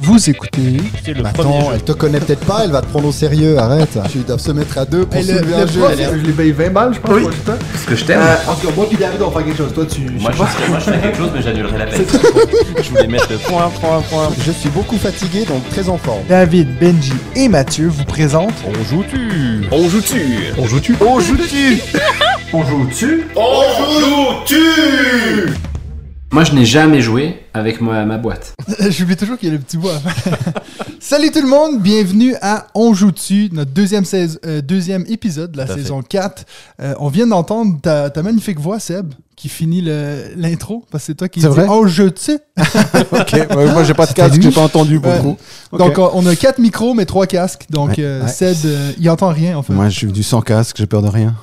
Vous écoutez. Le attends, jeu. elle te connaît peut-être pas, elle va te prendre au sérieux, arrête. Ils doivent se mettre à deux pour Et le- soulever le un jeu. prof- elle- Je l'ai payé 20 balles, je pense. Oui. Parce que je t'aime. Euh, en tout cas, moi puis David, on va faire quelque chose. Toi, tu. moi, je pas. moi, je fais quelque chose, mais j'annulerai la peine. je voulais mettre le point, point, point. Je suis beaucoup fatigué, donc très en forme. David, Benji et Mathieu vous présentent. On joue-tu On joue-tu On joue-tu On joue-tu On joue dessus. Moi, je n'ai jamais joué avec ma, ma boîte. J'oublie toujours qu'il y a le petit bois. Salut tout le monde, bienvenue à On joue dessus, notre deuxième, sais- euh, deuxième épisode de la Tout à fait. saison 4. Euh, on vient d'entendre ta, ta magnifique voix, Seb, qui finit le- l'intro, parce que c'est toi qui C'est dis vrai? On joue dessus. Ok, ouais, moi j'ai pas de casque, j'ai pas entendu Ouais. beaucoup. Ok. Donc on, on a quatre micros, mais trois casques. Donc Ouais, euh, ouais. Seb, euh, il entend rien en fait. Moi je suis du sans casque, j'ai peur de rien.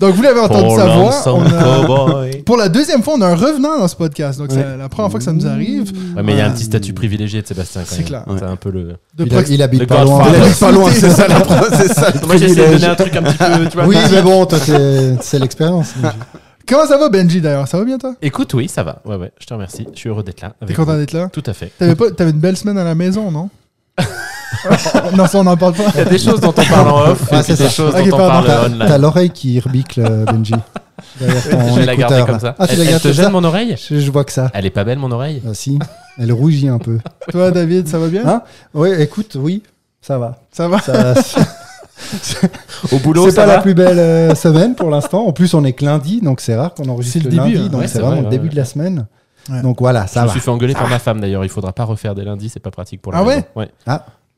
Donc vous l'avez entendu sa voix. On a- cowboy. pour la deuxième fois, on a un revenant dans ce podcast. Donc c'est la première fois que ça nous arrive. Ouais, mais il y a un petit statut privilégié de Sébastien quand C'est clair. C'est un peu le. De Il, prox- il habite pas loin. Il habite pas loin, c'est ça, la c'est ça Moi, j'essaie de donner un truc un petit peu. Tu vois, Oui, mais bon, toi c'est l'expérience. Comment ça va, Benji d'ailleurs? Ça va bien toi? Écoute, oui, ça va. Ouais, ouais, je te remercie. Je suis heureux d'être là. T'es content d'être là? Tout à fait. T'avais pas, t'avais une belle semaine à la maison, non? Non, ça on n'en parle pas. Il y a des choses dont on parle en off Ah, c'est des ça. choses dont on parle T'as l'oreille qui rebicle, euh, Benji. Je vais la garder comme ça. Ah, tu elle la elle gardes te comme gêne ça mon oreille? Je, je vois que ça. Elle est pas belle mon oreille? Ah, si, elle rougit un peu. Toi, David, ça va bien? Hein? Oui, écoute, oui, ça va. Ça va Ça- Au boulot, C'est ça pas va? la plus belle euh, semaine pour l'instant. En plus, on est que lundi, donc c'est rare qu'on enregistre le, le début, lundi. hein. Donc Ouais, c'est vraiment vrai, le début ouais. de la semaine. Ouais. Donc voilà, Je ça me va. suis fait engueuler par ma femme d'ailleurs. Il faudra pas refaire des lundis, c'est pas pratique pour la Ah maison. ouais?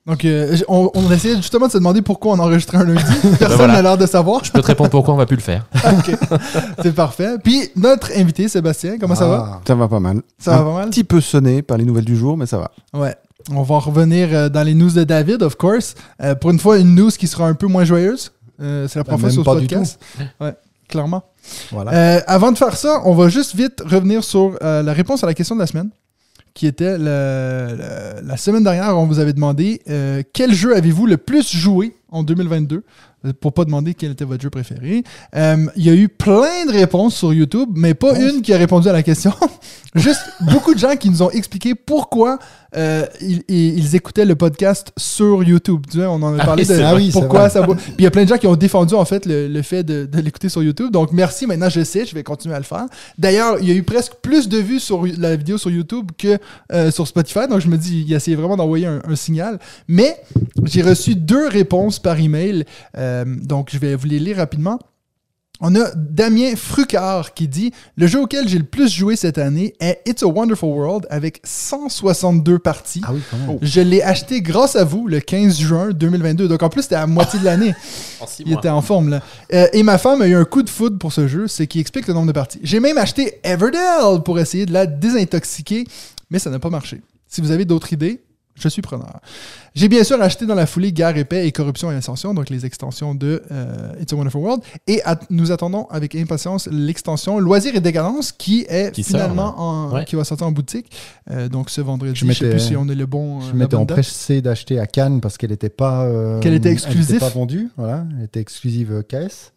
Donc, euh, on, on essayait justement de se demander pourquoi on enregistrait un lundi. Personne voilà. n'a l'air de savoir. Je peux te répondre pourquoi on va plus le faire. Ok. C'est parfait. Puis, notre invité, Sébastien, comment ça va? Ah. Ça va pas mal. Ça va un pas mal? petit peu sonné par les nouvelles du jour, mais ça va. Ouais. On va revenir euh, dans les news de David, of course. Euh, pour une fois, une news qui sera un peu moins joyeuse. Euh, c'est la première fois même sur ce pas du podcast. Ouais, clairement. Voilà. Euh, avant de faire ça, on va juste vite revenir sur euh, la réponse à la question de la semaine, qui était le- le- la semaine dernière, on vous avait demandé euh, quel jeu avez-vous le plus joué en 2022 Euh, pour pas demander quel était votre jeu préféré. Euh, Il y a eu plein de réponses sur YouTube, mais pas une qui a répondu à la question. Juste beaucoup de gens qui nous ont expliqué pourquoi euh, ils, ils- écoutaient le podcast sur YouTube. Tu vois, on en a Ah parlé oui, de vrai. Ah oui, pourquoi ça. Puis il y a plein de gens qui ont défendu en fait le, le fait de, de l'écouter sur YouTube. Donc merci, maintenant je sais, je vais continuer à le faire. D'ailleurs, il y a eu presque plus de vues sur la vidéo sur YouTube que euh, sur Spotify. Donc je me dis, il essayait vraiment d'envoyer un, un signal. Mais j'ai reçu deux réponses par email. Euh, donc je vais vous les lire rapidement. On a Damien Frucard qui dit Le jeu auquel j'ai le plus joué cette année est It's a Wonderful World avec 162 parties. Ah oui, quand même. Je l'ai acheté grâce à vous le 15 juin 2022. Donc en plus, c'était à moitié de l'année. En six Il était en forme là. Euh, et ma femme a eu un coup de foudre pour ce jeu, ce qui explique le nombre de parties. J'ai même acheté Everdell pour essayer de la désintoxiquer, mais ça n'a pas marché. Si vous avez d'autres idées, je suis preneur. J'ai bien sûr acheté dans la foulée Guerre, épais et Corruption et Ascension, donc les extensions de euh, It's a Wonderful World. Et at- nous attendons avec impatience l'extension Loisirs et Décadence qui est Qui sort, finalement en, Ouais. qui va sortir en boutique. Euh, donc ce vendredi, Je je, sais m'étais- plus si on est le bon. Je euh, m'étais empressé d'acheter à Cannes parce qu'elle n'était pas. euh, Qu'elle était elle exclusive. pas vendue, voilà. Elle était exclusive KS.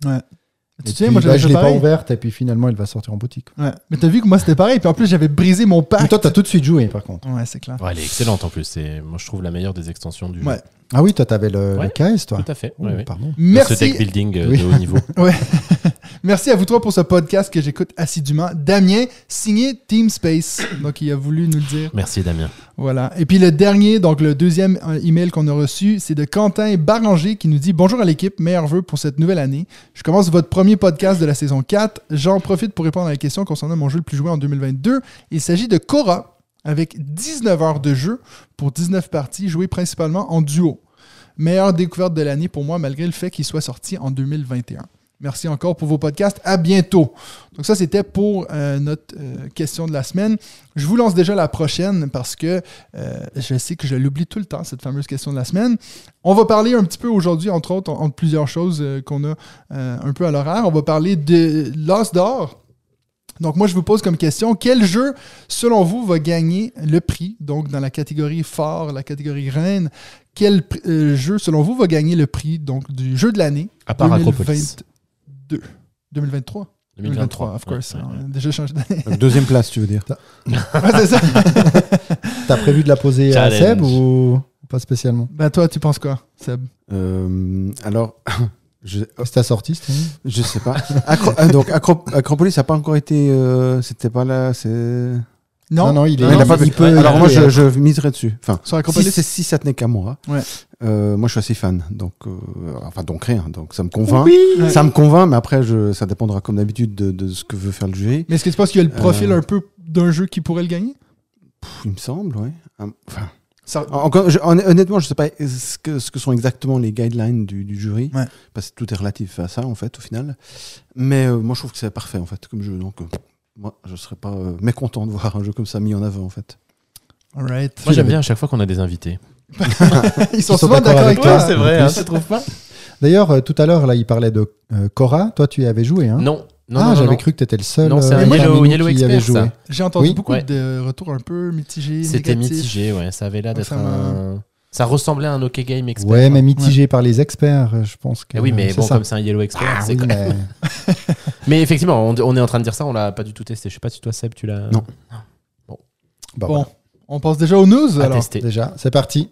Tu Et sais, moi bah, j'avais je l'ai pas pareil. ouverte et puis finalement elle va sortir en boutique. Ouais. Mais t'as vu que moi c'était pareil. Puis en plus j'avais brisé mon Mais pack. toi, t'as tout de suite joué par contre. Ouais, c'est clair. Ouais, elle est excellente en plus. C'est, moi, je trouve la meilleure des extensions du jeu. Ouais. Ah oui, toi, t'avais le, Ouais. le KS, toi. Tout à fait. Oh, ouais, ouais. Pardon. Ce Merci. deck building euh, Oui. de haut niveau. Merci à vous trois pour ce podcast que j'écoute assidûment. Damien, signé Team Space. Donc, il a voulu nous le dire. Merci Damien. Voilà. Et puis le dernier, donc le deuxième euh, email qu'on a reçu, c'est de Quentin Baranger qui nous dit Bonjour à l'équipe, meilleurs vœux pour cette nouvelle année. Je commence votre premier podcast de la saison 4. J'en profite pour répondre à la question concernant mon jeu le plus joué en 2022. Il s'agit de Cora, avec 19 heures de jeu pour 19 parties, jouées principalement en duo. Meilleure découverte de l'année pour moi, malgré le fait qu'il soit sorti en 2021. Merci encore pour vos podcasts. À bientôt. Donc ça, c'était pour euh, notre euh, question de la semaine. Je vous lance déjà la prochaine parce que euh, je sais que je l'oublie tout le temps, cette fameuse question de la semaine. On va parler un petit peu aujourd'hui, entre autres, entre plusieurs choses qu'on a un peu à l'horaire. On va parler de l'os d'or. Donc moi, je vous pose comme question, quel jeu, selon vous, va gagner le prix, donc dans la catégorie phare, la catégorie reine, quel jeu, selon vous, va gagner le prix donc du jeu de l'année À part Acropolis. 2022 2023 2023, of course. Ouais, ouais. On a déjà changé d'année. Donc, Deuxième place, tu veux dire Ouais, c'est ça. T'as prévu de la poser à. Seb ou pas spécialement Ben, toi, tu penses quoi, Seb Euh, Alors, je, C'est ta sortie, je sais pas. Acro- euh, donc, Acro- Acropolis, ça n'a pas encore été. euh, C'était pas là. C'est. Non, Non, non, il est. Non, il a pas il fait. peut- Alors, il moi, je, je miserais dessus. Enfin, si, si ça tenait qu'à moi, Ouais. euh, moi, je suis assez fan. Donc, euh, enfin, donc rien. Donc, ça me convainc. Ouais. Ça me convainct, mais après, je, ça dépendra comme d'habitude de, de ce que veut faire le jury. Mais est-ce que tu penses qu'il y a le profil Euh. un peu d'un jeu qui pourrait le gagner? Pff, il me semble, ouais. Hum, Enfin, Ça- Encore, je- hon- honnêtement, je ne sais pas ce que, ce que sont exactement les guidelines du, du jury, Ouais. parce que tout est relatif à ça, en fait, au final. Mais euh, moi, je trouve que c'est parfait, en fait, comme jeu. Donc, euh, moi, je ne serais pas euh, mécontent de voir un jeu comme ça mis en avant, en fait. Alright. Moi, j'aime bien à chaque fois qu'on a des invités. Ils sont souvent d'accord avec avec toi. c'est vrai, hein, tu trouves pas? D'ailleurs, euh, tout à l'heure, là, il parlait de euh, Cora. Toi, tu y avais joué, hein? Non. Non, ah, j'avais cru que tu étais le seul. Non, c'est un Yellow- Yellow qui y Expert, avait joué. ça. J'ai entendu Oui. beaucoup Ouais. de retours un peu mitigés. C'était mitigé, ouais. Ça avait l'air d'être Ça un. Ça ressemblait à un OK Game Expert. Ouais, mais mitigé par les experts, je pense que. Eh oui, mais c'est bon, ça. comme c'est un Yellow Expert, Ah c'est oui, mais- Mais effectivement, on, on est en train de dire ça, on l'a pas du tout testé. Je sais pas si toi, Seb, tu l'as Non. Bon, Bon, voilà. on passe déjà aux news à alors. tester. déjà, c'est parti.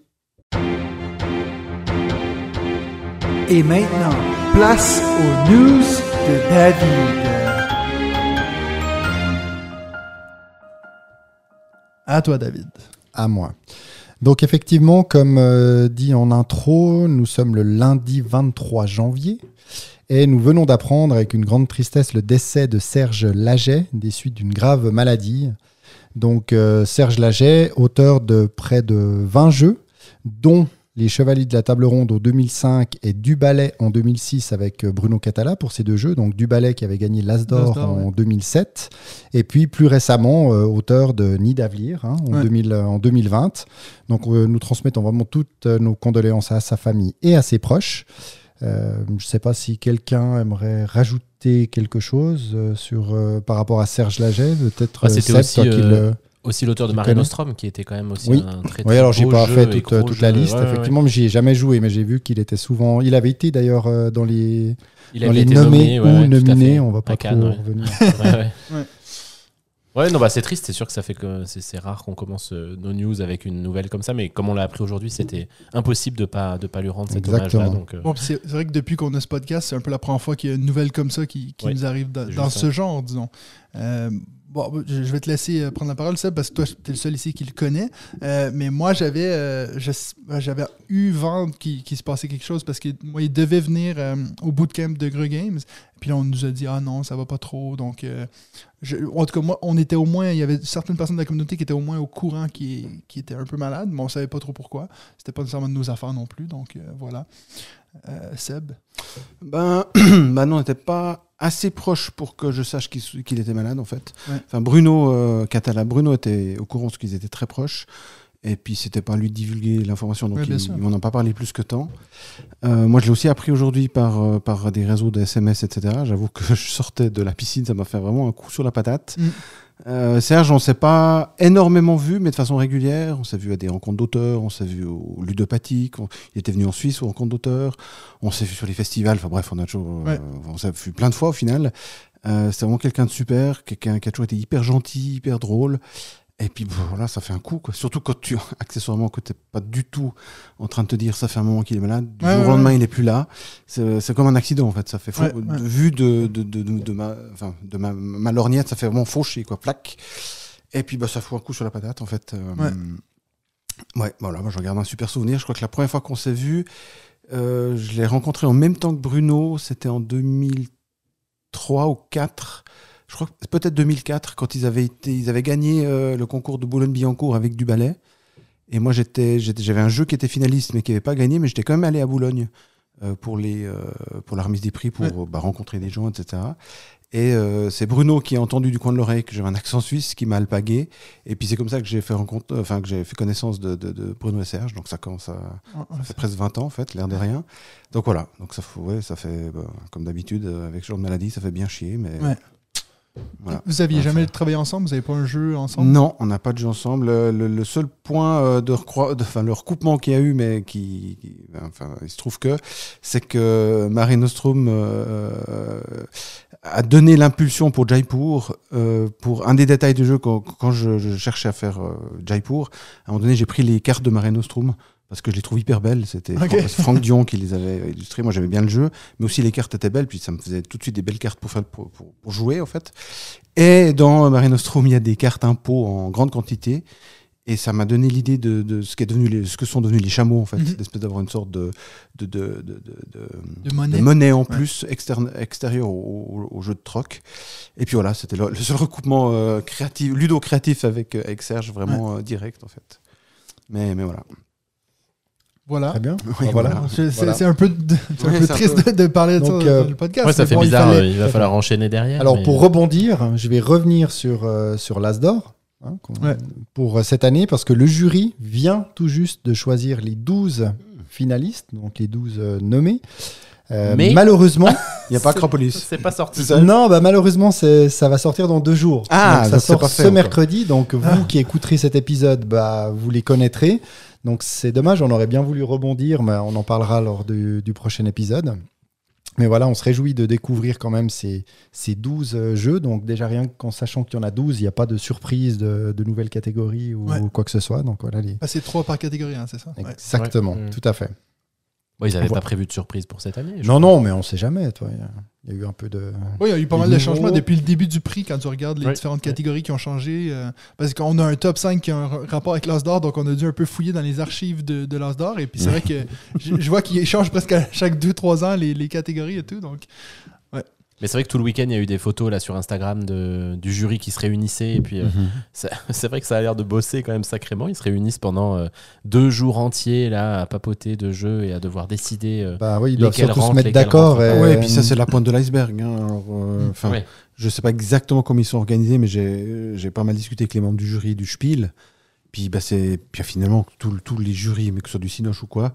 Et maintenant, place aux news de David. À toi, David. À moi. Donc effectivement, comme euh, dit en intro, nous sommes le lundi 23 janvier et nous venons d'apprendre avec une grande tristesse le décès de Serge Laget des suites d'une grave maladie. Donc euh, Serge Laget, auteur de près de 20 jeux, dont Les Chevaliers de la Table Ronde en 2005 et Du Ballet en 2006 avec euh, Bruno Catala pour ces deux jeux. Donc Du Ballet qui avait gagné l'As d'Or en ouais. 2007 et puis plus récemment euh, auteur de Nid d'Avenir hein, en, Ouais. 2000, euh, en 2020. Donc euh, nous transmettons vraiment toutes nos condoléances à sa famille et à ses proches. Euh, je ne sais pas si quelqu'un aimerait rajouter quelque chose euh, sur, euh, par rapport à Serge Laget, peut-être Bah, euh, c'était Seb, aussi, toi qui le- Aussi l'auteur de Mare Nostrum, qui était quand même aussi Oui. un très, Oui, très alors j'ai pas fait toute, la liste, Ouais, ouais, ouais. effectivement, mais j'y ai jamais joué, mais j'ai vu qu'il était souvent. Il avait été d'ailleurs euh, dans les, Il dans avait les nommés nommé, ouais, ou ouais, nominés, on va pas trop Cannes, revenir. Ouais, ouais. Ouais. Ouais, non, bah c'est triste, c'est sûr que ça fait que c'est rare qu'on commence euh, nos news avec une nouvelle comme ça, mais comme on l'a appris aujourd'hui, c'était impossible de pas de pas lui rendre cet Exactement. hommage-là. Donc, euh, Bon, c'est vrai que depuis qu'on a ce podcast, c'est un peu la première fois qu'il y a une nouvelle comme ça qui, qui Oui, nous arrive dans, ce genre, disons. Euh, bon, je vais te laisser euh, prendre la parole, Seb, parce que toi, tu es le seul ici qui le connaît. Euh, mais moi, j'avais euh, j'avais eu vent qu'il qu'il se passait quelque chose parce que moi, il devait venir au bootcamp de Greux Games. Puis là, on nous a dit, ah non, ça va pas trop. Donc, en tout cas, moi, on était au moins, il y avait certaines personnes de la communauté qui étaient au moins au courant qui, étaient un peu malades, mais on savait pas trop pourquoi. C'était pas nécessairement de nos affaires non plus. Donc, voilà. Seb? Ben, ben non, on n'était pas assez proche pour que je sache qu'il était malade, en fait. Ouais. Enfin, Bruno euh, Catala, Bruno était au courant parce qu'ils étaient très proches. Et puis, c'était pas à lui de divulguer l'information, donc Ouais, il, sûr. il m'en a pas parlé plus que tant. Euh, moi, je l'ai aussi appris aujourd'hui par, euh, par des réseaux de SMS, etc. J'avoue que je sortais de la piscine, ça m'a fait vraiment un coup sur la patate. Mm. Euh, Serge, on s'est pas énormément vu, mais de façon régulière. On s'est vu à des rencontres d'auteurs, on s'est vu au ludopathique, on- il était venu en Suisse aux rencontres d'auteurs, on s'est vu sur les festivals, enfin bref, on a toujours, euh, on s'est vu plein de fois au final. Euh, c'est vraiment quelqu'un de super, quelqu'un qui a toujours été hyper gentil, hyper drôle. Et puis voilà, ça fait un coup, quoi. Surtout quand tu, accessoirement, que t'es pas du tout en train de te dire ça fait un moment qu'il est malade, du Ouais, jour au ouais, lendemain ouais. il est plus là. C'est comme un accident en fait. Ça fait faux, vu de, de, de, de- de ma, enfin, de ma, ma lorgnette, ça fait vraiment faucher quoi, plaque. Et puis bah ça fout un coup sur la patate en fait. Euh, Ouais. ouais, voilà, moi je regarde un super souvenir. Je crois que la première fois qu'on s'est vu, euh, je l'ai rencontré en même temps que Bruno. C'était en 2003 ou 4 je crois que c'est peut-être 2004 quand ils avaient été, ils avaient gagné euh, le concours de Boulogne-Billancourt avec du ballet. Et moi j'étais, j'avais un jeu qui était finaliste mais qui n'avait pas gagné, mais j'étais quand même allé à Boulogne euh, pour les, euh, pour la remise des prix, pour Ouais. bah, rencontrer des gens, etc. Et c'est Bruno qui a entendu du coin de l'oreille que j'avais un accent suisse qui m'a alpagué. Et puis c'est comme ça que j'ai fait rencontre, enfin que j'ai fait connaissance de, de- de Bruno et Serge. Donc ça commence à, ça fait presque 20 ans en fait, l'air de rien. Donc voilà, donc ça, ouais, ça fait, bah, comme d'habitude, avec ce genre de maladie, ça fait bien chier, mais Ouais. Voilà. Vous aviez jamais travaillé ensemble? Vous n'avez pas un jeu ensemble? Non, on n'a pas de jeu ensemble. Le, le- seul point euh, de, recroi- de- enfin, le recoupement qu'il y a eu, mais qui, qui- enfin, il se trouve que, c'est que Mare Nostrum euh, a donné l'impulsion pour Jaipur. euh, pour un des détails du jeu, quand, quand je, je cherchais à faire euh, Jaipur, à un moment donné, j'ai pris les cartes de Mare Nostrum. Parce que je les trouve hyper belles. C'était Ok. Fran- Franck Dion qui les avait illustrées. Moi, j'aimais bien le jeu. Mais aussi, les cartes étaient belles. Puis ça me faisait tout de suite des belles cartes pour, faire, pour, pour- pour jouer, en fait. Et dans Mare Nostrum, il y a des cartes impôts en grande quantité. Et ça m'a donné l'idée de, de ce, qu'est devenu les, ce que sont devenus les chameaux, en fait. Mhm. D'espèce d'avoir une sorte de, de, de, de, monnaie monnaie en plus externe, extérieure au, au- au jeu de troc. Et puis voilà, c'était le, le seul recoupement euh, créatif, ludo-créatif avec, euh, avec Serge, vraiment euh, direct, en fait. Mais, mais voilà. Voilà. Très bien. Oui, voilà. C'est Voilà. un peu, de- c'est un Ouais, peu c'est un triste peu- de, parler de Donc, ça euh, dans le podcast. Ouais, ça fait bon, il bizarre. fallait- Il va falloir enchaîner derrière. Alors, mais- pour rebondir, je vais revenir sur, euh, sur l'As d'or hein, Ouais. pour euh, cette année, parce que le jury vient tout juste de choisir les 12 finalistes, donc les 12 euh, nommés. Euh, Mais- Malheureusement, Il n'y a pas Acropolis. C'est pas sorti. Non, bah, malheureusement, c'est- ça va sortir dans deux jours. Ah, Donc, ça donc sort ce mercredi, donc vous Ah. qui écouterez cet épisode, bah, vous les connaîtrez. Donc c'est dommage, on aurait bien voulu rebondir, mais on en parlera lors du, du prochain épisode. Mais voilà, on se réjouit de découvrir quand même ces, ces 12 euh, jeux. Donc déjà rien qu'en sachant qu'il y en a 12, il n'y a pas de surprise de, de nouvelles catégories ou Ouais. quoi que ce soit. Donc voilà, les... Ah, c'est trois par catégorie, hein, c'est ça? Exactement, Ouais. Tout à fait. Bon, ils n'avaient pas prévu de surprise pour cette année. Non, crois. non, mais on sait jamais. toi. Il y a- il y, a eu un peu de... Oui, il y a eu pas mal de changements depuis le début du prix quand tu regardes les Ouais. différentes catégories qui ont changé. euh, parce qu'on a un top 5 qui a un ra- rapport avec l'As d'or, donc on a dû un peu fouiller dans les archives de, de l'As d'or. Et puis c'est vrai que je, je vois qu'ils changent presque à chaque 2-3 ans les, les catégories et tout. Donc Mais c'est vrai que tout le week-end, il y a eu des photos là sur Instagram de, du jury qui se réunissait. Et puis, euh, ça- c'est vrai que ça a l'air de bosser quand même sacrément. Ils se réunissent pendant euh, deux jours entiers là à papoter de jeux et à devoir décider. euh, Bah oui, ils doivent surtout se mettre d'accord. et- ouais, et puis ça, c'est la pointe de l'iceberg. hein. Alors, euh, ouais. Je sais pas exactement comment ils sont organisés, mais j'ai j'ai pas mal discuté avec les membres du jury du Spiel. Puis, bah, c'est, puis finalement, tout- tous les jurys, mais que ce soit du Cinoche ou quoi,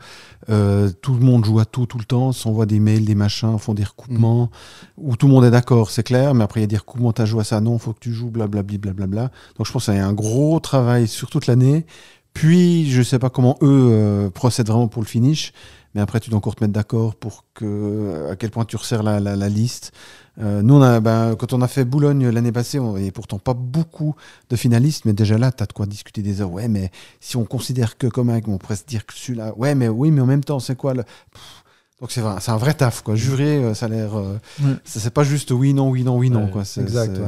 euh, tout le monde joue à tout tout le temps, s'envoie des mails, des machins, font des recoupements, où tout le monde est d'accord, c'est clair, mais après il y a des recoupements, t'as joué à ça, non, faut que tu joues, blablabla, blablabla. Donc je pense qu'il y a un gros travail sur toute l'année. Puis, je sais pas comment eux euh, procèdent vraiment pour le finish, mais après, tu dois encore te mettre d'accord pour que, à quel point tu resserres la, la- la liste. Euh, nous, on a, ben, quand on a fait Boulogne l'année passée, on avait pourtant pas beaucoup de finalistes, mais déjà là, tu as de quoi discuter des heures. Ouais, mais si on considère que comme un, on pourrait se dire que celui-là, ouais, mais oui, mais en même temps, c'est quoi le. Pff. Donc c'est vrai, c'est un vrai taf, quoi. Jurer, euh, ça a l'air. euh, c'est pas juste oui, non, oui, non, oui, non, Ouais, quoi. Exact, ouais.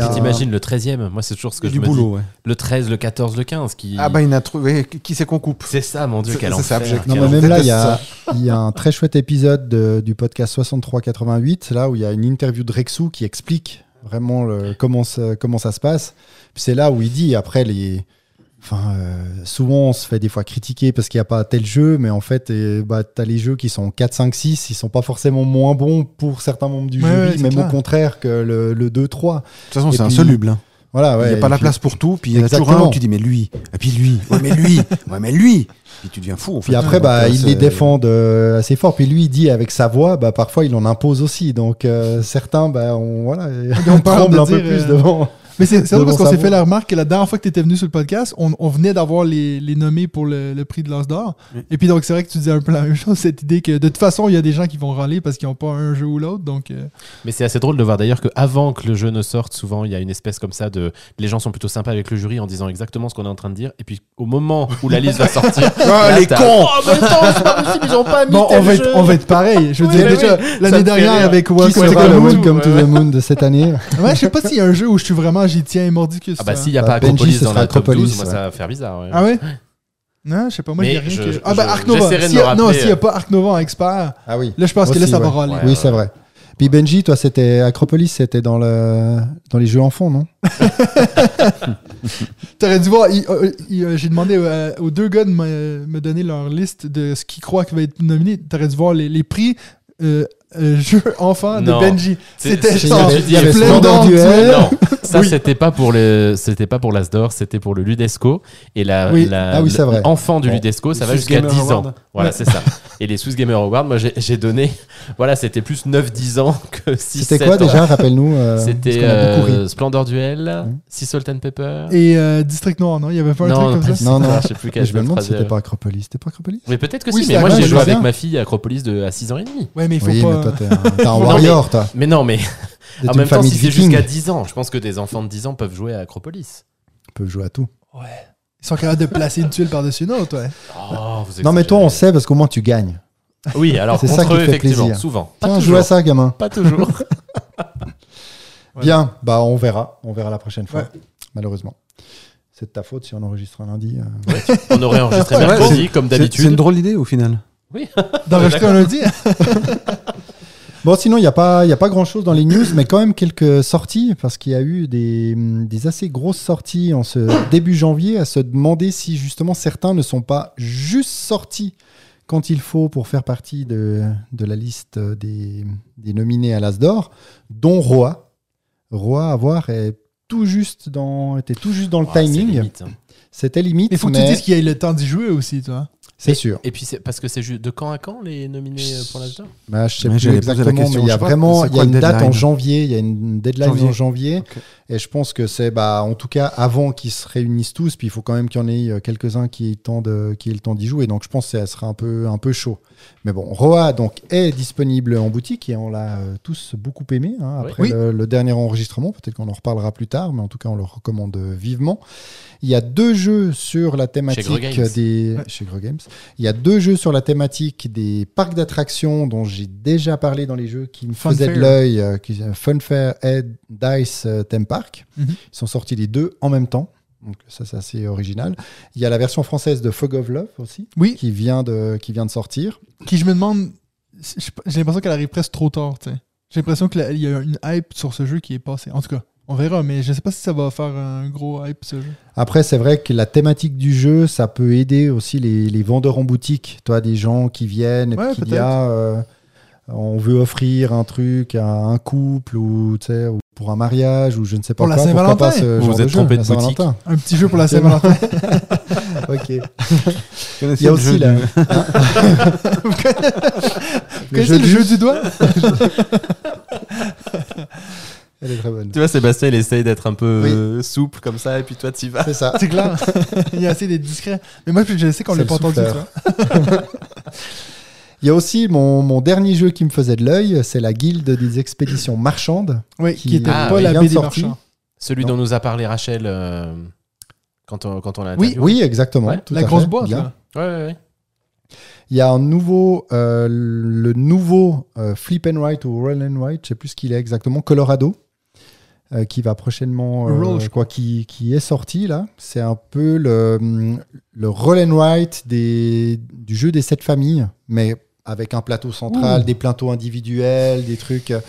A- tu t'imagines le 13e Moi, c'est toujours ce que je du me boulot, ouais. dis. Le 13, le 14, le 15. Qui... Ah, bah, il y en a trouvé. Qui c'est qu'on coupe? C'est ça, mon Dieu, quel enfer. Non, mais même là, il y, a, il y a un très chouette épisode de- du podcast 6388, là où il y a une interview de Rexou qui explique vraiment le- comment, ça, comment ça se passe. Puis C'est là où il dit, après, les. Enfin, euh, souvent, on se fait des fois critiquer parce qu'il n'y a pas tel jeu, mais en fait, et, bah, tu as les jeux qui sont 4, 5, 6, ils sont pas forcément moins bons pour certains membres du Ouais, jury, ouais, même clair. au contraire que le, le 2, 3. De toute façon, c'est insoluble. hein. Voilà, Il n'y a pas la puis- place pour tout, puis il y en a toujours un Exactement. où tu dis, mais lui, et puis lui, ouais, mais lui, ouais, mais lui. Puis tu deviens fou, en fait. Puis après, bah, euh, il c'est- les défend de- assez fort. Puis lui, il dit avec sa voix, bah, parfois, il en impose aussi. Donc euh, certains, bah, on, voilà, ont on tremble de un peu plus euh, devant. Mais c'est drôle parce qu'on s'est fait la remarque que la dernière fois que tu étais venu sur le podcast, on, on venait d'avoir les, les nommés pour le, le prix de l'As d'or. Oui. Et puis donc c'est vrai que tu disais un peu la même chose, cette idée que de toute façon, il y a des gens qui vont râler parce qu'ils n'ont pas un jeu ou l'autre. Donc euh, Mais c'est assez drôle de voir d'ailleurs qu'avant que le jeu ne sorte, souvent il y a une espèce comme ça de. Les gens sont plutôt sympas avec le jury en disant exactement ce qu'on est en train de dire. Et puis au moment où la liste va sortir. Ah, là, les cons Oh, mais attends, c'est pas possible, ils ont pas mis bon, on va, être, on va être pareil. Je veux Oui, dire, déjà, oui, l'année dernière avec Welcome to the Moon de cette année Ouais, je sais pas s'il y a un jeu où je suis vraiment, j'y tiens mordicus. Ah bah ça. s'il n'y a Bah, pas Benji, Acropolis ce dans sera la top Acropolis, 12, moi ouais. ça va faire bizarre. ouais. Ah ouais Non, je sais pas, moi, il y a Mais rien je- que. Ah bah Arc Nova. j'essaierai de S'il y me a- rappeler, Non, s'il n'y a euh. pas Arc Nova en expert, Ah oui. là je pense que là Aussi, ça va ouais. râler. Ouais. Oui, c'est vrai. Puis Benji, toi, c'était Acropolis, c'était dans, le... dans les jeux enfants, non? T'aurais dû voir, il- euh, il- euh, j'ai demandé euh, aux deux gars de me, me donner leur liste de ce qu'ils croient qui va être nominé. T'aurais dû voir les, les prix euh, euh, jeux enfants de Non. Benji. C'est- C'était c'est- genre il y avait- il y avait Splendor Duel, Duel. Non, Ça, c'était pas pour le, c'était pas pour l'Asdor, c'était pour le Ludesco. Et la, Oui. la- Ah oui, c'est vrai. l'enfant du Bon. Ludesco, ça va jusqu'à Swiss 10 Gamer ans. Award. Voilà, Ouais. c'est ça. Et les Swiss Gamer Awards, moi, j'ai j'ai donné, voilà, c'était plus 9-10 ans que 6 C'était quoi déjà Rappelle-nous. euh, parce C'était qu'on a beaucoup ri. euh, Splendor Duel, Mhm. Sea Salt and Pepper. Et euh, District Noir, non? Il y avait pas un truc comme ça? Non, non. Je sais plus quel Je me demande si c'était pas Acropolis. C'était pas Acropolis? Mais peut-être que Oui, si, c'est mais moi j'ai joué avec bien. ma fille à Acropolis de, à 6 ans et demi. Ouais, mais il faut Oui, pas. Toi, t'es un, t'es un Non, mais- warrior, toi. Mais non, mais T'es en une même temps, famille si de c'est vikings. jusqu'à 10 ans, je pense que des enfants de 10 ans peuvent jouer à Acropolis. Tu peux jouer à tout. Ouais. Ils sont capables de placer une tuile par-dessus une autre, ouais. Oh, vous Non, mais toi, on sait parce qu'au moins tu gagnes. Oui, alors C'est contre ça qui eux, fait effectivement, plaisir. souvent. Pas Tiens, toujours. joue à ça, gamin. Pas toujours. Ouais. Bien, bah on verra. On verra la prochaine fois, Ouais. malheureusement. C'est de ta faute si on enregistre un lundi. euh. on aurait enregistré mercredi, comme C'est c'est une d'habitude. drôle d'idée au final. D'enregistrer un lundi Bon, sinon, il n'y a pas, il y a pas grand-chose dans les news, mais quand même quelques sorties, parce qu'il y a eu des, des assez grosses sorties en ce début janvier, à se demander si justement certains ne sont pas juste sortis quand il faut pour faire partie de, de la liste des, des nominés à l'As d'Or, dont Roa. Roa, à voir, est tout juste dans, était tout juste dans le Ah, timing. limite, hein. C'était limite, Il faut que mais tu dises qu'il y ait le temps d'y jouer aussi, toi. C'est Et- sûr. Et puis, c'est parce que c'est juste de quand à quand les nominés euh, pour l'Asdor Bah, je sais Ouais, plus exactement, question, mais il y a vraiment il y a une date en janvier, il y a une deadline Janvier. en janvier, et je pense que c'est bah en tout cas avant qu'ils se réunissent tous, puis il faut quand même qu'il y en ait euh, quelques-uns qui aient le temps de qui aient le temps d'y jouer, donc je pense que ça sera un peu un peu chaud. Mais bon, Roa donc est disponible en boutique et on l'a euh, tous beaucoup aimé hein, après Oui. Le, le dernier enregistrement. Peut-être qu'on en reparlera plus tard, mais en tout cas on le recommande vivement. Il y a deux jeux sur la thématique des Ouais. chez Games. Il y a deux jeux sur la thématique des parcs d'attractions dont j'ai déjà parlé dans les jeux qui me faisaient de l'œil, euh, qui- Funfair et Dice euh, Theme Park. Mhm. Ils sont sortis les deux en même temps. Donc ça c'est assez original. Il y a la version française de Fog of Love aussi Oui, qui vient de qui vient de sortir. qui je me demande. J'ai l'impression qu'elle arrive presque trop tard, tu sais. J'ai l'impression qu'il y a une hype sur ce jeu qui est passée. En tout cas, on verra, mais je sais pas si ça va faire un gros hype, ce jeu. Après, c'est vrai que la thématique du jeu, ça peut aider aussi les, les vendeurs en boutique. Toi, des gens qui viennent et Ouais, qui disent ah, euh, on veut offrir un truc à un couple ou, pour un mariage ou je ne sais pas Pour la quoi. pourquoi Saint-Valentin. pas ce Vous vous êtes jeu, trompé la de boutique. Un petit jeu pour la Saint-Valentin. ok. Il Il y a aussi la- Vous connaissez le jeu du doigt? Elle est très bonne. Tu vois, Sébastien, il essaye d'être un peu Oui. euh, souple comme ça, et puis toi, tu vas. C'est ça. C'est clair. Il a assez d'être discret. Mais moi, je sais qu'on l'a pas entendu. Il y a aussi mon, mon dernier jeu qui me faisait de l'œil, c'est la guilde des expéditions marchandes. Oui, Qui- qui était Ah, pas oui, la BD marchand. Celui Non. dont nous a parlé Rachel euh, quand on, quand on l'a Oui. Oui, exactement. Ouais, tout La à grosse fait. boîte, là. Ouais, ouais, ouais. Il y a un nouveau, euh, le nouveau euh, Flip and Write ou Roll and Write, je sais plus ce qu'il est exactement, Colorado, euh, qui va prochainement, euh, Roll, je quoi, qui, qui est sorti là. C'est un peu le, hum, le Roll and Write des, du jeu des sept familles, mais avec un plateau central, Ouh. des plateaux individuels, des trucs. euh.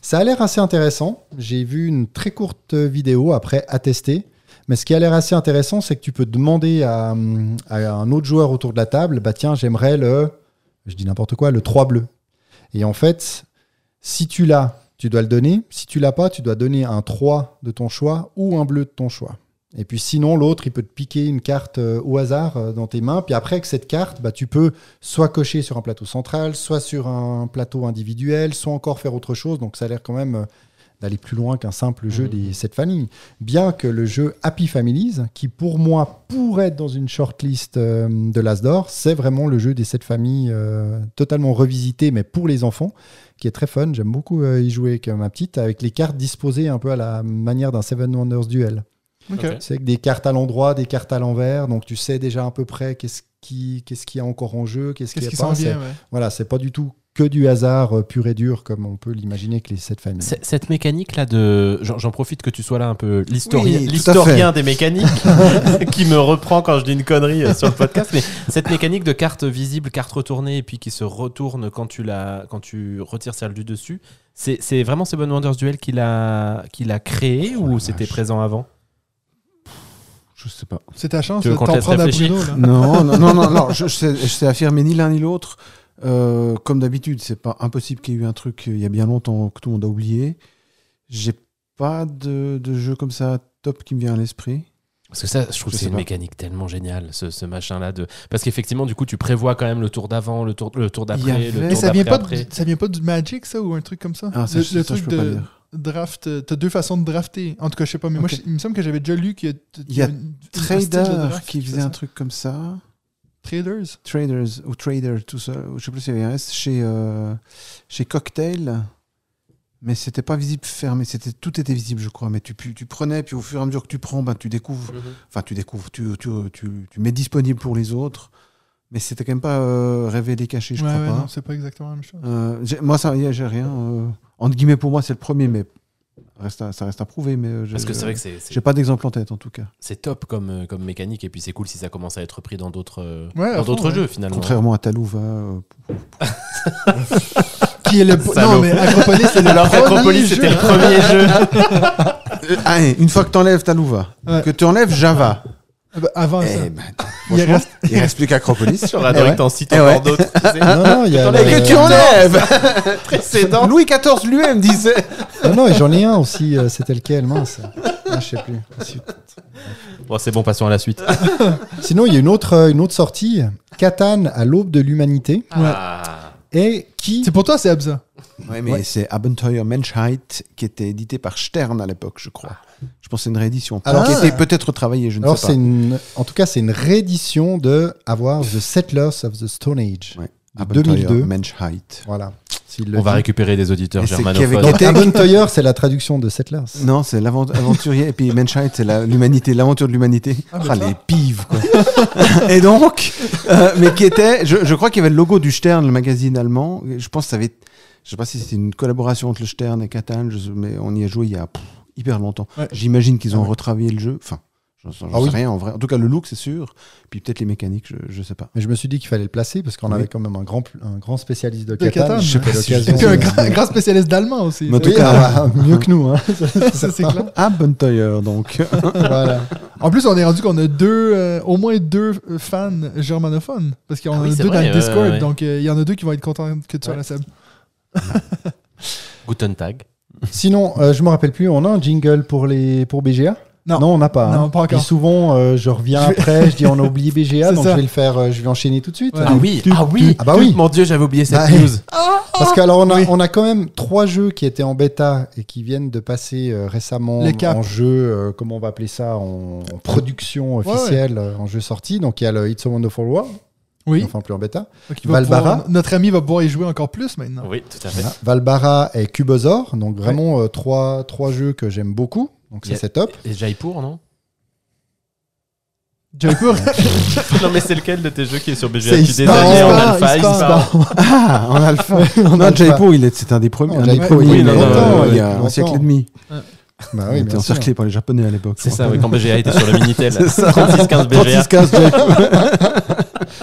Ça a l'air assez intéressant. J'ai vu une très courte vidéo après à tester. Mais ce qui a l'air assez intéressant, c'est que tu peux demander à, hum, à un autre joueur autour de la table, bah tiens, j'aimerais le, je dis n'importe quoi, le 3 bleu. Et en fait, si tu l'as, tu dois le donner. Si tu l'as pas, tu dois donner un 3 de ton choix ou un bleu de ton choix. Et puis sinon, l'autre, il peut te piquer une carte euh, au hasard euh, dans tes mains. Puis après, avec cette carte, bah, tu peux soit cocher sur un plateau central, soit sur un plateau individuel, soit encore faire autre chose. Donc ça a l'air quand même euh, d'aller plus loin qu'un simple jeu des sept familles. Bien que le jeu Happy Families, qui pour moi pourrait être dans une shortlist euh, de l'Asdor, c'est vraiment le jeu des sept familles euh, totalement revisité, mais pour les enfants, qui est très fun. J'aime beaucoup euh, y jouer avec ma petite, avec les cartes disposées un peu à la manière d'un Seven Wonders Duel. C'est avec des cartes à l'endroit, des cartes à l'envers, donc tu sais déjà à peu près qu'est-ce qui, qu'est-ce qu'il y a encore en jeu, qu'est-ce, Qu'est-ce qui pas. s'en vient, C'est- ouais. Voilà, c'est pas du tout que du hasard euh, pur et dur comme on peut l'imaginer que les sept familles. C'est- Cette mécanique là de. J'en j'en profite que tu sois là un peu l'historien Oui, des mécaniques qui me reprend quand je dis une connerie euh, sur le podcast. Mais cette mécanique de carte visible, carte retournée et puis qui se retourne quand tu, la, quand tu retires celle du dessus, c'est c'est vraiment Seven Wonders Duel qui l'a qui l'a créé ou c'était présent avant? Je sais pas. C'est ta chance Tu veux de qu'on te t'en laisse prendre à Bruno, là? Non, non, non, non, non, je, je sais, je sais affirmer ni l'un ni l'autre. Euh, comme d'habitude, c'est pas impossible qu'il y ait eu un truc euh, il y a bien longtemps que tout le monde a oublié. J'ai pas de, de jeu comme ça top qui me vient à l'esprit. Parce que ça, je trouve Je que c'est une pas. mécanique tellement géniale, ce, ce machin-là. De... Parce qu'effectivement, du coup, tu prévois quand même le tour d'avant, le tour, le tour y d'après, avait- le Mais tour ça vient, pas d'après. de- ça vient pas du Magic, ça, ou un truc comme ça? Ah, ça, Le, je- le ça, je truc peux pas de dire. draft, euh, t'as deux façons de drafter. En tout cas, je sais pas, mais moi, je- il me semble que j'avais déjà lu qu'il y a, Il y a de Trader qui faisait un truc comme ça. Traders? Traders ou Trader, tout ça. ou Je sais plus s'il y avait un S chez, euh, chez Cocktail. Mais c'était pas visible fermé, c'était tout était visible, je crois. Mais tu, tu, prenais, puis au fur et à mesure que tu prends, ben, tu découvres. Mhm. Enfin, tu découvres, tu, tu, tu, tu mets disponible pour les autres. Mais c'était quand même pas euh, révélé caché, je Ouais, crois ouais, pas. non, c'est pas exactement la même chose. Euh, j'ai- moi, ça, y a- j'ai rien. euh, entre guillemets, pour moi, c'est le premier, mais reste à- ça reste à prouver. Mais euh, j'ai- Parce que c'est vrai que c'est- c'est j'ai pas d'exemple en tête, en tout cas. c'est top comme, euh, comme mécanique, et puis c'est cool si ça commence à être pris dans d'autres euh, Ouais, d'autres jeux, finalement. Contrairement à Talouva. euh, Qui est le. Salaud. Non, mais Acropolis, c'est le Alors c'était jeu. le premier jeu. ah, une fois que tu enlèves Talouva, Ouais. que tu enlèves Java, bah, Avant ça. eh ben, Il reste- il reste plus qu'Acropolis. J'aurais Eh adoré ouais. que t'en cites Eh encore d'autres. Non, non, il y a. Le- que tu enlèves Précédent. Louis XIV lui-même disait. Non, non, et j'en ai un aussi. euh, C'était lequel, mince. Ah, je sais plus. Bon, c'est bon, passons à la suite. Sinon, il y a une autre, euh, une autre sortie, Catan à l'aube de l'humanité, Ah. et qui C'est pour toi, c'est Abza. Ouais, mais c'est Abenteuer Menschheit qui était édité par Stern à l'époque, je crois. Je pense que c'est une réédition. Alors, qui c'est- était peut-être retravaillée, je ne Alors, sais c'est pas. une, en tout cas, c'est une réédition de avoir The Settlers of the Stone Age. Ouais. de Abenteuer 2002. Menschheit. Voilà. On va récupérer des auditeurs Et c'est qui germanophones. Donc, Abenteuer, c'est la traduction de Settlers. Non, c'est l'avent- l'aventurier. et puis Menschheit, c'est la- l'humanité, l'aventure de l'humanité. Ah, Ah, les pives, quoi. et donc, euh, mais qui était, je, je crois qu'il y avait le logo du Stern, le magazine allemand. Je pense que ça avait, je sais pas si c'était une collaboration entre le Stern et Catan, mais on y a joué il y a pff, hyper longtemps. Ouais. J'imagine qu'ils ont Ah ouais. retravaillé le jeu. Enfin, j'en Ah sais oui. rien en vrai. En tout cas, le look, c'est sûr. Puis peut-être les mécaniques, je, je sais pas. Mais je me suis dit qu'il fallait le placer parce qu'on Oui. avait quand même un grand, un grand spécialiste de De Catan. Catan. Je sais pas si un grand, un grand spécialiste d'allemand aussi. Mais en tout Oui, cas- ah, mieux que nous. Hein. ça, c'est clair. Abenteuer, donc. voilà. En plus, on est rendu qu'on a deux, euh, au moins deux euh, fans germanophones. Parce qu'il y en Ah a oui, deux dans vrai, le ouais, Discord. ouais. Donc, euh, il y en a deux qui vont être contents que tu sois Ouais. la Seb. Guten Tag. Sinon, euh, je me rappelle plus, on a un jingle pour, les, pour BGA Non. on n'a pas. Non, hein. pas encore. Puis souvent, euh, je reviens Je vais- après, je dis on a oublié BGA, donc ça. je vais le faire, euh, je vais enchaîner tout de suite. Ouais. Ah oui, ah oui, Ah bah oui. Mon Dieu, j'avais oublié cette Bah, news. Parce qu'alors, on a, Oui. on a quand même trois jeux qui étaient en bêta et qui viennent de passer euh, récemment en jeu, euh, comment on va appeler ça, en, en production ouais. officielle, en jeu sorti. Donc il y a le It's a Wonderful World, Oui. enfin plus en bêta. Valbara. pouvoir- notre ami va pouvoir y jouer encore plus maintenant. Oui, tout à fait. Voilà. Valbara et Cubosaur, donc vraiment euh, trois, trois jeux que j'aime beaucoup. Donc ça c'est top. Et Jaipur, non? Jaipur. Non, mais c'est lequel de tes jeux qui est sur BGA Ispa, désignais en alpha. Ah, en alpha. On non, a Jaipur, il est, c'est un des premiers. Un des Jaipur, premiers, il y a- longtemps, il y a longtemps. un siècle et demi. Bah il oui, était bien sûr. encerclé par les Japonais à l'époque. C'est ça, ouais, quand BGA était sur le Minitel. C'est ça. 36-15 BGA. 36-15 Jaipur.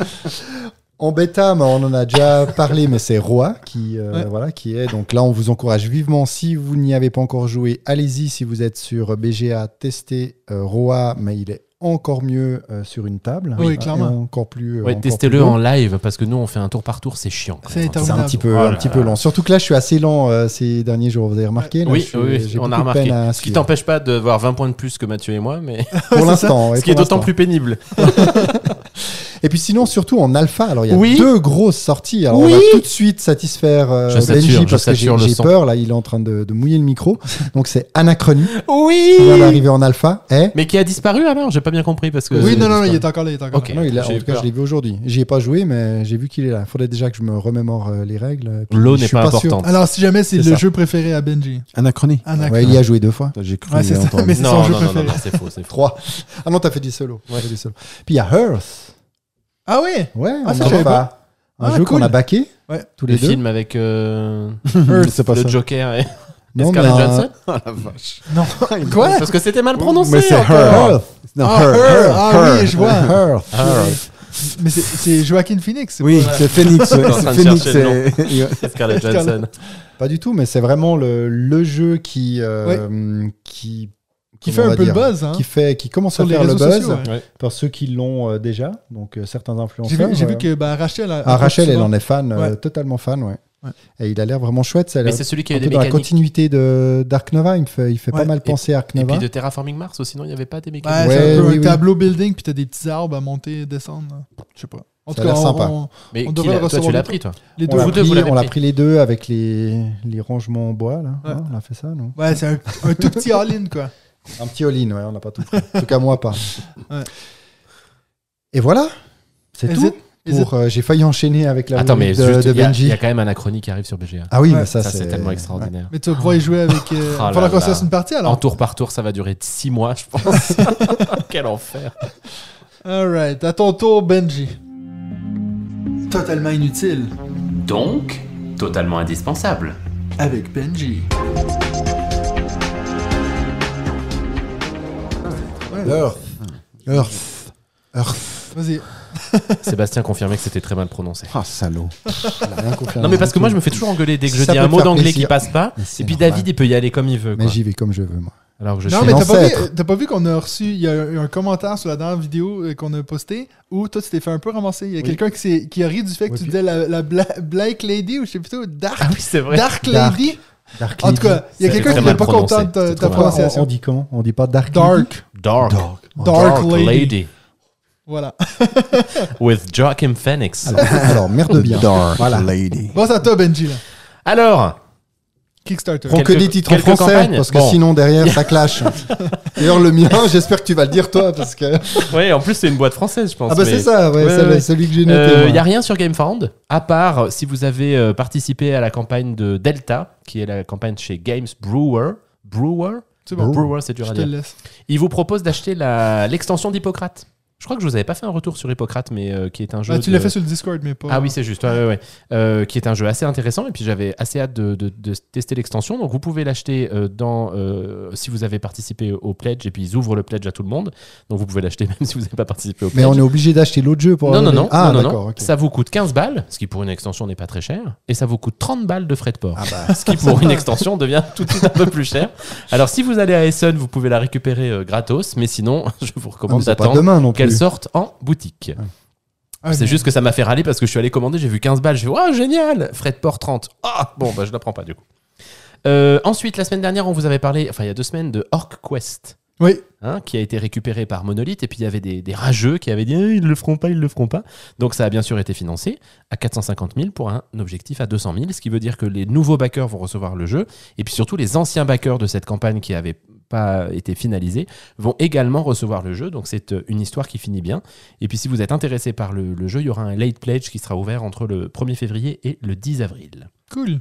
En bêta, mais on en a déjà parlé, mais c'est Roi qui, euh, Ouais. voilà, qui est. Donc là, on vous encourage vivement. Si vous n'y avez pas encore joué, allez-y. Si vous êtes sur BGA, testez euh, Roi, mais il est encore mieux euh, sur une table. Oui, clairement. Encore plus. euh, Ouais, testez-le en live parce que nous on fait un tour par tour, c'est chiant. C'est un petit peu, Oh un petit peu lent. Surtout que là, je suis assez lent euh, ces derniers jours. Vous avez remarqué là, Oui, suis- oui, j'ai on a remarqué. Ce qui t'empêche pas de voir 20 points de plus que Mathieu et moi, mais Pour l'instant. ce qui est d'autant plus pénible. Et puis sinon, surtout en alpha, alors il y a Oui. deux grosses sorties. Alors Oui. on va tout de suite satisfaire euh, Je sature, Benji je parce que j'ai peur. Là, il est en train de, de mouiller le micro. Donc c'est Anachronie Oui qui vient d'arriver en alpha. Eh Mais qui a disparu alors? J'ai pas bien compris parce que. Oui, non, non, il est encore là. Il est encore là. non, il a, en tout cas, je l'ai vu aujourd'hui. J'y ai pas joué, mais j'ai vu qu'il est là. Il faudrait déjà que je me remémore euh, les règles. L'eau je n'est suis pas sûr. importante. Alors, si jamais c'est le jeu préféré à Benji. Anachronie. Ouais, il y a joué deux fois. J'ai cru c'est mais c'est son Non, jeu non, non, non, préféré. c'est faux, c'est faux. Trois. Ah non, t'as fait du solo. Ouais, j'ai fait du solo. Puis il y a Hearth. Ah ouais Ouais, Ah, en ça, je savais alpha. Un Ah, jeu cool. qu'on a backé Ouais. tous les Le deux. film avec euh, c'est pas le ça. Joker et, et Non, Scarlett mais un- Johansson Oh la vache. Non. Quoi Parce que c'était mal prononcé. Mais c'est encore. Her. Non, Ah, Her. Her. Ah oui, je vois. Ah, Mais c'est- c'est Joaquin Phoenix. c'est Oui, pas- c'est Phoenix. En C'est Phoenix. chercher c'est- Scarlett Johansson. Pas du tout, mais c'est vraiment le, le jeu qui, euh, qui, Qui fait un peu le buzz. Hein, qui fait, qui commence sur à faire le buzz sociaux. ouais. Par ceux qui l'ont euh, déjà, donc euh, certains influenceurs. j'ai vu euh. que bah, Rachel. a- Ah, a Rachel, elle en est fan, euh, Ouais. totalement fan, ouais. Et il a l'air vraiment chouette. Ça Mais c'est celui qui a eu des dans la mécaniques. continuité de Dark Nova. Il me fait, il fait Ouais. pas mal penser à Ark Et Nova. puis de Terraforming Mars aussi, non Il n'y avait pas des mécaniques Ouais, c'est un oui, un oui. tableau building, puis t'as des petits arbres à monter et descendre. Je sais pas. En Ça tout a cas, sympa. on- Mais On qui devrait toi, tu l'as pris, toi les On deux. on l'a pris. pris les deux avec les, les rangements en bois. Là. Ouais. Ouais, on a fait ça, non? Ouais, c'est un, un tout petit all-in, quoi. Un petit all-in, ouais, on n'a pas tout pris. En tout cas, moi, pas. Ouais. Et voilà, c'est tout. euh, J'ai failli enchaîner avec la Attends, mais de, juste, de il y, a- il Benji. y a quand même Anachronie qui arrive sur BGA. Ah oui, Ouais. mais ça, Ça, c'est tellement extraordinaire. Mais tu vas pouvoir y jouer avec. Euh... Oh là faudra qu'on se là. fasse une partie En alors. tour par tour, ça va durer 6 mois, je pense. Quel enfer. Alright, à ton tour, Benji. Totalement inutile Donc, totalement indispensable. avec Benji. Earth. Earth. Earth. Vas-y. Sébastien confirmait que c'était très mal prononcé. Ah, salaud. Il a rien confirmé Non, mais parce que moi, je me fais toujours engueuler dès que je Ça dis peut un te mot faire d'anglais plaisir. qui passe pas. Mais c'est Et puis normal. David, il peut y aller comme il veut. Mais quoi. j'y vais comme je veux, moi. Alors que je Non, suis mais t'as pas, l'ancêtre. vu, t'as pas vu qu'on a reçu. Il y a eu un commentaire sur la dernière vidéo euh, qu'on a postée où toi, tu t'es fait un peu ramasser. Il y a Oui. quelqu'un qui, s'est- qui a ri du fait que Oui, tu puis- disais la, la Bla- Black Lady ou je sais plutôt Dark, Ah oui, c'est vrai. Dark Dark. Lady. Dark En tout cas, il y a C'est quelqu'un très qui n'est mal pas prononcé. content de ta, C'est ta très mal. on, on prononciation. dit comment? On dit pas Dark Lady? Dark. Dark. Dark Lady. Voilà. With Joachim Phoenix. Alors, alors, merde bien. Dark Voilà. Lady. Bon, c'est à toi, Benji. Là. Alors, Kickstarter. Prends que des titres en français, campagnes parce que Bon. sinon derrière ça clash. D'ailleurs le mien, j'espère que tu vas le dire toi, parce que ouais, en plus, c'est une boîte française, je pense. ah bah mais- c'est ça, ouais, Ouais, celui que j'ai Il noté. n'y a rien sur GameFound, à part euh, si vous avez euh, participé à la campagne de Delta, qui est la campagne chez Games Brewer. Brewer? C'est bon. Brewer, c'est dur Je à te dire. le laisse. Il vous propose d'acheter la- l'extension d'Hippocrate. Je crois que je vous avais pas fait un retour sur Hippocrate, mais euh, qui est un jeu. Bah, tu de- l'as fait sur le Discord, mais pas. Ah oui, c'est juste, ouais, ouais, ouais. Euh, qui est un jeu assez intéressant. Et puis j'avais assez hâte de, de- de tester l'extension. Donc vous pouvez l'acheter euh, dans euh, si vous avez participé au pledge. Et puis ils ouvrent le pledge à tout le monde. Donc vous pouvez l'acheter même si vous n'avez pas participé au pledge. Mais on est obligé d'acheter l'autre jeu pour non, non, non, Ah non, non. Ça vous coûte 15 balles, ce qui pour une extension n'est pas très cher. Et ça vous coûte 30 balles de frais de port. Ah bah, Ce qui pour une extension devient tout de suite un peu plus cher. Alors si vous allez à Essen, vous pouvez la récupérer euh, gratos. Mais sinon, je vous ah, recommande pas d'attendre demain non qu'elle plus. sorte en boutique. Ah, C'est mais- juste que ça m'a fait râler parce que je suis allé commander, j'ai vu 15 balles, j'ai fait oh génial, frais de port 30. Ah bon bah je la prends pas du coup. Euh, ensuite la semaine dernière on vous avait parlé, enfin il y a deux semaines de Orc Quest. Oui. hein, qui a été récupéré par Monolith et puis il y avait des, des rageux qui avaient dit Eh, ils le feront pas, ils le feront pas. Donc ça a bien sûr été financé à 450 000 pour un objectif à 200 000, ce qui veut dire que les nouveaux backers vont recevoir le jeu et puis surtout les anciens backers de cette campagne qui n'avaient pas été finalisés vont également recevoir le jeu. Donc c'est euh, une histoire qui finit bien. Et puis si vous êtes intéressé par le, le jeu, il y aura un late pledge qui sera ouvert entre le 1er février et le 10 avril. Cool.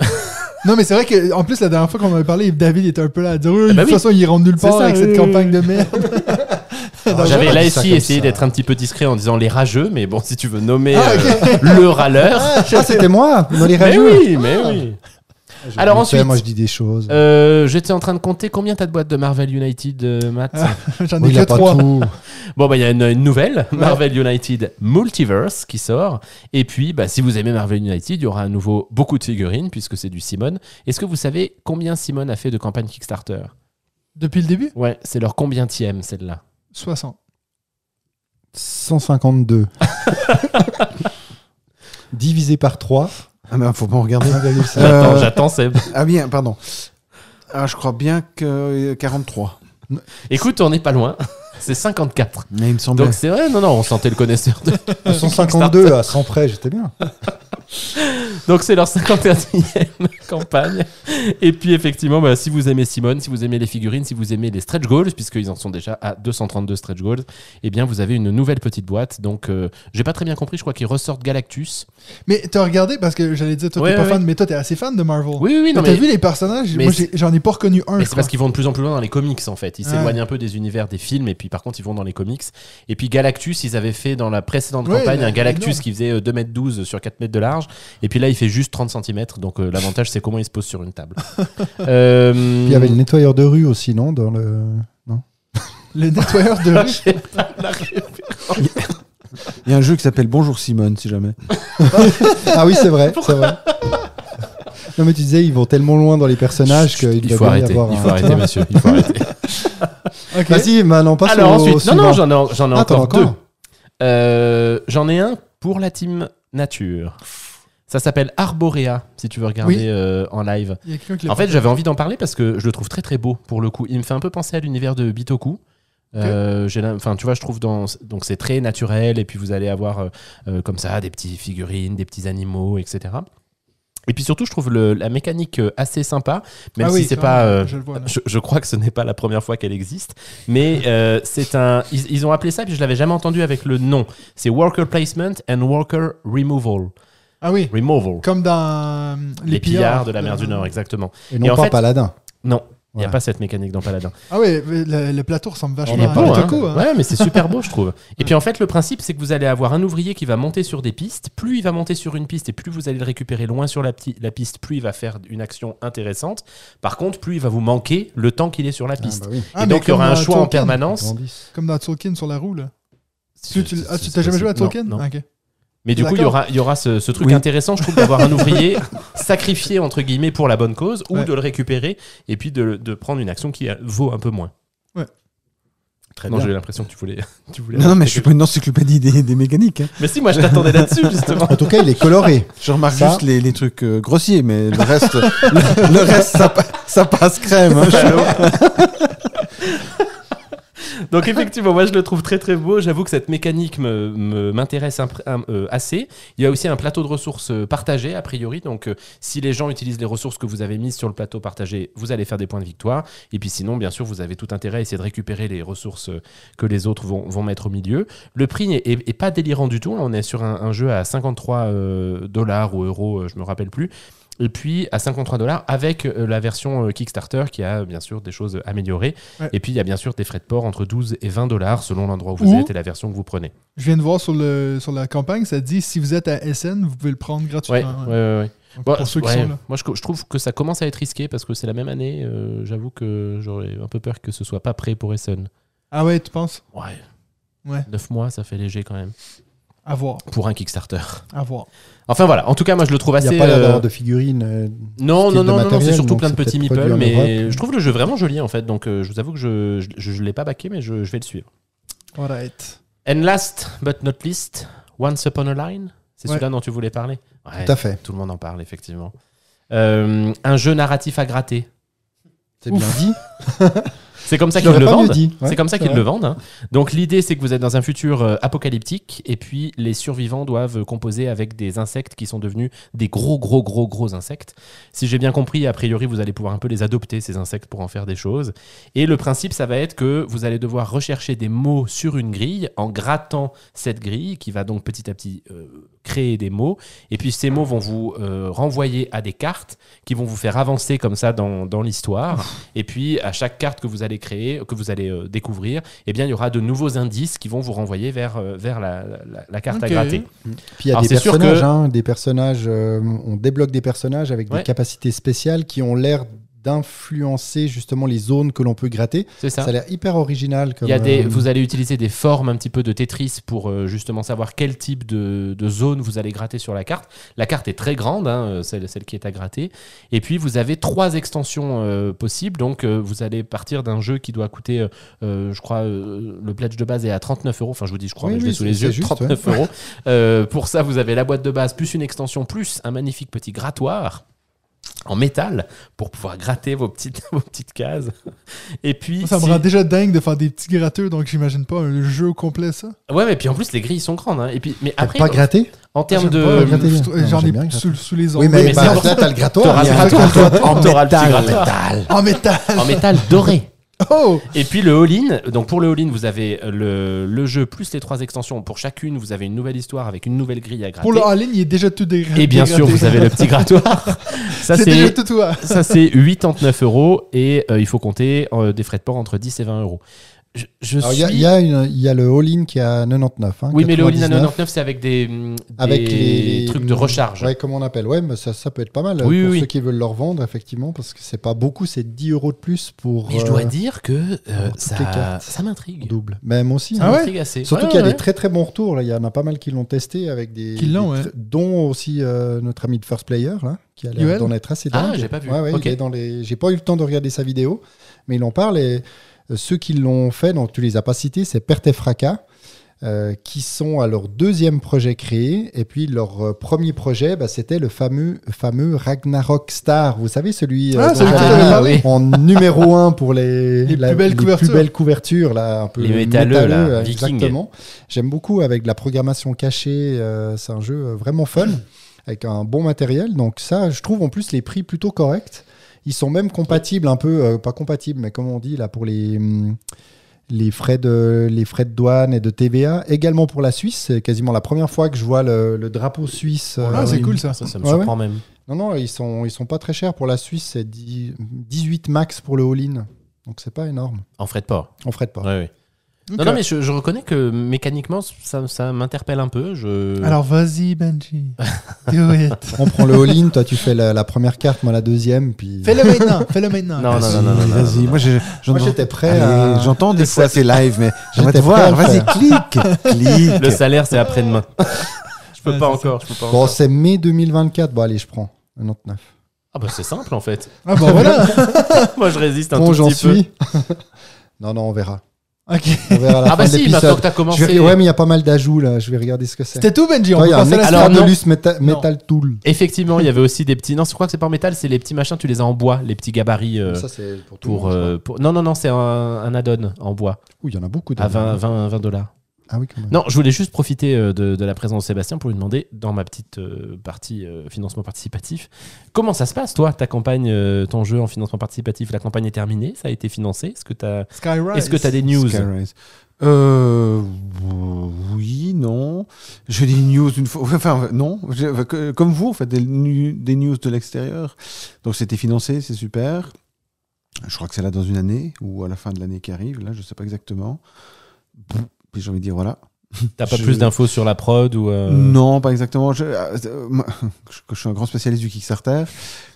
non, mais c'est vrai que en plus, la dernière fois qu'on avait parlé, David était un peu là à dire Ah bah de toute oui. façon, il rentre nulle part ça, avec oui, cette campagne de merde. J'avais là aussi essayé d'être un petit peu discret en disant les rageux, mais bon, si tu veux nommer Ah, euh, le râleur. Ah c'était moi, dans les mais rageux. oui, mais oui. Je Alors ensuite- moi je dis des choses. Euh, J'étais en train de compter combien t'as de boîtes de Marvel United, euh, Matt Ah. J'en ai que trois. Bon, bah, il y a une, une nouvelle, Marvel United Multiverse, qui sort. Et puis, bah, si vous aimez Marvel United, il y aura à nouveau beaucoup de figurines, puisque c'est du Simone. Est-ce que vous savez combien Simone a fait de campagne Kickstarter? Depuis le début? Ouais, c'est leur combien tième, celle-là 60. 152. Divisé par 3. Ah, mais faut pas en regarder. 1,5. Euh, Attends, j'attends, Seb. Ah, bien, pardon. Ah, je crois bien que euh, 43. Écoute, on n'est pas loin. C'est 54. Mais il me semblait. Donc c'est vrai, non, non, on sentait le connaisseur de. 152 à 100 près, j'étais bien. Donc c'est leur 51e campagne. Et puis effectivement, bah, si vous aimez Simone, si vous aimez les figurines, si vous aimez les stretch goals, puisqu'ils en sont déjà à 232 stretch goals, eh bien vous avez une nouvelle petite boîte. Donc euh, j'ai pas très bien compris, je crois qu'ils ressortent Galactus. Mais t'as regardé parce que j'allais dire, toi, Ouais, t'es pas ouais, fan, ouais. mais toi, t'es assez fan de Marvel. Oui, oui, oui, non, T'as mais, vu les personnages? mais Moi, j'en ai pas reconnu un. mais c'est parce qu'ils vont de plus en plus loin dans les comics en fait. Ils s'éloignent un peu des univers des films et puis par contre ils vont dans les comics. Et puis Galactus, ils avaient fait dans la précédente Ouais, campagne un Galactus qui faisait euh, 2m12 sur 4 mètres de large. Et puis là il fait juste 30 cm. Donc euh, l'avantage c'est comment il se pose sur une table. Euh, il y avait le nettoyeur de rue aussi, non dans le... Le nettoyeur de rue? Il y a un jeu qui s'appelle Bonjour Simone, si jamais. Ah oui, c'est vrai, c'est vrai. Non mais tu disais, ils vont tellement loin dans les personnages qu'il faut arrêter, avoir il un- faut arrêter, monsieur. Il faut arrêter. Ok. Vas-y, maintenant passe Alors au ensuite, non, suivant. non, j'en ai, j'en ai encore, deux. Euh, j'en ai un pour la team nature. Ça s'appelle Arborea, si tu veux regarder Oui. euh, en live. En fait, j'avais envie d'en parler parce que je le trouve très très beau pour le coup. Il me fait un peu penser à l'univers de Bitoku. Euh, Enfin, tu vois, je trouve dans donc c'est très naturel et puis vous allez avoir euh, comme ça des petites figurines, des petits animaux, etc. Et puis surtout, je trouve le- la mécanique euh, assez sympa, même Ah si c'est quand pas. euh, je le vois, là. je, je crois que ce n'est pas la première fois qu'elle existe, mais euh, c'est un. Ils, ils ont appelé ça, puis je l'avais jamais entendu avec le nom. C'est Worker Placement and Worker Removal. Ah oui, Removal. comme dans euh, Les, pillards de la mer du Nord, exactement. Et non Et en pas fait- Paladin. Non, il n'y a pas cette mécanique dans Paladin. Ah oui, le, le plateau ressemble vachement Il est à beau, un hein. Hein. Ouais, mais c'est super beau, je trouve. Et puis en fait, le principe, c'est que vous allez avoir un ouvrier qui va monter sur des pistes. Plus il va monter sur une piste et plus vous allez le récupérer loin sur la, piste, plus il va faire une action intéressante. Par contre, plus il va vous manquer le temps qu'il est sur la Ah, piste. bah oui. Ah, et mais donc, il y aura un dans choix en permanence. Comme dans Tolkien sur la roue, là. Tu, tu- ah, tu t'as jamais joué à. Tolkien Non, non. Ah, ok. Mais du coup, il y aura, il y aura ce, ce truc Oui. intéressant, je trouve, d'avoir un ouvrier sacrifié, entre guillemets, pour la bonne cause, ou Ouais. de le récupérer, et puis de, de prendre une action qui euh, vaut un peu moins. Ouais. Très non, bien. j'ai l'impression que tu voulais. Tu voulais Non, non, mais je suis pas une encyclopédie des, des mécaniques. hein. Mais si, moi, je t'attendais là-dessus, justement. En tout cas, il est coloré. Je remarque Ça- juste les, les trucs euh, grossiers, mais le reste, le, le reste ça, pa- ça passe crème. hein. Donc effectivement, moi je le trouve très très beau. J'avoue que cette mécanique m'intéresse euh, assez. Il y a aussi un plateau de ressources euh, partagé a priori. Donc euh, si les gens utilisent les ressources que vous avez mises sur le plateau partagé, vous allez faire des points de victoire. Et puis sinon, bien sûr, vous avez tout intérêt à essayer de récupérer les ressources que les autres vont, vont mettre au milieu. Le prix n'est est- est pas délirant du tout. On est sur un, jeu à 53 euh, dollars ou euros, je me rappelle plus. Et puis à 53 dollars avec euh, la version euh, Kickstarter qui a bien sûr des choses améliorées. Ouais. Et puis il y a bien sûr des frais de port entre 12 et 20 dollars selon l'endroit où vous Ou- êtes et la version que vous prenez. Je viens de voir sur, le, sur la campagne, ça dit si vous êtes à SN, vous pouvez le prendre gratuitement. ouais, ouais. ouais. Donc, Bon, pour ceux qui sont là. Moi je, je trouve que ça commence à être risqué parce que c'est la même année. euh, J'avoue que j'aurais un peu peur que ce soit pas prêt pour Essen. Ah ouais, tu penses? Ouais. Ouais. 9 mois, ça fait léger quand même. À voir. Pour un Kickstarter. À voir. Enfin voilà, en tout cas, moi je le trouve Il n'y assez. a pas euh, de figurines. euh, Non, non, non, non, c'est surtout plein de petits meeples, mais je trouve le jeu vraiment joli en fait, donc euh, je vous avoue que je je, je l'ai pas baqué, mais je, je vais le suivre. Alright. And last but not least, Once Upon a Line, c'est Ouais. celui-là dont tu voulais parler? Ouais, Tout à fait. Tout le monde en parle, effectivement. Euh, un jeu narratif à gratter. C'est bien dit. C'est comme ça qu'ils le vendent. Ouais, c'est comme ça qu'ils le vendent. hein. Donc l'idée, c'est que vous êtes dans un futur euh, apocalyptique et puis les survivants doivent composer avec des insectes qui sont devenus des gros, gros, gros, gros insectes. Si j'ai bien compris, a priori, vous allez pouvoir un peu les adopter, ces insectes, pour en faire des choses. Et le principe, ça va être que vous allez devoir rechercher des mots sur une grille en grattant cette grille qui va donc petit à petit euh, créer des mots. Et puis ces mots vont vous euh, renvoyer à des cartes qui vont vous faire avancer comme ça dans, dans l'histoire. Et puis à chaque carte que vous allez créer, que vous allez euh, découvrir, eh bien il y aura de nouveaux indices qui vont vous renvoyer vers, euh, vers la, la- la carte à gratter. Puis il y a Alors, des personnages, que- hein, des personnages, euh, on débloque des personnages avec Ouais. des capacités spéciales qui ont l'air d'influencer justement les zones que l'on peut gratter. C'est ça. Ça a l'air hyper original. Comme, Il y a des, euh, vous allez utiliser des formes un petit peu de Tetris pour euh, justement savoir quel type de, de zone vous allez gratter sur la carte. La carte est très grande, hein, euh, celle, celle qui est à gratter. Et puis vous avez trois extensions euh, possibles. Donc vous allez partir d'un jeu qui doit coûter, je crois, le pledge de base est à 39 euros. Enfin, je vous dis, je crois, Oui, mais je l'ai oui, sous les yeux. juste, 39 euros. Pour ça, vous avez la boîte de base plus une extension plus un magnifique petit grattoir en métal pour pouvoir gratter vos petites, vos petites cases. Et puis, Ça me si- rend déjà dingue de faire des petits gratteux, donc j'imagine pas un jeu complet, ça. Ouais, mais puis en plus, les grilles sont grandes. hein. Et puis, mais après, pas gratté en termes de. gratter J'en ai bien sous, sous les Oui, ongles. mais, mais bah, c'est pour là, t'as le grattoir. T'auras il y le a un grattoir. grattoir en métal. En métal en métal doré. Oh Et puis le all-in, donc pour le all-in, vous avez le, le jeu plus les trois extensions. Pour chacune, vous avez une nouvelle histoire avec une nouvelle grille à gratter. Pour le all-in, il est déjà tout dégradé. Et bien sûr, vous avez le petit grattoir. Ça, C'est ça, c'est 89 euros et euh, il faut compter euh, des frais de port entre 10 et 20 euros. Je, je Alors, il suis. y, a- il y a une- il y a le all-in qui est à 99. hein, Oui, mais le all-in à 99, 99, c'est avec des, Avec les trucs de recharge. Ouais, comme on appelle. Ouais, mais ça, ça peut être pas mal Oui, pour oui. ceux qui veulent leur vendre, effectivement, parce que c'est pas beaucoup, c'est 10 euros de plus pour. Mais je dois euh, dire que euh, ça, m'intrigue. double. Même aussi. Ça hein. Ah ouais m'intrigue assez. Surtout Ouais, qu'il y a ouais. des très très bons retours. Là. Il y en a pas mal qui l'ont testé avec des. Qui l'ont, des Dont aussi euh, notre ami de First Player, là, qui a l'air d'en être assez Ah, dingue. j'ai pas vu. J'ai pas eu le temps de regarder sa vidéo, mais il en parle et ceux qui l'ont fait, donc tu les as pas cités, c'est Perte et Fracas. euh, qui sont à leur deuxième projet créé. Et puis leur euh, premier projet, bah, c'était le fameux, fameux Ragnarok Star. Vous savez, celui, euh, Ah, celui en numéro un pour les, Les plus belles couvertures. belles couvertures, là, un peu Les métalleux, là, Viking. exactement. J'aime beaucoup avec de la programmation cachée. euh, c'est un jeu euh, vraiment fun, avec un bon matériel. Donc ça, je trouve en plus les prix plutôt corrects. Ils sont même compatibles un peu, euh, pas compatibles, mais comme on dit là pour les hum, les frais de les frais de douane et de TVA. Également pour la Suisse, c'est quasiment la première fois que je vois le, le drapeau suisse. euh, Ah, c'est oui. cool ça. Ça, ça me Ouais, surprend même. Non, non, ils sont ils sont pas très chers pour la Suisse. C'est 10 18 max pour le all-in. Donc c'est pas énorme. En frais de port. On ferait de pas. Ouais, ouais. Non, non, mais je, je reconnais que mécaniquement, ça, ça m'interpelle un peu. Je... Alors vas-y, Benji. Do it. On prend le all-in, toi tu fais la, la première carte, moi la deuxième, puis. Fais-le maintenant. Fais-le maintenant. Non, non, non, non, non, non, Vas-y, moi j'étais prêt à. J'entends des fois c'est live, mais j'aimerais te voir. Vas-y, clique, clique. Le salaire, c'est après-demain. je peux Ouais, pas encore. Je peux pas Bon, encore. c'est mai 2024. Bon, allez, je prends un autre neuf. Ah bah c'est simple en fait. Ah bon voilà. Moi je résiste un Bon, tout j'en petit peu. suis. non, non, on verra. Ok. On verra à la Ah fin bah de si, maintenant que t'as Je commencé. vais- Ouais, mais il y a pas mal d'ajouts là. Je vais regarder ce que c'est. C'était tout, Benji. On peut Il y a un passer à la extra non. Meta- Metal Tool. Effectivement, il y avait aussi des petits. Non, je crois que c'est pas en métal, c'est les petits machins, tu les as en bois, les petits gabarits. euh, Ça, c'est pour tout le pour, monde, je euh, pour- Non, non, non, c'est un, un add-on en bois. Ouh, il y en a beaucoup. à d'ailleurs. 20, 20, 20 dollars. Ah oui, quand même. Non, je voulais juste profiter euh, de, de la présence de Sébastien pour lui demander, dans ma petite euh, partie euh, financement participatif, comment ça se passe, toi, ta campagne, ton jeu en financement participatif? La campagne est terminée Ça a été financé Est-ce que tu as, Skyrise. est-ce que t'as des news? Skyrise. Euh, oui, non. Je dis news une fois. Enfin, non. Que- Comme vous, en fait, des, nu- des news de l'extérieur. Donc, c'était financé, c'est super. Je crois que c'est là dans une année ou à la fin de l'année qui arrive. Là, je sais pas exactement. J'ai envie de dire voilà. T'as pas Je- plus d'infos sur la prod ou euh, Non, pas exactement. Je, euh, euh, moi, je, je suis un grand spécialiste du Kickstarter.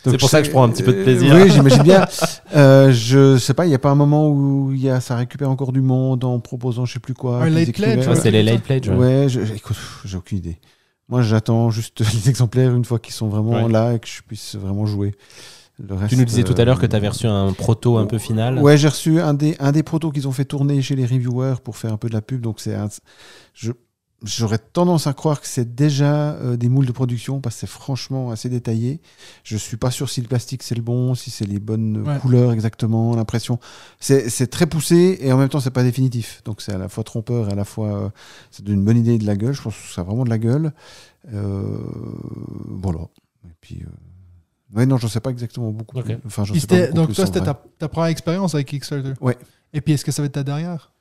C'est pour ça que je prends un petit peu de euh, plaisir. oui, j'imagine bien. Euh, je sais pas, il n'y a pas un moment où il y a, ça récupère encore du monde en proposant je sais plus quoi. Un late pledge, Ouais, c'est les late pledge. ouais. Ouais, j'ai aucune idée. Moi, j'attends juste les exemplaires une fois qu'ils sont vraiment Ouais. là et que je puisse vraiment jouer. Le reste, Tu nous disais tout à l'heure que euh, tu avais reçu un proto un peu final. Ouais, j'ai reçu un des, un des protos qu'ils ont fait tourner chez les reviewers pour faire un peu de la pub. Donc, c'est un- je, j'aurais tendance à croire que c'est déjà euh, des moules de production parce que c'est franchement assez détaillé. Je suis pas sûr si le plastique c'est le bon, si c'est les bonnes Ouais. couleurs exactement, l'impression. C'est, c'est très poussé et en même temps, c'est pas définitif. Donc, c'est à la fois trompeur et à la fois. euh, ça donne une bonne idée de la gueule. Je pense que ça a vraiment de la gueule. Euh, voilà. Et puis. Ouais, non, je sais pas exactement beaucoup. Enfin, Puis sais pas beaucoup donc plus, toi, c'était ta, ta première expérience avec Kickstarter. Ouais. Et puis, est-ce que ça va être ta dernière?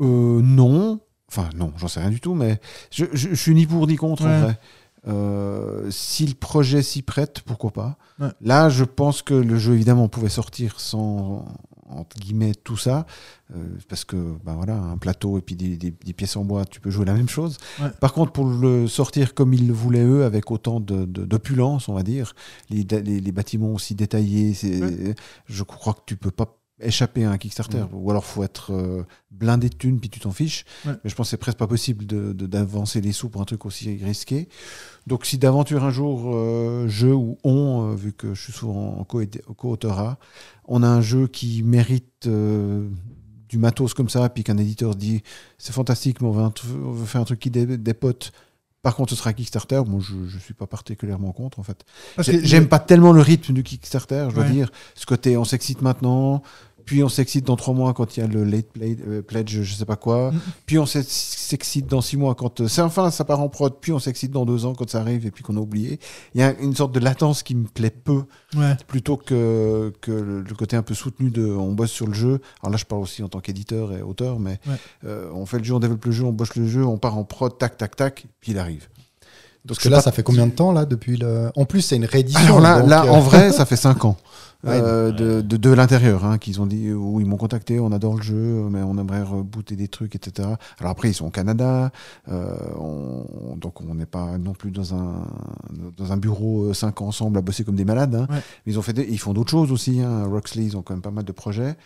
Euh, non. Enfin, non, j'en sais rien du tout, mais je, je, je suis ni pour ni contre Ouais. en vrai. Euh, si le projet s'y prête, pourquoi pas? Ouais. Là, je pense que le jeu, évidemment, pouvait sortir sans, entre guillemets, tout ça. euh, parce que, ben voilà, un plateau et puis des, des- des pièces en bois, tu peux jouer la même chose. Ouais. Par contre, pour le sortir comme ils le voulaient eux, avec autant de- d'opulence, on va dire, les, les- les bâtiments aussi détaillés, c'est- je crois que tu peux pas échapper à un Kickstarter. Ou alors, faut être euh, blindé de thunes, puis tu t'en fiches. Ouais. Mais je pense que c'est presque pas possible de- de- d'avancer les sous pour un truc aussi risqué. Donc, si d'aventure un jour, euh, je ou on, euh, vu que je suis souvent en co- co-autorat, on a un jeu qui mérite euh, du matos comme ça, puis qu'un éditeur dit c'est fantastique, mais on veut, un tru- on veut faire un truc qui dé- dépote. Par contre, ce sera Kickstarter. Moi, je ne suis pas particulièrement contre, en fait. J'aime pas tellement le rythme du Kickstarter, je dois Ouais. dire. Ce côté, on s'excite maintenant, puis on s'excite dans trois mois quand il y a le late play- euh, pledge, je sais pas quoi, Mhm. puis on s'ex- s'excite dans six mois quand euh, c'est enfin ça part en prod, puis on s'excite dans deux ans quand ça arrive et puis qu'on a oublié. Il y a une sorte de latence qui me plaît peu, Ouais. plutôt que, que le, le côté un peu soutenu de on bosse sur le jeu. Alors là, je parle aussi en tant qu'éditeur et auteur, mais Ouais. euh, on fait le jeu, on développe le jeu, on bosse le jeu, on part en prod, tac, tac, tac, puis il arrive. Donc Parce que là, ça fait combien de temps là depuis le. En plus, c'est une réédition. alors là, donc, là euh, en vrai, ça fait 5 ans. Ouais. Euh, de, de, de l'intérieur, hein, qu'ils ont dit, euh, où ils m'ont contacté, on adore le jeu, mais on aimerait rebooter des trucs, etc. Alors après, ils sont au Canada, euh, on- donc on n'est pas non plus dans un, dans un bureau 5 ans ensemble à bosser comme des malades. hein. Ouais. Mais ils, ont fait des- ils font d'autres choses aussi. Hein. Roxley, ils ont quand même pas mal de projets.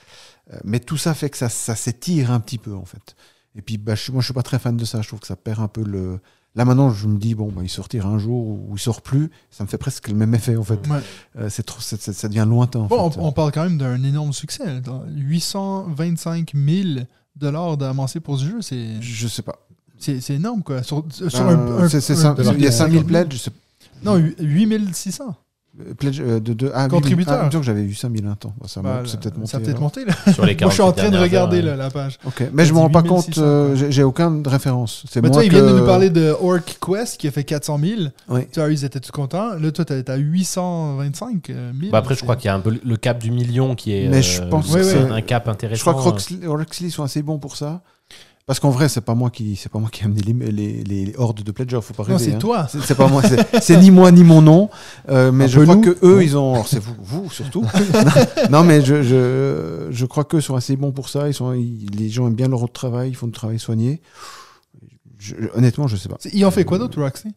Euh, mais tout ça fait que ça, ça s'étire un petit peu, en fait. Et puis, bah, je, moi, je suis pas très fan de ça. Je trouve que ça perd un peu le. Là, maintenant, je me dis, bon, bah, il sortira un jour ou il sort plus. Ça me fait presque le même effet, en fait. Ouais. Euh, c'est trop, ça devient lointain. en Bon, fait. on, on parle quand même d'un énorme succès. là. 825 000 dollars d'amassé pour ce jeu, c'est. Je sais pas. C'est énorme, quoi. Sur, sur Ben, un, un- un- Il y a 5000 économie. pledges. Non, 8600. Euh, pledge, euh, de, de, ah, Contributeurs. 8000. Ah, j'avais vu 5000 un temps. Bah, ça Bah, c'est peut-être monté. Ça a peut-être monté, là. Sur les Moi, je suis en 48 train de regarder heures, là, ouais. la page. Ok, mais je dit me rends pas 8600, compte, euh, j'ai aucune référence. C'est Mais moi toi, ils que... viennent de nous parler de Orc Quest qui a fait 400 000. Oui. Tu vois, ils étaient tous contents. Là, toi, t'as t'as 825 000. Bah après, je crois qu'il y a un peu le cap du million qui est Mais euh, je pense que un- c'est- un cap intéressant. Je crois que Roxley sont assez bons pour ça. Parce qu'en vrai, c'est pas moi qui, c'est pas moi qui ai amené les, les, les- les hordes de pledgers, faut pas Non, rêver. c'est hein. toi. C'est c'est pas moi, c'est- c'est ni moi ni mon nom. Euh, mais Un je crois nous. que eux, ils ont. Alors c'est vous, vous surtout. non, mais je, je, je crois qu'eux sont assez bons pour ça. Ils sont, ils- les gens aiment bien leur travail, ils font du travail soigné. Je- honnêtement, je sais pas. Ils ont fait quoi d'autre, Roxy?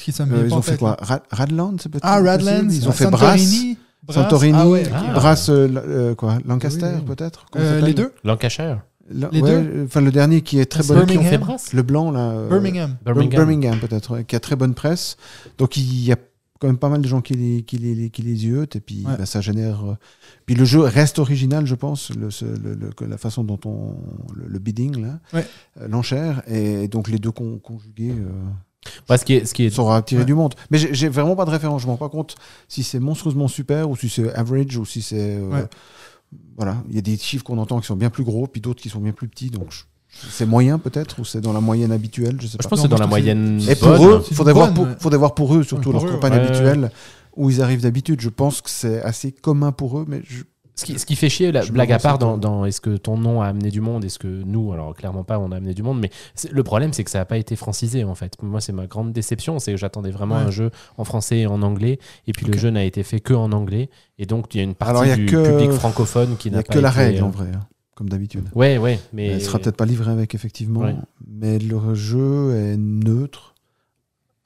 Qui ça me Euh, ils ont en fait quoi? Ra- Radland, c'est peut-être Ah, Radlands. Ils ont fait Brass. Santorini. Brass. Santorini, Ah ouais. Brass, euh, euh, quoi, Lancaster, Oui, oui. peut-être? Euh, les deux? Lancashire, La- Les ouais, deux euh, Enfin, le dernier qui est très bon. qui ont fait Birmingham. Brass Le blanc, là. euh, Birmingham. Birmingham. Birmingham, peut-être, ouais, qui a très bonne presse. Donc il y a quand même pas mal de gens qui les, qui les, qui les yeutent, et puis Ouais. bah, ça génère. euh, Puis le jeu reste original, je pense, le, ce- le- le- la façon dont on. le, le bidding, là, Ouais. euh, l'enchère, et donc les deux con- conjugués. euh, Bah, ce qui est, ce qui est ça aura attiré Ouais. du monde. Mais j'ai j'ai vraiment pas de référence. Je me rends pas compte si c'est monstrueusement super ou si c'est average ou si c'est. Voilà, il y a des chiffres qu'on entend qui sont bien plus gros, puis d'autres qui sont bien plus petits. Donc je- c'est moyen peut-être ou c'est dans la moyenne habituelle, je sais je pas. pense Non, que c'est dans la je moyenne. Et pour bonne. eux, une faudrait voir, bonne, pour, faudrait voir pour eux, surtout Ouais, pour leur eux, campagne ouais. habituelle, où ils arrivent d'habitude. Je pense que c'est assez commun pour eux, mais je, Ce qui, ce qui fait chier, la Je blague à part, dans, dans est-ce que ton nom a amené du monde, est-ce que nous, alors clairement pas, on a amené du monde, mais le problème c'est que ça n'a pas été francisé en fait. Moi, c'est ma grande déception, c'est que j'attendais vraiment Ouais. un jeu en français et en anglais, et puis le jeu n'a été fait que en anglais, et donc il y a une partie Alors, il y a du que- public francophone qui il n'y n'a a pas que la règle euh, en vrai, hein, comme d'habitude. Ouais, ouais, mais Elle sera peut-être pas livrée avec, effectivement, Ouais. mais le jeu est neutre,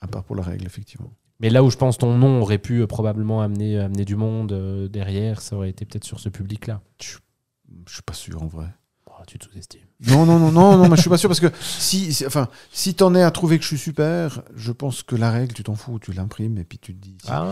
à part pour la règle, effectivement. Mais là où je pense ton nom aurait pu euh, probablement amener, amener du monde euh, derrière, ça aurait été peut-être sur ce public-là. Je, je suis pas sûr en vrai. Oh, tu te sous-estimes. Non, non, non, non, non, mais je suis pas sûr parce que si, si- enfin, si t'en es à trouver que je suis super, je pense que la règle, tu t'en fous, tu l'imprimes et puis tu te dis. Ah,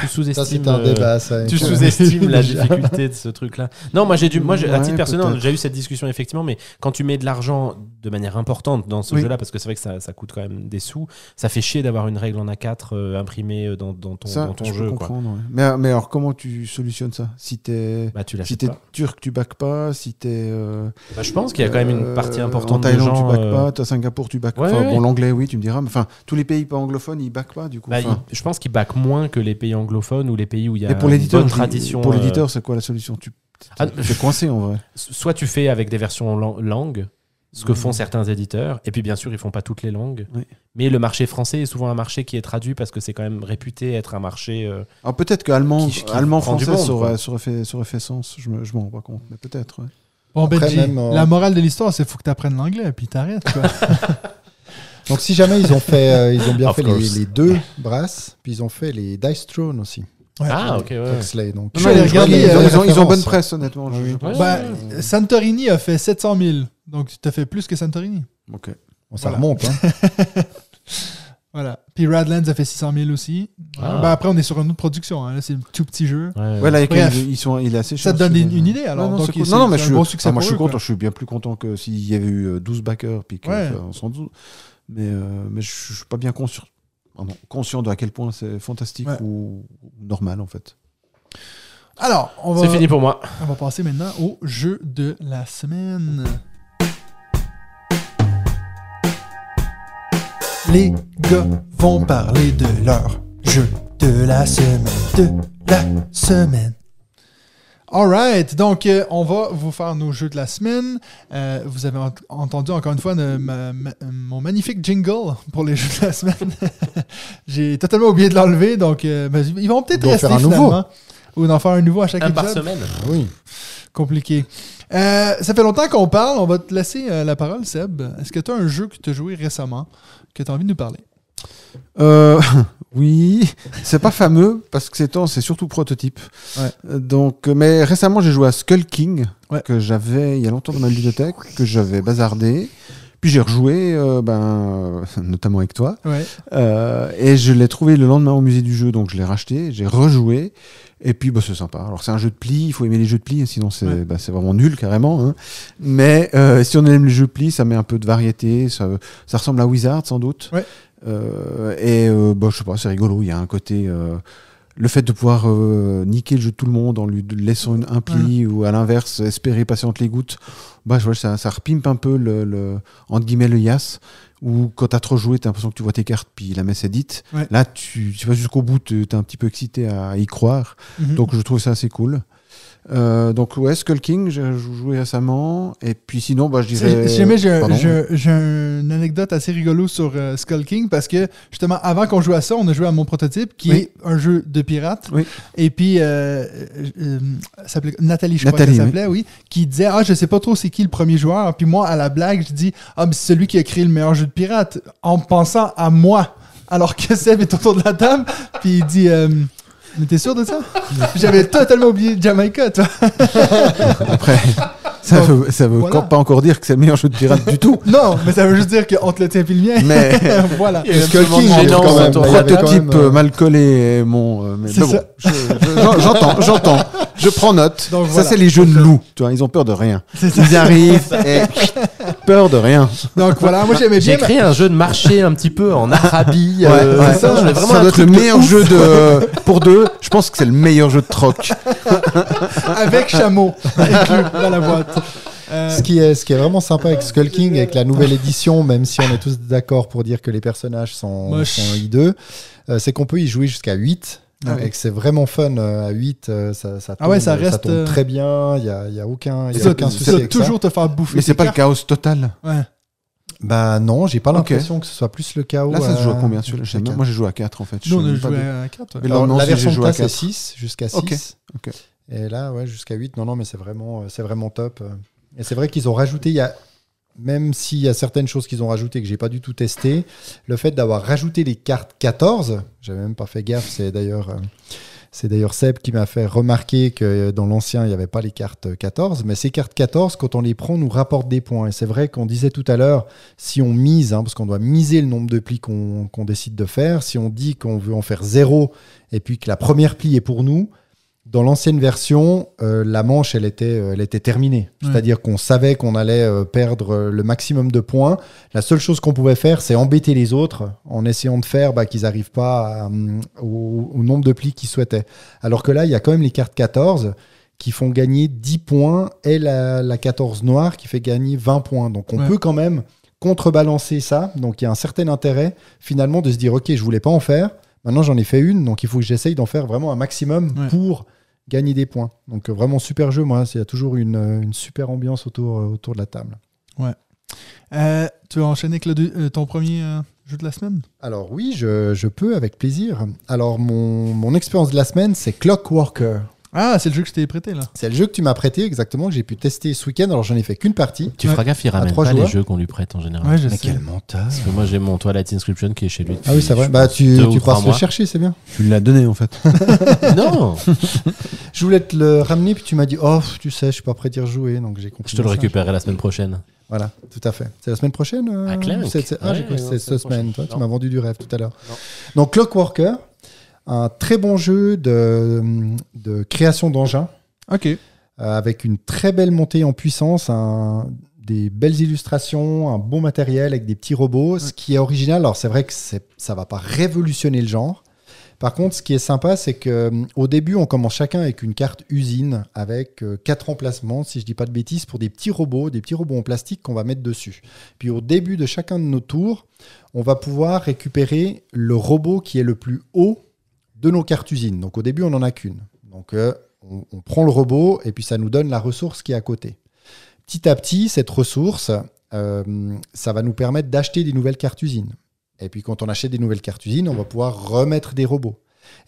tu sous-estimes. un euh, débat, ça. Tu sous-estimes la difficulté de ce truc-là. Non, moi j'ai dû, moi à titre personnel, j'ai eu cette discussion effectivement, mais quand tu mets de l'argent de manière importante dans ce Oui. jeu-là, parce que c'est vrai que ça, ça coûte quand même des sous, ça fait chier d'avoir une règle en A4 euh, imprimée euh, dans, dans ton, Ça, dans ton je peux jeu. Quoi. comprendre. ouais. Mais, mais alors, comment tu solutionnes ça? Si t'es Bah tu si pas. turc, tu back pas. Si t'es euh, Bah, je pense qu'il y a quand même une partie euh, importante En de Thaïlande, gens. tu back euh, pas. T'as Singapour, tu back Ouais, pas. ouais. Bon, l'anglais, oui, tu me diras. Mais enfin, tous les pays pas anglophones, ils back pas du coup. bah, Enfin, il- je pense qu'ils backent moins que les pays anglophones ou les pays où il y a pour une bonne tradition. pour euh, l'éditeur, c'est quoi la solution? Tu Ah, es coincé en vrai. soit tu fais avec des versions lang- langues, ce que font certains éditeurs, et puis bien sûr ils font pas toutes les langues. Oui. Mais le marché français est souvent un marché qui est traduit parce que c'est quand même réputé être un marché. euh, Alors peut-être que allemand, Qui- qui allemand français, monde, ça aurait, quoi. ça aurait fait, ça aurait fait sens. Je me, je m'en rends pas compte, mais peut-être. ouais. Bon, Après, Benji, même, euh, la morale de l'histoire, c'est qu'il faut que tu apprennes l'anglais, puis t'arrêtes. Donc si jamais ils ont fait, euh, ils ont bien Of fait les, deux brasses, puis ils ont fait les Dice Throne aussi. Ah, ok, ouais. Huxley, donc. Je vais aller ils, ont- ils, bonne presse, honnêtement. je- Oui. je pense. Bah, Santorini a fait 700 000. Donc, tu as fait plus que Santorini. ok. Bon, ça Voilà. remonte. Hein. Voilà. Puis Radlands a fait 600 000 aussi. Ah. Ben, après, on est sur une autre production. hein. Là, c'est un tout petit jeu. Ouais. Ouais, là, Bref. ils sont, il est assez Ça cher, te donne une, idée alors. Ouais, non, Donc, c'est cool. non, non, mais je suis, bon succès ah, moi, pour je suis eux, content. quoi. Je suis bien plus content que s'il y avait eu euh, 12 backers puis qu'on Ouais. fait en 112. Mais, euh, mais je suis pas bien conscient, pardon, conscient de à quel point c'est fantastique Ouais. ou, ou normal en fait. Alors, on va, C'est fini pour moi. on va passer maintenant au jeu de la semaine. Les gars vont parler de leur jeu de la semaine. De la semaine. Alright, donc euh, on va vous faire nos jeux de la semaine. Euh, vous avez ent- entendu encore une fois ne- ma- ma- mon magnifique jingle pour les jeux de la semaine. J'ai totalement oublié de l'enlever, donc euh, ben, ils vont peut-être rester faire un nouveau. finalement. Ou d'en faire un nouveau à chaque Un par épisode semaine. Oui. compliqué. Euh, ça fait longtemps qu'on parle. On va te laisser euh, la parole, Seb. Est-ce que tu as un jeu que tu as joué récemment que tu as envie de nous parler? Euh, oui, c'est pas fameux parce que ces temps c'est surtout prototype. Ouais. Donc, mais récemment j'ai joué à Skull King Ouais. que j'avais il y a longtemps dans ma bibliothèque que j'avais bazardé. Puis j'ai rejoué, euh, ben, notamment avec toi. Ouais. Euh, et je l'ai trouvé le lendemain au musée du jeu, donc je l'ai racheté, j'ai rejoué. Et puis bah, c'est sympa. Alors c'est un jeu de pli, il faut aimer les jeux de pli, sinon c'est Ouais. bah, c'est vraiment nul carrément. hein. Mais euh, si on aime les jeux de pli, ça met un peu de variété. Ça, ça ressemble à Wizard sans doute. Ouais. Euh, et euh, bah, je sais pas, c'est rigolo. Il y a un côté. Le fait de pouvoir euh, niquer le jeu de tout le monde en lui laissant une, un pli ou à l'inverse espérer passer entre les gouttes, bah, je vois, ça, ça repimpe un peu le, le, entre guillemets, le yas. Ou quand t'as trop joué, t'as l'impression que tu vois tes cartes, puis la messe est dite. Ouais. Là, tu, tu vas jusqu'au bout, tu es un petit peu excité à y croire. Mhm. Donc je trouve ça assez cool. Euh, donc ouais, Skull King, j'ai joué récemment. Et puis sinon, bah, je dirais... Si jamais j'ai une anecdote assez rigolo sur euh, Skull King parce que justement avant qu'on joue à ça, on a joué à mon prototype qui Oui. est un jeu de pirate. Oui. Et puis euh, euh, Nathalie, je crois Nathalie, qu'elle s'appelait, oui. qui disait ah je sais pas trop c'est qui le premier joueur. Puis moi à la blague je dis ah mais c'est celui qui a créé le meilleur jeu de pirate en pensant à moi. Alors que Seb est autour de la table, puis il dit euh, mais t'es sûr de ça? J'avais totalement oublié Jamaica, toi. Après, ça Donc, veut, ça veut voilà. pas encore dire que c'est le meilleur jeu de pirate du tout. Non, mais ça veut juste dire qu'on te le tient puis le mien. Mais voilà. Skull King, quand prototype même, euh, euh, mal collé est mon... euh, mais C'est mais bon, ça. je- je- j'en- j'entends, j'entends. Je prends note. Donc ça, voilà. c'est les jeux de loups. Tu vois, ils ont peur de rien. C'est ça. Ils arrivent et peur de rien. Donc voilà, moi j'aimais J'ai bien. créé un jeu de marché un petit peu en Arabie. Ouais, euh, ouais. c'est ça, ça un doit être le de meilleur jeu de pour deux. Je pense que c'est le meilleur jeu de troc. avec chameau inclus dans la boîte. Euh, Ce qui, est, ce qui est vraiment sympa avec Skull King, avec la nouvelle édition, même si on est tous d'accord pour dire que les personnages sont hideux, euh, c'est qu'on peut y jouer jusqu'à 8. Ah ouais. Et que c'est vraiment fun euh, à 8. euh, ça, ça, Ah ouais, tourne, ça reste, tourne euh, très bien. Il n'y a, y a aucun, il y a ça, aucun ça souci avec ça. toujours te faire bouffer. Mais c'est pas le chaos total. Ouais. Bah non, j'ai pas l'impression que ce soit plus le chaos. Là, ça se joue à combien celui-là Je sais avec pas. un- Moi, j'ai joué à 4 en fait. Je Nous, on a joué de- à 4. Mais Alors, non, la si, version de joué à tas, c'est 4. 6, jusqu'à 6. Ok, ok. Et là, ouais, jusqu'à 8. Non, non, mais c'est vraiment, c'est vraiment top. Et c'est vrai qu'ils ont rajouté, il y a, même s'il y a certaines choses qu'ils ont rajoutées que j'ai pas du tout testé, le fait d'avoir rajouté les cartes 14, j'avais même pas fait gaffe, c'est d'ailleurs. euh, c'est d'ailleurs Seb qui m'a fait remarquer que euh, dans l'ancien, il n'y avait pas les cartes 14. Mais ces cartes 14, quand on les prend, nous rapportent des points. Et c'est vrai qu'on disait tout à l'heure, si on mise, hein, parce qu'on doit miser le nombre de plis qu'on décide de faire, si on dit qu'on veut en faire zéro et puis que la première pli est pour nous, dans l'ancienne version, euh, la manche, elle était, euh, elle était terminée. Ouais. C'est-à-dire qu'on savait qu'on allait euh, perdre le maximum de points. La seule chose qu'on pouvait faire, c'est embêter les autres en essayant de faire bah, qu'ils n'arrivent pas à, au, au nombre de plis qu'ils souhaitaient. Alors que là, il y a quand même les cartes 14 qui font gagner 10 points et la, la 14 noire qui fait gagner 20 points. Donc on Ouais. peut quand même contrebalancer ça. Donc il y a un certain intérêt finalement de se dire, OK, je voulais pas en faire. Maintenant, j'en ai fait une, donc il faut que j'essaye d'en faire vraiment un maximum Ouais. pour gagner des points. Donc euh, vraiment super jeu, moi, il y a toujours une, euh, une super ambiance autour, euh, autour de la table. Euh, tu veux enchaîner avec le ton premier euh, jeu de la semaine? Alors oui, je, je peux avec plaisir. Alors mon, mon expérience de la semaine, c'est Clockworker. Ah, c'est le jeu que je t'ai prêté là. C'est le jeu que tu m'as prêté exactement, que j'ai pu tester ce week-end. Alors j'en ai fait qu'une partie. Tu feras gaffe, il ramène trois pas joueurs. les jeux qu'on lui prête en général. Ouais, je Mais sais. quel menteur Parce que moi j'ai mon Twilight Inscription qui est chez lui. Ah oui, c'est vrai. Bah tu, tu passes le chercher, c'est bien. Tu l'as donné en fait. Non, Je voulais te le ramener, puis tu m'as dit, oh, tu sais, je suis pas prêt d'y rejouer, donc j'ai compris. je te le récupérerai la semaine prochaine. Voilà, tout à fait. C'est la semaine prochaine euh, Clank. c'est- Ah, Ouais, j'ai cru que non, c'était semaine cette semaine. Toi, tu m'as vendu du rêve tout à l'heure. Non. Donc, Clockworker, un très bon jeu de, de création d'engins, Ok. euh, avec une très belle montée en puissance, un- des belles illustrations, un bon matériel avec des petits robots. Ce qui est original, alors c'est vrai que ça va pas révolutionner le genre. Par contre, ce qui est sympa, c'est que euh, au début, on commence chacun avec une carte usine avec euh, quatre emplacements, si je dis pas de bêtises, pour des petits robots, des petits robots en plastique qu'on va mettre dessus. Puis au début de chacun de nos tours, on va pouvoir récupérer le robot qui est le plus haut de nos cartes usines. Donc au début, on n'en a qu'une. Donc euh, on, prend le robot et puis ça nous donne la ressource qui est à côté. Petit à petit, cette ressource, euh, ça va nous permettre d'acheter des nouvelles cartes usines. Et puis quand on achète des nouvelles cartes usines, on va pouvoir remettre des robots.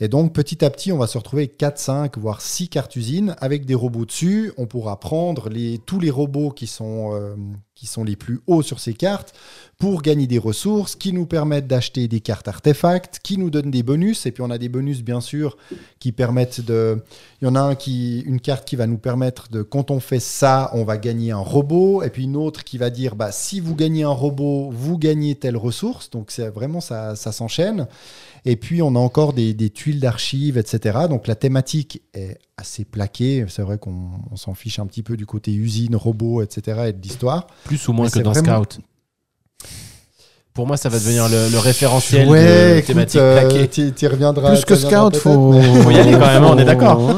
Et donc petit à petit, on va se retrouver avec 4, 5, voire 6 cartes usines avec des robots dessus. On pourra prendre tous les robots qui sont, euh, qui sont les plus hauts sur ces cartes pour gagner des ressources qui nous permettent d'acheter des cartes artefacts, qui nous donnent des bonus. Et puis on a des bonus, bien sûr, qui permettent de. Il y en a qui, une carte qui va nous permettre de, quand on fait ça, on va gagner un robot. Et puis une autre qui va dire, bah, si vous gagnez un robot, vous gagnez telle ressource. Donc vraiment, ça, ça s'enchaîne. Et puis on a encore des, des tuiles d'archives, etc. Donc la thématique est assez plaquée. C'est vrai qu'on on s'en fiche un petit peu du côté usine, robot, etc. et de l'histoire. Plus ou moins Mais que dans vraiment- Scout. Pour moi, ça va devenir le, le référentiel Ouais, de écoute, thématique euh, t'y reviendras. Plus que Scout, faut. mais- Faut y aller quand même, on est d'accord.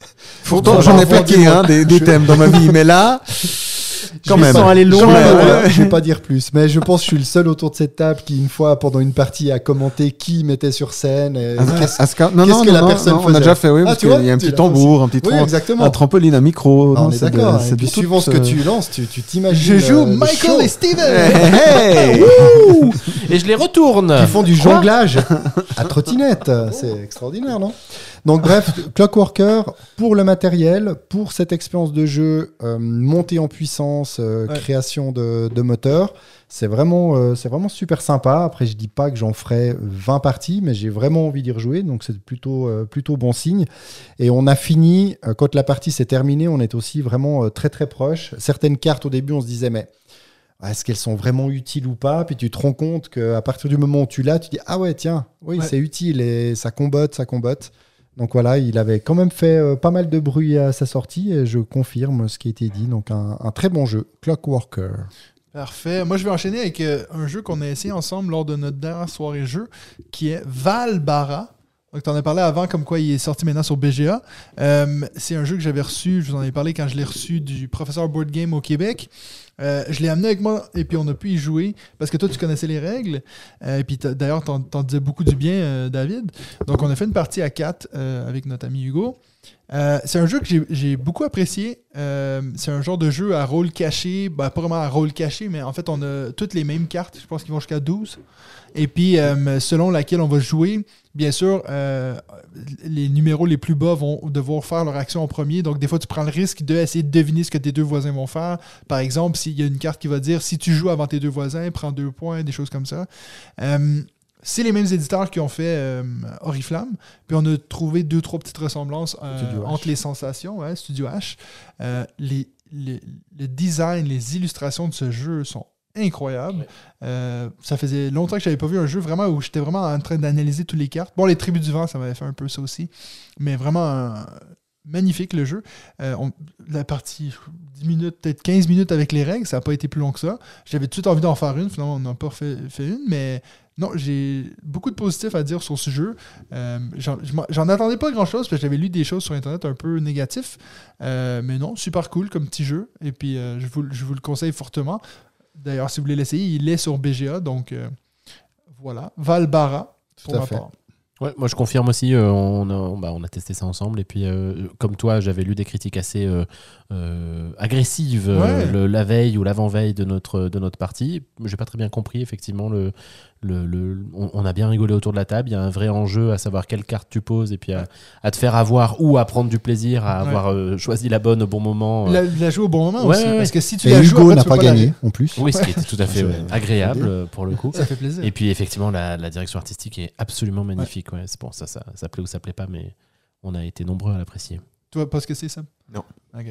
Pourtant, j'en ai plaqué hein, des, des thèmes dans ma vie, mais là, quand Je même. pas- aller Je loin, ouais. dire- je vais pas dire plus, mais je pense que je suis le seul autour de cette table qui, une fois, pendant une partie, a commenté qui mettait sur scène. et À- qu'est-ce- à Scout- non, qu'est-ce non, que non, la non, personne non, on a déjà fait, oui, Ah, parce tu qu'il y a un petit tambour, un petit Oui, exactement. un trampoline, un micro. Ah, non, on est d'accord. Et puis, suivant ce que euh, tu lances, tu t'imagines. Je joue euh, Michael et Steven. Hey, hey Et je les retourne. Qui font du jonglage à trottinette. C'est extraordinaire, non? Donc, bref, Clockworker, pour le matériel, pour cette expérience de jeu, euh, montée en puissance, euh, Ouais. création de, de moteur, c'est vraiment, euh, c'est vraiment super sympa. Après, je dis pas que j'en ferai 20 parties, mais j'ai vraiment envie d'y rejouer, donc c'est plutôt, euh, plutôt bon signe. Et on a fini, quand la partie s'est terminée, on est aussi vraiment très très proche. Certaines cartes, au début, on se disait, mais est-ce qu'elles sont vraiment utiles ou pas? Puis tu te rends compte qu'à partir du moment où tu l'as, tu dis Ah ouais, tiens, oui, Ouais. c'est utile et ça combotte, ça combotte. Donc voilà, il avait quand même fait euh, pas mal de bruit à sa sortie et je confirme ce qui a été dit. Donc un, très bon jeu, Clockworker. Parfait. Moi, je vais enchaîner avec euh, un jeu qu'on a essayé ensemble lors de notre dernière soirée jeu, qui est Valbara. Donc, tu en as parlé avant, comme quoi il est sorti maintenant sur BGA. Euh, c'est un jeu que j'avais reçu, je vous en ai parlé quand je l'ai reçu du professeur Board Game au Québec. Euh, je l'ai amené avec moi et puis on a pu y jouer parce que toi, tu connaissais les règles. Euh, et puis d'ailleurs, t'en, disais beaucoup du bien, euh, David. Donc, on a fait une partie à 4 avec notre ami Hugo. C'est un jeu que j'ai- beaucoup apprécié. C'est un genre de jeu à rôle caché. Ben, pas vraiment à rôle caché, mais en fait, on a toutes les mêmes cartes. Je pense qu'ils vont jusqu'à 12. Et puis, euh, selon laquelle on va jouer, bien sûr, euh, les numéros les plus bas vont devoir faire leur action en premier. Donc, des fois, tu prends le risque d'essayer de deviner ce que tes deux voisins vont faire. Par exemple, s'il y a une carte qui va dire si tu joues avant tes deux voisins, prends deux points, des choses comme ça. Euh, c'est les mêmes éditeurs qui ont fait euh, Oriflamme. Puis on a trouvé deux, trois petites ressemblances euh, entre les sensations, ouais, Studio H. Euh, les, les- le design, les illustrations de ce jeu sont incroyables. Euh, ça faisait longtemps que j'avais pas vu un jeu vraiment où j'étais vraiment en train d'analyser toutes les cartes. Bon, les tribus du vent, ça m'avait fait un peu ça aussi. Mais vraiment euh, magnifique le jeu. Euh, on- la partie 10 minutes, peut-être 15 minutes avec les règles, ça n'a pas été plus long que ça. J'avais tout de suite envie d'en faire une, finalement on n'a pas fait, fait une, mais non, j'ai beaucoup de positifs à dire sur ce jeu. J'en attendais pas grand-chose, parce que j'avais lu des choses sur Internet un peu négatifs. Euh, mais non, super cool comme petit jeu. Et puis, je, vous, je vous le conseille fortement. D'ailleurs, si vous voulez l'essayer, il est sur BGA. Donc, euh, voilà. Valbara, pour à ma fait. part. Ouais, moi je confirme aussi, euh, on, a, on- bah, on a testé ça ensemble et puis euh, comme toi j'avais lu des critiques assez euh, euh, agressives euh, Ouais. le- la veille ou l'avant-veille de notre, de notre partie. J'ai pas très bien compris effectivement, le, le, le- on, on a bien rigolé autour de la table, il y a un vrai enjeu à savoir quelle carte tu poses et puis à, à te faire avoir ou à prendre du plaisir, à Ouais. avoir euh, choisi la bonne au bon moment. euh. La, la jouer au bon moment Ouais, aussi. ouais, Parce que si tu Et la Hugo n'a pas la- gagné en plus. Oui, ce qui était tout à fait agréable pour le coup. Ça fait plaisir. Et puis effectivement, la, la direction artistique est absolument magnifique. Ouais. c'est bon, ça, ça, ça plaît ou ça plaît pas, mais on a été nombreux à l'apprécier. Tu vois pas ce que c'est, ça Non. Ok.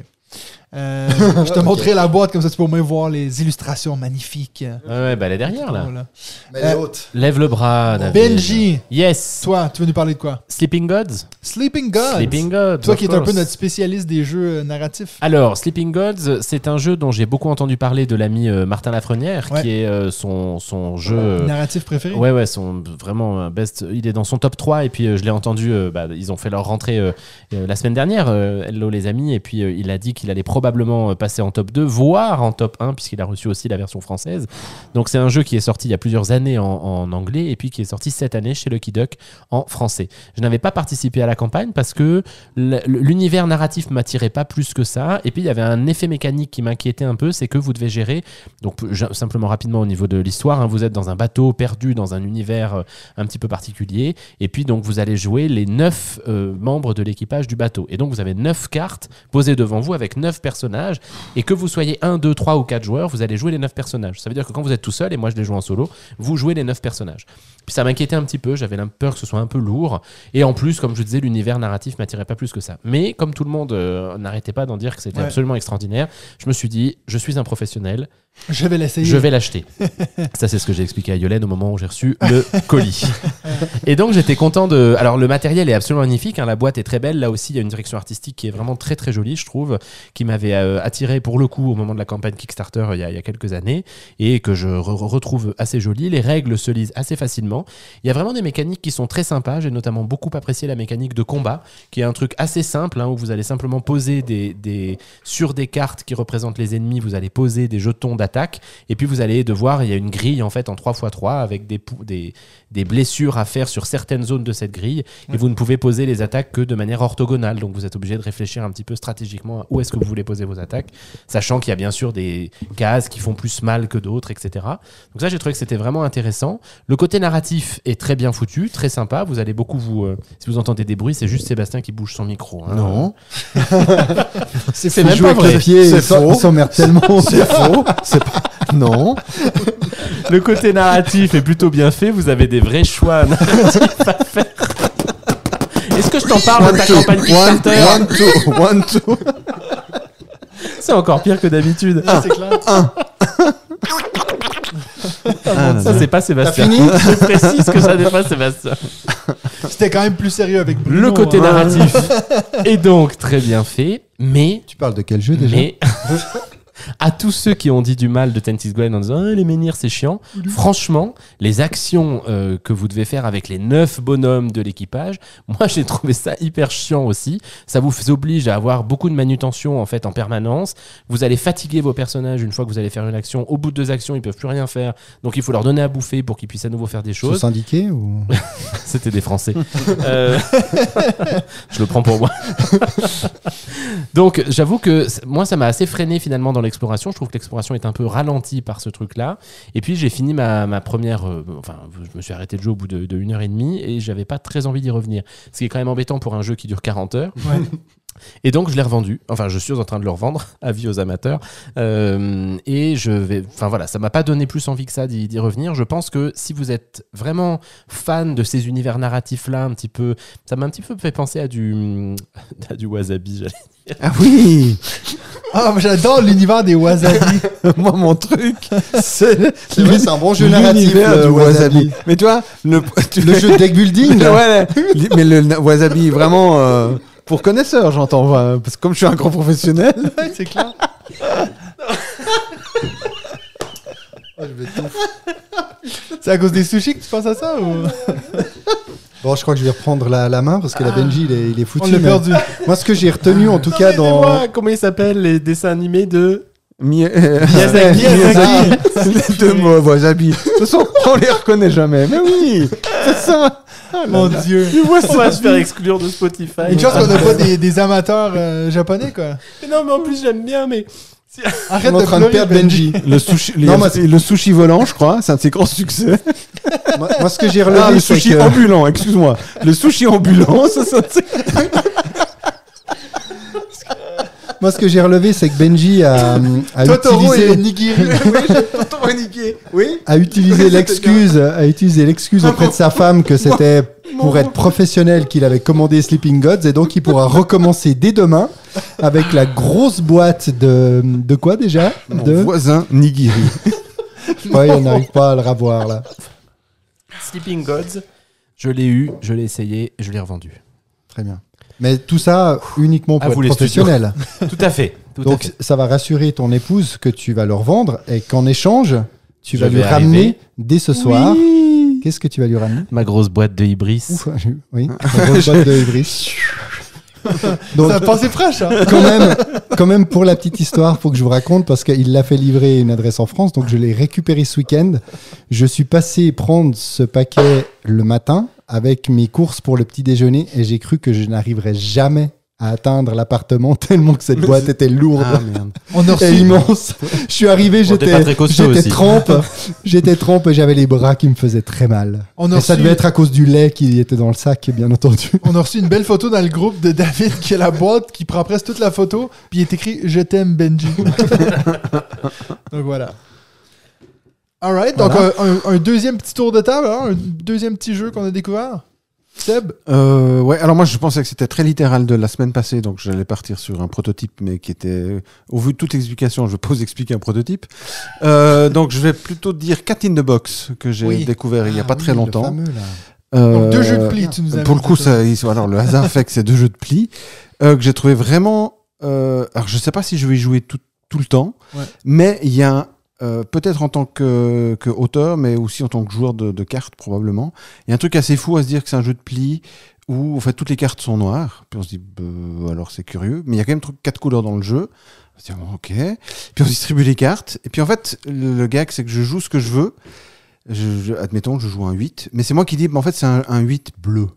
Euh, je te montrerai la boîte, comme ça tu peux au moins voir les illustrations magnifiques. Ouais, ouais, bah elle est derrière là. Voilà. Mais Euh, les autres. Lève le bras, David. Benji, Yes. toi, tu veux nous parler de quoi? Sleeping Gods. Sleeping Gods. Sleeping Gods. Toi of qui es un peu course. notre spécialiste des jeux euh, narratifs. Alors, Sleeping Gods, c'est un jeu dont j'ai beaucoup entendu parler de l'ami euh, Martin Lafrenière, Ouais. qui est euh, son, son jeu. euh, Narratif préféré Ouais, ouais, son, vraiment un best. Il est dans son top 3 et puis euh, je l'ai entendu. euh, bah, ils ont fait leur rentrée euh, euh, la semaine dernière. euh, hello les amis. Et puis euh, il a dit qu'il allait probablement euh, passer en top 2, voire en top 1, puisqu'il a reçu aussi la version française. Donc c'est un jeu qui est sorti il y a plusieurs années en, anglais et puis qui est sorti cette année chez Lucky Duck en français. Je n'avais pas participé à la campagne parce que l'univers narratif m'attirait pas plus que ça. Et puis il y avait un effet mécanique qui m'inquiétait un peu, c'est que vous devez gérer. Donc simplement rapidement au niveau de l'histoire, hein, vous êtes dans un bateau perdu dans un univers euh, un petit peu particulier. Et puis donc vous allez jouer les neuf euh, membres de l'équipage du bateau. Et donc vous avez neuf cartes posés devant vous avec 9 personnages. Et que vous soyez 1, 2, 3 ou 4 joueurs, vous allez jouer les 9 personnages. Ça veut dire que quand vous êtes tout seul, et moi je les joue en solo, vous jouez les 9 personnages. Puis ça m'inquiétait un petit peu, j'avais peur que ce soit un peu lourd. Et en plus, comme je disais, l'univers narratif m'attirait pas plus que ça. Mais comme tout le monde euh, n'arrêtait pas d'en dire que c'était Ouais. absolument extraordinaire, je me suis dit, je suis un professionnel, Je vais l'essayer. je vais l'acheter. Ça, c'est ce que j'ai expliqué à Yolène au moment où j'ai reçu le colis. Et donc, j'étais content de. Alors, le matériel est absolument magnifique. hein, La boîte est très belle. Là aussi, il y a une direction artistique qui est vraiment très, très jolie, je trouve, qui m'avait euh, attiré pour le coup au moment de la campagne Kickstarter il y a, il y a quelques années et que je re- retrouve assez jolie. Les règles se lisent assez facilement. Il y a vraiment des mécaniques qui sont très sympas. J'ai notamment beaucoup apprécié la mécanique de combat, qui est un truc assez simple, hein, où vous allez simplement poser des, des, sur des cartes qui représentent les ennemis, vous allez poser des jetons d'attaque, et puis vous allez devoir, il y a une grille en fait en 3x3 avec des, des blessures à faire sur certaines zones de cette grille, et vous ne pouvez poser les attaques que de manière orthogonale, donc vous êtes obligé de réfléchir un petit peu stratégiquement où est-ce que vous voulez poser vos attaques, sachant qu'il y a bien sûr des cases qui font plus mal que d'autres, etc. Donc ça, j'ai trouvé que c'était vraiment intéressant. Le côté narratif est très bien foutu, très sympa. Vous allez beaucoup vous. euh, si vous entendez des bruits, c'est juste Sébastien qui bouge son micro. hein. Non. c'est même pas vrai. C'est faux. s'emmerde tellement. C'est faux. C'est pas. Non. Le côté narratif est plutôt bien fait. Vous avez des vrais choix narratifs à faire. T'en parle de ta campagne one, Kickstarter one, two, one, two. C'est encore pire que d'habitude. Ah, c'est clair. Ah, Ça, c'est pas Sébastien. Fini Je précise que ça n'est pas Sébastien. C'était quand même plus sérieux avec Bruno. Le côté hein. narratif est donc très bien fait, mais Tu parles de quel jeu déjà? Mais à tous ceux qui ont dit du mal de Tentis Glen en disant Ah, les menhirs c'est chiant, franchement, les actions euh, que vous devez faire avec les neuf bonhommes de l'équipage, moi j'ai trouvé ça hyper chiant aussi. Ça vous oblige à avoir beaucoup de manutention en fait en permanence. Vous allez fatiguer vos personnages une fois que vous allez faire une action. Au bout de deux actions, ils peuvent plus rien faire, donc il faut leur donner à bouffer pour qu'ils puissent à nouveau faire des choses. syndiqués ou C'était des Français. Euh, je le prends pour moi. Donc, j'avoue que moi, ça m'a assez freiné finalement dans l'exploration. Je trouve que l'exploration est un peu ralentie par ce truc-là. Et puis, j'ai fini ma, ma première. euh, enfin, je me suis arrêté de jouer au bout de, de une heure et demie et j'avais pas très envie d'y revenir. Ce qui est quand même embêtant pour un jeu qui dure 40 heures. Ouais. Et donc, je l'ai revendu. Enfin, je suis en train de le revendre. Avis aux amateurs. Euh, et je vais. Enfin, voilà, ça m'a pas donné plus envie que ça d'y d'y revenir. Je pense que si vous êtes vraiment fan de ces univers narratifs-là, un petit peu. Ça m'a un petit peu fait penser à du. à du wasabi, j'allais Ah oui. Ah, moi, j'adore l'univers des wasabi. Moi, mon truc, c'est C'est vrai, c'est un bon jeu narratif. le du wasabi. Wasabi. Mais toi, le, tu Le jeu de deck building là. ouais, mais le wasabi vraiment euh, pour connaisseurs, j'entends. Parce que comme je suis un grand professionnel, Ouais, c'est clair. C'est à cause des sushis que tu penses à ça ou? Bon, je crois que je vais reprendre la, la main parce que la Benji, il est, il est foutu. on l'a perdu Moi, ce que j'ai retenu, en tout cas, dans. Comment ils s'appellent les dessins animés de. Mi- euh, Miyazaki. Miyazaki. les deux mots wasabi. De toute façon, on les reconnaît jamais. Mais oui, c'est ça. Mon dieu On va se faire exclure de Spotify. Une chance qu'on n'a pas des, des amateurs euh, japonais quoi Mais non, mais en plus, j'aime bien, mais. Arrête On est en train de perdre Benji. Le sushi, Non, les- moi, c'est- le sushi volant, je crois, c'est un de ses grands succès. moi, moi, ce que j'ai relevé, Ah, le sushi que- ambulant, excuse-moi. Le sushi ambulant, ça, ça, Moi, ce que j'ai relevé, c'est que Benji a, a Totoro et utilisé, Nigiri Oui. a utilisé l'excuse, a utilisé l'excuse auprès de sa femme que c'était pour être professionnel qu'il avait commandé Sleeping Gods et donc il pourra recommencer dès demain avec la grosse boîte de de quoi déjà? Mon De voisin Nigiri. ouais, on n'arrive pas à le revoir là. Sleeping Gods, je l'ai eu, je l'ai essayé, je l'ai revendu. Très bien. Mais tout ça uniquement À pour vous, être professionnel. Tout à fait. Tout à Donc fait. ça va rassurer ton épouse que tu vas le revendre et qu'en échange, tu Je vas lui ramener dès ce soir. Qu'est-ce que tu vas lui ramener? Ma grosse boîte de Ibris. Ouf, oui, la grosse boîte de Ibris. Donc, Ça a pensé fraîche hein quand même, quand même, pour la petite histoire, faut que je vous raconte parce qu'il l'a fait livrer une adresse en France, donc je l'ai récupéré ce week-end. Je suis passé prendre ce paquet le matin avec mes courses pour le petit déjeuner et j'ai cru que je n'arriverais jamais à atteindre l'appartement tellement que cette boîte était lourde Ah merde. On a et reçu, immense. Je suis arrivé, j'étais j'étais trempe, j'étais trempe et j'avais les bras qui me faisaient très mal. On a et ça devait être à cause du lait qui était dans le sac, bien entendu. on a reçu une belle photo dans le groupe de David qui a la boîte qui prend presque toute la photo, puis il est écrit Je t'aime Benji. donc voilà. Alright, donc Voilà. un, un- un deuxième petit tour de table, alors, un deuxième petit jeu qu'on a découvert. Seb, Euh, ouais, alors moi je pensais que c'était très littéral de la semaine passée, donc j'allais partir sur un prototype, mais qui était, au vu de toute explication, je vais pas vous expliquer un prototype. Euh, donc je vais plutôt dire Cat in the Box, que j'ai Oui. découvert il y a Ah pas oui, très longtemps. fameux, là. Euh, donc deux jeux de pli, tu nous as Pour le coup, ça. alors le hasard fait que c'est deux jeux de pli euh, que j'ai trouvé vraiment. alors je sais pas si je vais y jouer tout, tout le temps, Ouais. mais il y a euh, peut-être en tant que, que auteur, mais aussi en tant que joueur de, de cartes probablement. Il y a un truc assez fou à se dire que c'est un jeu de pli où en fait toutes les cartes sont noires. Puis on se dit bah, alors c'est curieux, mais il y a quand même tr- quatre couleurs dans le jeu. On se dit bon, ok. Puis on distribue les cartes. Et puis en fait le, gag c'est que je joue ce que je veux. Je, je- admettons je joue un 8, mais c'est moi qui dis, bah, en fait, c'est un, un 8 bleu.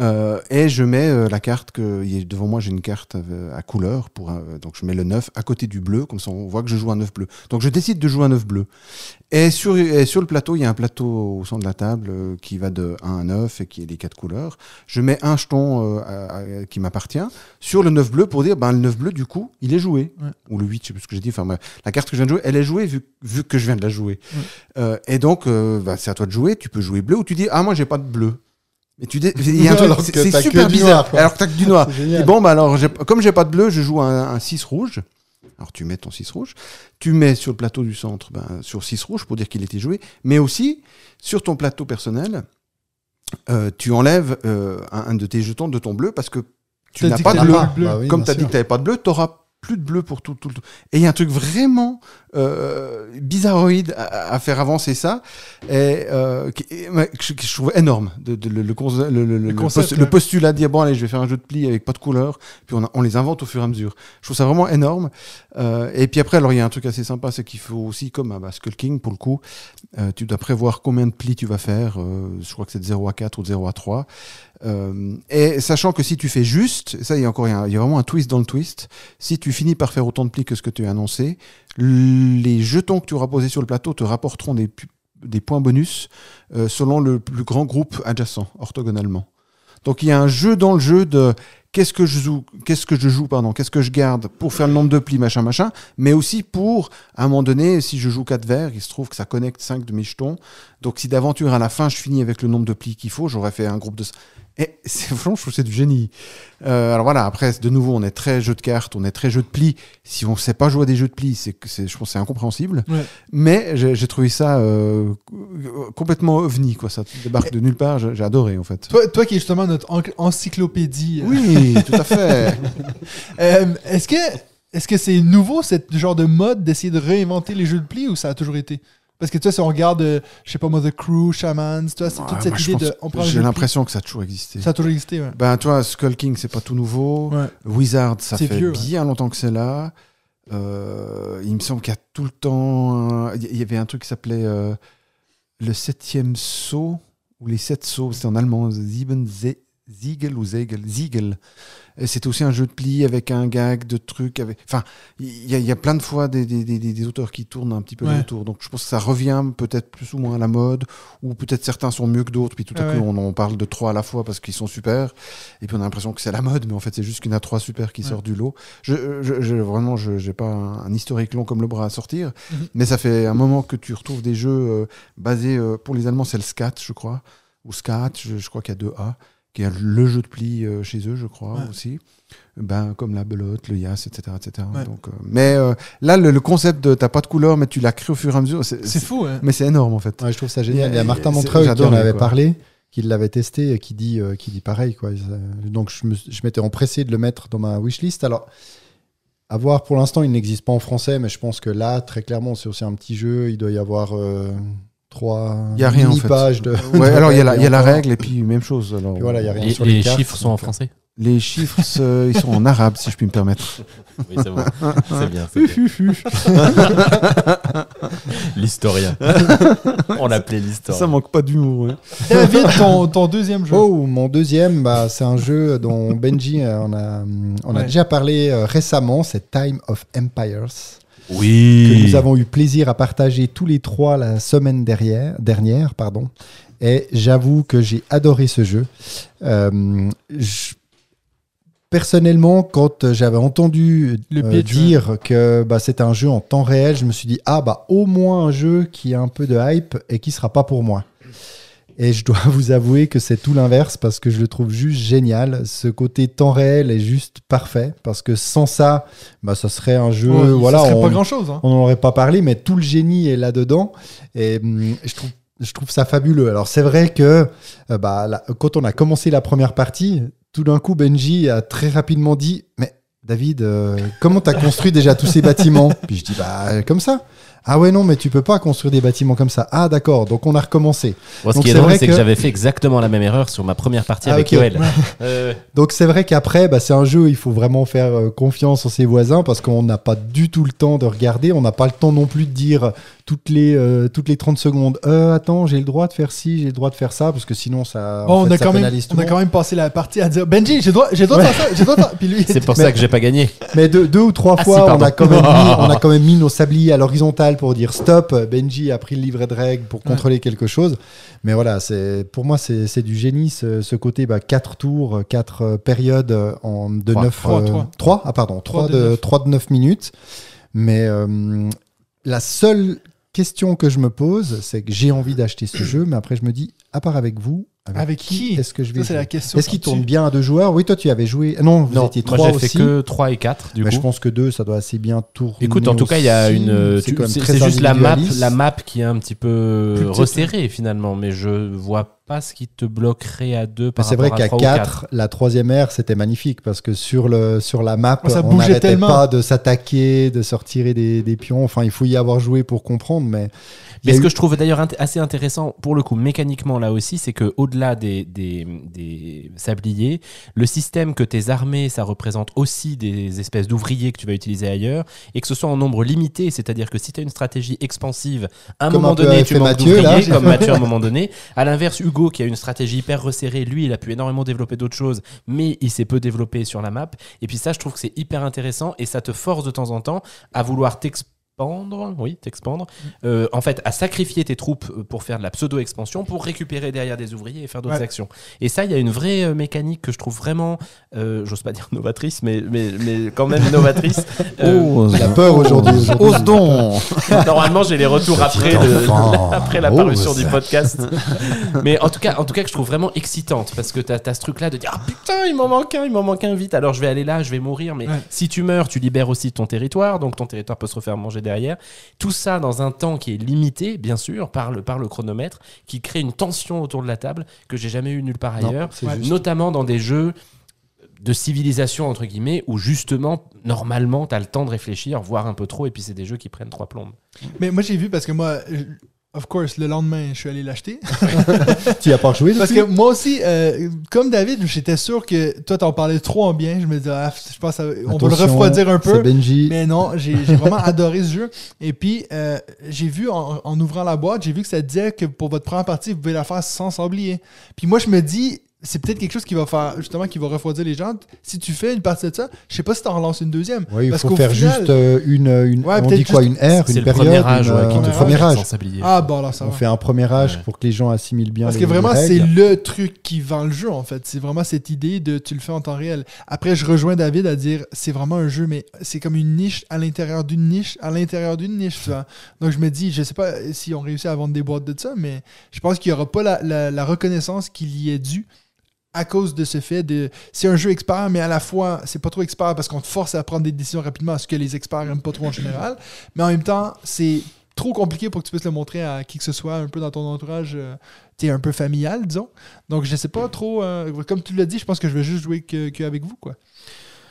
Euh, et je mets euh, la carte que devant moi j'ai une carte euh, à couleur pour un- donc je mets le 9 à côté du bleu comme ça on voit que je joue un 9 bleu. Donc je décide de jouer un 9 bleu. Et sur, et sur le plateau il y a un plateau au centre de la table euh, qui va de 1 à 9 et qui est les quatre couleurs. Je mets un jeton à- à- qui m'appartient sur le 9 bleu pour dire ben le 9 bleu du coup il est joué. Ouais. ou le 8 je sais plus ce que j'ai dit. Enfin la carte que je viens de jouer elle est jouée vu, vu que je viens de la jouer. Et donc, bah, c'est à toi de jouer. Tu peux jouer bleu ou tu dis Ah, moi, j'ai pas de bleu. Mais tu dis, il y a un truc, Alors c'est super bizarre. noir, alors que t'as que du noir. Bon, bah alors, comme j'ai pas de bleu, je joue un, un 6 rouge. Alors, tu mets ton 6 rouge. Tu mets sur le plateau du centre, ben, sur 6 rouge pour dire qu'il était joué. Mais aussi, sur ton plateau personnel, euh, tu enlèves euh, un, un de tes jetons de ton bleu parce que tu n'as pas de bleu. Bah oui, Comme tu as dit que tu n'avais pas de bleu, tu n'auras plus de bleu pour tout, tout le temps. Et il y a un truc vraiment euh, bizarroïde à, à faire avancer ça, et, euh, qui- et, ouais, que je, que je trouve énorme. De, de- le, le, le- le- le concept, ouais. le postulat de dire bon, allez, je vais faire un jeu de pli avec pas de couleur, puis on, a- on les invente au fur et à mesure. Je trouve ça vraiment énorme. Euh, et puis après, alors il y a un truc assez sympa, c'est qu'il faut aussi, comme à bah, Skull King, pour le coup, euh, tu dois prévoir combien de plis tu vas faire. euh, je crois que c'est de 0 à 4 ou de 0 à 3. Euh, et sachant que si tu fais juste, ça il y a encore a- il y a vraiment un twist dans le twist, si tu finis par faire autant de plis que ce que tu as annoncé, les jetons que tu auras posés sur le plateau te rapporteront des points bonus euh, selon le plus grand groupe adjacent, orthogonalement. Donc il y a un jeu dans le jeu de qu'est-ce que je joue, qu'est-ce que je joue, pardon, qu'est-ce que je garde pour faire le nombre de plis, machin, machin, mais aussi pour, à un moment donné, si je joue 4 verres, il se trouve que ça connecte 5 de mes jetons. Donc si d'aventure à la fin je finis avec le nombre de plis qu'il faut, j'aurais fait un groupe de. Et c'est franchement, je trouve que c'est du génie. Euh, alors voilà, après, de nouveau, on est très jeu de cartes, on est très jeu de plis. Si on ne sait pas jouer à des jeux de plis, c'est, je pense que c'est incompréhensible. Ouais. Mais j'ai, trouvé ça euh, complètement ovni, quoi. Ça débarque de nulle part. J'ai, adoré, en fait. toi, toi qui es justement notre enc- encyclopédie, euh, Oui, tout à fait. euh, est-ce que est-ce que c'est nouveau, ce genre de mode d'essayer de réinventer les jeux de pli ou ça a toujours été? Parce que tu vois, si on regarde, euh, je sais pas moi, The Crew, Shamans, tu vois, c'est toute cette idée de. On prend j'ai l'impression que ça a toujours existé. Ça a toujours existé, ouais. Ben, toi, Skull King, c'est pas tout nouveau. Ouais. Wizard, ça C'est fait vieux, ouais. bien longtemps que c'est là. Euh, il me semble qu'il y a tout le temps. un- Il y avait un truc qui s'appelait euh, le septième saut, ou les sept sauts, c'était en allemand, Sieben Ziegel ou Zegel, Ziegel. C'était aussi un jeu de pli avec un gag de trucs. Avec... Enfin, il y, a- il y a plein de fois des, des- des- des auteurs qui tournent un petit peu Ouais. autour. Donc je pense que ça revient peut-être plus ou moins à la mode, ou peut-être certains sont mieux que d'autres, puis tout à Ah coup ouais. on en parle de trois à la fois parce qu'ils sont super. Et puis on a l'impression que c'est la mode, mais en fait c'est juste qu'il y en a trois super qui Ouais. sortent du lot. Je, je, je- vraiment, je n'ai pas un, un historique long comme le bras à sortir, Mhm. mais ça fait un moment que tu retrouves des jeux euh, basés, euh, pour les Allemands c'est le SCAT, je crois, ou SCAT, je, je crois qu'il y a deux A, qui est le jeu de pli euh, chez eux, je crois Ouais. aussi. Ben, comme la belote, le yas, etc. etc. Ouais. Donc, euh, mais euh, là, le, le concept de t'as pas de couleur, mais tu l'as créé au fur et à mesure, c'est, fou, hein. mais c'est énorme en fait. Ouais, je trouve ça génial. Il Il y a- a Martin Montreuil qui en avait quoi. parlé, qui l'avait testé et qui dit, euh, qui dit pareil. Quoi. Donc je, me- je m'étais empressé de le mettre dans ma wishlist. Alors, à voir pour l'instant, il n'existe pas en français, mais je pense que là, très clairement, c'est aussi un petit jeu. Il doit y avoir euh, trois Il y a rien en fait. pages de. Ouais, de alors il y a la, y a règle et puis même chose. Alors, Puis voilà, il y a rien Les, sur les les cartes, chiffres sont en donc, français? Les chiffres, ils sont en arabe, si je puis me permettre. Oui, c'est bon. C'est bien. L'historien. On l'appelait Ça l'historien. manque pas d'humour. ouais. David, ton, ton deuxième jeu. Oh, mon deuxième, bah, c'est un jeu dont Benji, euh, on a, on a Ouais. déjà parlé euh, récemment, c'est Time of Empires, que nous avons eu plaisir à partager tous les trois la semaine dernière. dernière pardon. Et j'avoue que j'ai adoré ce jeu. Euh, je- Personnellement, quand j'avais entendu Le euh, dire que bah, c'était un jeu en temps réel, je me suis dit ah bah au moins un jeu qui a un peu de hype et qui sera pas pour moi. Et je dois vous avouer que c'est tout l'inverse parce que je le trouve juste génial. Ce côté temps réel est juste parfait parce que sans ça, bah, ça serait un jeu. Ouais, voilà, ça serait on- pas grand chose. Hein. on n'en aurait pas parlé, mais tout le génie est là-dedans. Et hum, je trouve, je trouve ça fabuleux. Alors, c'est vrai que euh, bah, quand on a commencé la première partie, tout d'un coup, Benji a très rapidement dit Mais David, euh, comment tu as construit déjà tous ces bâtiments? Puis je dis Bah, comme ça. Ah ouais, non, mais tu peux pas construire des bâtiments comme ça. Ah d'accord, donc on a recommencé. Ce Donc qui est c'est drôle, vrai c'est que, que- j'avais fait exactement la même erreur sur ma première partie Ah, avec ok. Yoel. Euh, Donc c'est vrai qu'après, bah, c'est un jeu, il faut vraiment faire euh, confiance en ses voisins parce qu'on n'a pas du tout le temps de regarder, on n'a pas le temps non plus de dire toutes les, euh, toutes les 30 secondes, euh, attends, j'ai le droit de faire ci, j'ai le droit de faire ça, parce que sinon ça, en on, fait, a ça quand même, on a quand même passé la partie à dire Benji, j'ai le droit, j'ai droit de faire ça, j'ai le droit de faire. Puis lui, c'est pour ça que j'ai pas gagné. Mais deux, deux ou trois Ah, fois, si, on, a quand même mis, on a quand même mis nos sabliers à l'horizontale pour dire stop. Benji a pris le livret de règles pour contrôler quelque chose. Mais voilà, c'est pour moi, c'est c'est du génie, ce, ce côté bah, 4 tours, 4 périodes euh, en, de Trois. 9... Trois, trois. 3 Ah pardon, Trois 3 de de, neuf. 3 de 9 minutes. Mais euh, la seule question que je me pose, c'est que j'ai envie d'acheter ce jeu, mais après je me dis, à part avec vous, Avec qui est-ce que je vais Ça, c'est jouer la question. Est-ce qu'il Tu- tourne bien à deux joueurs? Oui, toi tu avais joué. Non, vous Non, étiez moi, trois j'ai fait que 3 et 4 du Mais coup. je pense que deux, ça doit assez bien tourner. Écoute, en tout cas, il y a une. C'est tu- quand même C'est très c'est juste la map, la map qui est un petit peu resserrée finalement, mais je vois pas ce qui te bloquerait à deux par C'est vrai rapport à qu'à trois ou 4, la troisième ère, c'était magnifique parce que sur, le, sur la map, Ça on bougeait n'arrêtait tellement. pas de s'attaquer, de sortir des, des pions. Enfin, il faut y avoir joué pour comprendre, mais. ce eu- que je trouve d'ailleurs int- assez intéressant pour le coup mécaniquement là aussi, c'est que au-delà des, des, des sabliers, le système que tes armées, ça représente aussi des espèces d'ouvriers que tu vas utiliser ailleurs, et que ce soit en nombre limité, c'est-à-dire que si tu as une stratégie expansive, à un Comme moment donné, tu manques d'ouvriers, comme Mathieu à un moment donné. À l'inverse, Hugo, qui a une stratégie hyper resserrée, lui, il a pu énormément développer d'autres choses, mais il s'est peu développé sur la map. Et puis ça, je trouve que c'est hyper intéressant, et ça te force de temps en temps à vouloir t'expandre, oui, t'expandre, euh, en fait, à sacrifier tes troupes euh, pour faire de la pseudo-expansion, pour récupérer derrière des ouvriers et faire d'autres Ouais. actions. Et ça, il y a une vraie euh, mécanique que je trouve vraiment, euh, j'ose pas dire novatrice, mais, mais, mais quand même novatrice. Euh, Il a peur aujourd'hui. Ose donc Normalement, j'ai les retours après, le- après la Oh, parution du podcast. Mais en tout cas, en tout cas, que je trouve vraiment excitante parce que tu as, ce truc-là de dire ah putain, il m'en manque un, il m'en manque un vite. Alors je vais aller là, je vais mourir. Mais Ouais. si tu meurs, tu libères aussi ton territoire, donc ton territoire peut se refaire manger derrière. Tout ça dans un temps qui est limité, bien sûr, par le, par le chronomètre, qui crée une tension autour de la table que j'ai jamais eu nulle part ailleurs, notamment dans des jeux de civilisation entre guillemets où justement normalement tu as le temps de réfléchir voire un peu trop et puis c'est des jeux qui prennent trois plombes Mais moi, j'ai vu parce que moi, of course, le lendemain, je suis allé l'acheter. Tu y as pas joué Parce que moi aussi, euh, comme David, j'étais sûr que toi, t'en parlais trop en bien. Je me disais, ah, je pense qu'on va le refroidir un peu. Benji. Mais non, j'ai j'ai vraiment adoré ce jeu. Et puis, euh, j'ai vu en, en ouvrant la boîte, j'ai vu que ça disait que pour votre première partie, vous pouvez la faire sans sablier. Puis moi, je me dis, c'est peut-être quelque chose qui va faire, justement, qui va refroidir les gens. Si tu fais une partie de ça, je sais pas si t'en relances une deuxième. Oui, il Parce faut faire final- juste euh, une, une Ouais, on dit quoi, juste- une ère, une le période, premier âge une, ouais, euh, qui te un premier âge. Ah, bon, alors ça On va. fait un premier âge Ouais. pour que les gens assimilent bien Parce les que vraiment, c'est le truc qui vend le jeu, en fait. C'est vraiment cette idée de tu le fais en temps réel. Après, je rejoins David à dire c'est vraiment un jeu, mais c'est comme une niche à l'intérieur d'une niche, à l'intérieur d'une niche, tu vois. Donc, je me dis, je sais pas si on réussit à vendre des boîtes de ça, mais je pense qu'il y aura pas la, la- la reconnaissance qu'il y est dû à cause de ce fait de. C'est un jeu expert, mais à la fois, c'est pas trop expert parce qu'on te force à prendre des décisions rapidement, ce que les experts n'aiment pas trop en général. Mais en même temps, c'est trop compliqué pour que tu puisses le montrer à qui que ce soit un peu dans ton entourage. euh, sais, un peu familial, disons. Donc, je sais pas trop. euh, comme tu l'as dit, je pense que je vais juste jouer que, que avec vous, quoi.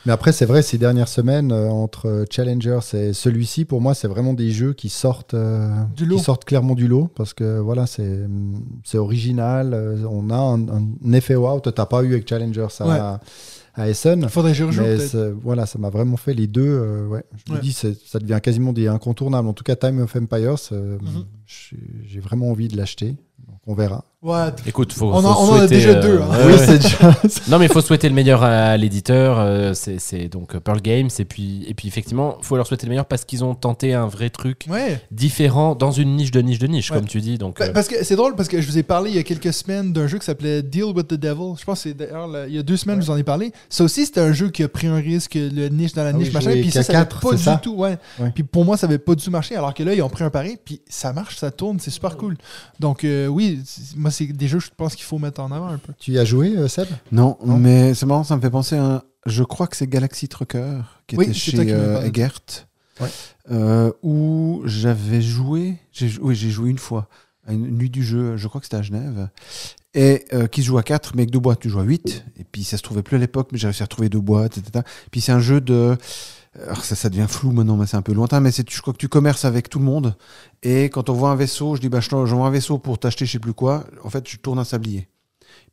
Mais après, c'est vrai, ces dernières semaines, euh, entre Challengers et celui-ci, pour moi, c'est vraiment des jeux qui sortent, euh, Du lot. qui sortent clairement du lot. Parce que voilà, c'est original. euh, on a un, un effet wow. Tu n'as pas eu avec Challengers à, Ouais. à Essen. Il faudrait que je rejoue voilà, ça m'a vraiment fait les deux. ouais. Je me Ouais. dis, ça devient quasiment des incontournables. En tout cas, Time of Empires, Mhm. j'ai vraiment envie de l'acheter. On verra. Ouais. Écoute, faut, On faut en- on en a déjà euh, deux, hein. ouais, oui, ouais. c'est déjà. Non, mais il faut souhaiter le meilleur à l'éditeur. euh, c'est c'est donc euh, Pearl Games. Et puis, et puis effectivement, il faut leur souhaiter le meilleur parce qu'ils ont tenté un vrai truc Ouais. différent dans une niche de niche de niche, Ouais. comme tu dis. Donc, Pa- euh, Parce que c'est drôle parce que je vous ai parlé il y a quelques semaines d'un jeu qui s'appelait Deal with the Devil. Je pense que c'est d'ailleurs là, il y a deux semaines je vous en ai parlé. Ça aussi c'était un jeu qui a pris un risque, le niche dans la Ah niche oui, machin. Puis ça, ça K4, avait pas du ça? tout. Ouais. Ouais. Puis pour moi ça avait pas du tout marché alors que là ils ont pris un pari puis ça marche, ça tourne, c'est super cool. Donc euh, oui, moi c'est des jeux je pense qu'il faut mettre en avant un peu. Tu y as joué, euh, Seb? Non, Non? mais c'est marrant, ça me fait penser à un. Je crois que c'est Galaxy Trucker qui Oui, était chez euh. Egert, Ouais. euh, où j'avais joué. Oui, j'ai joué une fois à une nuit du jeu. Je crois que c'était à Genève. Et euh, qui se joue à 4, mais avec deux boîtes, tu joues à 8. Et puis ça se trouvait plus à l'époque, mais j'ai réussi à retrouver deux boîtes, etc. Puis c'est un jeu de. Alors ça, devient flou maintenant, mais c'est un peu lointain. Mais je crois que tu commerces avec tout le monde. Et quand on voit un vaisseau, je dis bah, je j'envoie un vaisseau pour t'acheter je sais plus quoi. En fait, je tourne un sablier.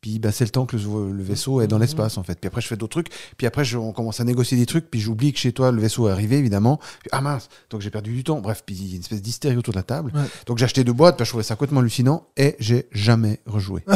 Puis bah, c'est le temps que le, le vaisseau est dans l'espace en fait. Puis après je fais d'autres trucs. Puis après je- on commence à négocier des trucs. Puis j'oublie que chez toi le vaisseau est arrivé évidemment. Puis, ah mince, donc j'ai perdu du temps. Bref, puis il y a une espèce d'hystérie autour de la table. Ouais. Donc j'ai acheté deux boîtes. Puis je trouvais ça complètement hallucinant et j'ai jamais rejoué.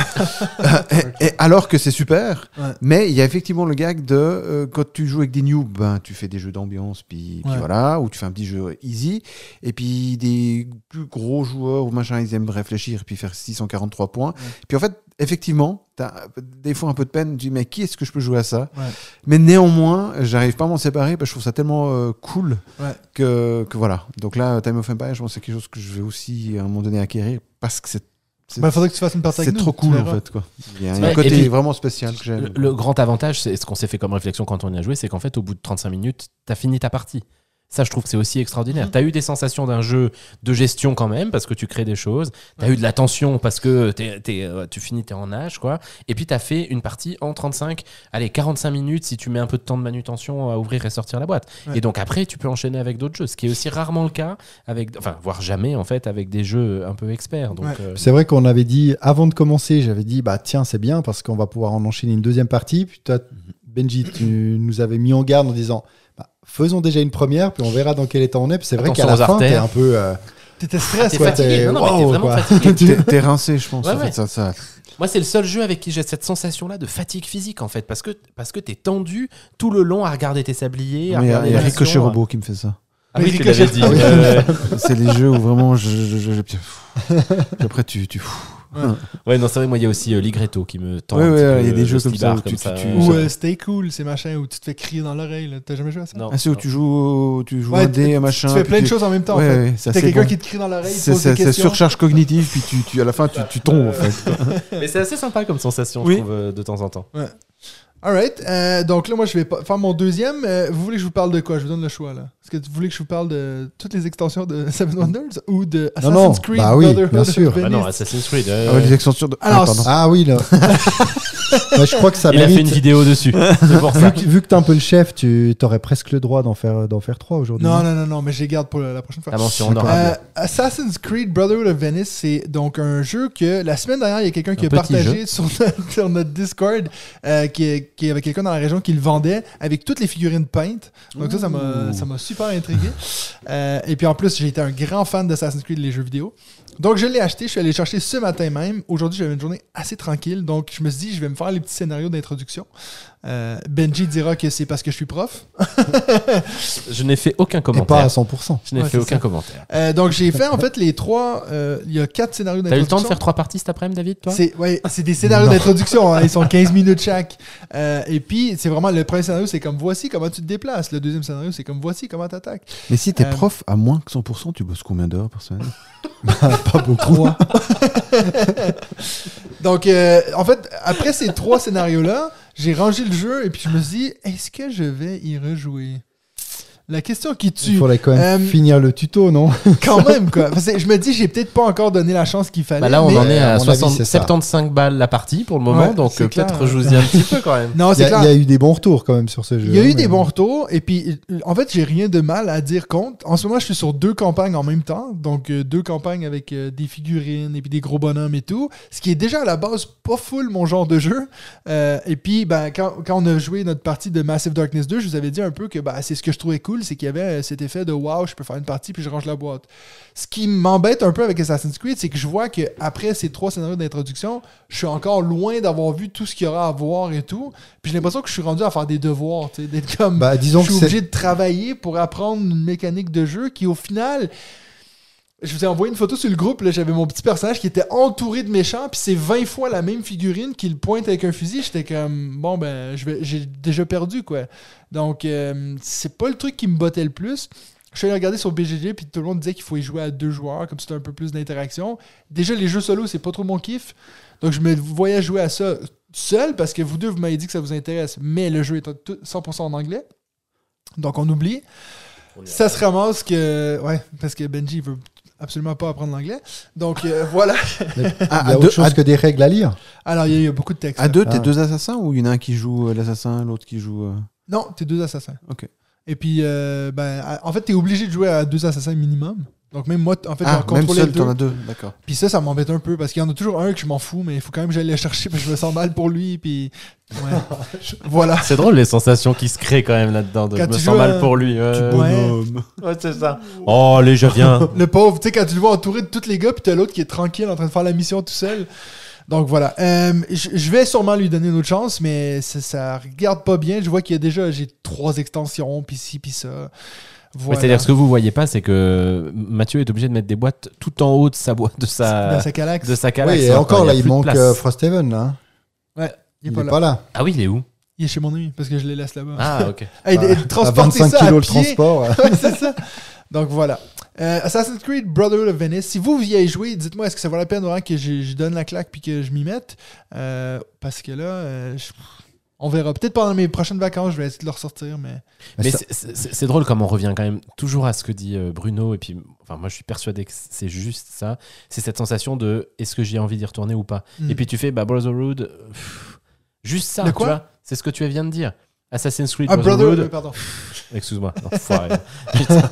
et, et alors que c'est super. Ouais. Mais il y a effectivement le gag de euh, quand tu joues avec des noobs, ben, tu fais des jeux d'ambiance, puis, puis voilà, ou tu fais un petit jeu easy. Et puis des plus gros joueurs ou machin, ils aiment réfléchir, puis faire 643 points. Puis en fait, effectivement, tu as des fois un peu de peine, tu dis, mais qui est-ce que je peux jouer à ça? Ouais. Mais néanmoins, j'arrive pas à m'en séparer, parce que je trouve ça tellement euh, cool Ouais. que, que voilà. Donc là, Time of Empire, je pense que c'est quelque chose que je vais aussi à un moment donné acquérir, parce que c'est. c'est- Il faudrait que tu fasses une partie avec c'est trop tu cool en fait quoi. Il y a, un côté puis- vraiment spécial que j'aime. le, le grand avantage, c'est ce qu'on s'est fait comme réflexion quand on y a joué, c'est qu'en fait, au bout de 35 minutes, t'as fini ta partie. Ça, je trouve que c'est aussi extraordinaire. Mhm. T'as eu des sensations d'un jeu de gestion quand même, parce que tu crées des choses. T'as eu de la tension parce que euh, tu finis, t'es en âge, quoi. Et puis, t'as fait une partie en 35, allez, 45 minutes si tu mets un peu de temps de manutention à ouvrir et sortir la boîte. Ouais. Et donc, après, tu peux enchaîner avec d'autres jeux, ce qui est aussi rarement le cas, avec, enfin, voire jamais, en fait, avec des jeux un peu experts. Ouais. euh, C'est vrai qu'on avait dit, avant de commencer, j'avais dit, bah tiens, c'est bien parce qu'on va pouvoir en enchaîner une deuxième partie. Puis toi, Benji, tu nous avais mis en garde en disant, bah, faisons déjà une première, puis on verra dans quel état on est. Puis c'est vrai qu'à la fin, t'es un peu. euh, T'étais stressé. fatigué. t'es- Non, non, mais t'es vraiment fatigué. T'es rincé, je pense. Ouais, en ouais. fait, ça, ça. Moi, c'est le seul jeu avec qui j'ai cette sensation-là de fatigue physique, en fait, parce que, parce que t'es tendu tout le long à regarder tes sabliers, Il y a, a Ricochet. Robot qui me fait ça. Ah oui, tu Ricochet- l'avais dit. Ah oui. Euh, C'est les jeux où vraiment je. je, je- je- puis après, tu. tu ouais, non, c'est vrai, moi, il y a aussi euh, Ligretto qui me tend. Ouais, ouais, ouais, il y a des le jeux comme ça slibard où tu- tu- tu- Ou ça- euh, Stay Cool, ces machins où tu te fais crier dans l'oreille. T'as jamais joué à ça? Non, Ah, c'est où tu joues, tu joues Ouais, un dé, tu- un machin. Tu fais plein de choses en même temps. en Ouais, fait. ouais, T'as quelqu'un bon. qui te crie dans l'oreille, C'est surcharge cognitive, puis tu, tu, à la fin, tu, tu tombes en fait. Mais c'est assez sympa comme sensation, je trouve, euh, de temps en temps. Alright, euh, donc là, moi, je vais pas- faire mon deuxième. Euh, vous voulez que je vous parle de quoi? Je vous donne le choix, là. Est-ce que vous voulez que je vous parle de toutes les extensions de Seven Wonders ou de Non, Assassin's non, Creed bah oui, Brotherhood bien sûr. Ah non, Assassin's Creed. Ah euh, ouais, les extensions de. Alors, Ah, pardon. Ah oui, là. Bah, je crois que ça il a fait une vidéo dessus. C'est pour Vu ça. que, vu que t'es un peu le chef, tu aurais presque le droit d'en faire, d'en faire trois aujourd'hui. Non, non, non, non, mais je les garde pour la, la prochaine fois. Mention honorable. Euh, Assassin's Creed Brotherhood of Venice, c'est donc un jeu que la semaine dernière, il y a quelqu'un qui a partagé sur notre, sur notre Discord, euh, qui, qui y avait quelqu'un dans la région qui le vendait avec toutes les figurines peintes. Donc ça, ça m'a, ça m'a super intrigué. Euh, et puis en plus, j'ai été un grand fan d'Assassin's Creed, les jeux vidéo. Donc je l'ai acheté, je suis allé le chercher ce matin même. Aujourd'hui, j'avais une journée assez tranquille, donc je me suis dit, je vais me faire les petits scénarios d'introduction. Euh, Benji dira que c'est parce que je suis prof. Je n'ai fait aucun Et pas à commentaire. 100%. Je n'ai Ouais, fait aucun ça. commentaire. Euh, donc j'ai fait en fait les trois. euh, Il y a quatre scénarios T'as eu d'introduction. le temps de faire trois parties cet après-midi, David, toi? C'est ouais, c'est des scénarios d'introduction, hein, ils sont 15 minutes chaque. Euh, et puis, c'est vraiment le premier scénario, c'est comme voici comment tu te déplaces. Le deuxième scénario, c'est comme voici comment tu attaques. Mais si t'es Euh, prof à moins que 100%, tu bosses combien d'heures par semaine? Pas beaucoup. Donc, euh, en fait, après ces trois scénarios-là, j'ai rangé le jeu et puis je me suis dit, est-ce que je vais y rejouer? La question qui Il tue. faudrait quand même Euh, finir le tuto, non? Quand même, quoi. Parce que je me dis, j'ai peut-être pas encore donné la chance qu'il fallait. Bah là, on mais- en est à à mon avis, 60 c'est ça. 75 balles la partie pour le moment, Ouais, donc euh, peut-être clair. rejouez-y un petit peu quand même. Non, il y, c'est a, clair. il y a eu des bons retours quand même sur ce jeu. Il y a eu hein, des bons retours, et puis en fait, j'ai rien de mal à dire contre. En ce moment, je suis sur deux campagnes en même temps, donc euh, deux campagnes avec euh, des figurines et puis des gros bonhommes et tout, ce qui est déjà à la base pas full mon genre de jeu. Euh, et puis, ben, quand, quand on a joué notre partie de Massive Darkness 2, je vous avais dit un peu que ben, c'est ce que je trouvais cool, c'est qu'il y avait cet effet de wow, je peux faire une partie puis je range la boîte. Ce qui m'embête un peu avec Assassin's Creed, c'est que je vois que après ces trois scénarios d'introduction, je suis encore loin d'avoir vu tout ce qu'il y aura à voir et tout. Puis j'ai l'impression que je suis rendu à faire des devoirs, tu sais, d'être comme Bah, disons je suis obligé de travailler pour apprendre une mécanique de jeu qui, au final, je vous ai envoyé une photo sur le groupe. là, J'avais mon petit personnage qui était entouré de méchants, puis c'est 20 fois la même figurine qui le pointe avec un fusil. J'étais comme, bon, ben, je vais- j'ai déjà perdu, quoi. Donc, euh, c'est pas le truc qui me bottait le plus. Je suis allé regarder sur BGG, puis tout le monde disait qu'il faut y jouer à deux joueurs, comme c'était un peu plus d'interaction. Déjà, les jeux solo, c'est pas trop mon kiff. Donc, je me voyais jouer à ça seul, parce que vous deux, vous m'avez dit que ça vous intéresse, mais le jeu est tout- 100% en anglais. Donc, on oublie. Ça se ramasse que. Ouais, parce que Benji veut absolument pas apprendre l'anglais. Donc, euh, voilà. Il y a autre deux- chose à- que des règles à lire. Alors, il y, a- il y a beaucoup de textes. À deux, t'es Ah. deux assassins ou il y en a un qui joue euh, l'assassin, l'autre qui joue. euh, Non, t'es deux assassins. Ok. Et puis, euh, ben, en fait, t'es obligé de jouer à deux assassins minimum. Donc, même moi, en fait, Ah, j'en même contrôlais seul, deux. t'en as deux, d'accord. Puis ça, ça m'embête un peu parce qu'il y en a toujours un que je m'en fous, mais il faut quand même que j'aille le chercher parce que je me sens mal pour lui. Puis, ouais. voilà. C'est drôle les sensations qui se créent quand même là-dedans. de Quand Je me sens mal pour lui. ouais. Ouais. Ouais, c'est ça. Oh, allez, je viens. Le pauvre, tu sais, quand tu le vois entouré de tous les gars, puis t'as l'autre qui est tranquille en train de faire la mission tout seul. Donc voilà. Euh, je je vais sûrement lui donner une autre chance, mais ça, ça regarde pas bien. Je vois qu'il y a déjà, j'ai trois extensions, puis ci, puis ça. Voilà. C'est-à-dire, ce que vous voyez pas, c'est que Mathieu est obligé de mettre des boîtes tout en haut de sa boîte, de sa, Dans sa calax. de sa calax. oui, et hein, encore là, il manque euh, Frosthaven. Là. Ouais, il est Il pas est là. pas là. Ah oui, il est où? Il est chez mon ami parce que je les laisse là-bas. Ah, ok. Transporter 25 ça à kilos le transport. Ouais, c'est ça. Donc voilà. Euh, Assassin's Creed Brotherhood of Venice. Si vous, vous y avez joué, dites-moi, est-ce que ça vaut la peine vraiment que je, je donne la claque puis que je m'y mette? Euh, Parce que là, euh, je- on verra. Peut-être pendant mes prochaines vacances, je vais essayer de le ressortir, mais. Mais ça- c'est- drôle comme on revient quand même toujours à ce que dit euh, Bruno. Et puis, enfin, moi, je suis persuadé que c'est juste ça. C'est cette sensation de est-ce que j'ai envie d'y retourner ou pas? Mm. Et puis, tu fais bah, Brotherhood. pff, juste ça, tu vois? C'est ce que tu viens de dire. Assassin's Creed Ah, Brotherhood, Brotherhood. pardon. Excuse-moi. Putain.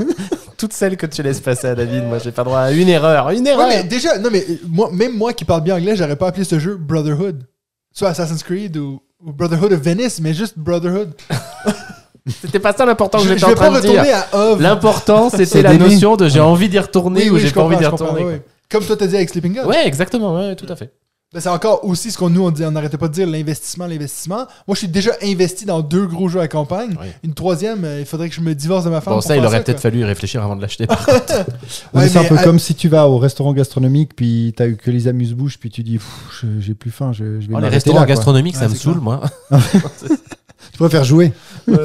Toutes celles que tu laisses passer à David, moi, j'ai pas droit à une erreur. Une erreur. Ouais, mais déjà, non, mais euh, moi, même moi qui parle bien anglais, j'aurais pas appelé ce jeu Brotherhood. Soit Assassin's Creed ou, ou Brotherhood of Venice, mais juste Brotherhood. C'était pas ça l'important que Je, j'étais en vais train pas de dire. retourner à Ov. L'important, c'était la notion de j'ai envie d'y retourner Oui, ou j'ai pas envie d'y retourner. oui. Comme toi t'as dit avec Sleeping Gun. Ouais, exactement, ouais, tout à fait. Ben, c'est encore aussi ce qu'on nous on dit, on n'arrêtait pas de dire l'investissement, l'investissement. Moi, je suis déjà investi dans deux gros jeux à campagne. Une troisième, euh, il faudrait que je me divorce de ma femme. Bon, pour ça, il aurait peut-être fallu y réfléchir avant de l'acheter. Ouais, Ouais, c'est un peu à- comme si tu vas au restaurant gastronomique, puis t'as eu que les amuse-bouches, puis tu dis, je- j'ai plus faim, je, je vais Oh, les restaurants là, gastronomiques, Ouais, ça me saoule, moi. Tu préfères jouer. Ouais,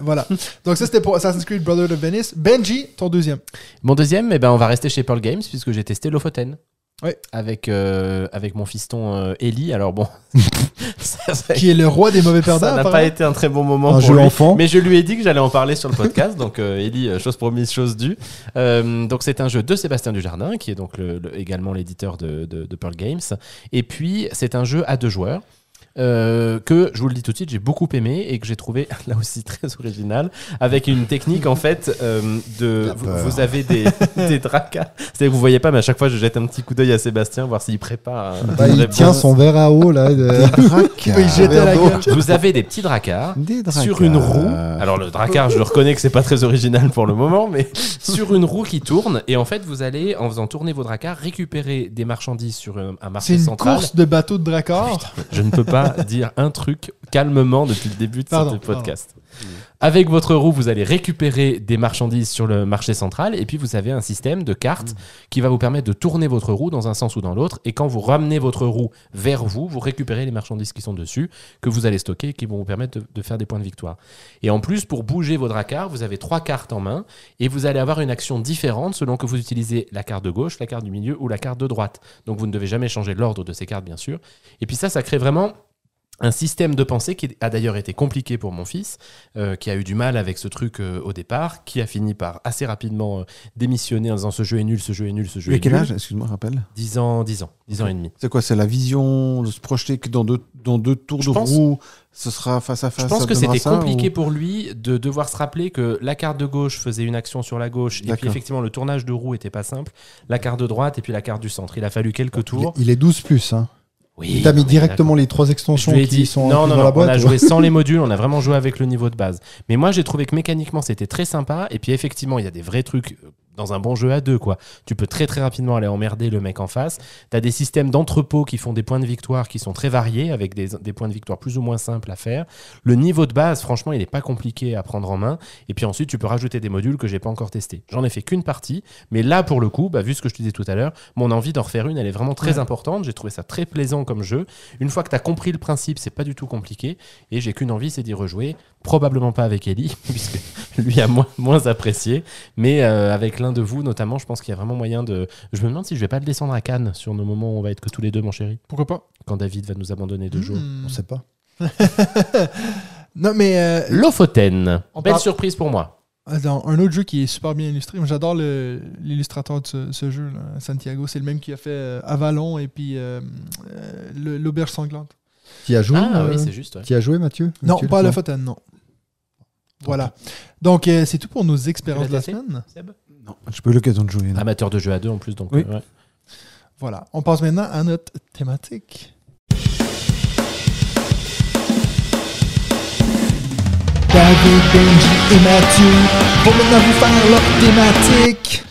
voilà. Donc, ça, c'était pour Assassin's Creed Brotherhood of Venice. Benji, ton deuxième. Mon deuxième, eh ben, on va rester chez Pearl Games puisque j'ai testé Lofoten. Ouais. Avec, euh, avec mon fiston euh, Ellie. Alors bon, ça, ça- Qui est le roi des mauvais perdants. ça n'a pas été un très bon moment Un pour lui. enfant. Mais je lui ai dit que j'allais en parler sur le podcast. donc euh, Ellie, euh, chose promise, chose due. Euh, donc c'est un jeu de Sébastien Dujardin, qui est donc le- le- également l'éditeur de, de- de Pearl Games. Et puis c'est un jeu à deux joueurs. Euh, que je vous le dis tout de suite, j'ai beaucoup aimé et que j'ai trouvé là aussi très original avec une technique en fait euh, de vous, avez des, des dracas. C'est que vous voyez pas, mais à chaque fois je jette un petit coup d'œil à Sébastien voir s'il prépare. Bah, une il réponse. tient son verre à eau, là. de- gueule. Vous avez des petits dracards Des sur une roue. Alors le dracard, je le reconnais que c'est pas très original pour le moment, mais sur une roue qui tourne et en fait vous allez en faisant tourner vos dracars récupérer des marchandises sur un, un C'est marché une central. course de bateau de Dracor. Je ne peux pas dire un truc calmement depuis le début de Pardon, ce podcast. Avec votre roue, vous allez récupérer des marchandises sur le marché central et puis vous avez un système de cartes qui va vous permettre de tourner votre roue dans un sens ou dans l'autre. Et quand vous ramenez votre roue vers vous, vous récupérez les marchandises qui sont dessus, que vous allez stocker et qui vont vous permettre de, de faire des points de victoire. Et en plus, pour bouger vos dracars, vous avez trois cartes en main et vous allez avoir une action différente selon que vous utilisez la carte de gauche, la carte du milieu ou la carte de droite. Donc vous ne devez jamais changer l'ordre de ces cartes, bien sûr. Et puis ça, ça crée vraiment un système de pensée qui a d'ailleurs été compliqué pour mon fils, euh, qui a eu du mal avec ce truc euh, au départ, qui a fini par assez rapidement euh, démissionner en disant ce jeu est nul, ce jeu est nul, ce jeu est quel nul. âge Excuse-moi, rappelle. 10 ans, 10 ans, 10 ans et demi. C'est quoi C'est la vision de se projeter que dans deux, dans deux tours Je de pense- roue, ce sera face à face Je pense que c'était compliqué ou- pour lui de devoir se rappeler que la carte de gauche faisait une action sur la gauche, et puis effectivement le tournage de roue était pas simple, la carte de droite et puis la carte du centre. Il a fallu quelques tours. il est 12 plus. Hein. Oui, T'as mis directement les trois extensions qui dit, sont non, non, dans non, la on a ou- joué sans les modules, on a vraiment joué avec le niveau de base. Mais moi, j'ai trouvé que mécaniquement, c'était très sympa. Et puis, effectivement, il y a des vrais trucs euh, dans un bon jeu à deux, quoi. Tu peux très, très rapidement aller emmerder le mec en face. Tu as des systèmes d'entrepôt qui font des points de victoire qui sont très variés, avec des, des points de victoire plus ou moins simples à faire. Le niveau de base, franchement, il n'est pas compliqué à prendre en main. Et puis ensuite, tu peux rajouter des modules que j'ai pas encore testés. J'en ai fait qu'une partie. Mais là, pour le coup, bah, vu ce que je te disais tout à l'heure, mon envie d'en refaire une, elle est vraiment très Ouais. importante. J'ai trouvé ça très plaisant comme jeu. Une fois que tu as compris le principe, c'est pas du tout compliqué. Et j'ai qu'une envie, c'est d'y rejouer. Probablement pas avec Ellie, puisque lui a moins, moins apprécié. Mais euh, avec l'un de vous, notamment, je pense qu'il y a vraiment moyen de. Je me demande si je vais pas le descendre à Cannes sur nos moments où on va être que tous les deux, mon chéri. Pourquoi pas? Quand David va nous abandonner deux jours. Hmm. On sait pas. Non, mais euh, Lofoten. On Belle parle- surprise pour moi. dans un autre jeu qui est super bien illustré, j'adore le- l'illustrateur de ce, ce jeu, là, Santiago. C'est le même qui a fait euh, Avalon et puis euh, euh, l'Auberge sanglante. Qui a joué Ah euh, oui, c'est juste. ouais. Qui a joué, Mathieu Non, Mathieu, pas à non. Non. Voilà. Donc, euh, c'est tout pour nos expériences de la semaine. Non, j'ai pas eu l'occasion de jouer. non. Amateur de jeu à deux en plus, donc. Oui. euh, ouais. Voilà. On passe maintenant à notre thématique. David, Benji et Mathieu vont maintenant vous faire leur thématique.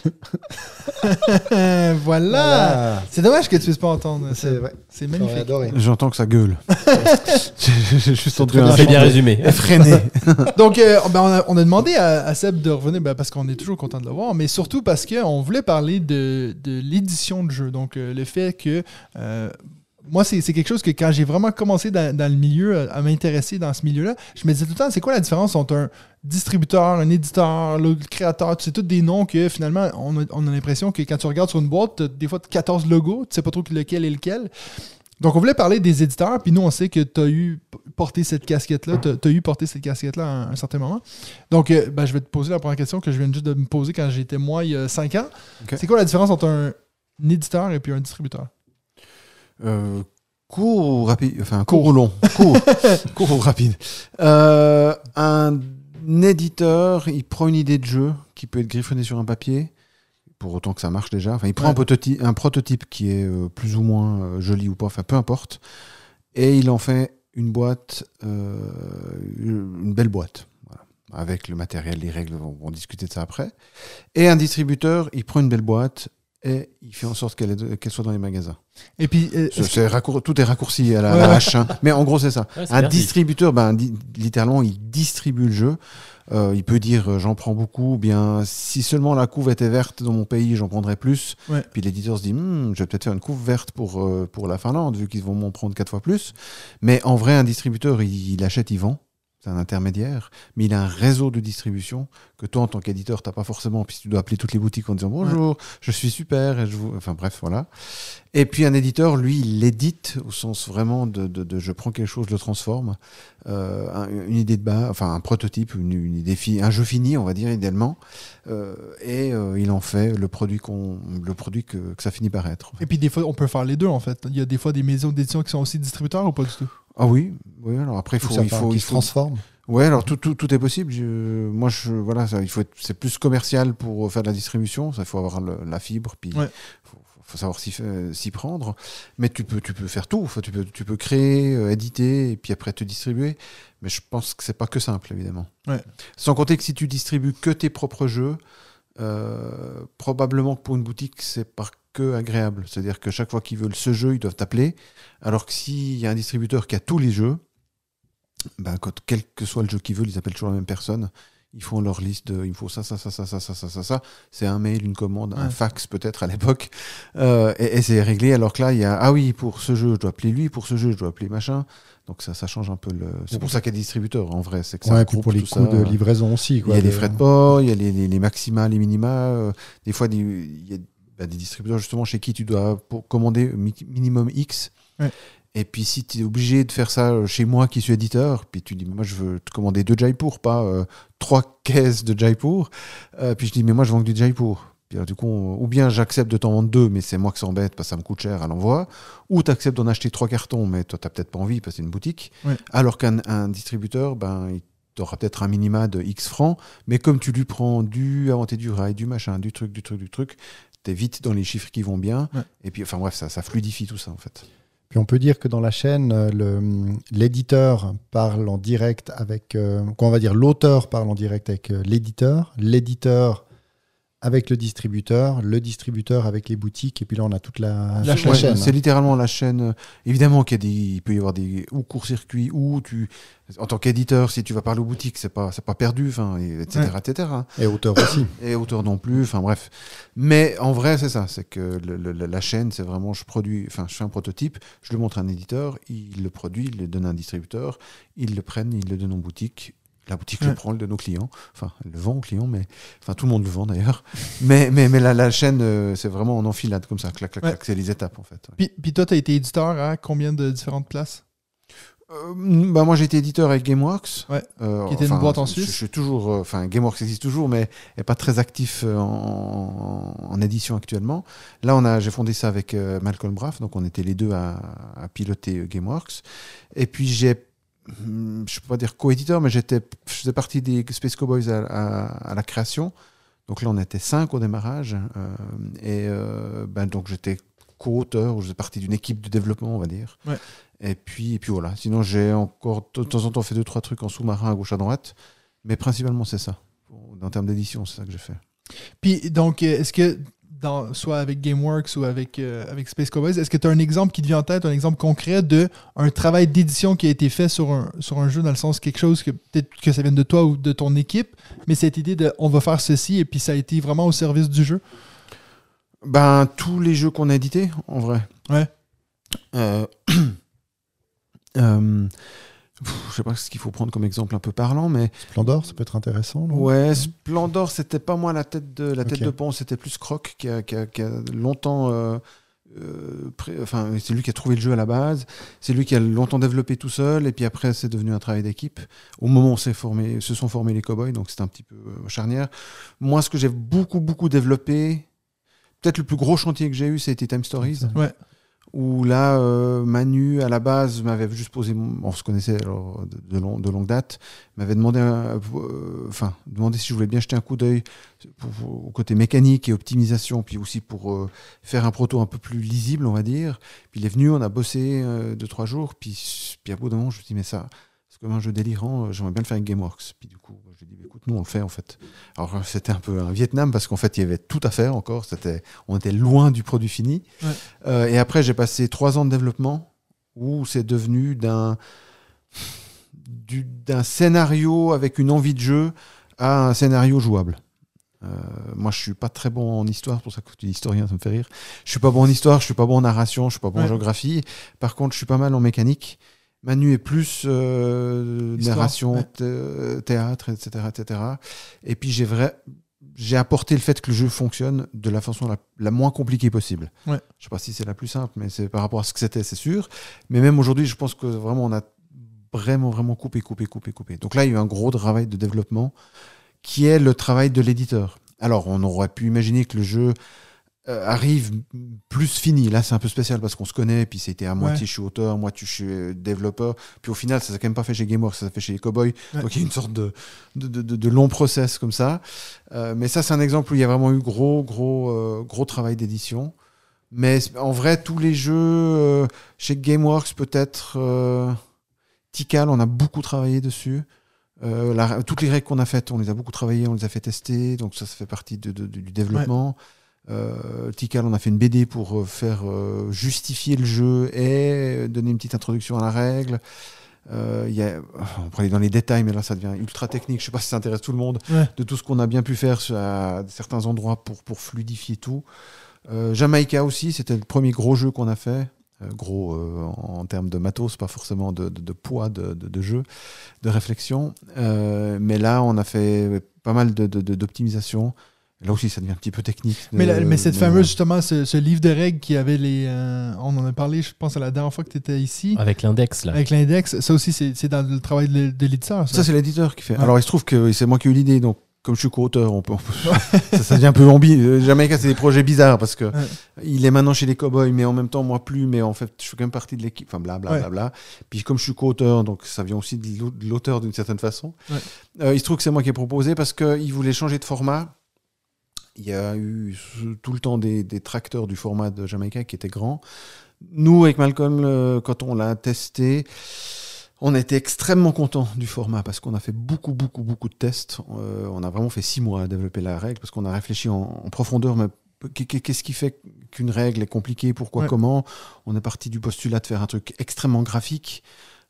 voilà. Voilà. C'est dommage que tu puisses pas entendre. C'est vrai. magnifique. J'entends que ça gueule. J'ai j'ai juste entendu très un bien C'est son bien de- résumé. effréné. Donc, euh, ben, on, a, on a demandé à, à Seb de revenir ben, parce qu'on est toujours content de le voir, mais surtout parce qu'on voulait parler de, de l'édition de jeu. Donc, euh, le fait que. euh, moi, c'est quelque chose que quand j'ai vraiment commencé dans, dans le milieu, euh, à m'intéresser dans ce milieu-là, je me disais tout le temps, c'est quoi la différence entre un distributeur, un éditeur, le créateur, c'est tous des noms que finalement, on a, on a l'impression que quand tu regardes sur une boîte, tu as des fois 14 logos, tu sais pas trop lequel est lequel. Donc, on voulait parler des éditeurs, puis nous, on sait que tu as eu porté cette casquette-là, tu as, eu porté cette casquette-là à un, certain moment. Donc, euh, ben, je vais te poser la première question que je viens juste de me poser quand j'étais moi il y a 5 ans. C'est quoi la différence entre un, un éditeur et puis un distributeur? Euh, court ou rapide Enfin, court ou long Court. court ou rapide. Euh, un éditeur, il prend une idée de jeu qui peut être griffonnée sur un papier, pour autant que ça marche déjà. Enfin, il prend Ouais. un, prototype, un prototype qui est euh, plus ou moins joli ou pas, enfin, peu importe, et il en fait une boîte, une belle boîte. Avec le matériel, les règles, on va discuter de ça après. Et un distributeur, il prend une belle boîte et il fait en sorte qu'elle soit dans les magasins. Et puis, euh, raccour- tout est raccourci à la, Ouais, la ouais. hache, hein. mais en gros c'est ça. Ouais, un distributeur, ben, di- littéralement, il distribue le jeu. Euh, il peut dire euh, j'en prends beaucoup, ou bien si seulement la couve était verte dans mon pays, j'en prendrais plus. Ouais. Puis l'éditeur se dit Hmm, je vais peut-être faire une couve verte pour, euh, pour la Finlande, vu qu'ils vont m'en prendre quatre fois plus. Mais en vrai, un distributeur, il, il achète, il vend. C'est un intermédiaire, mais il a un réseau de distribution que toi, en tant qu'éditeur, t'as pas forcément, puisque tu dois appeler toutes les boutiques en disant bonjour, je suis super, et je vous... enfin bref, voilà. Et puis un éditeur, lui, il l'édite au sens vraiment de, de- de je prends quelque chose, je le transforme, euh, un- une idée de base, enfin un prototype, une, une idée, fi- un jeu fini, on va dire idéalement, euh, et euh, il en fait le produit qu'on, le produit que, que ça finit par être. en fait. et puis des fois, on peut faire les deux, en fait. Il y a des fois des maisons d'édition qui sont aussi distributeurs ou pas du tout? Ah oui, oui. Alors après, il Faut il faut, qui il se faut, transforme. Ouais, alors tout, tout, tout est possible. Je- moi, je, voilà, ça, il faut être, c'est plus commercial pour faire de la distribution. Ça, il faut avoir le- la fibre, puis Ouais. faut, faut- savoir s'y, s'y prendre. Mais tu peux, tu peux faire tout. Faut- tu peux, tu peux créer, euh, éditer, et puis après te distribuer. Mais je pense que c'est pas que simple, évidemment. Ouais. Sans compter que si tu distribues que tes propres jeux, euh, probablement que pour une boutique, c'est pas que agréable. C'est-à-dire que chaque fois qu'ils veulent ce jeu, ils doivent t'appeler. Alors que s'il y a un distributeur qui a tous les jeux, ben, quand, quel que soit le jeu qu'ils veulent, ils appellent toujours la même personne. Ils font leur liste de il me faut ça, ça, ça, ça, ça, ça, ça, ça, ça. C'est un mail, une commande, un fax peut-être à l'époque. Euh, et et c'est réglé. Alors que là, il y a ah oui, pour ce jeu, je dois appeler lui, pour ce jeu, je dois appeler machin. Donc ça, ça change un peu le. C'est pour ça qu'il y a des distributeurs en vrai. C'est que ça Ouais, regroupe pour les tout coûts ça. de livraison aussi. Il Quoi, y a les de- frais de port, il y a les, les, les maxima, les minima. euh, des fois, des- il y a bah, des distributeurs justement chez qui tu dois pour commander mi- minimum X. Ouais. Et puis si tu es obligé de faire ça chez moi qui suis éditeur, puis tu dis mais moi je veux te commander deux Jaipur, pas euh, trois caisses de Jaipur. Euh, puis je dis mais moi je vends que du Jaipur. Puis alors, du coup, on- ou bien j'accepte de t'en vendre deux, mais c'est moi qui s'embête parce que ça me coûte cher à l'envoi. Ou tu acceptes d'en acheter trois cartons, mais toi, tu peut-être pas envie parce que c'est une boutique. Ouais. Alors qu'un un distributeur, ben, il t'aura peut-être un minima de X francs, mais comme tu lui prends du inventer du rail, du machin, du truc, du truc, du truc, t'es vite dans les chiffres qui vont bien. Ouais. Et puis, enfin bref, ça, ça fluidifie tout ça en fait. Puis on peut dire que dans la chaîne, euh, le- l'éditeur parle en direct avec, euh, quoi, on va dire l'auteur parle en direct avec euh, l'éditeur, l'éditeur avec le distributeur, le distributeur avec les boutiques, et puis là on a toute la, La toute la Ouais, chaîne. C'est littéralement la chaîne. Évidemment qu'il il peut y avoir des ou court-circuits ou tu, en tant qu'éditeur, si tu vas parler aux boutiques, c'est pas, c'est pas perdu, enfin, et- etc., etc. Et auteur aussi. Et auteur non plus, enfin bref. Mais en vrai, c'est ça, c'est que le- le- la chaîne, c'est vraiment, je produis, enfin, je fais un prototype, je le montre à un éditeur, il le produit, il le donne à un distributeur, ils le prennent, ils le donnent en boutique. La boutique Ouais. le prend, le donne aux clients. Enfin, elle le vend aux clients, mais enfin tout le monde le vend d'ailleurs. mais mais mais la, la chaîne, euh, c'est vraiment en enfilade comme ça, clac clac Ouais. clac, c'est les étapes en fait. ouais. Puis, puis toi, tu as été éditeur à combien de différentes places? Euh, bah moi j'ai été éditeur avec GameWorks. Ouais. Euh, Qui était une boîte en Suisse. Je, suis toujours, euh, enfin GameWorks existe toujours, mais n'est pas très actif euh, en, en édition actuellement. Là on a, j'ai fondé ça avec Malcolm Braff, donc on était les deux à, à piloter GameWorks. Et puis j'ai, je peux pas dire co-éditeur, mais j'étais, je faisais partie des Space Cowboys à, à- à la création. Donc là on était cinq au démarrage, euh, et euh, ben donc j'étais co-auteur, ou je faisais partie d'une équipe de développement, on va dire. Ouais. Et puis, et puis voilà. Sinon, j'ai encore de temps en temps fait deux, trois trucs en sous-marin à gauche, à droite. Mais principalement, c'est ça. En termes d'édition, c'est ça que j'ai fait. Puis donc, est-ce que, dans, soit avec GameWorks ou avec, euh, avec Space Cowboys, est-ce que tu as un exemple qui te vient en tête, un exemple concret de un travail d'édition qui a été fait sur un, sur un jeu, dans le sens quelque chose que peut-être que ça vienne de toi ou de ton équipe, mais cette idée de on va faire ceci et puis ça a été vraiment au service du jeu? Ben, tous les jeux qu'on a édités, en vrai. Ouais. Euh, euh, je sais pas ce qu'il faut prendre comme exemple un peu parlant, mais Splendor, ça peut être intéressant. non? Ouais, Splendor, c'était pas moi la tête de la tête de pont, c'était plus Croc qui a, qui a- qui a longtemps. euh, euh, pré- enfin, c'est lui qui a trouvé le jeu à la base. C'est lui qui a longtemps développé tout seul, et puis après, c'est devenu un travail d'équipe. Au moment où s'est formé, se sont formés les cowboys, donc c'était un petit peu euh, charnière. Moi, ce que j'ai beaucoup, beaucoup développé, peut-être le plus gros chantier que j'ai eu, c'était Time Stories Ouais. Où là, euh, Manu, à la base, m'avait juste posé, on se connaissait alors de, de, long- de longue date, m'avait demandé, euh, enfin, demandé si je voulais bien jeter un coup d'œil au côté mécanique et optimisation, puis aussi pour euh, faire un proto un peu plus lisible, on va dire. Puis il est venu, on a bossé euh, deux, trois jours, puis, puis à bout d'un moment, je me suis mais ça, comme un jeu délirant, euh, j'aimerais bien le faire avec GameWorks. Puis du coup, j'ai dit, bah, écoute, nous, on le fait en fait. Alors euh, c'était un peu un Vietnam, parce qu'en fait, il y avait tout à faire encore, c'était, on était loin du produit fini. Euh, et après, j'ai passé trois ans de développement où c'est devenu d'un du- d'un scénario avec une envie de jeu à un scénario jouable. Euh, moi, je suis pas très bon en histoire, c'est pour ça que tu dis historien, ça me fait rire. Je suis pas bon en histoire, je suis pas bon en narration, je suis pas bon en géographie. Par contre, je suis pas mal en mécanique. Manu est plus euh, Histoire, narration, ouais. thé- théâtre, etc., etc. Et puis j'ai vrai, j'ai apporté le fait que le jeu fonctionne de la façon la, la moins compliquée possible. Ouais. Je sais pas si c'est la plus simple, mais c'est par rapport à ce que c'était, c'est sûr. Mais même aujourd'hui, je pense que vraiment on a vraiment vraiment coupé, coupé, coupé, coupé. Donc là, il y a eu un gros travail de développement qui est le travail de l'éditeur. Alors, on aurait pu imaginer que le jeu euh, arrive plus fini. Là, c'est un peu spécial parce qu'on se connaît, puis c'était à moitié je suis auteur, moitié je suis euh, développeur. Puis au final, ça s'est quand même pas fait chez GameWorks, ça s'est fait chez les Cowboys. Ouais. Donc il y a une sorte de, de, de, long process comme ça. Euh, mais ça, c'est un exemple où il y a vraiment eu gros, gros, euh, gros travail d'édition. Mais en vrai, tous les jeux chez GameWorks, peut-être Tikal, on a beaucoup travaillé dessus. La- toutes les règles qu'on a faites, on les a beaucoup travaillées, on les a fait tester, donc ça, ça fait partie du développement. Euh, Tikal, on a fait une BD pour euh, faire euh, justifier le jeu et donner une petite introduction à la règle. Euh, il y a, on pourrait aller dans les détails, mais là ça devient ultra technique. Je sais pas si ça intéresse tout le monde Ouais. de tout ce qu'on a bien pu faire à certains endroits pour, pour fluidifier tout. Jamaica aussi, c'était le premier gros jeu qu'on a fait. Gros en, en termes de matos, pas forcément de, de- de poids de, jeu, de réflexion. Mais là, on a fait pas mal de- d'optimisation. Là aussi, ça devient un petit peu technique. Mais, la- mais cette fameuse, euh, justement, ce, ce livre de règles qui avait les. euh, on en a parlé, je pense, à la dernière fois que tu étais ici, Avec l'index, là. avec l'index. Ça aussi, c'est dans le travail de l'é- de l'éditeur. Ça. Ça, c'est l'éditeur qui fait. Ouais. Alors, il se trouve que c'est moi qui ai eu l'idée, donc comme je suis co-auteur, on peut, on peut- ça, ça devient un peu ambi. Euh, Jamaïca, c'est des projets bizarres parce que Ouais. il est maintenant chez les Cowboys, mais en même temps, moi plus, mais en fait, je fais quand même partie de l'équipe. Enfin, blablabla. Ouais. Bla, Puis, comme je suis co-auteur, donc ça vient aussi de l'au- de l'auteur d'une certaine façon. Ouais. Euh, il se trouve que c'est moi qui ai proposé parce qu'il voulait changer de format. Il y a eu tout le temps des, des tracteurs du format de Jamaïca qui étaient grands. Nous, avec Malcolm, euh, quand on l'a testé, on était extrêmement content du format parce qu'on a fait beaucoup, beaucoup, beaucoup de tests. Euh, on a vraiment fait six mois à développer la règle parce qu'on a réfléchi en, en profondeur. Mais qu- qu- qu'est-ce qui fait qu'une règle est compliquée? Pourquoi? Ouais. Comment? On est parti du postulat de faire un truc extrêmement graphique.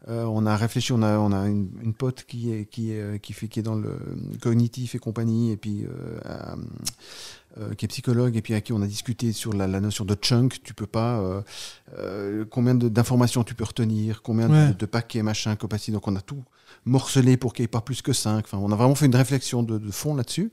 Euh, on a réfléchi, on a, on a une, une pote qui est, qui, est, qui, fait, qui est dans le cognitif et compagnie, et puis euh, euh, euh, qui est psychologue, et puis à qui on a discuté sur la, la notion de chunk. Tu peux pas. euh, euh, combien d'informations tu peux retenir, combien de- Ouais. de, paquets, machin, copacity. Donc on a tout morcelé pour qu'il n'y ait pas plus que 5. Enfin, on a vraiment fait une réflexion de, de fond là-dessus.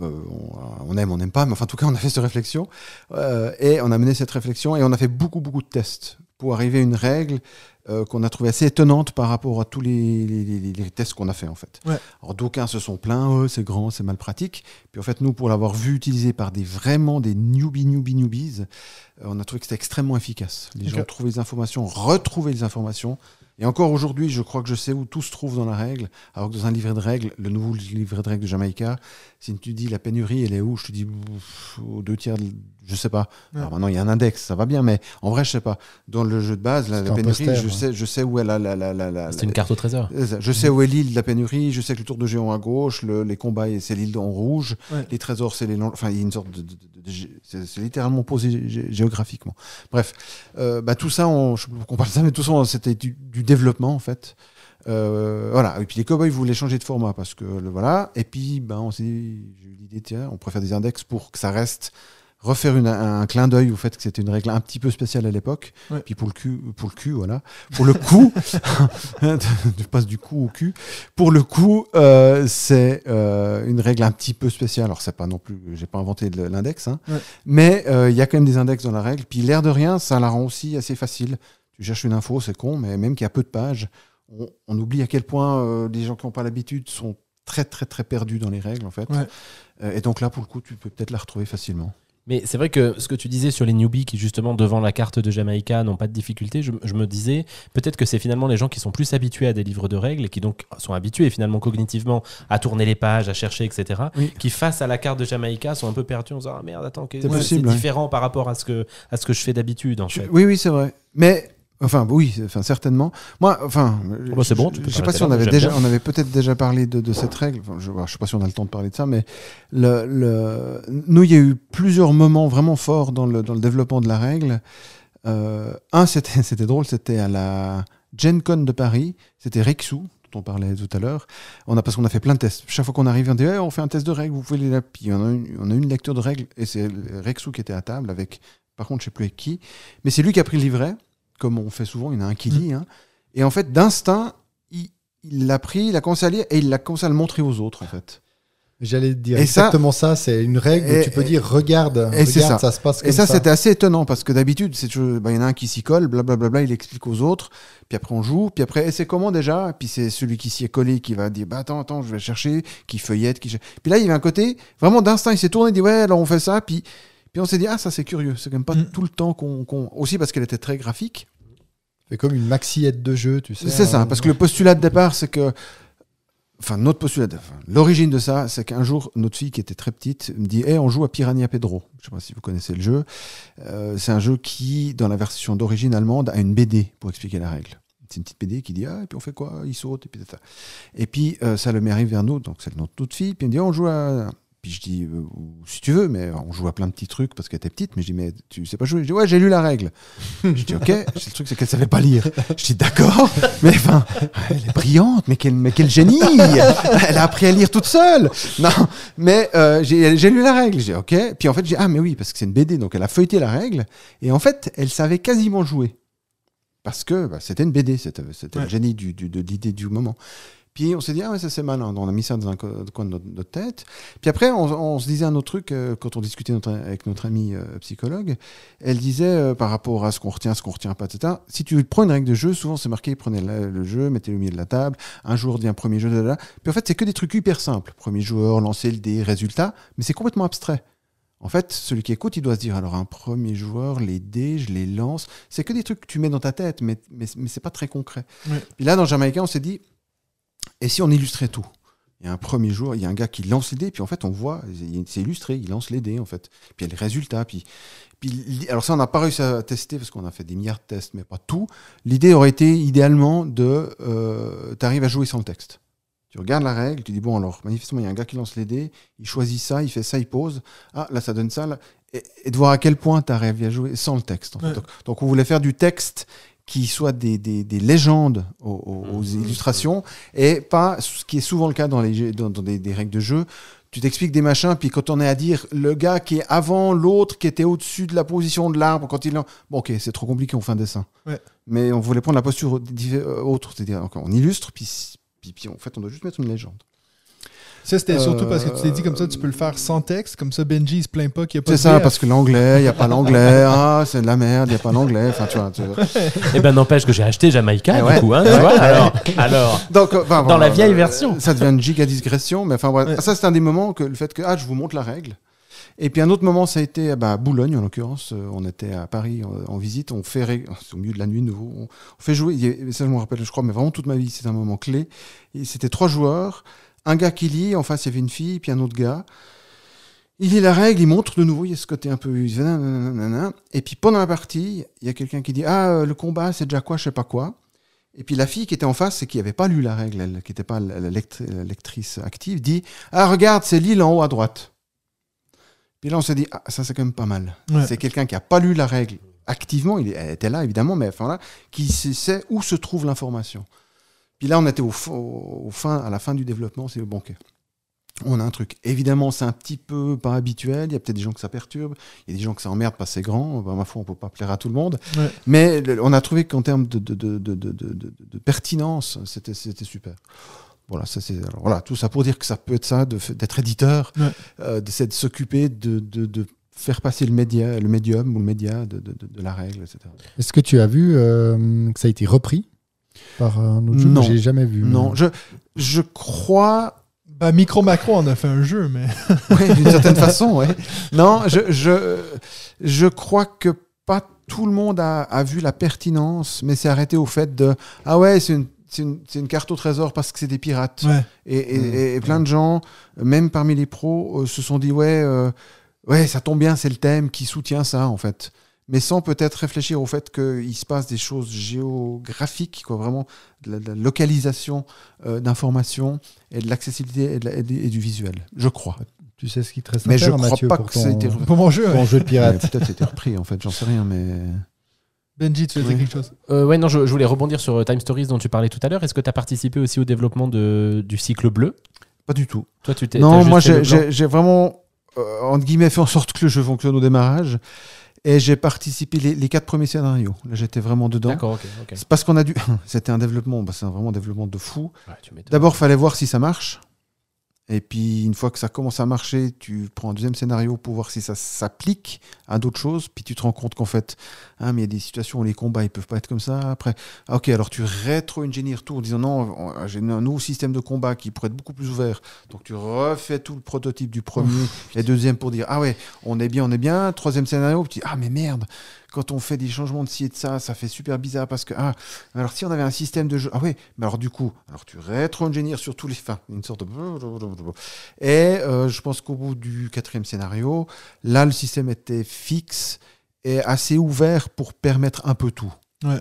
Euh, on, on aime, on n'aime pas, mais enfin, en tout cas, on a fait cette réflexion. Euh, et on a mené cette réflexion et on a fait beaucoup, beaucoup de tests pour arriver à une règle euh, qu'on a trouvée assez étonnante par rapport à tous les, les- les- les tests qu'on a fait, en fait. Ouais. Alors, d'aucuns se sont plaints, Oh, c'est grand, c'est mal pratique. Puis, en fait, nous, pour l'avoir vu utilisé par des vraiment des newbies, newbies, newbies, euh, on a trouvé que c'était extrêmement efficace. Les gens trouvaient les informations, retrouvaient les informations. Et encore aujourd'hui, je crois que je sais où tout se trouve dans la règle. Alors que dans un livret de règles, le nouveau livret de règles de Jamaïca, si tu dis la pénurie, elle est où? Je te dis aux deux tiers, de- je sais pas. Ouais. Alors maintenant, il y a un index, ça va bien, mais en vrai, je sais pas. Dans le jeu de base, la, pénurie, poster, je, ouais. sais, je sais où est la. la, la, la, la- C'est une carte au trésor. ça. Je sais où est l'île de la pénurie, je sais que le tour de géant à gauche, le- les combats, c'est l'île en rouge, Ouais. les trésors, c'est les longs. Enfin, il y a une sorte de. de- de- de- gé- c'est c'est littéralement posé gé- géographiquement. Bref, euh, bah, tout ça, on, je sais pas pourquoi on parle de ça, mais tout ça, c'était du, du développement, en fait. Euh, voilà. Et puis les cowboys voulaient changer de format parce que le voilà. Et puis, ben, on s'est dit, j'ai eu l'idée, tiens, on préfère des index pour que ça reste refaire une- un, un clin d'œil au fait que c'était une règle un petit peu spéciale à l'époque. Ouais. Puis pour le cul, pour le cul, voilà. Pour le coup, je passe du coup au cul. Pour le coup, euh, c'est euh, une règle un petit peu spéciale. Alors c'est pas non plus, j'ai pas inventé l'index, hein. Ouais. mais euh, il y a quand même des index dans la règle. Puis l'air de rien, ça la rend aussi assez facile. Tu cherches une info, c'est con, mais même qu'il y a peu de pages, on, on oublie à quel point les gens qui n'ont pas l'habitude sont très très très perdus dans les règles en fait. Ouais. Et donc là, pour le coup, tu peux peut-être la retrouver facilement. Mais c'est vrai que ce que tu disais sur les newbies qui, justement, devant la carte de Jamaïca, n'ont pas de difficulté, je, je me disais, peut-être que c'est finalement les gens qui sont plus habitués à des livres de règles et qui donc sont habitués finalement cognitivement à tourner les pages, à chercher, etc., Oui. qui face à la carte de Jamaïca sont un peu perdus en disant Ah merde, attends, C'est ouais, ouais. différent par rapport à ce que, à ce que je fais d'habitude, en fait. oui, oui, c'est vrai. Mais enfin, oui, enfin certainement. Moi, enfin, Oh, bah, c'est bon, je, tu peux je sais pas si on avait déjà, bien. on avait peut-être déjà parlé de, de cette règle. Enfin, je, je sais pas si on a le temps de parler de ça, mais le, le, nous, il y a eu plusieurs moments vraiment forts dans le, dans le développement de la règle. Euh, un, c'était, c'était drôle, c'était à la Gen Con de Paris. C'était Rexou dont on parlait tout à l'heure. On a parce qu'on a fait plein de tests. Chaque fois qu'on arrive, on dit Eh, on fait un test de règles. Vous pouvez les là. Puis on a une, on a une lecture de règles et c'est Rexou qui était à table avec. Par contre, je sais plus avec qui. Mais c'est lui qui a pris le livret, comme on fait souvent. Il y en a un qui lit. hein. Et en fait, d'instinct, il l'a pris, il a commencé à lire et il l'a commencé à le montrer aux autres, en fait. J'allais dire Et exactement ça. C'est une règle où tu peux et- dire regarde, et regarde, ça. ça. se passe comme Et ça, ça. c'était assez étonnant parce que d'habitude, c'est bah, il y en a un qui s'y colle, blablabla, il explique aux autres, puis après on joue, puis après, et c'est comment déjà? Puis c'est celui qui s'y est collé qui va dire, bah attends, attends, je vais chercher, qui feuillette, qui. Puis là, il y avait un côté, vraiment d'instinct, il s'est tourné, il dit, ouais, alors on fait ça, puis, puis on s'est dit, ah, ça c'est curieux, c'est quand même pas Mm. tout le temps qu'on. qu'on- Aussi parce qu'elle était très graphique. C'est comme une maxi aide de jeu, tu sais. C'est ça, parce que le postulat de départ, c'est que. Enfin, notre postulat, de- enfin, l'origine de ça, c'est qu'un jour, notre fille qui était très petite me dit hey, on joue à Piranha Pedro. Je sais pas si vous connaissez le jeu. Euh, c'est un jeu qui, dans la version d'origine allemande, a une BD pour expliquer la règle. C'est une petite BD qui dit ah, et puis on fait quoi? Il saute, et puis ça. Et puis, euh, ça le met arrive vers nous, donc c'est notre toute fille, puis elle me dit on joue à. Puis je dis, euh, si tu veux, mais on joue à plein de petits trucs parce qu'elle était petite, mais je dis, mais tu sais pas jouer Je dis, ouais, j'ai lu la règle. je dis, ok. Je dis, le truc, c'est qu'elle savait pas lire. Je dis, d'accord, mais enfin, elle est brillante, mais quel, mais quel génie Elle a appris à lire toute seule Non, mais euh, j'ai lu la règle. J'ai ok. Puis en fait, j'ai ah, mais oui, parce que c'est une BD, donc elle a feuilleté la règle, et en fait, elle savait quasiment jouer. Parce que bah, c'était une BD, c'était c'était Ouais. le génie du, du- de l'idée du moment. Puis on s'est dit, ah ouais, ça c'est malin. On a mis ça dans un co- coin de notre, notre tête. Puis après, on, on se disait un autre truc euh, quand on discutait notre- avec notre amie euh, psychologue. Elle disait, euh, par rapport à ce qu'on retient, ce qu'on retient pas, etc. Si tu prends une règle de jeu, souvent c'est marqué, prenez le, le jeu, mettez-le au milieu de la table. Un joueur dit un premier jeu, là, là. Puis en fait, c'est que des trucs hyper simples. Premier joueur, lancer le dé, résultat. Mais c'est complètement abstrait. En fait, celui qui écoute, il doit se dire alors un premier joueur, les dés, je les lance. C'est que des trucs que tu mets dans ta tête, mais, mais, mais c'est pas très concret. Ouais. Puis là, dans Jamaïcain, on s'est dit et si on illustrait tout? Il y a un premier joueur, il y a un gars qui lance les dés, puis en fait, on voit, c'est illustré, il lance les dés, en fait. Puis il y a les résultats, puis. Puis, alors ça, on n'a pas réussi à tester parce qu'on a fait des milliards de tests, mais pas tout. L'idée aurait été idéalement de, euh, t'arrives à jouer sans le texte. Tu regardes la règle, tu dis bon alors manifestement il y a un gars qui lance les dés, il choisit ça, il fait ça, il pose. Ah là ça donne ça, là. Et, et de voir à quel point tu arrives à jouer sans le texte. en fait. Ouais. Donc, donc, on voulait faire du texte qui soit des, des, des légendes aux, aux- aux illustrations et pas ce qui est souvent le cas dans, les, jeux- dans, dans des, des règles de jeu. Tu t'expliques des machins, puis quand on est à dire le gars qui est avant l'autre, qui était au-dessus de la position de l'arbre, quand il. Bon, ok, c'est trop compliqué, on fait un dessin. Ouais. Mais on voulait prendre la posture euh, autre, c'est-à-dire on illustre, puis, puis, puis en fait, on doit juste mettre une légende. Ça, c'était surtout parce que tu t'es dit Euh, comme ça, tu peux le faire sans texte. Comme ça, Benji, il se plaint pas qu'il n'y a pas C'est de ça, parce que l'anglais, il n'y a pas l'anglais, ah, c'est de la merde, il n'y a pas l'anglais, enfin, tu vois. tu vois. Eh ben n'empêche que j'ai acheté Jamaïca, Eh du ouais. coup. Hein, tu vois alors, alors, Donc, euh, enfin, Dans la vieille euh, version. Ça devient une giga digression, mais enfin, bref. Ouais. Ça, c'est un des moments que le fait que, ah, je vous montre la règle. Et puis un autre moment, ça a été à bah, à Boulogne, en l'occurrence. Euh, on était à Paris en, en visite. On fait, ré- c'est au milieu de la nuit, nouveau. On, fait jouer. Ça, je me rappelle, je crois, mais vraiment toute ma vie, c'est un moment clé. Et C'était trois joueurs. Un gars qui lit, en face, il y avait une fille, puis un autre gars. Il lit la règle, il montre de nouveau, il y a ce côté un peu. Et puis pendant la partie, il y a quelqu'un qui dit Ah, euh, le combat, c'est déjà quoi, je sais pas quoi. Et puis la fille qui était en face et qui n'avait pas lu la règle, elle, qui n'était pas la, la lectri- la lectrice active, dit Ah, regarde, c'est l'île en haut à droite. Puis là, on s'est dit Ah, ça, c'est quand même pas mal. Ouais. C'est quelqu'un qui n'a pas lu la règle activement, il était là évidemment, mais enfin là, qui sait où se trouve l'information. Puis là, on était au, f- au- au fin, à la fin du développement, c'est bon, ok. On a un truc. Évidemment, c'est un petit peu pas habituel. Il y a peut-être des gens que ça perturbe. Il y a des gens que ça emmerde parce que c'est grand. Ben, ma foi, on peut pas plaire à tout le monde. Ouais. Mais le- on a trouvé qu'en termes de, de, de, de, de, de- de- de pertinence, c'était c'était super. Voilà, ça, c'est, voilà, tout ça pour dire que ça peut être ça, d'être éditeur, Ouais. euh, de, c'est de s'occuper de, de, de faire passer le, média, le médium ou le média de, de, de, de la règle, etc. Est-ce que tu as vu euh, que ça a été repris? Par un autre jeu Non. J'ai jamais vu. Non, je, je crois Bah, Micro Macro en a fait un jeu, mais. Oui, d'une certaine façon, ouais. Non, je, je, je crois que pas tout le monde a, a vu la pertinence, mais c'est arrêté au fait de Ah ouais, c'est une, c'est une, c'est une carte au trésor parce que c'est des pirates. Ouais. Et, et- et plein de gens, même parmi les pros, euh, se sont dit Ouais, euh, ouais, ça tombe bien, c'est le thème qui soutient ça, en fait. Mais sans peut-être réfléchir au fait qu'il se passe des choses géographiques, quoi, vraiment de la, de la localisation euh, d'informations et de l'accessibilité et, de la- et du- et du visuel, je crois. Tu sais ce qui te reste Mais à je faire, crois Mathieu, pas pour que ça a ton, été Pour mon jeu, ton ouais. jeu de Mais pirate. Peut-être c'était repris, en fait, j'en sais rien, mais. Benji, tu veux dire Oui. quelque chose? Euh, ouais, non, je, je voulais rebondir sur euh, Time Stories dont tu parlais tout à l'heure. Est-ce que tu as participé aussi au développement de, du cycle bleu? Pas du tout. Toi, tu t'es. t'as Non, juste moi j'ai vraiment, euh, entre guillemets, fait en sorte que le jeu fonctionne au démarrage. Et j'ai participé les, les quatre premiers scénarios. Là, j'étais vraiment dedans. D'accord, ok. C'est parce qu'on a dû. C'était un développement, bah, c'est un vraiment un développement de fou. Ouais. D'abord, fallait voir si ça marche. Et puis, une fois que ça commence à marcher, tu prends un deuxième scénario pour voir si ça s'applique à d'autres choses. Puis tu te rends compte qu'en fait, hein, mais il y a des situations où les combats, ils peuvent pas être comme ça. Après, ah, ok, alors tu rétro-engineers tout en disant non, on- j'ai un nouveau système de combat qui pourrait être beaucoup plus ouvert. Donc tu refais tout le prototype du premier et deuxième pour dire ah ouais, on est bien, on est bien. Troisième scénario, tu dis ah mais merde, quand on fait des changements de ci et de ça, ça fait super bizarre parce que ah, alors si on avait un système de jeu, ah oui, mais alors du coup, alors tu rétro-engineers sur tous les fins, une sorte de et euh, je pense qu'au bout du quatrième scénario, là le système était fixe et assez ouvert pour permettre un peu tout. Ouais.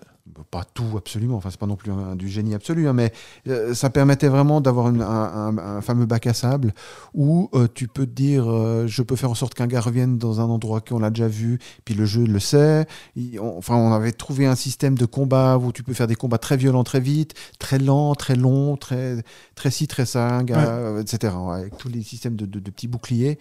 Pas tout absolument, enfin c'est pas non plus un- du génie absolu, hein, mais euh, ça permettait vraiment d'avoir un, un- un fameux bac à sable où euh, tu peux te dire euh, je peux faire en sorte qu'un gars revienne dans un endroit qu'on l'a déjà vu, puis le jeu le sait. Il- on- enfin, on avait trouvé un système de combat où tu peux faire des combats très violents très vite, très lents, très longs, très, très ci, très ça, un gars, Ouais. etc. Avec tous les systèmes de, de- de petits boucliers,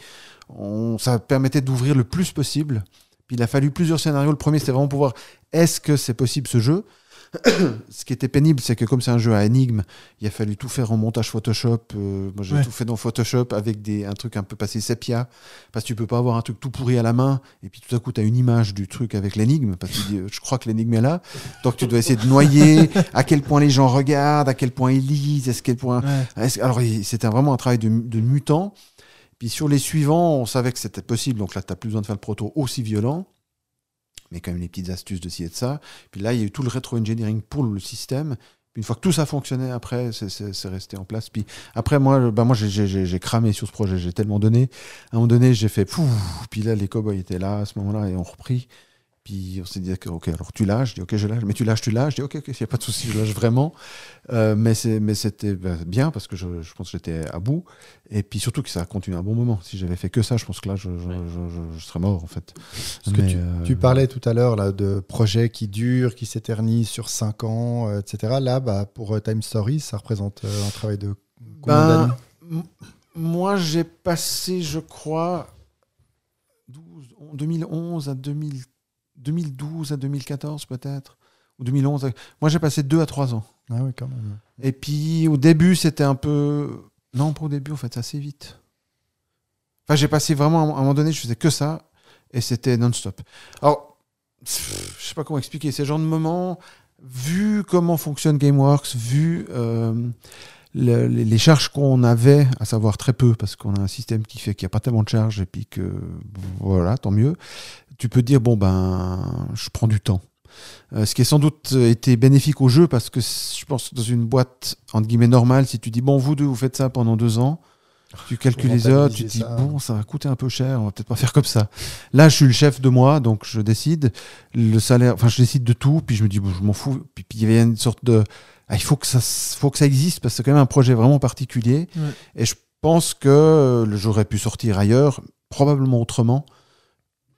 on, ça permettait d'ouvrir le plus possible. Puis il a fallu plusieurs scénarios. Le premier, c'était vraiment pour voir est-ce que c'est possible ce jeu? Ce qui était pénible, c'est que comme c'est un jeu à énigmes, il a fallu tout faire en montage Photoshop. Euh, moi, j'ai Ouais. tout fait dans Photoshop avec des, un truc un peu passé sépia. Parce que tu peux pas avoir un truc tout pourri à la main. Et puis tout à coup, tu as une image du truc avec l'énigme. Parce que tu dis, euh, je crois que l'énigme est là. Donc tu dois essayer de noyer à quel point les gens regardent, à quel point ils lisent, à quel point. Ouais. Alors, c'était vraiment un travail de, de mutant. Puis sur les suivants, on savait que c'était possible. Donc là, tu n'as plus besoin de faire le proto aussi violent. Mais quand même les petites astuces de ci et de ça. Puis là, il y a eu tout le rétro-engineering pour le système. Une fois que tout ça fonctionnait, après, c'est- resté en place. Puis après, moi, bah, j'ai- cramé sur ce projet. J'ai tellement donné. À un moment donné, j'ai fait pouf. Puis là, les cowboys étaient là à ce moment-là et on repris. Puis on s'est dit, ok, alors tu lâches. Je dis, ok, je lâche. Mais tu lâches, tu lâches. Je dis, ok, ok, il n'y a pas de souci, je lâche vraiment. Euh, mais c'est- mais c'était bah, bien parce que je, je pense que j'étais à bout. Et puis surtout que ça a continué un bon moment. Si j'avais fait que ça, je pense que là, je, serais mort en fait. Parce que Mais, tu, euh, tu parlais tout à l'heure là, de projets qui durent, qui s'éternisent sur 5 ans, euh, etc. Là, bah, pour euh, Time Story, ça représente un travail de combien Ben, moi, j'ai passé, je crois, 12, en 2011 à 2000 2012 à 2014 peut-être, ou 2011. à- Moi, j'ai passé 2 à 3 ans. Ah oui, quand même. Et puis, au début, c'était un peu... Non, pas au début, en fait, assez vite. Enfin, j'ai passé vraiment, à un moment donné, je faisais que ça, et c'était non-stop. Alors, pff, je sais pas comment expliquer, ces genres de moments, vu comment fonctionne GameWorks, vu euh, le- les, les charges qu'on avait, à savoir très peu, parce qu'on a un système qui fait qu'il n'y a pas tellement de charges, et puis que, voilà, tant mieux, tu peux dire, bon, ben, je prends du temps. Euh, ce qui est sans doute euh, été bénéfique au jeu parce que je pense que dans une boîte entre guillemets normale, si tu dis bon vous deux vous faites ça pendant deux ans, tu calcules les heures, tu te dis ça. bon ça va coûter un peu cher, on va peut-être pas faire comme ça. Là je suis le chef de moi donc je décide le salaire, enfin je décide de tout puis je me dis bon je m'en fous puis puis il y avait une sorte de ah, il faut que ça faut que ça existe parce que c'est quand même un projet vraiment particulier Ouais. et je pense que euh, aurait pu sortir ailleurs probablement autrement.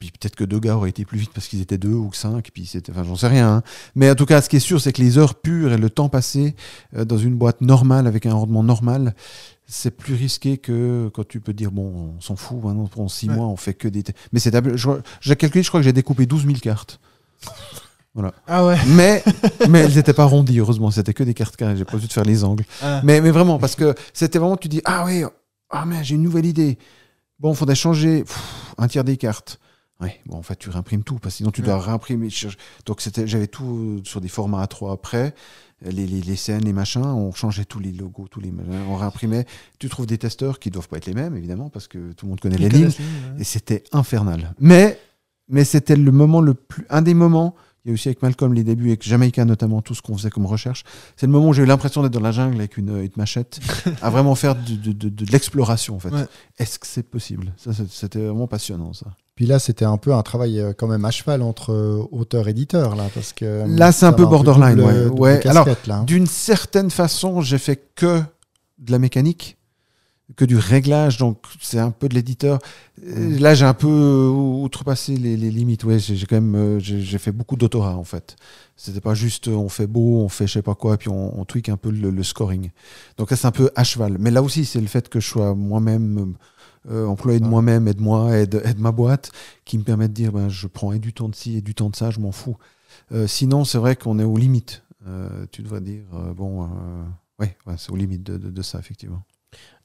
Puis peut-être que deux gars auraient été plus vite parce qu'ils étaient deux ou cinq, puis c'était, enfin j'en sais rien. hein. Mais en tout cas, ce qui est sûr, c'est que les heures pures et le temps passé euh, dans une boîte normale avec un rendement normal, c'est plus risqué que quand tu peux dire bon, on s'en fout, maintenant pendant six Ouais. mois, on fait que des. Mais c'est j'ai calculé, je crois que j'ai découpé 12 000 cartes. Ah ouais. Mais, mais elles n'étaient pas rondies, heureusement. C'était que des cartes carrées. J'ai pas dû de faire les angles. Ah. Mais, mais vraiment, parce que c'était vraiment, tu dis, ah oui, ah mais j'ai une nouvelle idée. Bon, il faudrait changer pff, un tiers des cartes. Ouais, bon, en fait, tu réimprimes tout, parce que sinon tu dois réimprimer. ch- Donc, c'était, j'avais tout sur des formats A3 après, les, les, les scènes, les machins, on changeait tous les logos, tous les machins, on réimprimait. Tu trouves des testeurs qui doivent pas être les mêmes, évidemment, parce que tout le monde connaît les lignes. connaissent les lignes, ouais. Et c'était infernal. Mais, mais c'était le moment le plus. Un des moments, il y a aussi avec Malcolm les débuts, avec Jamaica notamment, tout ce qu'on faisait comme recherche. C'est le moment où j'ai eu l'impression d'être dans la jungle avec une, une machette, à vraiment faire de, de- de- de l'exploration en fait. Ouais. Est-ce que c'est possible? Ça, C'était vraiment passionnant ça. Puis là, c'était un peu un travail euh, quand même à cheval entre euh, auteur-éditeur, là, parce que... euh, Là, c'est un peu borderline, double- ouais. double Ouais, casquette, là, hein. D'une certaine façon, j'ai fait que de la mécanique, que du réglage, donc c'est un peu de l'éditeur. Euh, Là, j'ai un peu outrepassé les, les limites. Ouais, j'ai quand même j'ai fait beaucoup d'autorat en fait. C'était pas juste on fait beau, on fait je sais pas quoi, puis on, on tweak un peu le, le scoring. Donc là, c'est un peu à cheval. Mais là aussi, c'est le fait que je sois moi-même euh, employé de moi-même, et de moi, et de, et de ma boîte, qui me permet de dire ben, je prends et du temps de ci et du temps de ça, je m'en fous. Euh, sinon, c'est vrai qu'on est aux limites. Euh, tu devrais dire euh, bon, ouais, ouais, c'est aux limites de, de- de ça effectivement.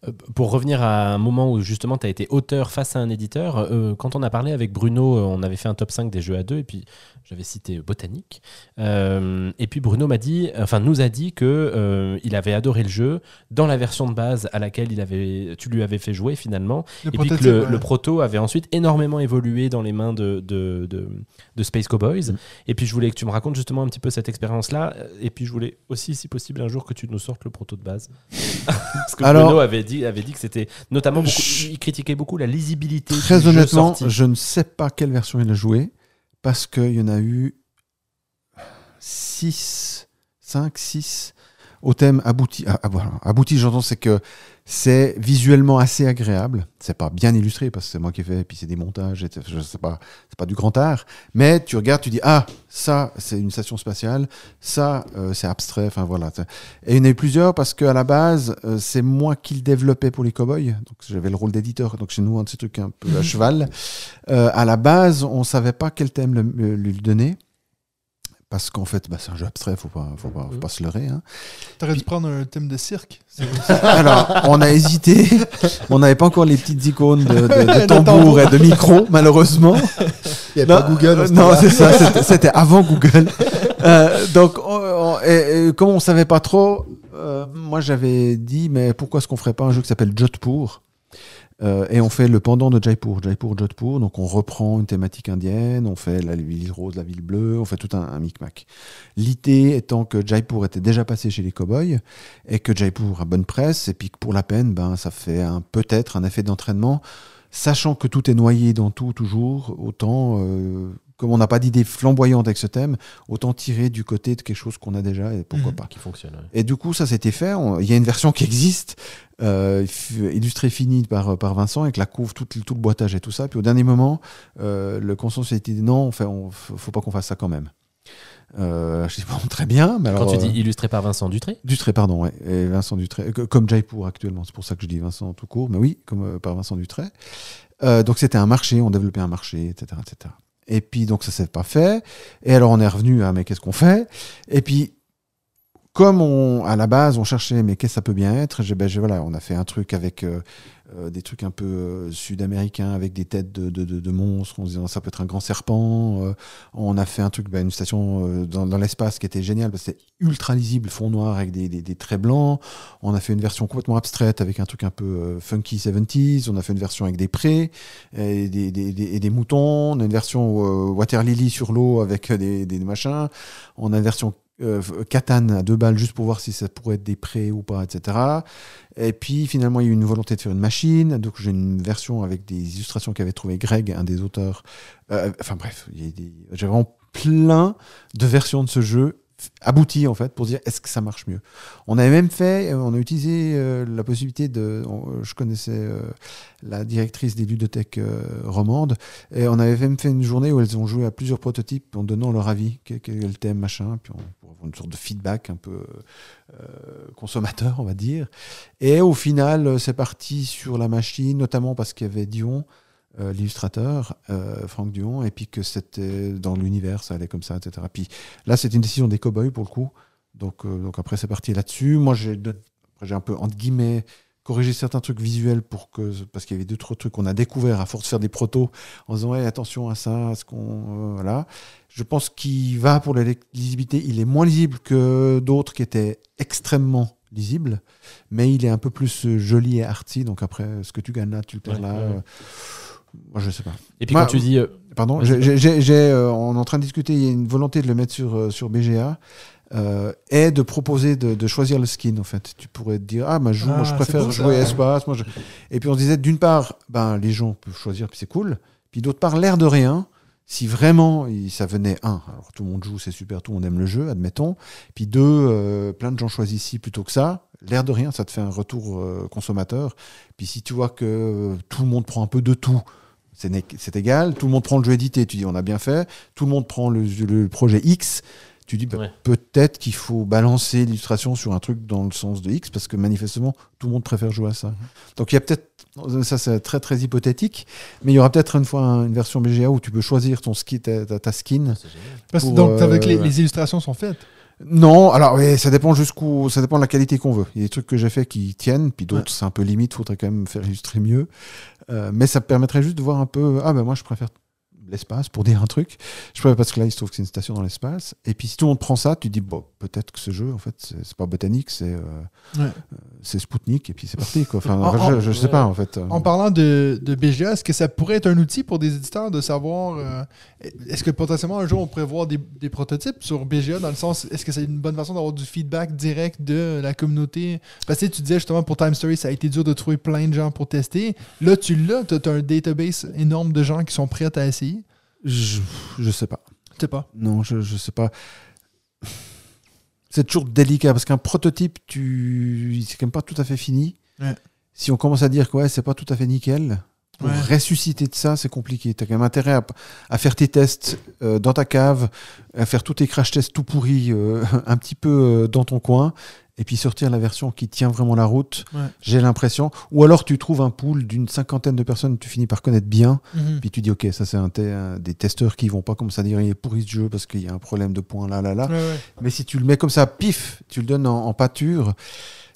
Euh, Pour revenir à un moment où justement tu as été auteur face à un éditeur, euh, quand on a parlé avec Bruno, euh, on avait fait un top 5 des jeux à deux et puis j'avais cité Botanique. Euh, et puis Bruno m'a dit, enfin nous a dit que euh, il avait adoré le jeu dans la version de base à laquelle il avait, tu lui avais fait jouer finalement. Le et puis que le, ouais. le proto avait ensuite énormément évolué dans les mains de, de, de, de Space Cowboys. Mm. Et puis je voulais que tu me racontes justement un petit peu cette expérience-là. Et puis je voulais aussi, si possible, un jour que tu nous sortes le proto de base. Parce que Alors- Bruno avait dit, avait dit que c'était notamment beaucoup, il critiquait beaucoup la lisibilité. Très du jeu honnêtement, sorti. je ne sais pas quelle version il a joué parce qu'il y en a eu 6, 5, 6 au thème abouti. Ah, ah, voilà. Abouti, j'entends, c'est que c'est visuellement assez agréable. C'est pas bien illustré parce que c'est moi qui ai fait, et puis c'est des montages, et je sais pas, c'est pas du grand art. Mais tu regardes, tu dis ah ça c'est une station spatiale, ça euh, c'est abstrait. Enfin voilà. Et il y en a eu plusieurs parce qu'à la base euh, c'est moi qui le développais pour les cowboys, donc j'avais le rôle d'éditeur. Donc chez nous un de ces trucs un peu à cheval. Euh, à la base on savait pas quel thème le- lui donner parce qu'en fait, bah, c'est un jeu abstrait, faut pas, faut pas, faut pas se leurrer. hein. T'aurais dû prendre un thème de cirque. C'est- Alors, on a hésité. On n'avait pas encore les petites icônes de, de- de De tambour et de micro, malheureusement. Il n'y a pas Google. euh, ce non, c'est ça. c'était- avant Google. Euh, donc, on- on- et- et comme on savait pas trop, euh, moi j'avais dit, mais pourquoi est-ce qu'on ferait pas un jeu qui s'appelle Jodhpur Euh, et on fait le pendant de Jaipur, Jaipur, Jodhpur. Donc on reprend une thématique indienne, on fait la ville rose, la ville bleue, on fait tout un, un micmac. L'idée étant que Jaipur était déjà passé chez les cowboys et que Jaipur a bonne presse et puis que pour la peine, ben ça fait peut-être un effet d'entraînement, sachant que tout est noyé dans tout toujours. Autant euh, comme on n'a pas d'idée flamboyante avec ce thème, autant tirer du côté de quelque chose qu'on a déjà et pourquoi Mhm. pas. Qui fonctionne. ouais. Et du coup, ça s'était fait. Il y a une version qui existe, euh, illustrée finie par, par Vincent, avec la couve, tout, le- tout le boitage et tout ça. Puis au dernier moment, euh, le consensus a été dit non, on fait, on, faut pas qu'on fasse ça quand même. Euh, je dis bon, très bien, mais alors. Quand tu dis euh, illustré par Vincent Dutré Dutré, pardon, ouais, et Vincent Dutré, que- comme Jaipur actuellement, c'est pour ça que je dis Vincent tout court, mais oui, comme euh, par Vincent Dutré. Euh, donc c'était un marché, on développait un marché, etc., etc. Et puis donc ça s'est pas fait. Et alors on est revenu à mais qu'est-ce qu'on fait? Et puis comme on, à la base on cherchait mais qu'est-ce que ça peut bien être, ben, voilà, on a fait un truc avec euh, euh, des trucs un peu euh, sud-américains avec des têtes de, de, de- de monstres, en disant ça peut être un grand serpent. euh, on a fait un truc, ben, une station euh, dans, dans l'espace qui était géniale parce que c'était ultra lisible, fond noir avec des, des, des traits blancs. On a fait une version complètement abstraite avec un truc un peu funky 70s. On a fait une version avec des prés et des, et des moutons. On a une version water lily sur l'eau avec des machins. On a une version euh, katane à deux balles juste pour voir si ça pourrait être des prés ou pas, etc. Et puis finalement, il y a eu une volonté de faire une machine. Donc j'ai une version avec des illustrations qu'avait trouvé Greg, un des auteurs. Euh, enfin bref, j'ai vraiment plein de versions de ce jeu abouties en fait pour dire est-ce que ça marche mieux? On avait même fait, euh, on a utilisé euh, la possibilité de, je connaissais euh, la directrice des ludothèques euh, romandes et on avait même fait une journée où elles ont joué à plusieurs prototypes en donnant leur avis, quel, quel le thème machin, puis on, pour avoir une sorte de feedback un peu consommateur on va dire. Et au final, c'est parti sur la machine, notamment parce qu'il y avait Dion, euh, l'illustrateur, euh, Franck Dion, et puis que c'était dans l'univers, ça allait comme ça, etc. Puis là, c'était une décision des cow-boys pour le coup. Donc, euh, donc après, c'est parti là-dessus. Moi, j'ai un peu, entre guillemets, corrigé certains trucs visuels pour que, parce qu'il y avait d'autres trucs qu'on a découvert à force de faire des protos en disant, ouais, attention à ça, à ce qu'on. euh, voilà. Je pense qu'il va pour la lisibilité. Il est moins lisible que d'autres qui étaient extrêmement lisibles, mais il est un peu plus euh, joli et arty. Donc après, ce que tu gagnes là, tu le perds Ouais, là. ouais, Moi, je sais pas. Et puis Moi, quand tu dis. euh, Pardon, j'ai, euh, on est en train de discuter, il y a une volonté de le mettre sur, euh, sur BGA. euh, et de proposer de, de choisir le skin en fait. Tu pourrais te dire ah moi je, joue, moi, je Ah, préfère cool, ça. jouer espace. Moi, je- Et puis on se disait d'une part ben les gens peuvent choisir puis c'est cool. Puis d'autre part l'air de rien. Si vraiment ça venait un, alors tout le monde joue, c'est super, tout le monde aime le jeu, admettons. Puis deux, euh, plein de gens choisissent ici plutôt que ça. L'air de rien, ça te fait un retour euh, consommateur. Puis si tu vois que euh, tout le monde prend un peu de tout, c'est égal. Tout le monde prend le jeu édité, tu dis on a bien fait. Tout le monde prend le, le projet X. Tu dis bah, Ouais. peut-être qu'il faut balancer l'illustration sur un truc dans le sens de X parce que manifestement tout le monde préfère jouer à ça. Donc il y a peut-être, ça c'est très très hypothétique, mais il y aura peut-être une fois un- une version BGA où tu peux choisir ton ski, ta, ta- skin. Parce que Pour, donc, avec euh, les, ouais. les illustrations sont faites. Non, alors oui, ça dépend jusqu'où, ça dépend de la qualité qu'on veut. Il y a des trucs que j'ai fait qui tiennent, puis d'autres c'est un peu limite, faudrait quand même faire illustrer mieux. Euh, mais ça permettrait juste de voir un peu. Ah ben moi je préfère l'espace pour dire un truc. Je préfère parce que là il se trouve que c'est une station dans l'espace. Et puis si tout le monde prend ça, tu dis bon peut-être que ce jeu en fait c'est pas botanique, c'est euh, Ouais. euh, c'est Spoutnik et puis c'est parti quoi. Enfin En- je, je sais ouais. pas en fait. En parlant de, de BGA, est-ce que ça pourrait être un outil pour des éditeurs de savoir. euh, est-ce que potentiellement un jour on pourrait voir des, des prototypes sur BGA dans le sens. Est-ce que c'est une bonne façon d'avoir du feedback direct de la communauté? Parce que tu disais justement pour Time Story, ça a été dur de trouver plein de gens pour tester. Là, tu l'as, tu as un database énorme de gens qui sont prêts à essayer. Je, je sais pas. Je sais pas? Non, je, je sais pas. C'est toujours délicat parce qu'un prototype, tu... c'est quand même pas tout à fait fini. Ouais. Si on commence à dire que ouais, c'est pas tout à fait nickel, Pour Ouais. ressusciter de ça, c'est compliqué. Tu as quand même intérêt à, à faire tes tests euh, dans ta cave, à faire tous tes crash tests tout pourris euh, un petit peu euh, dans ton coin, et puis sortir la version qui tient vraiment la route. Ouais. J'ai l'impression. Ou alors tu trouves un pool d'une cinquantaine de personnes que tu finis par connaître bien, Mhm. puis tu dis, ok, ça c'est un, des testeurs qui vont pas comme ça dire, il est pourri ce jeu parce qu'il y a un problème de points là, là, là. Ouais. Mais si tu le mets comme ça, pif, tu le donnes en, en pâture,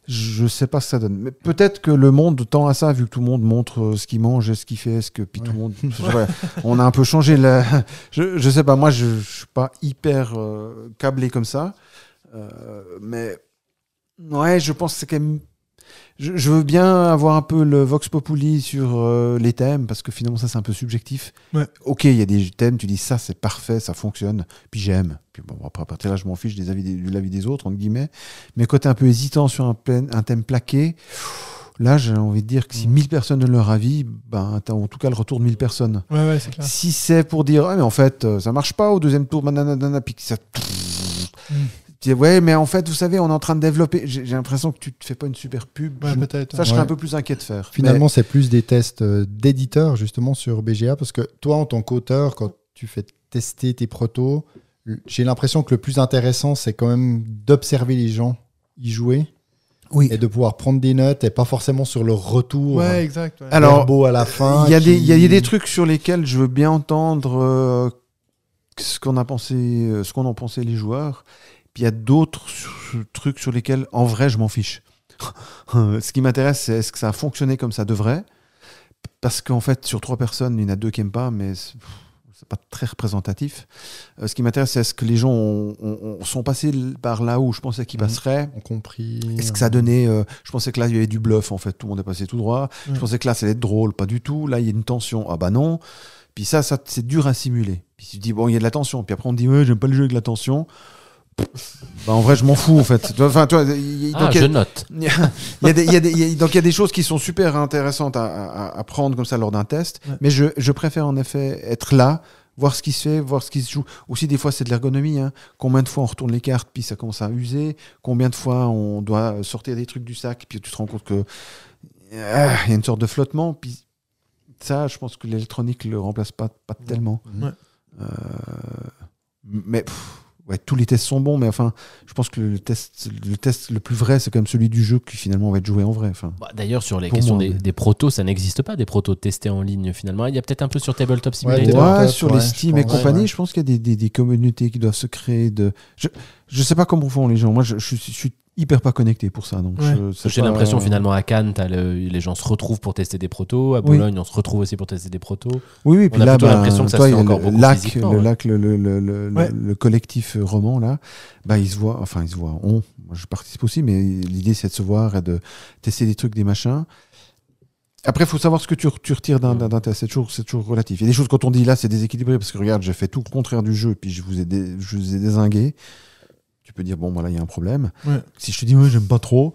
je sais pas ce que ça donne. Mais peut-être que le monde tend à ça, vu que tout le monde montre euh, ce qu'il mange et ce qu'il fait, ce que puis tout le monde. Ouais, on a un peu changé. La... Je, je sais pas, moi je, je suis pas hyper euh, câblé comme ça, Euh, mais ouais, je pense que c'est quand même. Je, je veux bien avoir un peu le vox populi sur euh, les thèmes parce que finalement ça c'est un peu subjectif. Ouais. Ok, il y a des thèmes, tu dis ça c'est parfait, ça fonctionne, puis j'aime. Puis bon, après à partir de là je m'en fiche des avis de l'avis des autres entre guillemets. Mais quand t'es un peu hésitant sur un, plein- un thème plaqué, là j'ai envie de dire que si 1000 personnes donnent leur avis, ben t'as en tout cas le retour de 1000 personnes. Ouais, ouais, c'est clair. Si c'est pour dire, ah, mais en fait, euh, ça marche pas au deuxième tour, nanana, puis que ça. Mm. Tu dis, ouais, mais en fait, vous savez, on est en train de développer. J'ai j'ai l'impression que tu te fais pas une super pub. Ouais, Je- peut-être. ça, je serais Ouais. un peu plus inquiet de faire. Finalement, c'est plus des tests euh, d'éditeurs justement sur BGA parce que toi, en tant qu'auteur, quand tu fais tester tes protos, j'ai l'impression que le plus intéressant, c'est quand même d'observer les gens y jouer Oui. et de pouvoir prendre des notes et pas forcément sur leur retour. Ouais, exact. ouais. Alors, beau à la fin. il y, a des- qui- il y a des trucs sur lesquels je veux bien entendre euh, ce qu'on a pensé, euh, ce qu'on en pensait les joueurs. Puis il y a d'autres trucs sur lesquels, en vrai, je m'en fiche. ce qui m'intéresse, c'est est-ce que ça a fonctionné comme ça devrait? Parce qu'en fait, sur trois personnes, il y en a deux qui n'aiment pas, mais c'est pas très représentatif. Euh, ce qui m'intéresse, c'est est-ce que les gens ont- ont- ont- sont passés par là où je pensais qu'ils Mhm. passeraient? Ont compris. est-ce que ça a donné. euh, je pensais que là, il y avait du bluff, en fait. Tout le monde est passé tout droit. Je pensais que là, ça allait être drôle. Pas du tout. Là, il y a une tension. Ah bah non. Puis ça, ça c'est dur à simuler. Puis tu te dis, bon, il y a de la tension. Puis après, on te dit, ouais, j'aime pas le jeu avec la tension. Bah, en vrai, je m'en fous, en fait. Enfin, tu vois, il y a- Ah, donc, il y je a- note. il y a- il y a des- il y a des- il y a- donc il y a des choses qui sont super intéressantes à, à- à prendre comme ça lors d'un test. Ouais. Mais je, je préfère en effet être là, voir ce qui se fait, voir ce qui se joue. Aussi, des fois, c'est de l'ergonomie. hein. Combien de fois on retourne les cartes, puis ça commence à user? Combien de fois on doit sortir des trucs du sac, puis tu te rends compte que ah, il y a une sorte de flottement. Puis ça, je pense que l'électronique le remplace pas, pas tellement. Ouais. Euh, mais pff, ouais, tous les tests sont bons, mais enfin, je pense que le test, le test le plus vrai, c'est quand même celui du jeu qui finalement va être joué en vrai. Enfin, Bah, D'ailleurs, sur les questions moi, des, mais- des protos, ça n'existe pas, des protos testés en ligne finalement. Il y a peut-être un peu sur Tabletop Simulator. ouais, Top, sur ouais, les Steam et compagnie, ouais. je pense qu'il y a des, des- des communautés qui doivent se créer. De... Je, je sais pas comment font les gens. Moi, je, je suis- je suis hyper pas connecté pour ça. Donc Ouais. J'ai pas- l'impression finalement à Cannes, le- les gens se retrouvent pour tester des protos. À Oui. Bologne, on se retrouve aussi pour tester des protos. Oui, oui, On puis a là, ben, l'impression que ça toi, se fait encore le beaucoup lac, le ouais. lac, le, le, le, le- Ouais. le collectif roman là, bah ils se voient, enfin ils se voient, on, moi je participe aussi, mais l'idée c'est de se voir et de tester des trucs, des machins. Après, il faut savoir ce que tu, tu retires d'un d'un test. C'est toujours, relatif. Il y a des choses quand on dit là, c'est déséquilibré parce que regarde, j'ai fait tout le contraire du jeu, puis je vous ai, dé- je vous ai désingué. Tu peux dire bon, voilà, il y a un problème. Ouais. Si je te dis ouais, j'aime pas trop.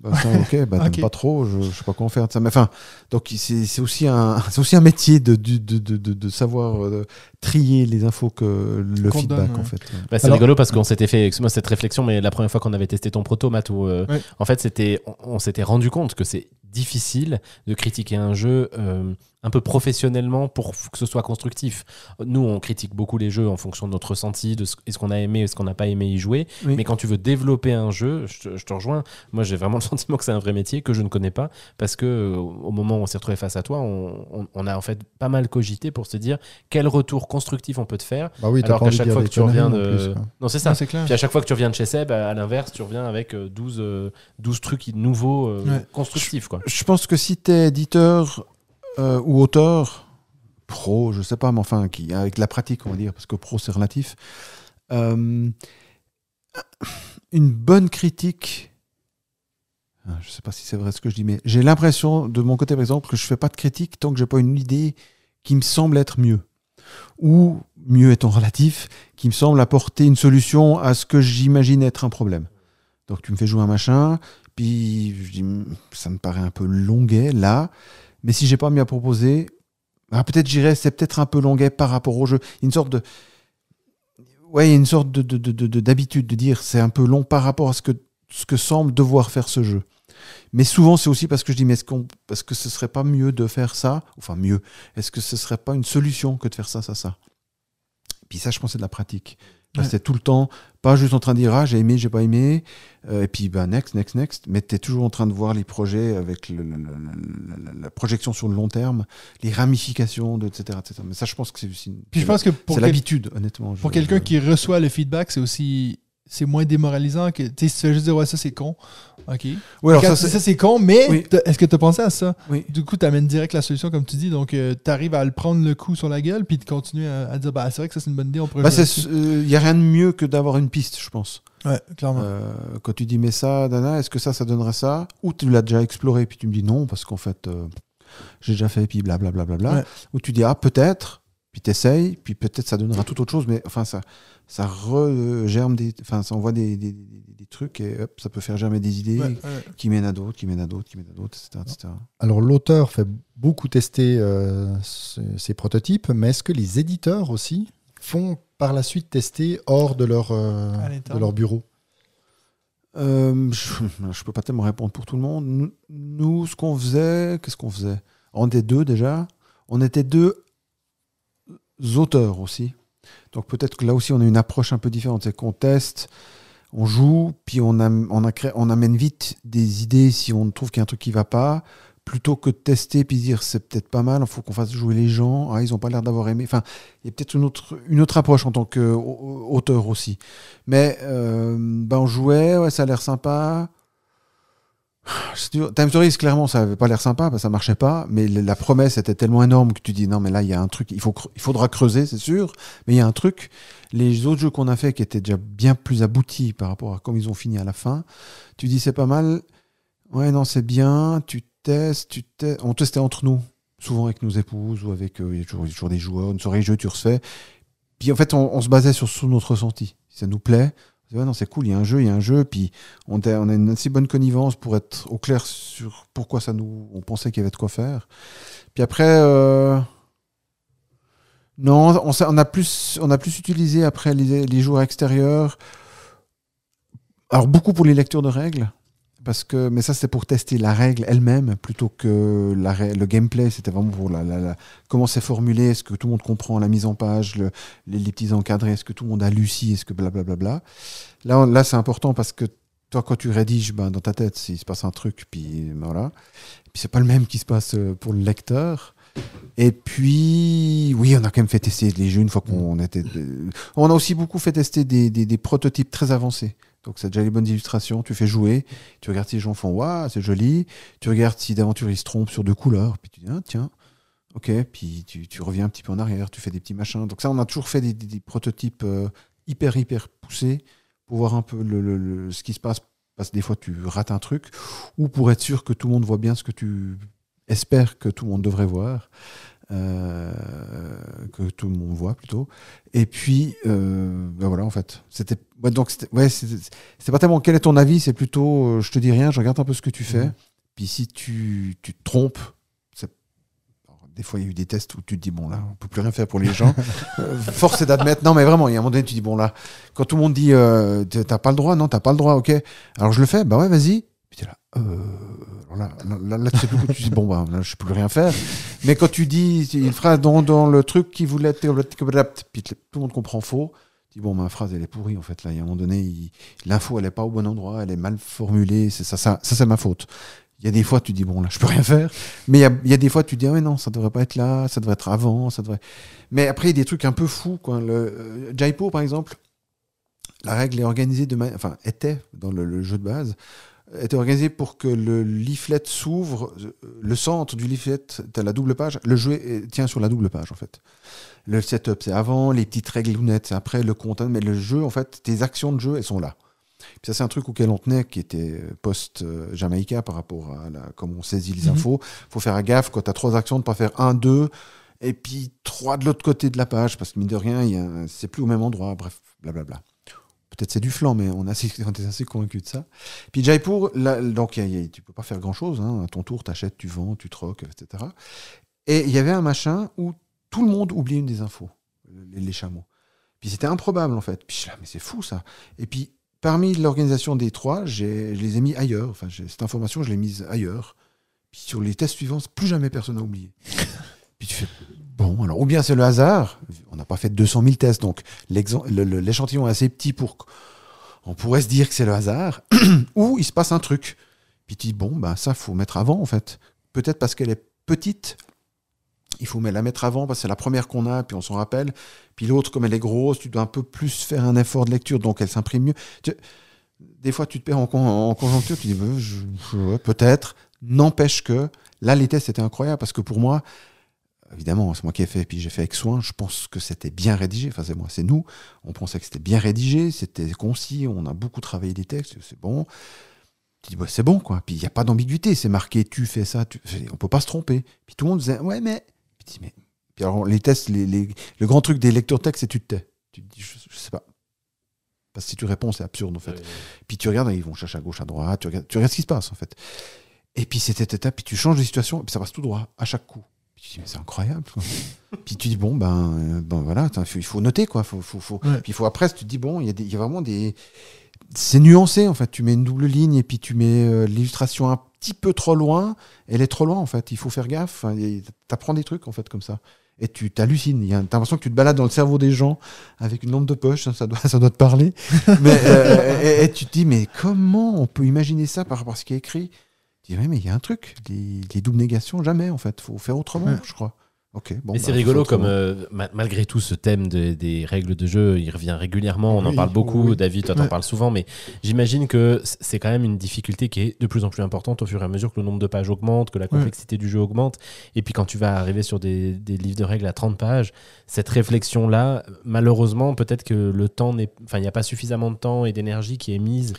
Bah, ça, ok, bah, Ok. t'aimes pas trop, je, je sais pas comment faire ça. Mais enfin, donc c'est c'est aussi un, c'est aussi un métier de, de, de, de, de- de savoir euh, trier les infos que le feedback donne, ouais. en fait. Bah, c'est rigolo parce qu'on s'était fait, excuse-moi cette réflexion, mais la première fois qu'on avait testé ton proto, Matt, où, euh, Ouais. en fait, c'était, on, on s'était rendu compte que c'est difficile de critiquer un jeu euh, un peu professionnellement pour que ce soit constructif. Nous, on critique beaucoup les jeux en fonction de notre ressenti, de ce, est-ce qu'on a aimé, est-ce qu'on n'a pas aimé y jouer. Oui. Mais quand tu veux développer un jeu, je te, je te rejoins. Moi, j'ai vraiment le sentiment que c'est un vrai métier que je ne connais pas parce que euh, au moment où on s'est retrouvé face à toi, on, on- on a en fait pas mal cogité pour se dire quel retour constructif on peut te faire. Bah oui, Alors qu'à chaque fois que tu reviens de. plus, non, c'est ça. Ouais, c'est clair. Puis à chaque fois que tu reviens de chez Seb, à l'inverse, tu reviens avec euh, 12, euh, 12 trucs nouveaux euh, Ouais. constructifs. Quoi. Je pense que si tu es éditeur euh, ou auteur, pro, je sais pas, mais enfin, qui, avec la pratique, on va dire, parce que pro c'est relatif, euh, une bonne critique. ah, Je sais pas si c'est vrai ce que je dis, mais j'ai l'impression, de mon côté par exemple, que je fais pas de critique tant que j'ai pas une idée qui me semble être mieux. Ou, mieux étant relatif, qui me semble apporter une solution à ce que j'imagine être un problème. Donc tu me fais jouer un machin, puis je dis, ça me paraît un peu longuet là, mais si j'ai pas mieux à proposer, ah, peut-être j'irais, c'est peut-être un peu longuet par rapport au jeu. Une sorte de. Ouais, une sorte de, de- de- de- de- d'habitude de dire c'est un peu long par rapport à ce que, ce que semble devoir faire ce jeu. Mais souvent, c'est aussi parce que je dis, mais est-ce qu'on, parce que ce serait pas mieux de faire ça? Enfin, mieux. Est-ce que ce serait pas une solution que de faire ça, ça, ça? Puis ça, je pense, c'est de la pratique. Ouais. Rester tout le temps, pas juste en train de dire, ah, j'ai aimé, j'ai pas aimé, euh, et puis, bah, next, next, next. Mais tu es toujours en train de voir les projets avec le- le- le- la, la projection sur le long terme, les ramifications, de, etc., etc. Mais ça, je pense que c'est aussi. une- Puis je pense que pour l'habitude, honnêtement. Pour quelqu'un qui reçoit le feedback, c'est aussi. C'est moins démoralisant que. Tu sais, juste dire, ouais, ça c'est con. OK. Oui, alors Quand ça, c'est- ça c'est con, mais Oui. est-ce que tu as pensé à ça? Oui. Du coup, tu amènes direct la solution, comme tu dis. Donc, tu arrives à le prendre le coup sur la gueule, puis de continuer à, à dire, bah, c'est vrai que ça c'est une bonne idée, on pourrait. Bah, euh, Il n'y a rien de mieux que d'avoir une piste, je pense. Ouais, clairement. Euh, quand tu dis, mais ça, Dana, est-ce que ça, ça donnerait ça? Ou tu l'as déjà exploré, puis tu me dis non, parce qu'en fait, euh, j'ai déjà fait, puis blablabla. Bla, bla, bla. Ouais. Ou tu dis, ah, peut-être, puis tu essayes, puis peut-être ça donnera tout autre chose, mais enfin, ça, ça regerme des. Enfin, ça envoie des, des, des- des trucs, et hop, ça peut faire germer des idées Ouais, ouais. qui mènent à d'autres, qui mènent à d'autres, qui mènent à d'autres, etc. etc. Alors l'auteur fait beaucoup tester euh, ce- ces prototypes, mais est-ce que les éditeurs aussi font par la suite tester hors de leur, euh, de leur bureau? Euh, je ne peux pas tellement répondre pour tout le monde. Nous, nous, ce qu'on faisait, qu'est-ce qu'on faisait? On était deux déjà. On était deux auteurs aussi. Donc peut-être que là aussi, on a une approche un peu différente. C'est qu'on teste, on joue, puis on, on, on amène vite des idées si on trouve qu'il y a un truc qui va pas. Plutôt que de tester puis dire c'est peut-être pas mal, il faut qu'on fasse jouer les gens. Ah, ils n'ont pas l'air d'avoir aimé. Enfin, il y a peut-être une autre, une autre approche en tant qu'auteur aussi. Mais euh, ben on jouait, ouais, ça a l'air sympa. Dur. Time Stories, clairement, ça avait pas l'air sympa, que ça marchait pas, mais la promesse était tellement énorme que tu dis non, mais là, il y a un truc, il, faut, il faudra creuser, c'est sûr, mais il y a un truc. Les autres jeux qu'on a fait qui étaient déjà bien plus aboutis par rapport à comme ils ont fini à la fin, tu dis c'est pas mal, ouais, non, c'est bien, tu testes, tu testes, on testait entre nous, souvent avec nos épouses ou avec, euh, il y a toujours, il y des joueurs, une soirée jeu, tu refais. Puis en fait, on, se basait sur, sur notre ressenti. Si ça nous plaît, non, c'est cool, il y a un jeu, il y a un jeu, puis on, a- une assez bonne connivence pour être au clair sur pourquoi ça nous, on pensait qu'il y avait de quoi faire. Puis après, euh, non, on a plus, on a plus utilisé après les, les joueurs extérieurs. Alors beaucoup pour les lectures de règles, parce que, mais ça c'était pour tester la règle elle-même plutôt que le gameplay. C'était vraiment pour la, la- la- comment c'est formulé, est-ce que tout le monde comprend la mise en page, le- les, petits encadrés, est-ce que tout le monde a Lucie, est-ce que blablabla. Là, là c'est important parce que toi, quand tu rédiges, ben, dans ta tête, s'il se passe un truc, puis ben, voilà. Puis c'est pas le même qui se passe euh, pour le lecteur. Et puis, oui, on a quand même fait tester les jeux une fois qu'on était. euh, On a aussi beaucoup fait tester des, des- des prototypes très avancés. Donc, c'est déjà les bonnes illustrations. Tu fais jouer, tu regardes si les gens font Waouh, c'est joli. Tu regardes si d'aventure ils se trompent sur deux couleurs. Puis tu dis Ah, tiens, ok. Puis tu, tu reviens un petit peu en arrière, tu fais des petits machins. Donc, ça, on a toujours fait des, prototypes euh, hyper, hyper poussés pour voir un peu ce qui se passe. Parce que des fois, tu rates un truc. Ou pour être sûr que tout le monde voit bien ce que tu espères que tout le monde devrait voir. euh, que tout le monde voit plutôt. Et puis, euh, ben voilà, en fait. C'était, ouais, donc, ouais, c'était pas tellement quel est ton avis, c'est plutôt euh, je te dis rien, je regarde un peu ce que tu fais. Puis si tu, tu te trompes, c'est- des fois il y a eu des tests où tu te dis bon là, on peut plus rien faire pour les gens. Euh, force est d'admettre, non mais vraiment, il y a un moment donné, tu dis bon là, quand tout le monde dit euh, t'as pas le droit, non, t'as pas le droit, ok. Alors je le fais, bah ouais, vas-y. Puis t'es là, euh, là, là, tu sais plus quoi, tu dis bon bah là, je peux plus rien faire. Mais quand tu dis une phrase dans, dans le truc qui voulait être puis tout le monde comprend faux, dis bon ma phrase elle est pourrie en fait là. Il y a un moment donné, l'info elle est pas au bon endroit, elle est mal formulée, c'est ça, ça, ça c'est ma faute. Il y a des fois tu dis bon là je peux rien faire, mais il y a, des fois tu dis ah ouais non ça devrait pas être là, ça devrait être avant, ça devrait. Mais après il y a des trucs un peu fous quoi. Le euh, Jaipur par exemple, la règle est organisée de manière, enfin était dans le, jeu de base était organisée pour que le leaflet s'ouvre, euh, le centre du leaflet, tu as la double page, le jeu tient sur la double page en fait. Le setup c'est avant, les petites règles lunettes c'est après, le content, mais le jeu en fait, tes actions de jeu elles sont là. Puis ça c'est un truc auquel on tenait qui était post-Jamaïca par rapport à la, comment on saisit les Mhm. infos. faut faire gaffe quand tu as trois actions de pas faire un, deux, et puis trois de l'autre côté de la page, parce que mine de rien, c'est plus au même endroit, bref, blablabla. Peut-être c'est du flan, mais on, est assez, on est assez convaincus de ça. Puis Jaipur, là, donc y a- il y a- tu peux pas faire grand-chose. Hein. À ton tour, tu achètes, tu vends, tu troques, etc. Et il y avait un machin où tout le monde oubliait une des infos, les, les chameaux. Puis c'était improbable en fait. Puis je suis là, mais c'est fou ça. Et puis parmi l'organisation des trois, j'ai- je les ai mis ailleurs. Enfin, cette information, je l'ai mise ailleurs. Puis sur les tests suivants, plus jamais personne n'a oublié. Puis tu fais, bon, alors, ou bien c'est le hasard. On n'a pas fait 200 000 tests, donc l'échantillon est assez petit pour qu'on pourrait se dire que c'est le hasard. ou il se passe un truc. Puis tu dis, bon, ben ça, faut mettre avant, en fait. Peut-être parce qu'elle est petite, il faut la mettre avant parce que c'est la première qu'on a, puis on s'en rappelle. Puis l'autre, comme elle est grosse, tu dois un peu plus faire un effort de lecture, donc elle s'imprime mieux. Des fois, tu te perds en, con- en conjoncture, tu dis, peut-être. N'empêche que là, les tests étaient incroyables parce que pour moi, évidemment, c'est moi qui ai fait, puis j'ai fait avec soin. Je pense que c'était bien rédigé. Enfin, c'est moi, c'est nous. On pensait que c'était bien rédigé, c'était concis. On a beaucoup travaillé des textes, c'est bon. Tu dis, bah, c'est bon, quoi. Puis il n'y a pas d'ambiguïté. C'est marqué, tu fais ça, tu... on peut pas se tromper. Puis tout le monde disait, ouais, mais. Dis, mais... Puis alors, les tests, les, les- le grand truc des lecteurs textes, c'est tu te tais. Tu te dis, je, je sais pas. Parce que si tu réponds, c'est absurde, en fait. Puis tu regardes, ils vont chercher à gauche, à droite, tu regardes, tu regardes ce qui se passe en fait. Et puis c'est étape, puis tu changes de situation, et puis ça passe tout droit, à chaque coup. Puis tu dis, mais c'est incroyable. quoi. puis tu dis, bon, ben, euh, ben voilà, il faut, noter, quoi. Faut, faut, faut- Ouais. Puis il faut après, tu te dis, bon, il y, a des- y a vraiment des. C'est nuancé en fait. Tu mets une double ligne, et puis tu mets euh, l'illustration un petit peu trop loin, elle est trop loin en fait. Il faut faire gaffe. T'apprends des trucs en fait comme ça. Et tu t'hallucines. T'as l'impression que tu te balades dans le cerveau des gens avec une lampe de poche, ça, ça doit, ça doit te parler. mais, euh, et, et tu te dis, mais comment on peut imaginer ça par rapport à ce qui est écrit? Tu dis, oui, mais il y a un truc. Les, les doubles négations, jamais, en fait. faut faire autrement, Ouais. je crois. Ok, bon. Mais bah, c'est rigolo comme euh, ma- malgré tout ce thème de- des règles de jeu, il revient régulièrement, on en parle beaucoup, oui. David, toi t'en Ouais. parles souvent, mais j'imagine que c'est quand même une difficulté qui est de plus en plus importante au fur et à mesure que le nombre de pages augmente, que la complexité du jeu augmente, et puis quand tu vas arriver sur des, des livres de règles à 30 pages, cette réflexion-là, malheureusement, peut-être que le temps n'est... Enfin, il n'y a pas suffisamment de temps et d'énergie qui est mise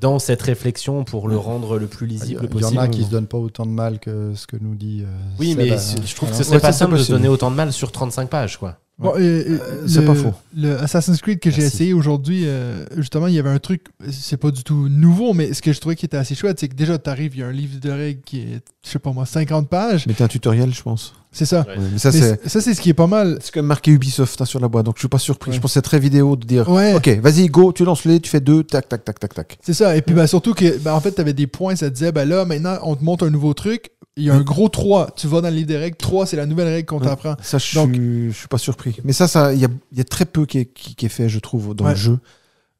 dans cette réflexion pour le rendre le plus Il lisible il y possible. en a qui se donnent pas autant de mal que ce que nous dit. euh, Oui, Seb mais à- c'est- je trouve que ce serait pas Ouais, simple de se possible. donner autant de mal sur 35 pages, quoi. Bon, Euh, c'est pas faux. Le Assassin's Creed que j'ai essayé aujourd'hui, euh, justement, il y avait un truc, c'est pas du tout nouveau, mais ce que je trouvais qui était assez chouette, c'est que déjà, tu arrives, il y a un livre de règles qui est, je sais pas moi, 50 pages. Mais t'as un tutoriel, je pense. C'est ça. Ouais. Ouais, mais ça, Mais c'est. c- ça, c'est ce qui est pas mal. C'est quand même marqué Ubisoft hein, sur la boîte, donc je suis pas surpris. Ouais. Je pense que c'est très vidéo de dire Ouais. Ok, vas-y, go, tu lances les, tu fais deux, tac, tac, tac, tac, tac. C'est ça. Et puis, ben, surtout que, ben, en fait, tu avais des points, ça te disait, ben là, maintenant, on te montre un nouveau truc. Il y a un gros 3. Tu vas dans le livre des règles. 3, c'est la nouvelle règle qu'on Ouais. t'apprend. Ça, je Donc- suis, je suis pas surpris. Mais ça, ça, il y a, il y a très peu qui est, qui, qui est fait, je trouve, dans Ouais. le jeu.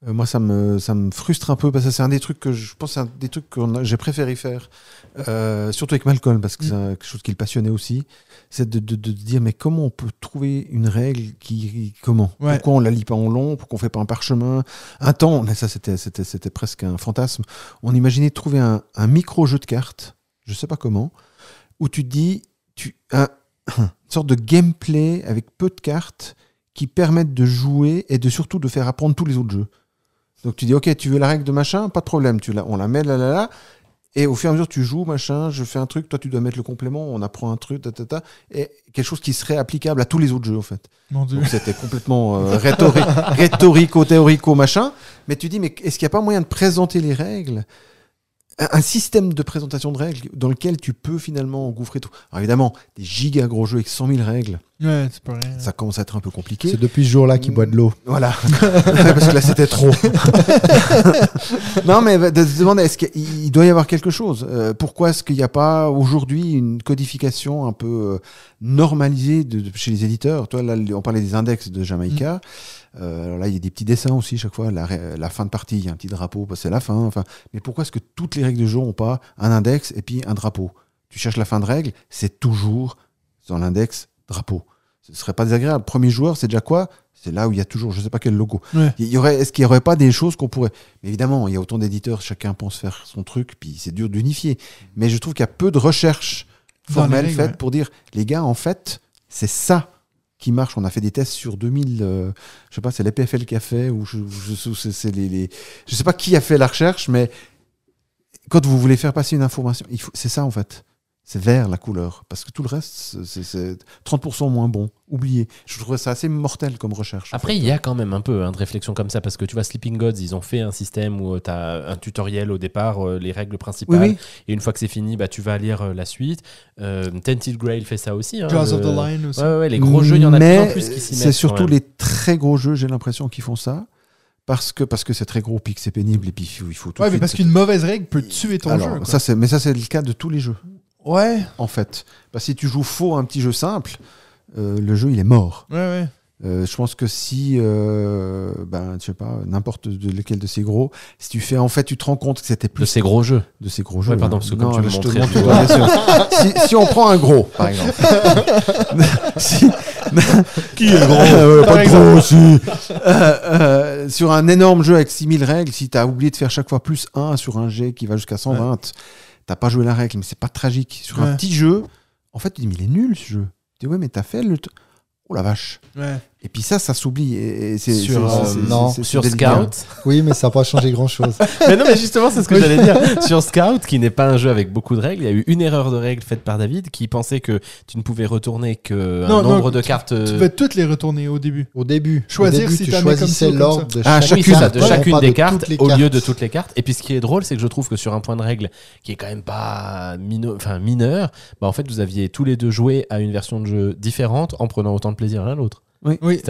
Euh, moi, ça me, ça me frustre un peu parce que c'est un des trucs que je pense, c'est un des trucs que j'ai préféré faire, Euh, surtout avec Malcolm parce que Mm. c'est quelque chose qui le passionnait aussi. C'est de, de, de dire mais comment on peut trouver une règle qui, comment? Ouais. Pourquoi on la lit pas en long? Pourquoi on fait pas un parchemin? Un temps, mais ça c'était, c'était, c'était presque un fantasme. On imaginait trouver un, un micro jeu de cartes, je sais pas comment, où tu dis, tu, un, une sorte de gameplay avec peu de cartes qui permettent de jouer et de surtout de faire apprendre tous les autres jeux. Donc tu dis ok tu veux la règle de machin pas de problème tu la, on la met là là là et au fur et à mesure tu joues machin je fais un truc toi tu dois mettre le complément on apprend un truc ta, ta, ta, et quelque chose qui serait applicable à tous les autres jeux en fait. Mon Dieu. Donc c'était complètement euh, rhétori- rhétorico théorico machin mais tu dis mais est-ce qu'il n'y a pas moyen de présenter les règles un système de présentation de règles dans lequel tu peux finalement engouffrer tout. Alors évidemment, des giga gros jeux avec 100 000 règles, Ouais, c'est pas rien. ça commence à être un peu compliqué. C'est depuis ce jour-là qu'il boit de l'eau. Voilà. Parce que là, c'était trop. non, mais de se demander, est-ce qu'il il doit y avoir quelque chose? Euh, Pourquoi est-ce qu'il n'y a pas aujourd'hui une codification un peu euh, normalisée de, de- chez les éditeurs? Toi, là, on parlait des index de Jamaïca. Euh, alors là, il y a des petits dessins aussi chaque fois. La, fin de partie, il y a un petit drapeau, que c'est la fin. Enfin, mais pourquoi est-ce que toutes les règles de jeu n'ont pas un index et puis un drapeau? Tu cherches la fin de règle, c'est toujours dans l'index drapeau. Ce serait pas désagréable. Premier joueur, c'est déjà quoi? C'est là où il y a toujours, je sais pas quel logo. Ouais. Il y aurait, est-ce qu'il y aurait pas des choses qu'on pourrait Mais évidemment, il y a autant d'éditeurs, chacun pense faire son truc, puis c'est dur d'unifier. Mais je trouve qu'il y a peu de formelles règles, faites ouais. pour dire, les gars, en fait, c'est ça qui marche. On a fait des tests sur 2000, euh, je sais pas, c'est l'EPFL qui a fait, ou je, je, c'est- les, les- je sais pas qui a fait la recherche, mais quand vous voulez faire passer une information, c'est ça en fait. C'est vert la couleur. Parce que tout le reste, c'est, c'est 30% moins bon. Oubliez. Je trouvais ça assez mortel comme recherche. en Après, fait. il y a quand même un peu hein, de réflexion comme ça, parce que tu vois, Sleeping Gods, ils ont fait un système où tu as un tutoriel au départ, euh, les règles principales, Oui, oui. et une fois que c'est fini, bah, tu vas lire euh, la suite. Euh, Tented Grail fait ça aussi. hein, Jaws of the Line aussi. Ouais, ouais, les gros jeux, il y en a Mais plus en plus qui s'y mettent. C'est surtout les très gros jeux, j'ai l'impression, qui font ça. parce que parce que c'est très gros, puis que c'est pénible, et puis il faut, tout Ouais, mais parce qu'une mauvaise règle peut tuer ton Alors, jeu. quoi. ça, c'est, mais ça, c'est le cas de tous les jeux, Ouais, en fait. Parce que si tu joues faux à un petit jeu simple, euh, le jeu, il est mort. ouais, ouais. Euh, je pense que si, euh, ben, je sais pas, n'importe de lequel de ces gros, si tu fais, en fait, tu te rends compte que c'était De plus ces gros jeux. de ces gros jeux. Ouais, pardon, parce que comme tu je te montrais, montre bien sûr. si, si on prend un gros, par exemple. si, Qui est gros? Euh, pas de gros aussi. Euh, euh, sur un énorme jeu avec 6000 règles, si tu as oublié de faire chaque fois plus 1 sur un jet qui va jusqu'à 120, t'as pas joué la règle, mais c'est pas tragique. Sur Ouais. un petit jeu, en fait, tu dis, mais il est nul ce jeu. Tu dis, ouais, mais t'as fait le. Oh la vache. ouais. Et puis ça, ça s'oublie. Et, et c'est, Sur, euh, non, Sur. Scout. Oui, mais ça n'a pas changé grand-chose. mais non, mais justement, c'est ce que j'allais dire. Sur Scout, qui n'est pas un jeu avec beaucoup de règles, il y a eu une erreur de règle faite par David qui pensait que tu ne pouvais retourner que Non, un non, nombre de cartes. Tu peux toutes les retourner au début. Au début, Choisir au début si tu choisissais l'ordre de Ah, chaque Oui, chacune, c'est ça, de chacune des de cartes au lieu de toutes les cartes. Et puis ce qui est drôle, c'est que je trouve que sur un point de règle qui est quand même pas mino- enfin, mineur, bah en fait vous aviez tous les deux joué à une version de jeu différente en prenant autant de plaisir l'un l'autre. Oui. Oui,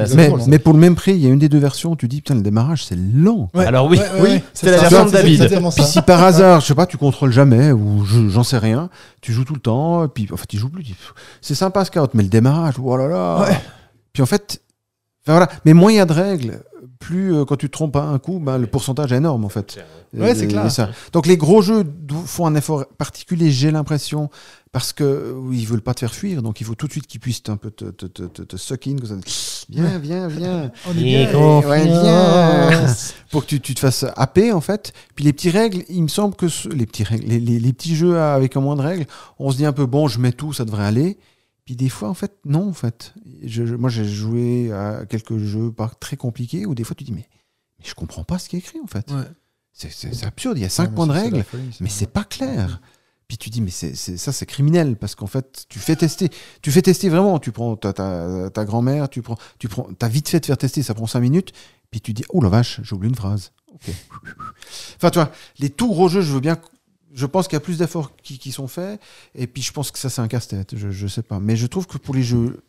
Mais, pour le même prix, il y a une des deux versions, tu dis, putain, le démarrage, c'est lent. Ouais. Alors oui, Ouais, ouais, Oui, c'était la version de C'est David. Puis si par hasard, je sais pas, tu contrôles jamais, ou je- j'en sais rien, tu joues tout le temps, et puis en fait, tu joues plus. C'est sympa Scout, mais le démarrage, oh là là. Ouais. Puis en fait, voilà. Mais moins il y a de règles, plus euh, quand tu te trompes pas un coup, ben, le pourcentage est énorme en fait. Ouais, c'est clair. ça. Donc les gros jeux font un effort particulier, j'ai l'impression, parce que euh, ils veulent pas te faire fuir, donc il faut tout de suite qu'ils puissent un peu te, te, te, te, te suck in, ça- viens, viens, viens. On est bien. Et- ouais, viens. pour que tu, tu te fasses happer en fait. Puis les petites règles, il me semble que ce- les petits règles, les, les- les petits jeux avec un moins de règles, on se dit un peu bon, je mets tout, ça devrait aller. Puis des fois en fait non en fait. Je- je- moi j'ai joué à quelques jeux pas très compliqués où des fois tu dis mais, mais je comprends pas ce qui est écrit en fait. Ouais. C'est- absurde. Il y a cinq Ouais, points de règles mais c'est pas clair. Puis tu dis, mais c'est ça, c'est criminel parce qu'en fait, tu fais tester. Tu fais tester vraiment. Tu prends ta, ta, ta grand-mère, tu prends, tu prends, t'as vite fait de faire tester, ça prend cinq minutes. Puis tu dis, oh la vache, j'ai oublié une phrase. Enfin, tu vois, les tout gros jeux, je veux bien. Je pense qu'il y a plus d'efforts qui, qui sont faits. Et puis je pense que ça, c'est un casse-tête. Je, je sais pas. Mais je trouve que pour les jeux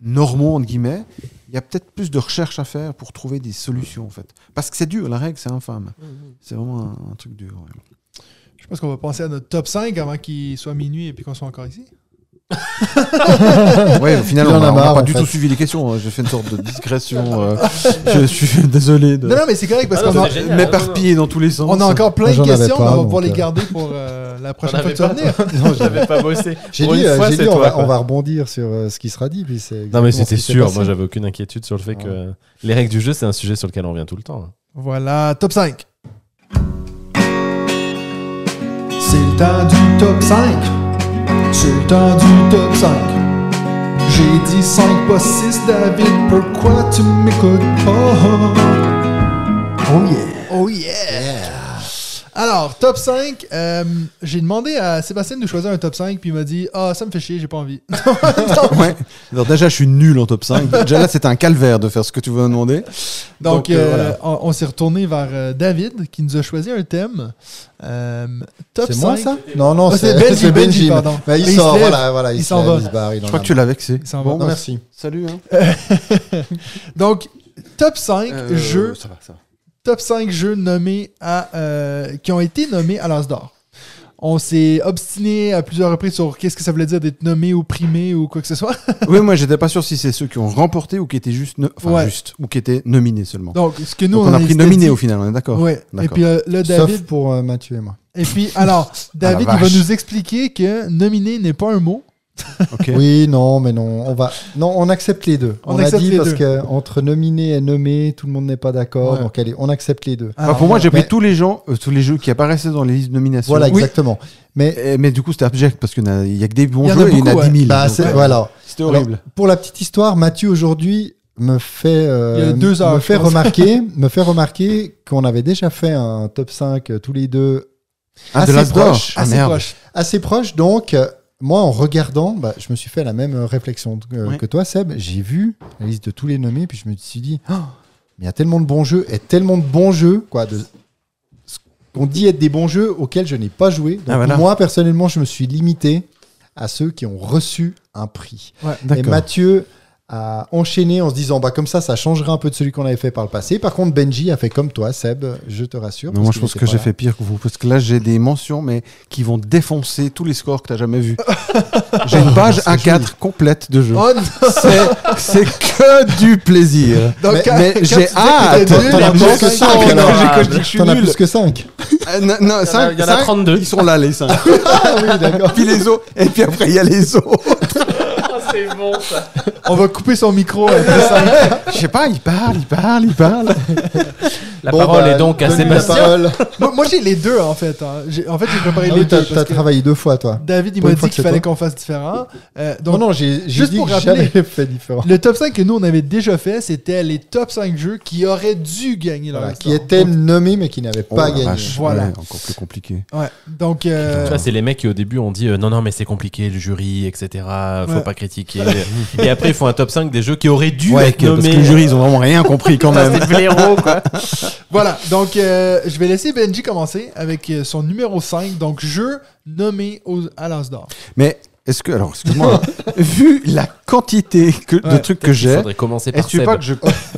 normaux, entre guillemets, il y a peut-être plus de recherche à faire pour trouver des solutions, en fait. Parce que c'est dur, la règle, c'est infâme. C'est vraiment un, un truc dur. ouais. Je pense qu'on va passer à notre top 5 avant qu'il soit minuit et puis qu'on soit encore ici. Ouais, au final, on n'a pas du fait. tout suivi les questions. hein. J'ai fait une sorte de discrétion. euh, je suis désolé de Non, non, mais c'est correct parce Ah non, qu'on a, dans tous les sens. on a encore plein de questions, pas, mais on va pouvoir les euh. garder pour euh, la prochaine fois avait que tu vas pas- venir. Non, j'avais pas bossé. J'ai dit, fois, dit, on, toi, va, quoi. on va rebondir sur euh, ce qui sera dit. Puis c'est Non, mais c'était sûr. Moi, j'avais aucune inquiétude sur le fait que les règles du jeu, c'est un sujet sur lequel on revient tout le temps. Voilà, top 5. C'est le temps du top 5. C'est le temps du top 5. J'ai dit 5 pas 6, David, pourquoi tu m'écoutes pas? Oh yeah! Oh yeah! Alors, top 5, euh, j'ai demandé à Sébastien de choisir un top 5, puis il m'a dit Ah, ça me fait chier, j'ai pas envie. Ouais. Alors déjà, je suis nul en top 5. Déjà là, c'est un calvaire de faire ce que tu veux me demander. Donc, Donc, euh, euh, voilà. on, on s'est retourné vers euh, David qui nous a choisi un thème. Euh, top C'est 5. moi ça? Non, non, Ah, c'est c'est Benji, c'est Benji, Benji. pardon. Bah, il Mais il sort, se lève. voilà, voilà, il, Il se s'en lève, va. il se barre, il Je en crois a que tu l'as vexé. Il s'en va. Non, merci. Salut. Hein. Donc, top 5 Euh, jeux, Ça va, ça va. Top 5 jeux nommés à, euh, qui ont été nommés à l'As d'or. On s'est obstiné à plusieurs reprises sur qu'est-ce que ça voulait dire d'être nommé ou primé ou quoi que ce soit. Oui, moi, j'étais pas sûr si c'est ceux qui ont remporté ou qui étaient juste, no- enfin, Ouais. juste ou qui étaient nominés seulement. Donc, ce que nous, Donc, on a pris nominé dit- au final, on est d'accord. Ouais. Et puis euh, là, Sauf David. pour euh, Mathieu et moi. Et puis, alors, David, il va nous expliquer que nominé n'est pas un mot. Oui, non, mais non, on va, non, on accepte les deux. On On, a accepte dit les parce deux. que entre nominé et nommé, tout le monde n'est pas d'accord, Ouais. donc allez, on accepte les deux. Enfin, Alors, pour moi, j'ai pris mais- tous les gens, euh, tous les jeux qui apparaissaient dans les listes de nomination. Voilà, Oui. exactement. Mais Et- mais du coup, c'était abject parce qu'il y, en a- il y a que des bons Il y en a jeux et il y en a beaucoup, 10 000. bah, donc, ouais. voilà. C'était Alors, horrible. pour la petite histoire, Mathieu aujourd'hui me fait, euh, y deux me fait remarquer, me fait remarquer qu'on avait déjà fait un top 5 euh, tous les deux Ah, de assez d'or proche, Ah assez merde. proche. assez proche. Donc, euh, moi, en regardant, bah, je me suis fait la même euh, réflexion euh, Ouais. que toi, Seb. J'ai vu la liste de tous les nommés, puis je me suis dit, Oh, mais il y a tellement de bons jeux et tellement de bons jeux, quoi, de ce qu'on dit être des bons jeux auxquels je n'ai pas joué. Donc, Ah, voilà. moi, personnellement, je me suis limité à ceux qui ont reçu un prix. Ouais. Et. Mathieu a enchaîné en se disant bah comme ça ça changerait un peu de celui qu'on avait fait par le passé. Par contre Benji a fait comme toi Seb, je te rassure. Non, moi je pense que j'ai fait pire que vous, parce que là j'ai des mentions, mais qui vont défoncer tous les scores que tu as jamais vus. j'ai une page A4 complète de jeu. Oh! C'est- C'est que du plaisir. Donc, Mais- j'ai hâte. T'en as plus que cinq cinq, qui ont alors. raté. que je dis que je suis T'en as nul. plus que 5. Euh, non, non, cinq- il y en a cinq, 32. Ils sont là les 5. ah oui, d'accord. puis les autres. Et puis après il y a les autres. c'est bon ça. On va couper son micro après ça. Je sais pas, ils parlent, ils parlent, ils parlent. La Bon, parole bah, est donc à donne-lui la Sébastien. parole. moi, moi, j'ai les deux en fait. hein. J'ai- En fait, j'ai préparé Ah les oui, deux. t'as parce t'as que travaillé deux fois toi. David, il Pour m'a une fois dit que qu'il c'est fallait qu'on fasse différent. Euh, donc, non non, j'ai j'ai juste dit pour que rappeler- j'avais fait différent. le top 5 que nous, on avait déjà fait, c'était les top 5 jeux qui auraient dû gagner leur Voilà, qui étaient Donc, nommés mais qui n'avaient Oh pas la gagné. vache, Voilà. ouais, encore plus compliqué. Ouais. Donc, euh, Tu vois, c'est les mecs qui au début ont dit euh, non, non, mais c'est compliqué, le jury, etc. Faut Ouais. pas et après, ils font un top 5 des jeux qui auraient dû Ouais, être que- parce nommés. que le jury ils ont vraiment rien compris quand même. c'est le blaireau, quoi. voilà. Donc, euh, je vais laisser Benji commencer avec euh, son numéro 5. Donc, jeu nommé aux, à l'As d'or. Mais est-ce que alors excuse-moi, vu la quantité que- de trucs que j'ai, faudrait commencer par est-ce que tu veux Seb. pas que je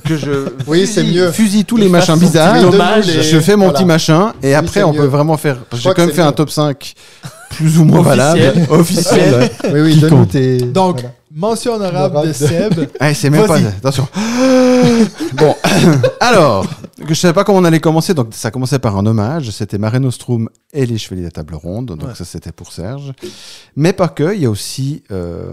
que je Oui, c'est fusille- mieux. fusille tous les machins bizarres, dommage je, et- je fais mon voilà. petit machin et après c'est on peut vraiment faire parce que j'ai crois quand que même c'est fait un mieux. top 5 plus ou moins Officiel. valable officiel. Oui oui, Qui donne-nous compte. tes Donc, voilà. Mention honorable de de- Seb. Allez, c'est même pas attention. bon, alors, je savais pas comment on allait commencer, donc ça commençait par un hommage, c'était Mare Nostrum et les Chevaliers de la Table Ronde, donc Ouais. ça c'était pour Serge. Mais pas que, il y a aussi euh,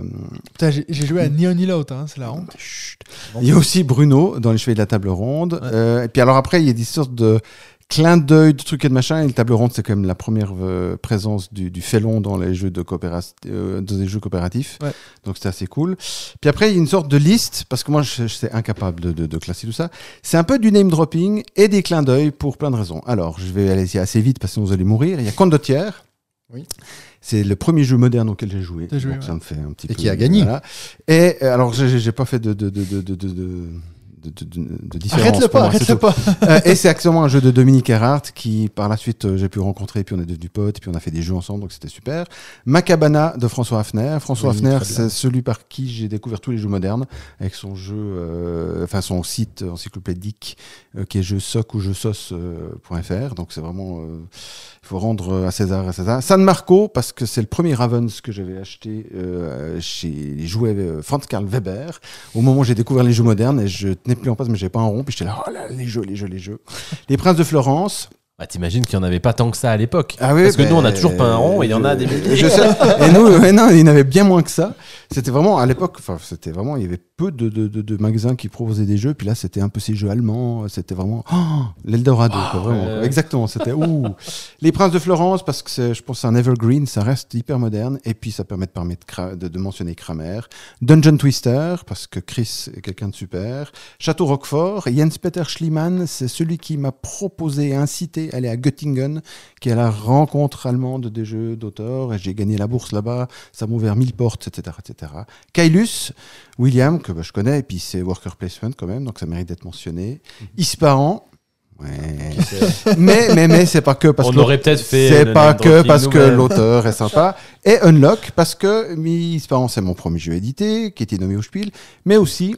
Putain, j'ai joué à ni un ni l'autre, hein, c'est la honte. Chut. Il y a aussi Bruno dans Les Chevaliers de la Table Ronde. Euh, et puis alors après, il y a des sortes de clins d'œil, de trucs et de machin. Et la Table Ronde, c'est quand même la première euh, présence du, du félon dans les jeux, de euh, dans les jeux coopératifs. Ouais. Donc c'était assez cool. Puis après, il y a une sorte de liste, parce que moi, je, je suis incapable de, de- de classer tout ça. C'est un peu du name dropping et des clins d'œil pour plein de raisons. Alors, je vais aller assez vite parce que sinon vous allez mourir. Il y a Condottière. Oui. C'est le premier jeu moderne auquel j'ai joué. Joué, donc ouais. ça me fait un petit Et peu. qui a gagné. voilà. Et euh, alors, j'ai j'ai pas fait de, de, de, de, de, de, de- de, de- de- de différence. Arrête-le pas, arrête-le pas. Euh, et c'est actuellement un jeu de Dominique Erhardt qui, par la suite, euh, j'ai pu rencontrer, puis on est devenus potes, puis on a fait des jeux ensemble, donc c'était super. Macabana de François Hafner. François Oui, Hafner, c'est celui par qui j'ai découvert tous les jeux modernes, avec son jeu, euh, enfin son site encyclopédique, euh, qui est jeu soc ou jeu sauce.fr. donc c'est vraiment, euh, il faut rendre à César à César. San Marco, parce que c'est le premier Ravens que j'avais acheté euh, chez les jouets euh, Franz Karl Weber. Au moment où j'ai découvert les jeux modernes, et je tenais plus en place, mais j'avais pas un rond, puis j'étais là, oh là, les jeux, les jeux, les jeux. Les Princes de Florence. Bah, T'imagines qu'il n'y en avait pas tant que ça à l'époque. Ah oui, Parce que ben, nous, on a toujours pas un rond et il y en a des milliers. Je sais. Et nous, non, il y en avait bien moins que ça. C'était vraiment, à l'époque, enfin, c'était vraiment, il y avait peu de, de, de, de magasins qui proposaient des jeux. Puis là, c'était un peu ces jeux allemands. C'était vraiment oh, l'Eldorado, quoi, vraiment. Exactement. C'était ouh. Les Princes de Florence, parce que je pense que c'est un evergreen, ça reste hyper moderne. Et puis, ça permet de, de, de mentionner Kramer. Dungeon Twister, parce que Chris est quelqu'un de super. Château Roquefort. Jens Peter Schliemann, c'est celui qui m'a proposé et incité à aller à Göttingen, qui est la rencontre allemande des jeux d'auteur. Et j'ai gagné la bourse là-bas. Ça m'a ouvert mille portes, etc. etc. Kailus, William, que bah, je connais, et puis c'est Worker Placement quand même, donc ça mérite d'être mentionné. Ispahan. Ouais. mais mais mais c'est pas que parce On que aurait peut-être fait c'est pas que parce que l'auteur est sympa et Unlock parce que Ispahan c'est mon premier jeu édité qui été nommé au Spiel mais aussi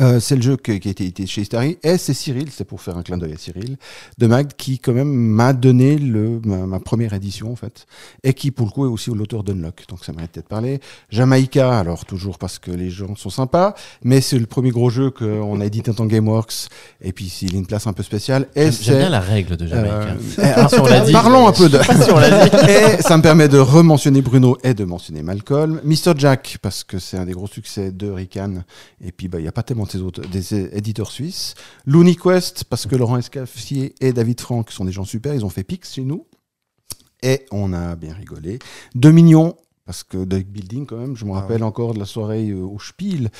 euh, c'est le jeu que- qui a été édité chez Istari et c'est Cyril, c'est pour faire un clin d'œil à Cyril de Mag qui quand même m'a donné le, ma, ma première édition en fait et qui pour le coup est aussi l'auteur d'Unlock donc ça mérite d'être parlé. Jamaïca alors toujours parce que les gens sont sympas mais c'est le premier gros jeu qu'on a édité en tant que Gameworks et puis il a une place un peu spéciale et J'aime bien la règle de Jamaïque. euh, si on dit. Parlons un peu de. Si. Et ça me permet de rementionner Bruno et de mentionner Malcolm. Mr. Jack, parce que c'est un des gros succès de Rican. Et puis, bah, il n'y a pas tellement des éditeurs suisses. Looney Quest, parce que Laurent Escaffier et David Franck sont des gens super. Ils ont fait Pix chez nous. Et on a bien rigolé. Dominion, parce que deck building quand même, je me Ah rappelle encore de la soirée euh, au Spiel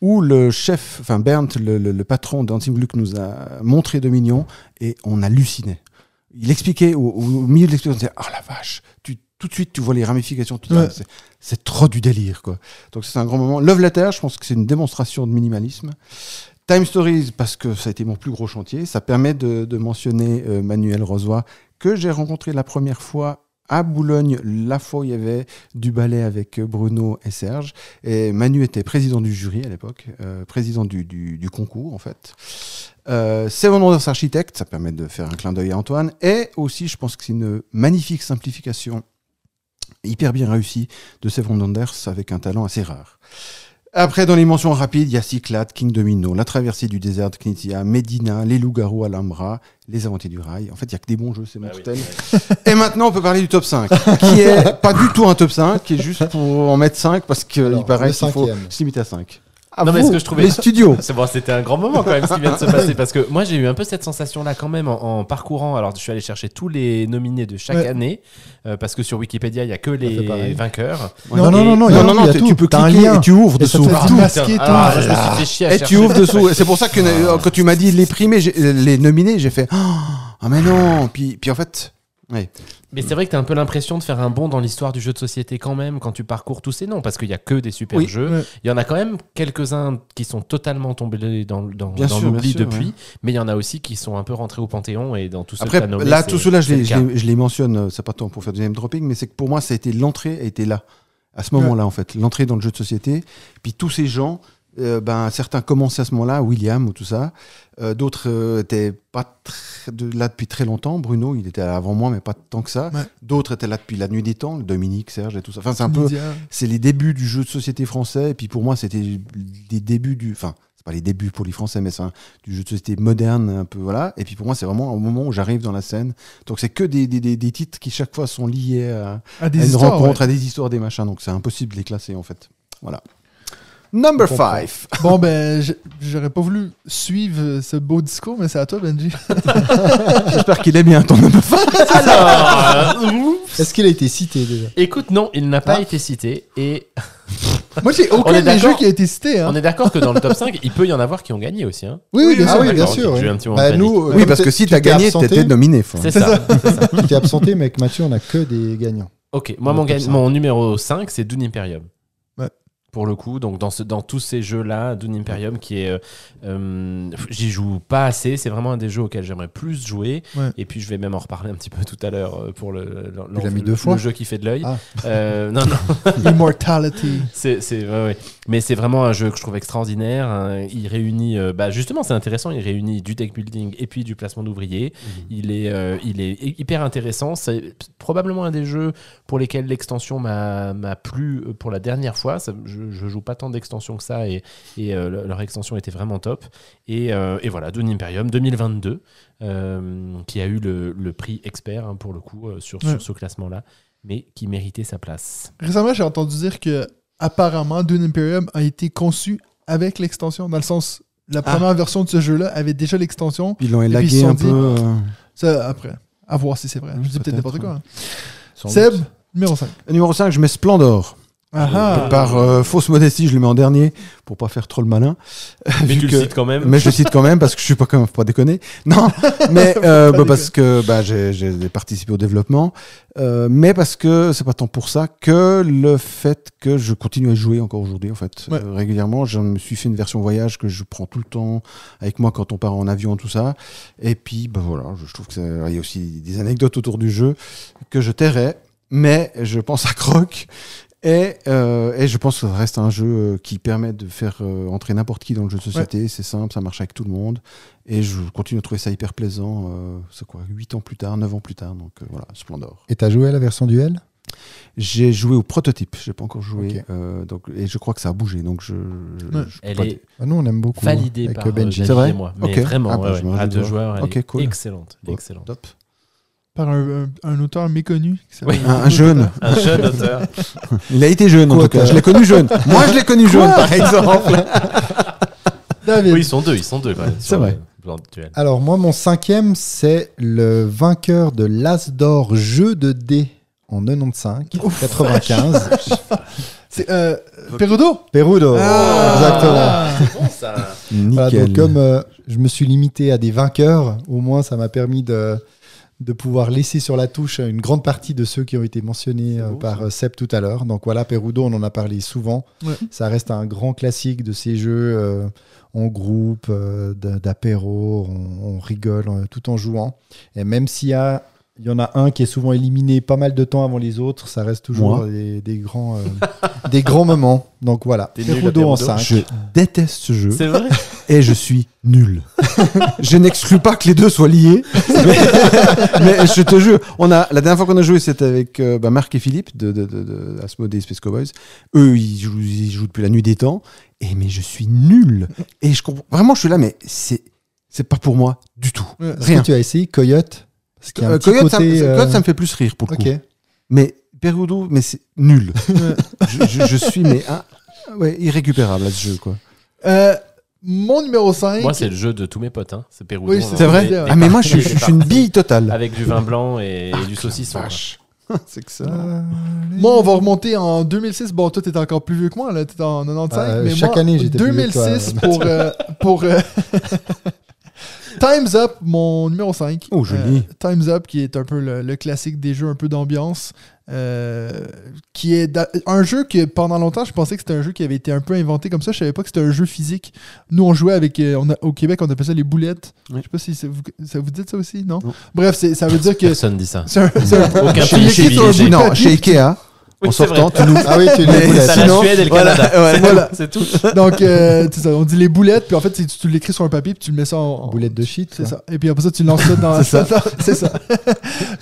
où le chef, enfin Bernd, le, le- le patron d'Antim Gluck nous a montré Dominion et on hallucinait. Il expliquait au, au milieu de l'explication, on disait oh la vache, tu, tout de suite tu vois les ramifications, tout Ouais. C'est- c'est trop du délire quoi. Donc c'est un grand moment. Love Letter, je pense que c'est une démonstration de minimalisme. Time Stories, parce que ça a été mon plus gros chantier, ça permet de, mentionner euh, Manuel Rosoy, que j'ai rencontré la première fois à Boulogne, la fois où il y avait du ballet avec euh, Bruno et Serge. Et Manu était président du jury à l'époque, euh, président du, concours en fait. Euh, Seven Wonders Architect, ça permet de faire un clin d'œil à Antoine. Et aussi, je pense que c'est une magnifique simplification, hyper bien réussie de Seven Wonders avec un talent assez rare. Après, dans les mentions rapides, il y a Cyclade, King Domino, La Traversée du désert de Knizia, Medina, Les Loups-Garous Alhambra, Les Aventures du Rail. En fait, il y a que des bons jeux, c'est mon Ah oui. totem. Et maintenant, on peut parler du top 5, qui est pas du tout un top 5, qui est juste pour en mettre 5 parce qu'il paraît qu'il faut se limiter à 5. Non, mais ce que je trouvais- les studios. C'est bon, c'était un grand moment quand même ce qui vient de se passer parce que moi j'ai eu un peu cette sensation là quand même en, en parcourant. Alors je suis allé chercher tous les nominés de chaque Ouais. année euh, parce que sur Wikipédia il y a que les vainqueurs. Non, non, non, non, non, non, tu, peux T'as un cliquer lien. et tu ouvres Et dessous. tout. masqué, Ah, je me suis fait chier à Et chercher. tu ouvres dessous. C'est pour ça que euh, quand tu m'as dit les primés, les nominés, j'ai fait Ah, mais non. Puis, puis en fait. Mais c'est vrai que t'as un peu l'impression de faire un bond dans l'histoire du jeu de société quand même quand tu parcours tous ces noms parce qu'il y a que des super Oui. jeux. Ouais. Il y en a quand même quelques-uns qui sont totalement tombés dans, dans, dans l'oubli depuis, ouais. mais il y en a aussi qui sont un peu rentrés au panthéon et dans tout ce Après, nommé, là, tout cela, je les- je les mentionne, euh, c'est pas tant pour faire du name dropping, mais c'est que pour moi, ça a été l'entrée a été là, à ce moment-là, en fait. L'entrée dans le jeu de société. Puis tous ces gens, euh, ben, certains commençaient à ce moment-là, William ou tout ça. Euh, D'autres euh, étaient pas de, là depuis très longtemps. Bruno, il était avant moi, mais pas tant que ça. Ouais. D'autres étaient là depuis la nuit des temps, Dominique, Serge et tout ça. Enfin, c'est un peu, c'est les débuts du jeu de société français. Et puis pour moi, c'était les débuts du. Enfin, c'est pas les débuts pour les Français, mais c'est du jeu de société moderne, un peu, voilà. Et puis pour moi, c'est vraiment au moment où j'arrive dans la scène. Donc c'est que des, des, des, des titres qui chaque fois sont liés à, À à des une histoires, rencontre, ouais. à des histoires, des machins. Donc c'est impossible de les classer en fait. Voilà. Number Je comprends. 5. Bon, ben, j'aurais pas voulu suivre ce beau discours, mais c'est à toi, Benji. J'espère qu'il est bien ton number 5. Alors, euh, Est-ce qu'il a été cité déjà? Écoute, non, il n'a pas Ah. été cité et Moi, j'ai aucun des jeux qui a été cité. Hein. on est d'accord que dans le top 5, il peut y en avoir qui ont gagné aussi. Hein. Oui, oui, bien Ah sûr. oui, bien sûr. oui. un petit moment Bah, nous, Oui, comme parce que si tu t'as t'es gagné, absenté, t'étais nominé. C'est ça. Tu t'es absenté, mais avec Mathieu, on a que des gagnants. Ok, moi mon, mon numéro 5 c'est Dune Imperium. Pour le coup, donc dans, ce, dans tous ces jeux-là, Dune Imperium qui est. euh, euh, J'y joue pas assez, c'est vraiment un des jeux auxquels j'aimerais plus jouer. Ouais. Et puis je vais même en reparler un petit peu tout à l'heure euh, pour le, le, le- deux fois le jeu qui fait de l'œil. Ah. Euh, non, non, Immortality. c'est, c'est, ouais, ouais. Mais c'est vraiment un jeu que je trouve extraordinaire. hein. Il réunit, euh, bah justement, c'est intéressant. Il réunit du deck building et puis du placement d'ouvriers. Il est, euh, il est hyper intéressant. C'est probablement un des jeux pour lesquels l'extension m'a, plu euh, pour la dernière fois. Ça- je, je joue pas tant d'extensions que ça et, et euh, le- leur extension était vraiment top. Et, euh, et voilà, Dune Imperium 2022, euh, qui a eu le, le prix expert hein, pour le coup sur, Ouais. sur ce classement-là, mais qui méritait sa place. Récemment, j'ai entendu dire que apparemment Dune Imperium a été conçu avec l'extension, dans le sens la Ah. première version de ce jeu-là avait déjà l'extension. Ils l'ont puis, ils se élagué sont un dit- peu. euh, Ça, après, à voir si c'est vrai. Je dis peut-être n'importe quoi. hein. Seb, doute. numéro 5. Numéro 5, je mets Splendor. Ah ah. Par euh, fausse modestie, je le mets en dernier pour pas faire trop le malin. Mais tu que- le cites quand même. Mais je le cite quand même parce que je suis pas quand même faut pas déconner. Non, mais euh, bah, parce que bah, j'ai j'ai participé au développement, euh, mais parce que c'est pas tant pour ça que le fait que je continue à jouer encore aujourd'hui en fait Ouais. Euh, régulièrement. Je me suis fait une version voyage que je prends tout le temps avec moi quand on part en avion tout ça. Et puis bah voilà, je, je trouve que ça- il y a aussi des anecdotes autour du jeu que je tairai, mais je pense à Croc. Et, euh, et je pense que ça reste un jeu euh, qui permet de faire euh, entrer n'importe qui dans le jeu de société. C'est simple, ça marche avec tout le monde. Et je continue à trouver ça hyper plaisant. euh, c'est quoi 8 ans plus tard, 9 ans plus tard. Donc euh, voilà, Splendor. Et t'as joué à la version duel? J'ai joué au prototype, j'ai pas encore joué. Euh, donc, et je crois que ça a bougé. Donc je, je- Ouais. je peux Elle est ah, Nous, on aime beaucoup. validée avec par Benji. C'est vrai et moi. Mais Ok. vraiment, Ah, bah, ouais, je me ouais. à deux joueurs, elle Ok, est cool. excellente. Oh, excellente. top. Par un, un- un auteur méconnu. Un, un jeune. Un jeune auteur. Il a été jeune en tout cas. Je l'ai connu jeune. Moi, je l'ai connu jeune, par exemple. David. Oui, ils sont deux, ils sont deux quand même. C'est vrai. Alors, moi, mon cinquième, c'est le vainqueur de l'As d'or jeu de dés en 95, 95. C'est euh, Perudo? Perudo. Ah. Exactement. Bon, ça. Voilà, donc comme euh, je me suis limité à des vainqueurs, au moins ça m'a permis de, de pouvoir laisser sur la touche une grande partie de ceux qui ont été mentionnés euh, beau, par ça. euh, Seb tout à l'heure. Donc voilà, Perudo, on en a parlé souvent. Ouais. Ça reste un grand classique de ces jeux euh, en groupe, euh, d- d'apéro, on, on rigole tout en jouant. Et même s'il y a Il y en a un qui est souvent éliminé pas mal de temps avant les autres. Ça reste toujours des, des grands, euh, des grands moments. Donc voilà. Perudo en Perudo. 5. Je déteste ce jeu C'est vrai et je suis nul. je n'exclus pas que les deux soient liés, mais, mais je te jure, on a la dernière fois qu'on a joué, c'était avec euh, bah, Marc et Philippe de, de, de, de Asmodee Space Cowboys. Eux, ils jouent, ils jouent depuis la nuit des temps, et mais je suis nul. Et je comprends vraiment, je suis là, mais c'est c'est pas pour moi du tout. Est-ce Rien. que tu as essayé Coyote? Un Euh, Coyote, ça, côté, euh, Coyote, ça me fait plus rire pour le Ok. coup. Mais Perudo, mais c'est nul. je, je- je suis mais ah, ouais, irrécupérable à ce jeu quoi. Euh, mon numéro 5. Moi, c'est le jeu de tous mes potes. Hein. C'est Perudo. Oui, on c'est vrai des- ouais. des Ah mais moi je suis, parties, je suis une bille totale. Avec du vin blanc et, et du saucisson. quoi. c'est que ça. Moi, on va remonter en 2006. Bon, toi, t'es encore plus vieux que moi, là. T'es en 95. Euh, mais chaque moi, année, j'étais plus vieux que toi. 2006 pour. euh, pour euh, Time's Up, mon numéro 5. Oh, joli. Time's Up, qui est un peu le, le classique des jeux un peu d'ambiance. euh, qui est un jeu que pendant longtemps je pensais que c'était un jeu qui avait été un peu inventé comme ça je savais pas que c'était un jeu physique nous on jouait avec euh, on a- au Québec on appelle ça les boulettes Oui. je sais pas si ça vous, ça vous dit ça aussi non, Non. bref ça veut dire que Personne dit ça. c'est un, de Non, papier, chez Ikea, en sortant, vrai. tu nous. Ah oui, tu les boulettes. T'as la Suède et le voilà, Canada. ouais. C'est Voilà. tout, C'est tout. Donc, euh, c'est ça, on dit les boulettes, puis en fait, tu, tu l'écris sur un papier, puis tu le mets ça en. Boulettes de shit. C'est ça. Et puis après ça, tu lances ça dans, C'est ça. c'est ça.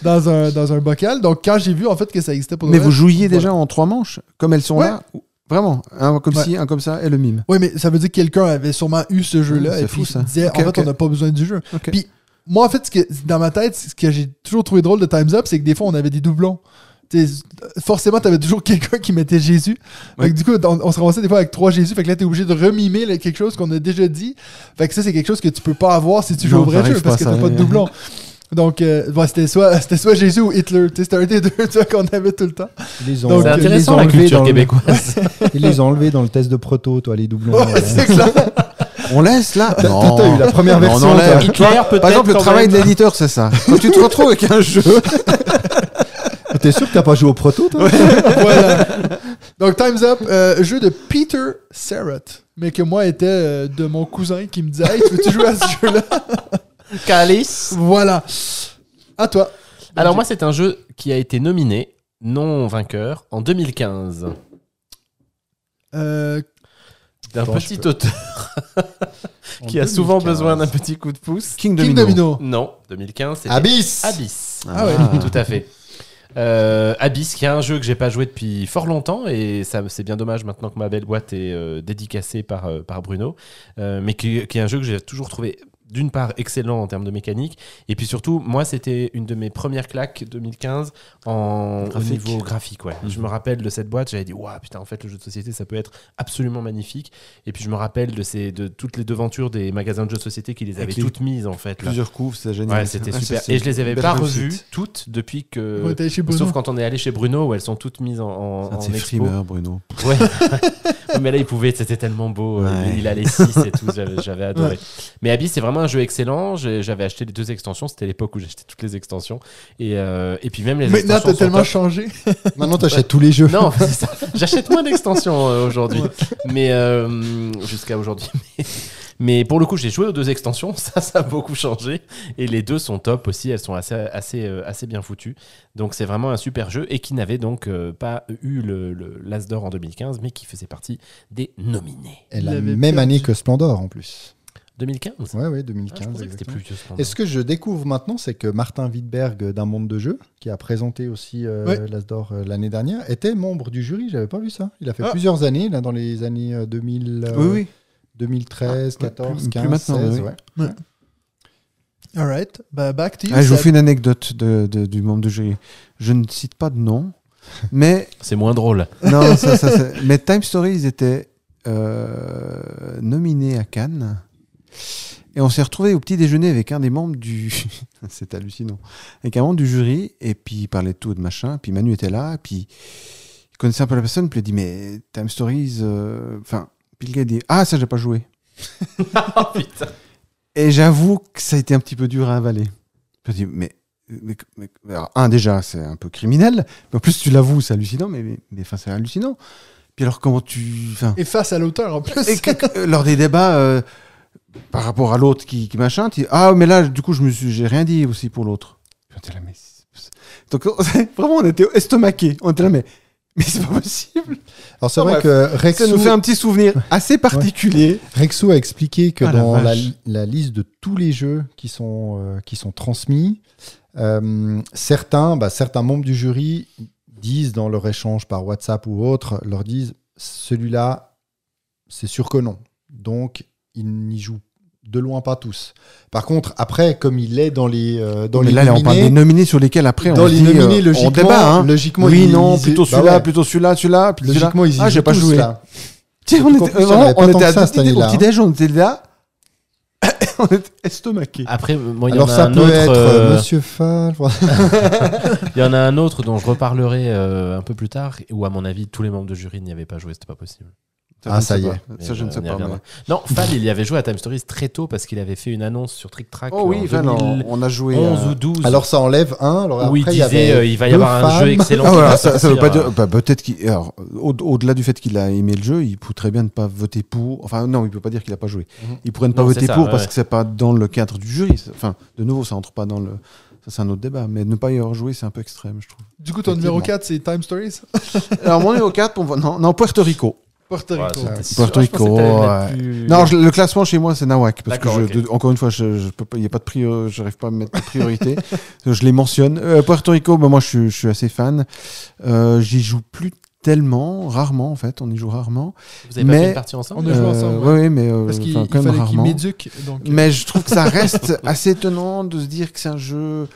dans, un, dans un bocal. Donc, quand j'ai vu en fait que ça existait pour Mais vrai, vous jouiez voilà. déjà en trois manches, comme elles sont Ouais. là Vraiment, un comme Ouais. ci, un comme ça, et le mime. Oui, mais ça veut dire que quelqu'un avait sûrement eu ce jeu-là et puis fou, il ça. disait en fait, on n'a pas besoin du jeu. Puis, moi, en fait, ce que, dans ma tête, ce que j'ai toujours trouvé drôle de Time's Up, c'est que des fois, on avait des doublons. Forcément, tu avais toujours quelqu'un qui mettait Jésus. Fait que Ouais. du coup, on, on se ramassait des fois avec trois Jésus. Fait que là, tu es obligé de remimer là, quelque chose qu'on a déjà dit. Fait que ça, c'est quelque chose que tu peux pas avoir si tu joues au vrai jeu parce que t'as pas de doublon. Donc, euh, bon, c'était soit, c'était soit Jésus ou Hitler. C'était un des deux tu vois, qu'on avait tout le temps. Ils les ont, intéressant la enlevés culture dans le- québécoise. Ils les ont enlevés dans le test de proto, toi, les doublons. Ouais, c'est clair. On laisse là T'as t'as eu la première Non, version. on enlève. Hitler, peut-être. Par exemple, le travail de même. l'éditeur, c'est ça. Quand tu te retrouves avec un jeu, T'es sûr que t'as pas joué au proto, toi? Voilà. Donc, Time's Up, euh, jeu de Peter Serrett, mais que moi était euh, de mon cousin qui me disait Hey, tu veux-tu jouer à ce jeu-là? Calice. Voilà. À toi. Alors moi, c'est un jeu qui a été nominé, non vainqueur, en 2015. Euh, D'un Bon, je petit peux- auteur En qui a souvent 2015. besoin d'un petit coup de pouce. King King Domino. Domino. Non, 2015, c'était Abyss Abyss. Ah ouais. Tout à fait. Euh, Abyss, qui est un jeu que j'ai pas joué depuis fort longtemps et ça c'est bien dommage maintenant que ma belle boîte est euh, dédicacée par, euh, par Bruno, euh, mais qui, qui est un jeu que j'ai toujours trouvé d'une part excellent en termes de mécanique et puis surtout moi c'était une de mes premières claques 2015 en Graphique. au niveau graphique ouais. Je me rappelle de cette boîte, j'avais dit waouh putain en fait le jeu de société ça peut être absolument magnifique et puis je me rappelle de ces de toutes les devantures des magasins de jeux de société qui les avaient les toutes mises en fait là. Plusieurs coups, c'est génial. Ouais, c'était Ouais, super. Et je les avais pas revues toutes depuis que. ouais, t'es chez Bruno. Sauf quand on est allé chez Bruno où elles sont toutes mises en, en, C'est un en expo. frimeurs, Bruno. Ouais. mais là, il pouvait, c'était tellement beau. euh, Ouais. Il a les 6 et tout, j'avais, adoré. Ouais. Mais Abyss, c'est vraiment un jeu excellent. J'avais acheté les deux extensions. C'était l'époque où j'achetais toutes les extensions. Et, euh, et puis même les Maintenant, extensions. t'as tellement top. changé. Maintenant, t'achètes tous les jeux. Non, c'est ça. j'achète moins d'extensions euh, aujourd'hui. Mais euh, jusqu'à aujourd'hui. Mais, mais pour le coup, j'ai joué aux deux extensions. Ça, ça a beaucoup changé. Et les deux sont top aussi. Elles sont assez, assez, euh, assez bien foutues. Donc c'est vraiment un super jeu et qui n'avait donc euh, pas eu le, le l'As d'or en 2015, mais qui faisait partie des nominés. Et la même perdu. année que Splendor, en plus. 2015 Ouais, ouais, Ah, 2015. je pensais que c'était exactement. plus. Et ce que je découvre maintenant, c'est que Martin Wittberg d'un monde de jeu, qui a présenté aussi euh, Ouais. l'Asdor euh, l'année dernière, était membre du jury. J'avais pas vu ça. Il a fait Ah. plusieurs années, là, dans les années euh, 2000, euh, Oui, oui. 2013, Ah, ouais, 14, plus- plus 15, maintenant, 16. oui. ouais. Alright. Bah, back to you. Ah, je vous fais une anecdote de, de- du membre de jury. Je ne cite pas de nom, mais C'est moins drôle. non, ça, ça, ça- mais Time étaient euh, nominés à Cannes. Et on s'est retrouvé au petit déjeuner avec un des membres du. C'est hallucinant. Avec un membre du jury, et puis il parlait de tout, de machin. Puis Manu était là, et puis il connaissait un peu la personne, puis il a dit Mais Time Stories. euh, Enfin, puis le gars dit Ah, ça, j'ai pas joué. Oh putain. Et j'avoue que ça a été un petit peu dur à avaler. Je me dis, mais, mais- mais- alors, un, déjà, c'est un peu criminel. Mais en plus, tu l'avoues, c'est hallucinant, mais, mais, mais, enfin, c'est hallucinant. Puis alors, comment tu. Enfin, Et face à l'auteur en plus. et que- que- lors des débats, euh, par rapport à l'autre qui, qui machin, tu dis, ah, mais là, du coup, je me suis, j'ai rien dit aussi pour l'autre. Donc, vraiment, on était estomaqués. On était là, mais, mais c'est pas possible. Alors c'est vrai bref. que Ça Rexou, nous fait un petit souvenir assez particulier. Rexou a expliqué que Ah, dans la, la liste de tous les jeux qui sont, euh, qui sont transmis, euh, certains, bah, certains membres du jury disent dans leur échange par WhatsApp ou autre, leur disent celui-là, c'est sûr que non. Donc, ils n'y jouent de loin pas tous. Par contre, après, comme il est dans les, euh, dans mais les là, on parle nominés, des nominés sur lesquels après dans on les dit, nominés, euh, logiquement, on débat. Hein. logiquement, oui, ils- non, ils- plutôt bah celui-là, ouais. plutôt celui-là, celui-là. Logiquement, ils y Ah, j'ai jouent pas tous, joué. là. Tiens, on était, vraiment, on était que ça, à cette au année-là, petit-déj, on était là. on était estomaqués. Après, il y Alors en a ça un peut autre. être euh, euh, Monsieur Fall. Il y en a un autre dont je reparlerai euh, un peu plus tard, où à mon avis tous les membres de jury n'y avaient pas joué, c'était pas possible. Ah, ne ça y pas. Mais, Ça, je ne euh, sais pas. mais- Non, Fall, il y avait joué à Time Stories très tôt parce qu'il avait fait une annonce sur Trick Track Oh oui, non, 2011 on a joué. ou euh, 12. Alors ça enlève un. Alors où il disait y avait euh, il va y avoir un jeu excellent. Ah, voilà, ça, ça veut pas euh, dire. bah, peut-être qu'il. au- au-delà du fait qu'il a aimé le jeu, il peut très bien ne pas voter pour. Enfin, non, il peut pas dire qu'il a pas joué. Mhm. Il pourrait ne pas Non, voter ça, pour ouais, parce que c'est pas dans le cadre du jury. C'est- Enfin, de nouveau, ça entre pas dans le. Ça, c'est un autre débat. Mais ne pas y avoir joué, c'est un peu extrême, je trouve. Du coup, ton numéro Effectivement. 4, c'est Time Stories Alors, mon numéro 4, on va- non, non, Puerto Rico. Rico. Puerto Rico, ouais. plus- Non, je- le classement chez moi, c'est Nawak. Parce que, je- de- encore une fois, je, peux pas- a pas de priorité, j'arrive pas à me mettre de priorité. je les mentionne. Euh, Puerto Rico, bah, moi, je, suis- je suis assez fan. Euh, J'y joue plus tellement, rarement, en fait. On y joue rarement. Vous avez pas mais- fait une partie ensemble On a joué ensemble, Euh, ouais. ouais, ouais, mais euh, Parce qu'il fallait qu'il m'éduque. euh, Mais je trouve que ça reste assez étonnant de se dire que c'est un jeu.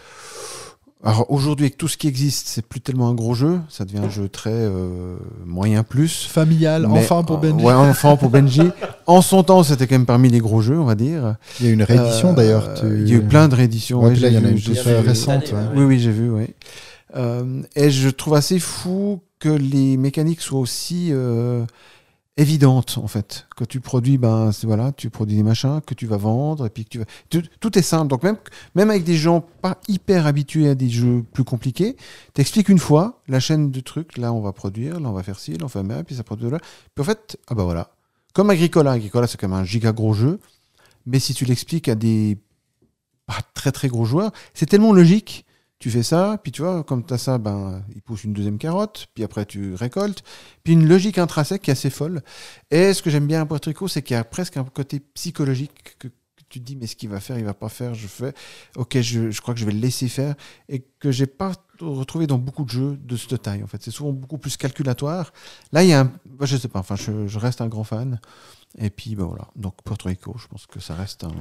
Alors aujourd'hui, avec tout ce qui existe, c'est plus tellement un gros jeu. Ça devient un jeu très euh, moyen plus. familial, Mais- enfant pour Benji. Ouais, enfant pour Benji. en son temps, c'était quand même parmi les gros jeux, on va dire. Il y a une réédition Euh, d'ailleurs. tu- Il y a eu plein de rééditions. Ouais, ouais, là, il y en a une toute récente. Oui, oui, j'ai vu, oui. Euh, et je trouve assez fou que les mécaniques soient aussi évidentes, en fait. Quand tu produis, ben, voilà, tu produis des machins que tu vas vendre, et puis que tu vas... Tout, est simple. Donc même, même avec des gens pas hyper habitués à des jeux plus compliqués, t'expliques une fois la chaîne de trucs, là on va produire, là on va faire ci, là on fait ça, puis ça produit là. Puis en fait, ah bah voilà. Comme Agricola, Agricola c'est quand même un giga gros jeu, mais si tu l'expliques à des pas très très gros joueurs, c'est tellement logique. Tu fais ça, puis tu vois, comme tu as ça, ben, il pousse une deuxième carotte, puis après tu récoltes, puis une logique intrinsèque qui est assez folle. Et ce que j'aime bien à Puerto Rico, c'est qu'il y a presque un côté psychologique que, tu dis, mais ce qu'il va faire, il va pas faire, je fais, ok, je, je crois que je vais le laisser faire, et que j'ai pas retrouvé dans beaucoup de jeux de cette taille, en fait. C'est souvent beaucoup plus calculatoire. Là, il y a un, bah, je sais pas, enfin, je, je reste un grand fan. Et puis, ben voilà. Donc, Puerto Rico, je pense que ça reste un.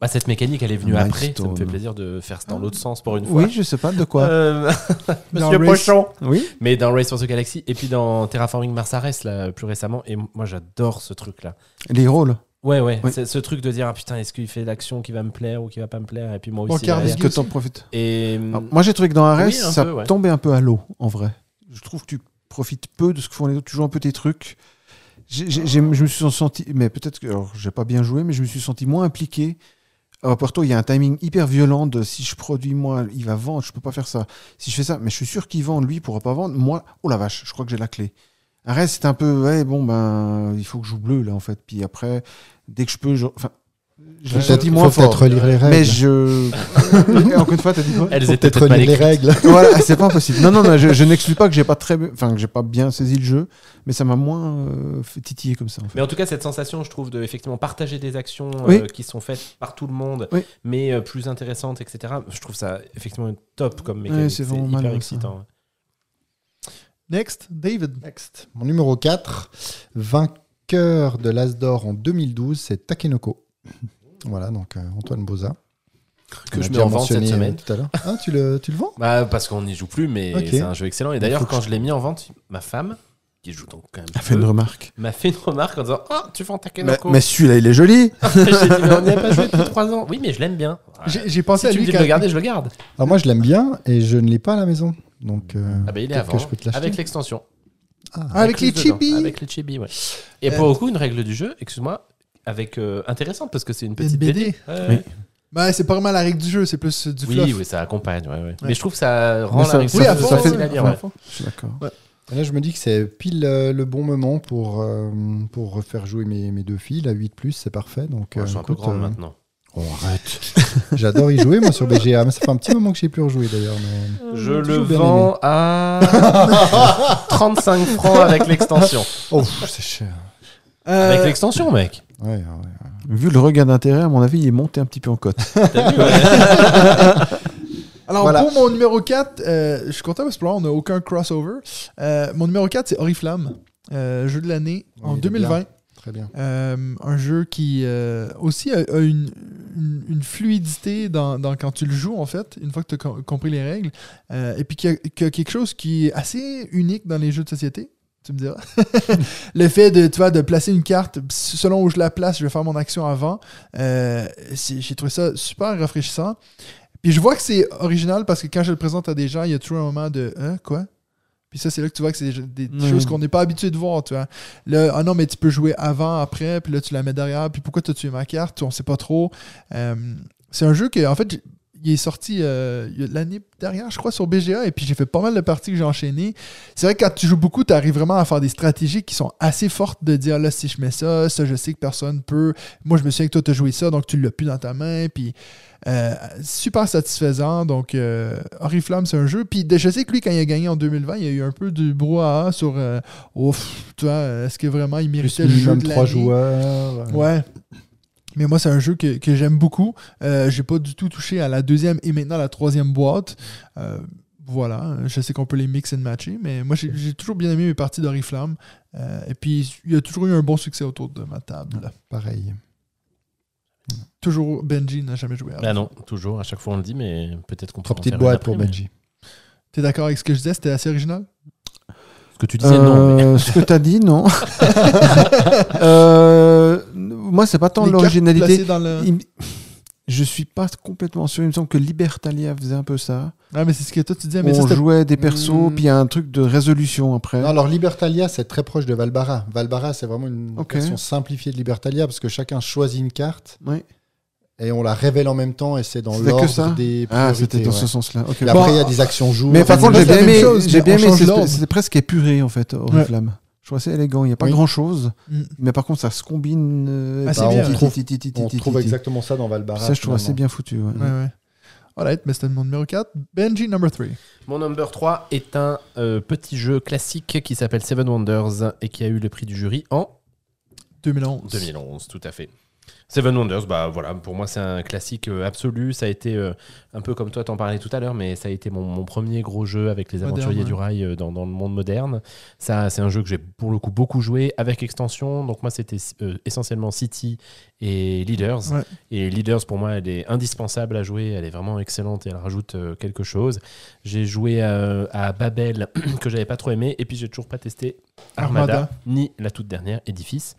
Bah, cette mécanique, elle est venue après. Ça me fait plaisir de faire ça dans l'autre sens pour une fois. Oui, je sais pas de quoi. Euh, Dans Monsieur Race- Pochon. Oui. Mais dans Race for the Galaxy et puis dans Terraforming Mars Ares, là, plus récemment. Et moi, j'adore ce truc-là. Les rôles. Ouais, ouais. Oui. Ce truc de dire, ah, putain, est-ce qu'il fait l'action qui va me plaire ou qui va pas me plaire Et puis moi aussi. Derrière. Est-ce que t'en profites? Et Alors, Moi, j'ai trouvé que dans Ares, Oui, ça peu, ouais. tombait un peu à l'eau, en vrai. Je trouve que tu profites peu de ce que font les autres. Tu joues un peu tes trucs. J'ai- je me suis senti, mais peut-être que, alors, j'ai pas bien joué, mais je me suis senti moins impliqué. À Porto, il y a un timing hyper violent de si je produis moi, il va vendre, je peux pas faire ça. Si je fais ça, mais je suis sûr qu'il vend, lui, il pourra pas vendre. Moi, oh la vache, je crois que j'ai la clé. Ares, c'est un peu, ouais, bon, ben, il faut que je joue bleu, là, en fait. Puis après, dès que je peux, je l'ai qu'il moins faut peut-être relire les règles. Mais je. Encore une fois, t'as dit quoi elles étaient peut-être relire les règles. voilà, c'est pas impossible. Non, non, non, je, je n'exclus pas que j'ai pas très, enfin que j'ai pas bien saisi le jeu, mais ça m'a moins euh, fait titiller comme ça. En fait. Mais en tout cas, cette sensation, je trouve, de effectivement partager des actions euh, qui sont faites par tout le monde, Oui. mais euh, plus intéressantes, etc. Je trouve ça effectivement top comme Ouais, mécanique. c'est c'est vraiment hyper ça. excitant. Next, David. Next. Mon numéro 4, vainqueur de l'Asdor en 2012, c'est Takenoko. Voilà, donc euh, Antoine Boza. Que On je mets en vente cette mentionné, euh, semaine. Tout à l'heure. Ah, tu le, tu le vends? Bah, parce qu'on n'y joue plus, mais c'est un jeu excellent. Et d'ailleurs, quand je- l'ai mis en vente, ma femme, qui joue donc quand même, A fait une remarque. m'a fait une remarque en disant Ah, tu vends Mais, Takenoko mais celui-là, il est joli. J'ai dit Mais on n'y a pas joué depuis 3 ans. Oui, mais je l'aime bien. Voilà. J'ai pensé Si à tu me lui dis de quand le garder, je le garde. Alors moi, je l'aime bien et je ne l'ai pas à la maison. Donc, euh, Ah, bah, il est à peut-être que vendre. je peux te l'acheter. Avec l'extension. Ah. Avec les chibis. Avec les chibis, ouais. Et pour le coup, une règle du jeu, excuse-moi, avec euh, intéressante parce que c'est une petite BD. BD. Ouais, Oui. ouais. Bah, c'est pas vraiment la règle du jeu, c'est plus euh, du Oui, fluff. oui, ça accompagne. ouais, ouais. Ouais. Mais je trouve que ça rend Mais la ça- règle ça- Oui, ça fait- facile à ouais, lire. Je suis d'accord. Là, je me dis que c'est pile euh, le bon moment pour, euh, pour refaire jouer mes, mes deux filles. La 8 c'est parfait. Donc, Ouais, euh, elles sont un peu euh, maintenant. Oh, arrête. J'adore y jouer, moi, sur BGA. Mais ça fait un petit moment que j'ai plus rejoué, d'ailleurs. Mais... Je le vends à 35 francs avec l'extension. Oh, c'est cher. Euh, Avec l'extension, mec. Ouais, ouais. Vu le regain d'intérêt, à mon avis, il est monté un petit peu en cote. T'as vu, ouais. Alors, Voilà. pour mon numéro 4, euh, je suis content parce que pour là, on n'a aucun crossover. Euh, mon numéro 4, c'est Oriflamme, euh, jeu de l'année en Oui, il est 2020. bien. Très bien. Euh, un jeu qui euh, aussi a, a une, une- une fluidité dans, dans- quand tu le joues, en fait, une fois que tu as compris les règles. Euh, et puis qui a, qui a quelque chose qui est assez unique dans les jeux de société. Tu me diras. le fait de, tu vois, de placer une carte, selon où je la place, je vais faire mon action avant. Euh, J'ai trouvé ça super rafraîchissant. Puis je vois que c'est original parce que quand je le présente à des gens, il y a toujours un moment de Hein, quoi? Puis ça, c'est là que tu vois que c'est des, des choses qu'on n'est pas habitué de voir, tu vois. Là, ah non, mais tu peux jouer avant, après, puis là, tu la mets derrière. Puis pourquoi tu as tué ma carte? On sait pas trop. Euh, c'est un jeu que, en fait, il est sorti euh, l'année dernière, je crois, sur BGA. Et puis j'ai fait pas mal de parties que j'ai enchaînées. C'est vrai que quand tu joues beaucoup, tu arrives vraiment à faire des stratégies qui sont assez fortes de dire là, si je mets ça, ça, je sais que personne peut. Moi, je me souviens que toi, tu as joué ça, donc tu l'as plus dans ta main. Puis euh, super satisfaisant. Donc, euh, Oriflamme, c'est un jeu. Puis je sais que lui, quand il a gagné en 2020, il y a eu un peu de brouhaha sur euh, Ouf, tu vois, est-ce que vraiment il Plus méritait le jeu de 3 l'année? joueurs. Ouais. Mais moi, c'est un jeu que, que j'aime beaucoup. Euh, j'ai pas du tout touché à la deuxième et maintenant à la troisième boîte. Euh, voilà, je sais qu'on peut les mix and matcher, mais moi, j'ai toujours bien aimé mes parties d'Oriflamme. Euh, et puis, il y a toujours eu un bon succès autour de ma table. Pareil. Toujours, Benji n'a jamais joué à Bah non, toujours, à chaque fois on le dit, mais peut-être qu'on peut Trois petites boîtes pour mais- Benji. T'es d'accord avec ce que je disais? C'était assez original? Ce que tu disais, non. mais- Euh, ce que t'as dit, non. Euh, moi, c'est pas tant Les l'originalité. placées dans le- Il- Je suis pas complètement sûr. Il me semble que Libertalia faisait un peu ça. Ah, mais c'est ce que toi tu disais. Mais ça, On c'était- jouait des persos, Hmm. puis il y a un truc de résolution après. Non, alors Libertalia, c'est très proche de Valbara. Valbara, c'est vraiment une Ok. version simplifiée de Libertalia parce que chacun choisit une carte Ouais. Et on la révèle en même temps et c'est dans l'ordre des Ah, priorités. c'était dans ouais. ce sens-là. Ok. Et Bon, après, il y a des actions jours. Mais par contre, j'ai bien aimé. J'ai bien aimé. c'est- presque épuré en fait, Oriflamme. Je trouve assez élégant. Il n'y a pas Oui. grand chose, Mm. mais par contre, ça se combine. euh, Ah, c'est bah, bien, on ouais. trouve- on trouve exactement ça dans Valbara. Ça, je trouve assez bien foutu. ouais. Ouais, ouais. Alright, mais c'était mon numéro 4. Benji, number 3. Mon number 3 est un euh, petit jeu classique qui s'appelle Seven Wonders et qui a eu le prix du jury en 2011. 2011, tout à fait. Seven Wonders, bah voilà, pour moi c'est un classique euh, absolu. Ça a été euh, un peu comme toi t'en parlais tout à l'heure, mais ça a été mon, mon premier gros jeu avec les Moderne, aventuriers ouais. du rail euh, dans, dans le monde moderne. Ça, c'est un jeu que j'ai pour le coup beaucoup joué avec extension. Donc moi c'était essentiellement City et Leaders. Ouais. Et Leaders pour moi elle est indispensable à jouer. Elle est vraiment excellente et elle rajoute quelque chose. J'ai joué à Babel que j'avais pas trop aimé et puis j'ai toujours pas testé Armada, Armada. ni la toute dernière Édifice.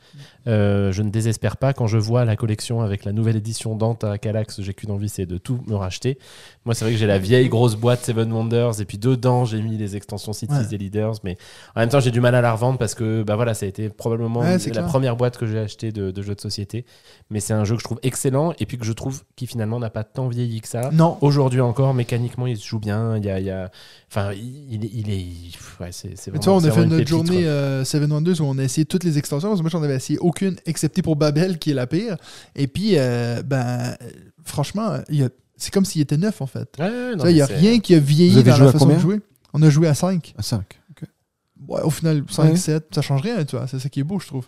Je ne désespère pas quand je vois la collection avec la nouvelle édition Dante à Calax. J'ai qu'une envie, c'est de tout me racheter. Moi, c'est vrai que j'ai la vieille grosse boîte Seven Wonders et puis dedans, j'ai mis les extensions Cities Ouais. et Leaders. Mais en même temps, j'ai du mal à la revendre parce que bah voilà, ça a été probablement Ouais, la clair. première boîte que j'ai achetée de, de jeux de société. Mais c'est un jeu que je trouve excellent et puis que je trouve qui finalement n'a pas tant vieilli que ça. Non. Aujourd'hui encore, mécaniquement, il se joue bien. Il y a, il y a- enfin, il, il- il est, ouais, c'est, c'est tu vois, on c'est a fait notre journée euh, Seven Wonders où on a essayé toutes les extensions. Parce que moi, j'en avais essayé aucune, excepté pour Babel, qui est la pire. Et puis, euh, ben, euh, franchement, il y a- c'est comme s'il était neuf, en fait. Ouais, ouais, non, Il n'y a c'est- rien qui a Vous vieilli avez dans joué la façon de combien jouer. On a joué à 5. À 5. Ouais, au final, 5, Ouais. 7, ça change rien, tu vois. C'est ça qui est beau, je trouve.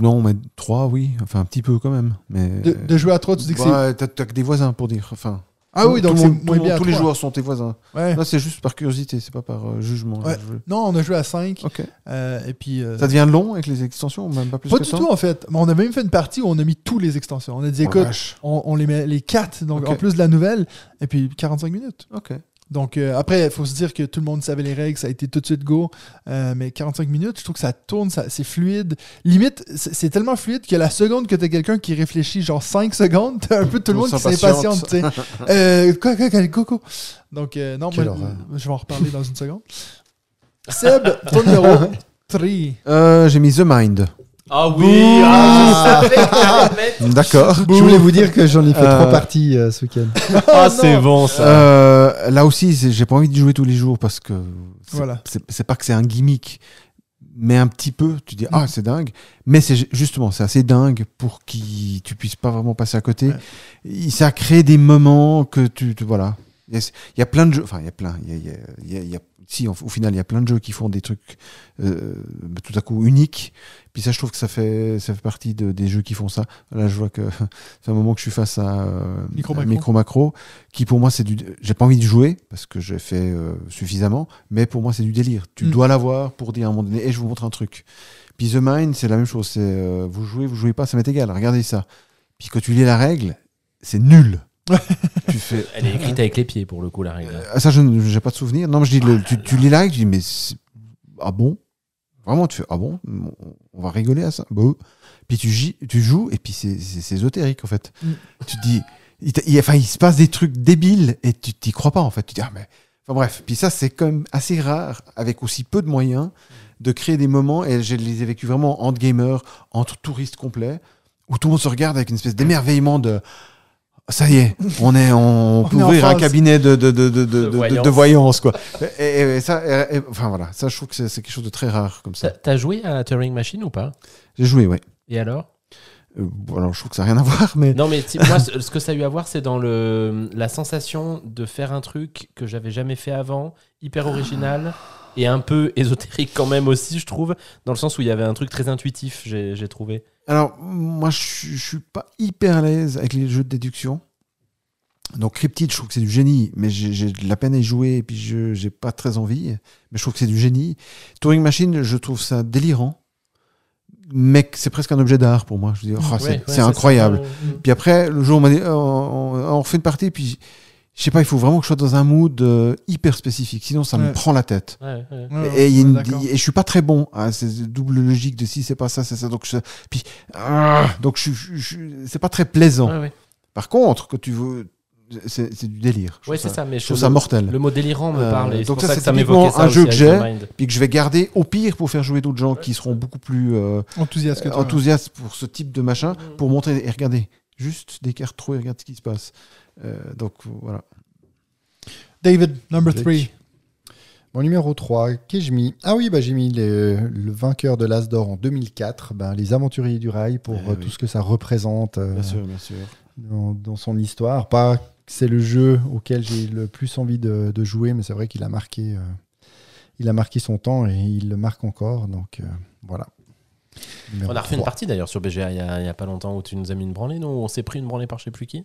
Non, mais 3, oui. Enfin, un petit peu quand même. Mais... De, de jouer à 3, tu dis que c'est. Bah, t'as t'as que des voisins pour dire. Enfin, Ah oui, donc monde- tout- bien. Tous les joueurs sont tes voisins. Ouais. Là, c'est juste par curiosité, c'est pas par euh, jugement. Ouais. Non, on a joué à 5. Ok. et puis. euh, Ça devient long avec les extensions, même pas plus pas que du tout, en fait. Mais on avait même fait une partie où on a mis tous les extensions. On a dit, Oh, écoute, on, on les met les 4, donc Ok. en plus de la nouvelle, et puis 45 minutes. Ok. Donc euh, après, il faut se dire que tout le monde savait les règles, ça a été tout de suite go. Euh, mais 45 minutes, je trouve que ça tourne, ça, c'est fluide. Limite, c'est tellement fluide que la seconde que t'as quelqu'un qui réfléchit genre 5 secondes, t'as un peu tout le On monde qui s'impatiente. tu sais. euh, quoi, quoi. Donc euh, non, moi, je vais en reparler dans une seconde. Seb, ton numéro 3. Euh, J'ai mis The Mind. Ah oui, ah, je savais que t'allais mettre. D'accord. Je voulais vous dire que j'en ai fait Euh, trois parties euh, ce week-end. Ah, non. c'est bon ça. Euh, là aussi, j'ai pas envie d'y jouer tous les jours parce que c'est Voilà. c'est- c'est pas que c'est un gimmick. mais un petit peu, tu dis, ah, c'est dingue. Mais c'est ju- justement, c'est assez dingue pour que tu puisses pas vraiment passer à côté. Ouais. Ça crée des moments que tu. tu- voilà. Il y, a, il y a plein de jeux, enfin, il y a plein. Il y a, il y a- il y a- il y a- si, au, final, il y a plein de jeux qui font des trucs euh, tout à coup uniques. Puis ça, je trouve que ça fait, ça fait partie de- des jeux qui font ça. Là, je vois que c'est un moment que je suis face à euh, Micro à Macro. Micro Macro, qui pour moi, c'est du. J'ai pas envie de jouer parce que j'ai fait euh, suffisamment, mais pour moi, c'est du délire. Tu Mm. dois l'avoir pour dire à un moment donné, et je vous montre un truc. Puis The Mind, c'est la même chose. C'est euh, vous jouez, vous jouez pas, ça m'est égal. Regardez ça. Puis quand tu lis la règle, c'est nul. tu fais. Elle est écrite avec les pieds pour le coup, la règle. Ah, ça, je n'ai pas de souvenir. Non, mais je dis, le- tu, tu lis la règle, tu dis, mais c'est- ah bon? Vraiment, tu fais, ah bon? On- va rigoler à ça Bon. Puis tu, joues, et puis c'est ésotérique, en fait. Mm. Tu te dis, il, enfin, il se passe des trucs débiles, et tu t'y crois pas, en fait. Tu te dis, ah, mais. Enfin bref, puis ça, c'est quand même assez rare, avec aussi peu de moyens, de créer des moments, et je les ai vécus vraiment entre gamers, entre touristes complets, où tout le monde se regarde avec une espèce d'émerveillement de. Ça y est, on est, on, peut est en ouvrir un cabinet de, de, de, de, de, voyance. de voyance, quoi. Et, et- et ça, et- et- enfin voilà, ça, je trouve que c'est quelque chose de très rare comme T'as ça. t'as joué à Turing Machine ou pas? J'ai joué, ouais. Et alors? Euh, bon, alors, je trouve que ça n'a rien à voir, mais. Non, mais moi, ce ce que ça a eu à voir, c'est dans le, la sensation de faire un truc que j'avais jamais fait avant, hyper original et un peu ésotérique quand même aussi, je trouve, dans le sens où il y avait un truc très intuitif, j'ai j'ai trouvé. Alors, moi, je je suis pas hyper à l'aise avec les jeux de déduction. Donc, Cryptid, je trouve que c'est du génie, mais j'ai de la peine à y jouer et puis je j'ai pas très envie. Mais je trouve que c'est du génie. Turing Machine, je trouve ça délirant, mais c'est presque un objet d'art pour moi. Je dis, oh, Ouais, c'est ouais, incroyable. ça. Puis après, le jour où on m'a dit, on, on refait une partie, puis je sais pas, il faut vraiment que je sois dans un mood euh, hyper spécifique, sinon ça Ouais. me prend la tête. Ouais, ouais. Ouais, ouais, et, il y a une- et je suis pas très bon à ces doubles logiques de si c'est pas ça, c'est ça. Donc je, puis ah, donc je, je- je- c'est pas très plaisant. Ouais, ouais. Par contre, quand tu veux, c'est c'est du délire. Trouve c'est ça, mais Je trouve ça mortel. Le mot délirant me Euh, parle. et c'est donc pour ça, ça, que c'est ça typiquement ça un aussi jeu que j'ai. Puis que je vais garder au pire pour faire jouer d'autres gens qui seront beaucoup plus euh, que enthousiastes pour ce type de machin, Mm. pour montrer et regardez, juste des cartes trop et regarde ce qui se passe. Euh, donc voilà. David, number. 3. Mon numéro 3, qu'ai-je mis Ah oui, bah, j'ai mis les- le vainqueur de l'As d'Or en 2004, ben, les aventuriers du rail, pour Eh euh, oui. tout ce que ça représente euh, Bien sûr, bien sûr. dans, dans son histoire. Pas que c'est le jeu auquel j'ai le plus envie de, de jouer, mais c'est vrai qu'il a marqué, euh, il a marqué son temps et il le marque encore. Donc euh, voilà. Numéro On a refait une 3. partie d'ailleurs sur BGA il y, a, a pas longtemps où tu nous as mis une branlée, nous on s'est pris une branlée par je sais plus qui?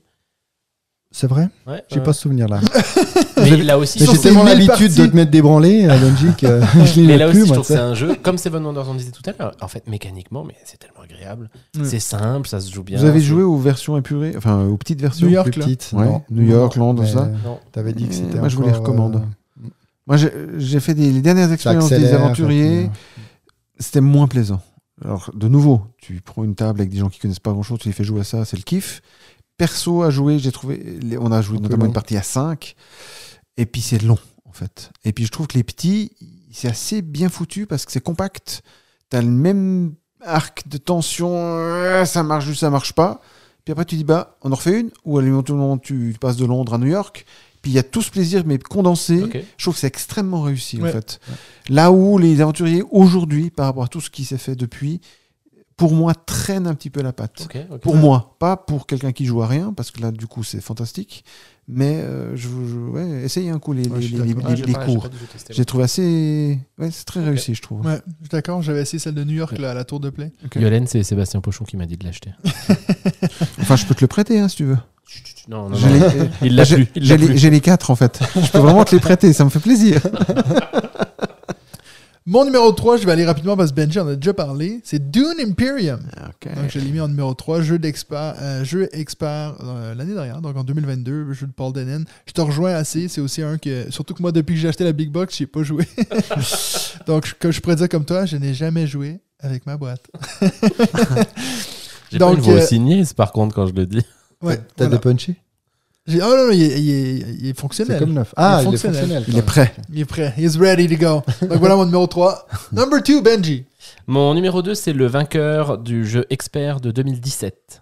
C'est vrai Ouais, J'ai pas ce souvenir là. Mais là aussi, j'ai tellement l'habitude de te mettre des branlées à Benji que je mais l'ai là plus. aussi, je trouve que c'est un jeu, comme Seven Wonders on disait tout à l'heure, en fait, mécaniquement, mais c'est tellement agréable. Mm. C'est simple, ça se joue bien. Vous avez joué aux versions épurées, enfin aux petites versions New York, Plus là. petite, Ouais, non. New York, Londres, Mais, ça. euh, Non. T'avais dit que Euh, c'était moi, je vous les recommande. euh, Moi, j'ai fait des, les dernières expériences des aventuriers. C'était moins plaisant. Alors, de nouveau, tu prends une table avec des gens qui connaissent pas grand chose, tu les fais jouer à ça, c'est le kiff. Perso à jouer, j'ai trouvé. On a joué Un notamment une partie à 5. Et puis, c'est long, en fait. Et puis, je trouve que les petits, c'est assez bien foutu parce que c'est compact. T'as le même arc de tension. euh, Ça marche juste, ça marche pas. Puis après, tu dis, bah, on en refait une. Ou à l'éventuellement, tu passes de Londres à New York. Puis il y a tout ce plaisir, mais condensé. Je trouve que c'est extrêmement réussi, Ouais. en fait. Là où les aventuriers, aujourd'hui, par rapport à tout ce qui s'est fait depuis, pour moi, traînent un petit peu la patte. Pour moi, pas pour quelqu'un qui joue à rien, parce que là, du coup, c'est fantastique. Mais euh, je, je- ouais, essayez un coup les, Ouais. Ah, cours. J'ai trouvé assez. Ouais, c'est très réussi, je trouve. Ouais, je suis d'accord. J'avais essayé celle de New York, là, à la tour de play. Yolène, c'est Sébastien Pochon qui m'a dit de l'acheter. Enfin, je peux te le prêter, hein, si tu veux. Non, non, non. les- Il l'a j'ai les quatre, en fait. Je peux vraiment te les prêter, ça me fait plaisir. Mon numéro 3, je vais aller rapidement parce que Benji en a déjà parlé. C'est Dune Imperium. Ok. Donc, je l'ai mis en numéro 3, jeu d'expert, euh, jeu expert euh, l'année dernière, donc en 2022, jeu de Paul Dennen. Je te rejoins assez, c'est aussi un que, surtout que moi, depuis que j'ai acheté la Big Box, j'ai pas joué. donc, je- comme je pourrais dire comme toi, je n'ai jamais joué avec ma boîte. J'ai pas Donc, une voix euh, signée, c'est par contre, quand je le dis. Ouais, T'as voilà. dépunché? J'ai- Oh non, non, il est, il est- il est C'est fonctionnel. comme neuf. Ah, il est fonctionnel. fonctionnel. Il est prêt. Il est prêt. He's ready to go. Donc voilà mon numéro 3. Number 2, Benji. Mon numéro 2, c'est le vainqueur du jeu expert de 2017.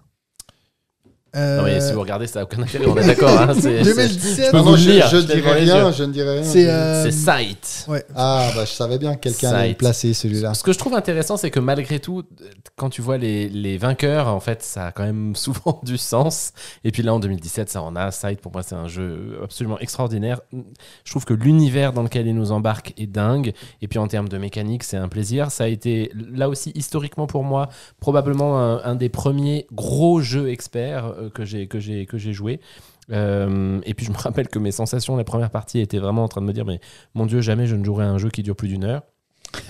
Euh, Non, mais si vous regardez, ça n'a aucun intérêt, on est d'accord. Hein, c'est- c'est- 2017, je peux Non, vous je, lire, je je dirais rien, je ne dirais rien. c'est. je- euh, C'est Sight. ouais. Ah, bah, je savais bien que quelqu'un allait le placer, celui-là. Ce que je trouve intéressant, c'est que malgré tout, quand tu vois les, les vainqueurs, en fait, ça a quand même souvent du sens. Et puis là, en 2017, ça en a. Sight, pour moi, c'est un jeu absolument extraordinaire. Je trouve que l'univers dans lequel il nous embarque est dingue. Et puis en termes de mécanique, c'est un plaisir. Ça a été, là aussi, historiquement pour moi, probablement un, un des premiers gros jeux experts euh, que j'ai que j'ai que j'ai joué. Euh, et puis je me rappelle que mes sensations, la première partie, étaient vraiment en train de me dire mais mon Dieu, jamais je ne jouerai à un jeu qui dure plus d'une heure.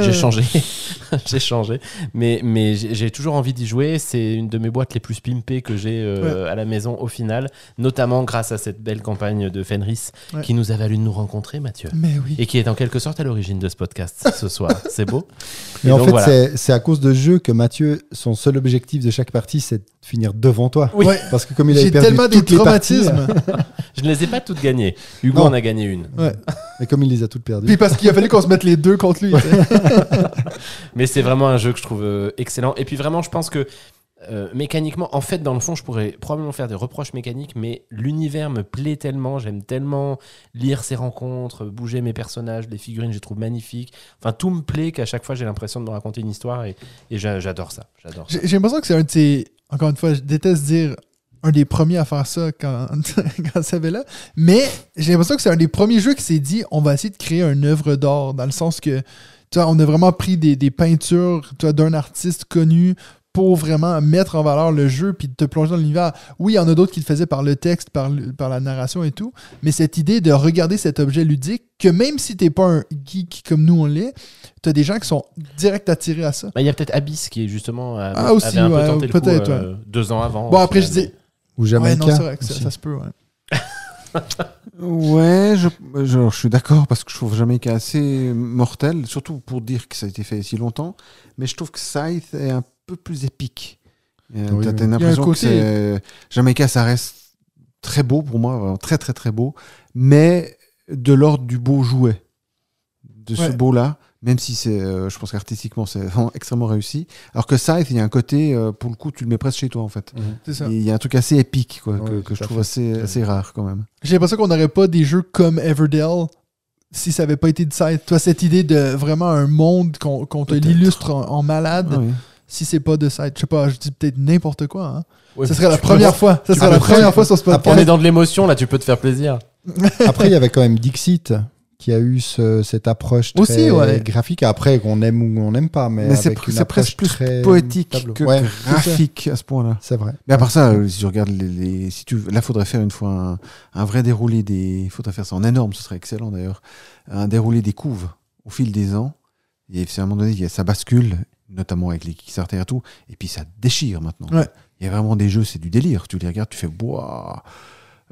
j'ai changé, j'ai changé, mais, mais j'ai toujours envie d'y jouer. C'est une de mes boîtes les plus pimpées que j'ai euh, à la maison au final, notamment grâce à cette belle campagne de Fenris Ouais. qui nous a valu de nous rencontrer, Mathieu, Mais oui. et qui est en quelque sorte à l'origine de ce podcast ce soir. C'est beau. Mais Et en donc, fait, voilà. c'est- à cause de jeu que Mathieu, son seul objectif de chaque partie, c'est finir devant toi. Oui. Parce que comme il avait J'ai perdu tellement des toutes les parties, traumatismes. Je ne les ai pas toutes gagnées. Hugo Non. en a gagné une. Ouais. mais comme il les a toutes perdues. Puis parce qu'il a fallu qu'on se mette les deux contre lui. tu sais. Mais c'est vraiment un jeu que je trouve euh, excellent. Et puis vraiment, je pense que euh, mécaniquement, en fait, dans le fond, je pourrais probablement faire des reproches mécaniques, mais l'univers me plaît tellement, j'aime tellement lire ces rencontres, bouger mes personnages, les figurines, je les trouve magnifiques. Enfin, tout me plaît qu'à chaque fois, j'ai l'impression de me raconter une histoire et, et j'a- j'adore ça. J'adore. J'ai l'impression que c'est un de ces. Encore une fois, je déteste dire un des premiers à faire ça quand, quand ça avait là. Mais j'ai l'impression que c'est un des premiers jeux qui s'est dit on va essayer de créer une œuvre d'art, dans le sens que tu vois, on a vraiment pris des, des peintures d'un artiste connu pour vraiment mettre en valeur le jeu puis de te plonger dans l'univers. Oui, il y en a d'autres qui le faisaient par le texte, par, la narration et tout, mais cette idée de regarder cet objet ludique, que même si t'es pas un geek comme nous on l'est, t'as des gens qui sont direct attirés à ça. Bah, Il y a peut-être Abyss qui est justement euh, Ah, aussi, avait un peu ouais, tenté le coup, euh, deux ans avant. Bon, après, je dis. Ou Ouais, Jamaïca. non, c'est vrai que ça, se peut, ouais. Ouais, je, je, je suis d'accord parce que je trouve Jamaica assez mortel, surtout pour dire que ça a été fait si longtemps. Mais je trouve que Scythe est un peu plus épique. Euh, Oui, T'as oui. t'as une Il y a un impression que c'est. Jamaica, ça reste très beau pour moi, vraiment très très très beau, mais de l'ordre du beau jouet. De ce beau-là, même si c'est, euh, je pense qu'artistiquement, c'est vraiment extrêmement réussi. Alors que Scythe, il y a un côté, euh, pour le coup, tu le mets presque chez toi en fait. Ça. Il y a un truc assez épique quoi, que, Ouais, que je trouve assez, assez rare quand même. J'ai l'impression qu'on n'aurait pas des jeux comme Everdell si ça avait pas été de ça. Toi, cette idée de vraiment un monde qu'on te l'illustre en, en malade, Ah. Si c'est pas de ça. Je sais pas, je dis peut-être n'importe quoi. Hein. Ouais, ça serait la peux- première fois. Ça serait la première fois sur ce On est podcast. dans de l'émotion, là, tu peux te faire plaisir. Après, il y avait quand même Dixit qui a eu ce- cette approche très Aussi, ouais. graphique. Après, qu'on aime ou on n'aime pas, mais, Mais c'est presque plus très poétique tableau. que Ouais, graphique à ce point-là. c'est vrai. Mais à part ça, euh, si tu regardes les, les- si tu, là, faudrait faire une fois un, un vrai déroulé des, il faudrait faire ça en énorme, ce serait excellent d'ailleurs, un déroulé des couves au fil des ans. Et c'est à un moment donné, il y a- ça bascule, notamment avec les Kickstarter et tout, et puis ça déchire maintenant. Ouais. Il y a vraiment des jeux, c'est du délire. Tu les regardes, tu fais boah.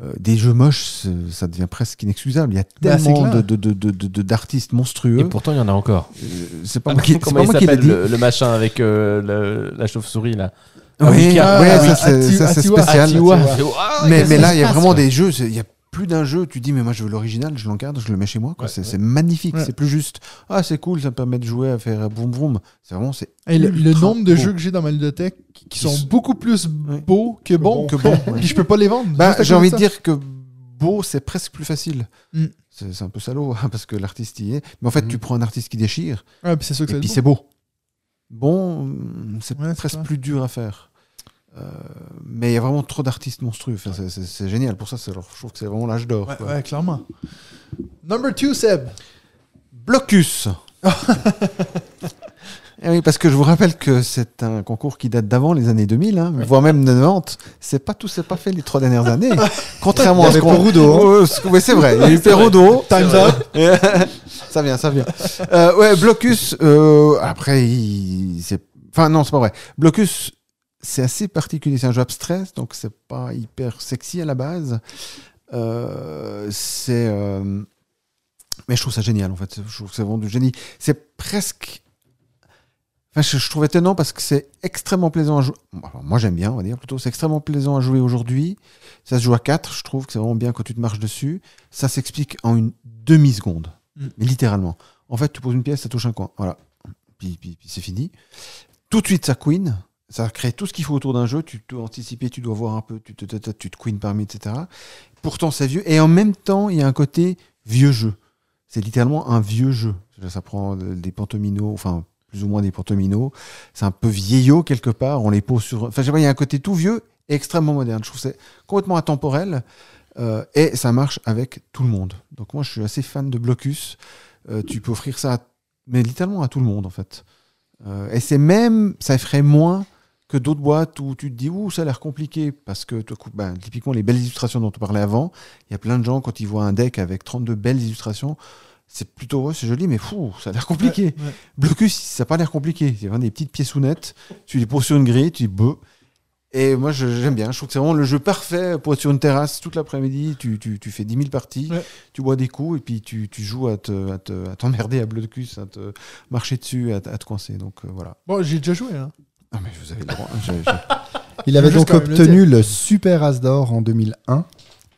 Euh, des jeux moches, ça devient presque inexcusable. Il y a Bah, tellement clair. de, de, de, de- de- d'artistes monstrueux. Et pourtant, il y en a encore. Euh, c'est pas moi qui, c'est Comment pas il moi qui l'ai s'appelle dit. le, le machin avec euh, le- la chauve-souris là? Oui, Ah, ça, oui, ça, c'est spécial. Ah, mais, mais là, il y a vraiment des jeux. c'est- Il y a plus d'un jeu. Tu dis, mais moi, je veux l'original, je l'encadre, je le mets chez moi. Ouais, c'est, ouais. magnifique. Ouais. C'est plus juste, ah, c'est cool, ça me permet de jouer à faire boum boum. C'est vraiment, c'est Et le, nombre de beau. jeux que j'ai dans ma ludothèque qui Qui sont beaucoup plus beaux que bons. que bon. Puis je peux pas les vendre. Bah, j'ai envie de dire que beau, c'est presque plus facile. Mm. C'est, un peu salaud hein, parce que l'artiste y est. Mais en fait, Mm. tu prends un artiste qui déchire Ouais, puis c'est que et beau. c'est beau. Bon, mm, c'est presque plus dur à faire. Euh, mais il y a vraiment trop d'artistes monstrueux. Enfin, c'est, génial. Pour ça, alors, je trouve que c'est vraiment l'âge d'or. Ouais, clairement. Number two, Seb. Blocus. Eh oui, parce que je vous rappelle que c'est un concours qui date d'avant les années 2000, hein, voire même de 90. C'est pas tout, c'est pas fait les trois dernières années. Contrairement à ce qu'on. Perudo, hein. Ouais, c'est vrai. Il y a eu Perudo. Time's up. ça vient, ça vient. Euh, ouais, Blocus. euh, après, il, c'est. Enfin, non, c'est pas vrai. Blocus, c'est assez particulier. C'est un jeu abstrait, donc c'est pas hyper sexy à la base. Euh, c'est. euh, Mais je trouve ça génial, en fait. Je trouve que c'est vraiment du génie. C'est presque. Enfin, je, je trouve étonnant parce que c'est extrêmement plaisant à jouer. Moi, j'aime bien, on va dire plutôt. C'est extrêmement plaisant à jouer aujourd'hui. Ça se joue à 4, je trouve que c'est vraiment bien quand tu te marches dessus. Ça s'explique en une demi-seconde. Mm. Mais littéralement. En fait, tu poses une pièce, ça touche un coin. Voilà. Puis, puis- puis c'est fini. Tout de suite, ça queen. Ça crée tout ce qu'il faut autour d'un jeu. Tu dois anticiper, tu dois voir un peu, tu te, te, tu te queen parmi, etc. Pourtant, c'est vieux. Et en même temps, il y a un côté vieux jeu. C'est littéralement un vieux jeu. Ça prend des pantominos, enfin, plus ou moins des pantominos. C'est un peu vieillot quelque part. On les pose sur. Enfin, je sais il y a un côté tout vieux et extrêmement moderne. Je trouve c'est complètement intemporel. euh, et ça marche avec tout le monde. Donc moi, je suis assez fan de Blocus. Euh, tu peux offrir ça, à- mais littéralement à tout le monde en fait. Euh, et c'est même, ça effraie moins que d'autres boîtes où tu te dis ouh ça a l'air compliqué parce que ben, typiquement les belles illustrations dont on parlait avant, il y a plein de gens quand ils voient un deck avec 32 belles illustrations, c'est plutôt ouais, c'est joli mais fou ça a l'air compliqué. Ouais, ouais. Blocus ça n'a pas l'air compliqué, c'est vraiment des petites piècesounettes, tu les poses sur une grille, tu dis beuh. Et moi j'aime bien, je trouve que c'est vraiment le jeu parfait pour être sur une terrasse toute l'après-midi, tu, tu, tu fais 10 000 parties, Ouais. tu bois des coups et puis tu, tu joues à te- à te- à t'emmerder à Blocus, à te marcher dessus, à, te- à te coincer. Donc euh, voilà. Bon, j'ai déjà joué. Hein. Ah mais vous avez le droit. j'ai- j'ai- Il avait Juste donc quand même le obtenu le Super As d'or en 2001.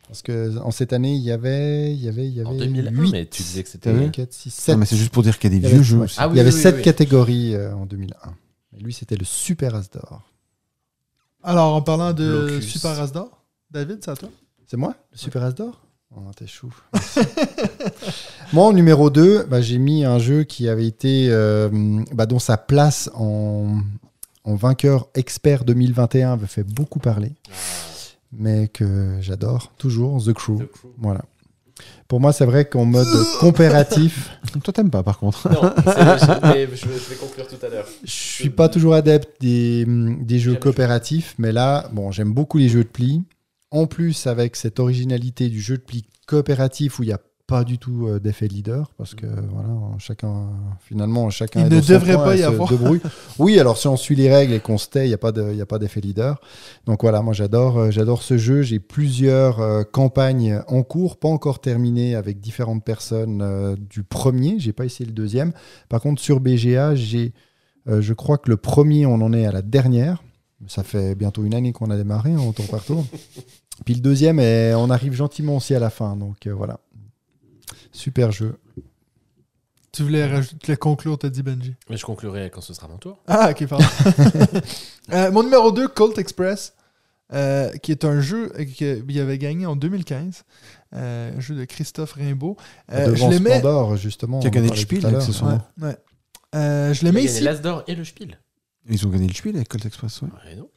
Parce que en cette année, il y avait, il y avait, il y avait En 2001, 8, mais tu disais que c'était. Vu 4, 6, Non, 7. mais c'est juste pour dire qu'il y a des Il y vieux avait- jeux ouais. aussi. Ah oui, il y avait oui, oui, 7 oui. catégories euh, en 2001. Et lui, c'était le Super As d'or. Alors, en parlant de Blocus. Super As d'or, David, c'est à toi C'est moi, le Super As d'or? Oh, t'es chou. moi, en numéro 2, bah, j'ai mis un jeu qui avait été, euh, bah, dont sa place en, en vainqueur expert 2021 avait fait beaucoup parler, mais que j'adore toujours, The Crew. The Crew. Voilà. Pour moi, c'est vrai qu'en mode comparatif, Toi, t'aimes pas, par contre. Non, c'est- mais je, je vais conclure tout à l'heure. je suis pas toujours adepte des, des jeux coopératifs, mais là, bon, j'aime beaucoup les jeux de pli. En plus, avec cette originalité du jeu de pli coopératif où il n'y a pas du tout euh, d'effet leader, parce que voilà, chacun, finalement, chacun. Il est ne devrait pas y avoir. débrouille. oui, alors si on suit les règles et qu'on se tait, il n'y a pas de- il a pas d'effet leader. Donc voilà, moi j'adore, euh, j'adore ce jeu. J'ai plusieurs euh, campagnes en cours, pas encore terminées avec différentes personnes euh, du premier. J'ai pas essayé le deuxième. Par contre, sur BGA, j'ai, euh, je crois que le premier, on en est à la dernière. Ça fait bientôt une année qu'on a démarré hein, en tour par tour. Puis le deuxième, eh, on arrive gentiment aussi à la fin. Donc voilà. Super jeu. Tu voulais rajouter, tu voulais conclure, t'as dit Benji? Mais je conclurai quand ce sera mon tour. Ah, ok, pardon. Euh, mon numéro 2, Colt Express, euh, qui est un jeu qu'il avait gagné en 2015. euh, un jeu de Christophe Rimbaud. Euh, je Devant l'aimais. Splendor, justement. Qui a gagné le Spiel, l'heure. accessoirement. Ouais, ouais. Euh, je Il a l'aimais gagné ici. l'As d'or et le Spiel. Ils ont gagné le Spiel avec Colt Express, ouais. Ouais, non.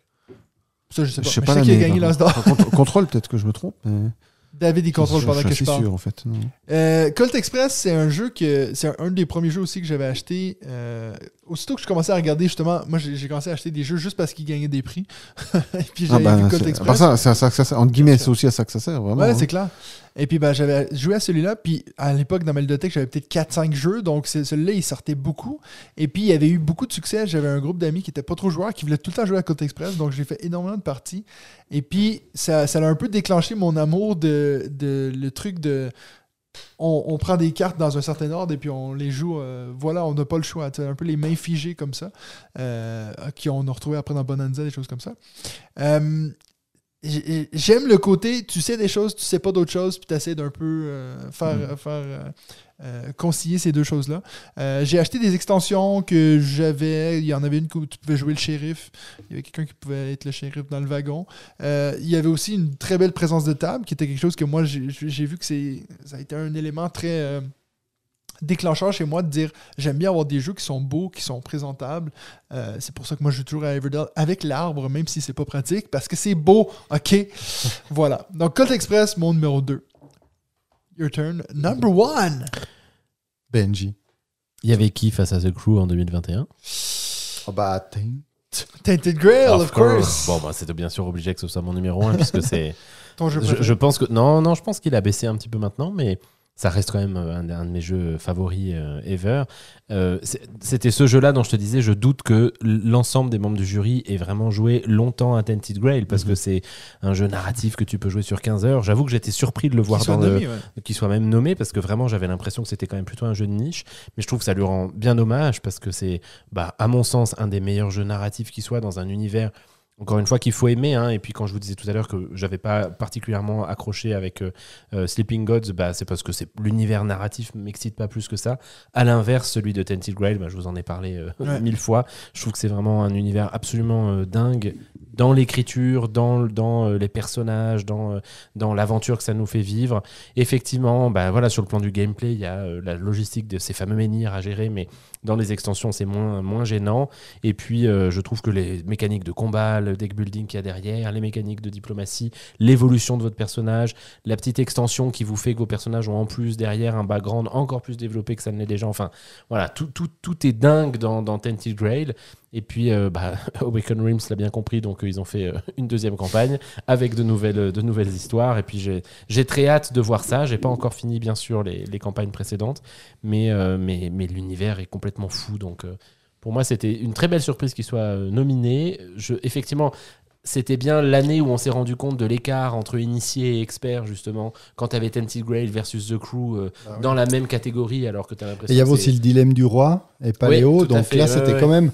Ça, je sais pas. Je sais mais pas je sais qu'il a gagné par l'As contre. d'or. Par contre, Contrôle, peut-être que je me trompe. mais David, il contrôle pendant que je parle. sûr, en fait. Non. Euh, Colt Express, c'est un jeu que. C'est un, un des premiers jeux aussi que j'avais acheté. euh, aussitôt que je commençais à regarder, justement, moi j'ai j'ai commencé à acheter des jeux juste parce qu'ils gagnaient des prix. Et puis Ah j'avais bah, vu Colt Express. ça, c'est à ça que ça sert. Entre guillemets, c'est aussi à ça que ça sert, vraiment. Ouais, hein. c'est clair. Et puis, ben, j'avais joué à celui-là. Puis, à l'époque, dans ma ludothèque, j'avais peut-être 4-5 jeux. Donc, celui-là, il sortait beaucoup. Et puis, il y avait eu beaucoup de succès. J'avais un groupe d'amis qui n'étaient pas trop joueurs, qui voulaient tout le temps jouer à Côte Express. Donc, j'ai fait énormément de parties. Et puis, ça, ça a un peu déclenché mon amour de, de le truc de. On, prend des cartes dans un certain ordre et puis on les joue. euh, voilà, on n'a pas le choix. Un peu les mains figées comme ça, euh, qui on a retrouvé après dans Bonanza, des choses comme ça. Euh, J'aime le côté, tu sais des choses, tu sais pas d'autres choses, puis tu essaies d'un peu euh, faire, Mm. faire euh, euh, concilier ces deux choses-là. Euh, j'ai acheté des extensions que j'avais. Il y en avait une où tu pouvais jouer le shérif. Il y avait quelqu'un qui pouvait être le shérif dans le wagon. Euh, il y avait aussi une très belle présence de table, qui était quelque chose que moi, j'ai j'ai vu que c'est ça a été un élément très. Déclencheur chez moi de dire j'aime bien avoir des jeux qui sont beaux, qui sont présentables. Euh, c'est pour ça que moi je joue toujours à Everdell avec l'arbre, même si c'est pas pratique, parce que c'est beau, ok? voilà. Donc Colt Express, mon numéro 2. Your turn. Number one! Benji. Il y avait qui face à The Crew en 2021 Oh bah, Tainted Grail, of, course. Bon, bah, c'était bien sûr obligé que ce soit mon numéro 1, puisque c'est. Ton jeu Je, je pense que. Non, non, je pense qu'il a baissé un petit peu maintenant, mais ça reste quand même euh, un, un de mes jeux favoris euh, ever. Euh, c'est- C'était ce jeu-là dont je te disais, je doute que l'ensemble des membres du jury ait vraiment joué longtemps à Tainted Grail, parce Mhm. que c'est un jeu narratif que tu peux jouer sur 15 heures. J'avoue que j'étais surpris de le voir Qu'il soit dans le, ouais. soit même nommé parce que vraiment j'avais l'impression que c'était quand même plutôt un jeu de niche mais je trouve que ça lui rend bien hommage parce que c'est bah, à mon sens un des meilleurs jeux narratifs qui soit dans un univers encore une fois qu'il faut aimer. hein. et puis quand je vous disais tout à l'heure que j'avais pas particulièrement accroché avec euh, euh, Sleeping Gods, bah, c'est parce que c'est l'univers narratif m'excite pas plus que ça. À l'inverse, celui de Tented Grail, bah, je vous en ai parlé euh, Ouais. mille fois. Je trouve que c'est vraiment un univers absolument euh, dingue dans l'écriture, dans, dans euh, les personnages, dans, euh, dans l'aventure que ça nous fait vivre. Effectivement, bah, voilà, sur le plan du gameplay, il y a euh, la logistique de ces fameux menhirs à gérer, mais dans les extensions, c'est moins, moins gênant. Et puis, je trouve que les mécaniques de combat, le deck building qu'il y a derrière, les mécaniques de diplomatie, l'évolution de votre personnage, la petite extension qui vous fait que vos personnages ont en plus derrière un background encore plus développé que ça ne l'est déjà. Enfin, voilà, tout est dingue dans, dans Tented Grail. Et puis, euh, bah, Awaken Realms l'a bien compris, donc euh, ils ont fait euh, une deuxième campagne avec de nouvelles, de nouvelles histoires. Et puis, j'ai j'ai très hâte de voir ça. J'ai pas encore fini, bien sûr, les, les campagnes précédentes, mais, euh, mais, mais l'univers est complètement fou. Donc, euh, pour moi, c'était une très belle surprise qu'il soit euh, nominé. Je, effectivement, c'était bien l'année où on s'est rendu compte de l'écart entre initié et expert, justement, quand tu avais Tented Grail versus The Crew euh, dans la même catégorie, alors que tu as Et l'impression il y avait aussi le dilemme du roi et Paléo. à donc fait, là, ouais, c'était ouais. quand même,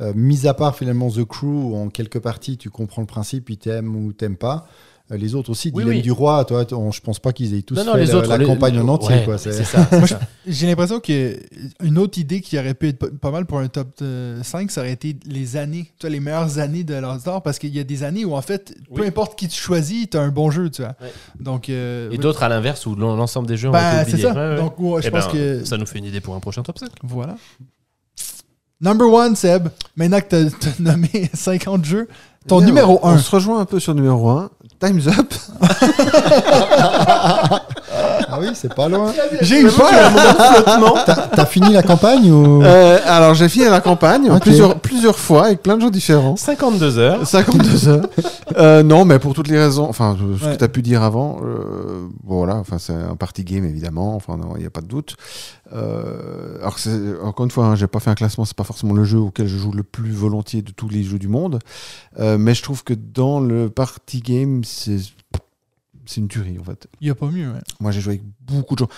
euh, mis à part finalement The Crew, où en quelques parties, tu comprends le principe, ils t'aiment ou t'aimes pas. Euh, les autres aussi, Oui, dilemme oui. du roi, toi, on- je pense pas qu'ils aient tous Non, non, fait les la, autres, la les- campagne en entier. ouais, quoi. c'est C'est- ça. J'ai l'impression qu'une autre idée qui aurait pu être pas- mal pour un top euh, 5, ça aurait été les années, tu vois, les meilleures années de Ark, parce qu'il y a des années où, en fait, peu importe qui tu choisis, tu as un bon jeu, tu vois. Ouais. Donc, euh, Et d'autres à l'inverse où l'en- l'ensemble des jeux ont ben, été c'est oubliés. ça. Ouais, ouais. Donc, ouais, je Eh pense ben, que. Ça nous fait une idée pour un prochain top 5. Voilà. Number one, Seb. Maintenant que tu as nommé 50 jeux, ton numéro on 1. se rejoint un peu sur numéro 1. Time's Up. Ah oui, c'est pas loin. J'ai eu peur! T'as t'as fini la campagne ou? Euh, alors, j'ai fini la campagne plusieurs, plusieurs fois avec plein de gens différents. 52 heures. 52 heures. Euh, non, mais pour toutes les raisons, enfin, ce Ouais. que tu as pu dire avant, euh, voilà, enfin, c'est un party game évidemment, enfin, non, il n'y a pas de doute. Euh, alors, encore une fois, hein, j'ai pas fait un classement, c'est pas forcément le jeu auquel je joue le plus volontiers de tous les jeux du monde, Euh, mais je trouve que dans le party game, c'est c'est une tuerie en fait. Il n'y a pas mieux, ouais. Moi, j'ai joué avec beaucoup de gens.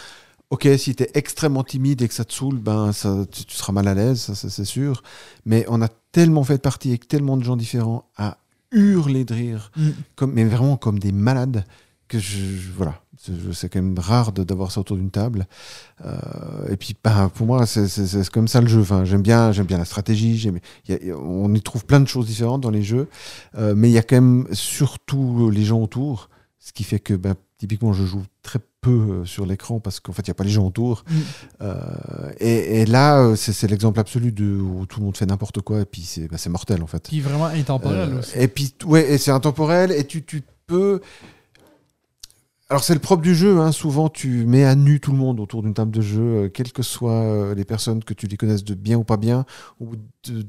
Ok, si tu es extrêmement timide et que ça te saoule, ben, ça, tu, tu seras mal à l'aise, ça, ça, c'est sûr. Mais on a tellement fait de parties avec tellement de gens différents à hurler de rire, Mm. comme, mais vraiment comme des malades, que je. je- voilà. C'est quand même rare de- d'avoir ça autour d'une table. Euh, et puis, ben, pour moi, c'est comme ça le jeu. Enfin, j'aime bien, j'aime bien la stratégie. y a- on y trouve plein de choses différentes dans les jeux. Euh, mais il y a quand même surtout les gens autour. Ce qui fait que, ben, typiquement, je joue très peu euh, sur l'écran parce qu'en fait, il n'y a pas les gens autour. Mm. Euh, et, et là, euh, c'est l'exemple absolu de où tout le monde fait n'importe quoi et puis c'est ben, mortel en fait. Qui est vraiment intemporel Euh, aussi. et puis, ouais, et c'est intemporel et tu, tu peux. Alors, c'est le propre du jeu. hein, Souvent, tu mets à nu tout le monde autour d'une table de jeu, euh, quelles que soient les personnes que tu les connaisses de bien ou pas bien. Bout de,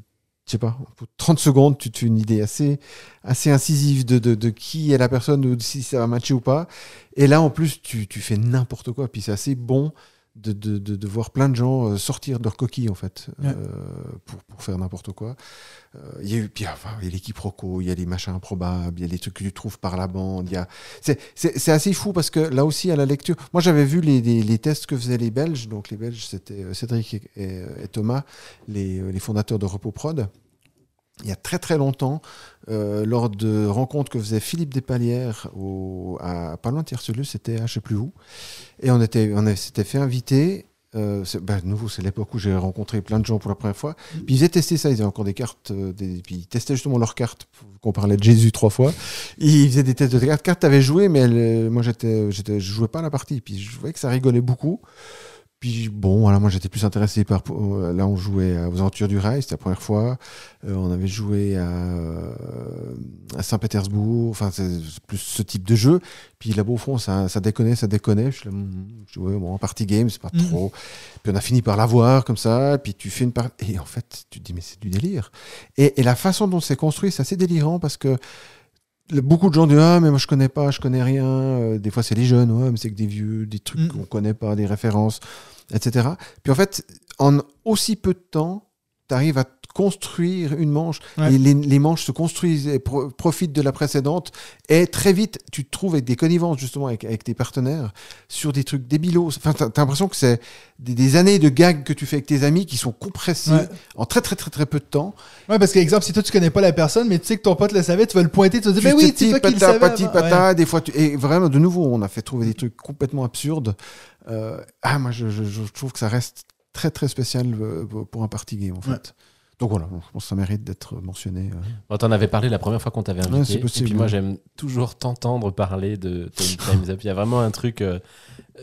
je sais pas, au bout de 30 secondes, tu te une idée assez, assez incisive de, de, de qui est la personne ou si ça va matcher ou pas. Et là, en plus, tu, tu fais n'importe quoi. Puis c'est assez bon de, de, de, de voir plein de gens euh, sortir de leur coquille, en fait, Ouais. euh, pour, pour faire n'importe quoi. Euh, Il y a eu, puis, enfin, il y a les quiproquos, il y a les machins improbables, il y a les trucs que tu trouves par la bande. Il y a... c'est, c'est, c'est assez fou parce que là aussi, à la lecture, moi j'avais vu les, les, les tests que faisaient les Belges. Donc les Belges, c'était euh, Cédric et, et- et Thomas, les, les fondateurs de Repos Prod. Il y a très très longtemps, euh, lors de rencontres que faisait Philippe Despalières au, à pas loin de Tiercelus, c'était à je sais plus où, et on était, on s'était fait inviter. Euh, c'est, ben, nouveau, c'est l'époque où j'ai rencontré plein de gens pour la première fois. Puis ils avaient testé ça, ils avaient encore des cartes, euh, des, puis ils testaient justement leurs cartes, qu'on parlait de Jésus trois fois. Ils faisaient des tests de cartes. Cartes, t'avais joué, mais elle, moi j'étais, j'étais, je jouais pas à la partie. Puis je voyais que ça rigolait beaucoup. Puis bon, voilà, moi j'étais plus intéressé par. euh, Là, on jouait aux Aventures du Rail, c'était la première fois. Euh, on avait joué à, euh, à Saint-Pétersbourg, enfin, c'est plus ce type de jeu. Puis là-bas, au fond, ça, ça déconnait, ça déconnait. Je hum, je dis, ouais, bon, party game, c'est pas Mhm. trop. Puis on a fini par l'avoir comme ça. Puis tu fais une partie. Et en fait, tu te dis, mais c'est du délire. Et, et la façon dont c'est construit, c'est assez délirant parce que. Beaucoup de gens disent Ah, mais moi je connais pas, je connais rien. Euh, des fois, c'est les jeunes, ouais, mais c'est que des vieux, des trucs Mm. qu'on connaît pas, des références, etc. Puis en fait, en aussi peu de temps, tu arrives à construire une manche. Ouais. Et les, les manches se construisent et pro- profitent de la précédente. Et très vite, tu te trouves avec des connivences, justement, avec, avec tes partenaires, sur des trucs débilos. Enfin, t'as t'as l'impression que c'est des, des années de gags que tu fais avec tes amis qui sont compressés Ouais. en très, très, très, très peu de temps. Ouais, parce qu'exemple, si toi tu connais pas la personne, mais tu sais que ton pote le savait, tu vas le pointer, tu vas dire, Tu oui, c'est toi qui le pata, savais. pati, avant. pata, des fois, tu... et vraiment, de nouveau, on a fait trouver des trucs complètement absurdes. Euh, ah, moi, je, je- je trouve que ça reste très, très spécial euh, pour un party game, en fait. Ouais. Donc voilà, je pense que ça mérite d'être mentionné. euh. Bon, T'en avais parlé la première fois qu'on t'avait Ouais, invité. c'est possible, et puis moi, ouais. j'aime toujours t'entendre parler de Ten Times Up. Il y a vraiment un truc. euh,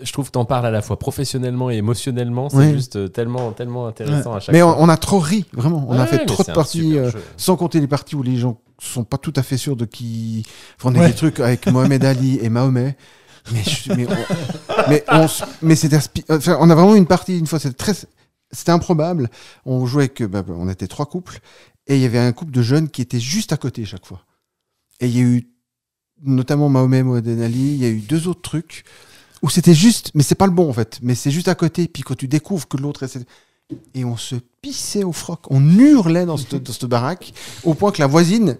je trouve que t'en parles à la fois professionnellement et émotionnellement. C'est Ouais. juste tellement, tellement intéressant à chaque Mais fois. on, on a trop ri, vraiment. On Ouais, a fait mais trop de parties, euh, sans compter les parties où les gens sont pas tout à fait sûrs de qui. Enfin, on a Ouais. des trucs avec Mohamed Ali et Mahomet. Mais, je- mais, on, mais, on a vraiment une partie une fois, c'était très, improbable. On jouait avec, bah, on était trois couples et il y avait un couple de jeunes qui était juste à côté chaque fois. Et il y a eu notamment Mahomet, Mohamed Ali, il y a eu deux autres trucs où c'était juste, mais c'est pas le bon en fait, mais c'est juste à côté. Puis quand tu découvres que l'autre est et on se pissait au froc, on hurlait dans cette, dans cette baraque, au point que la voisine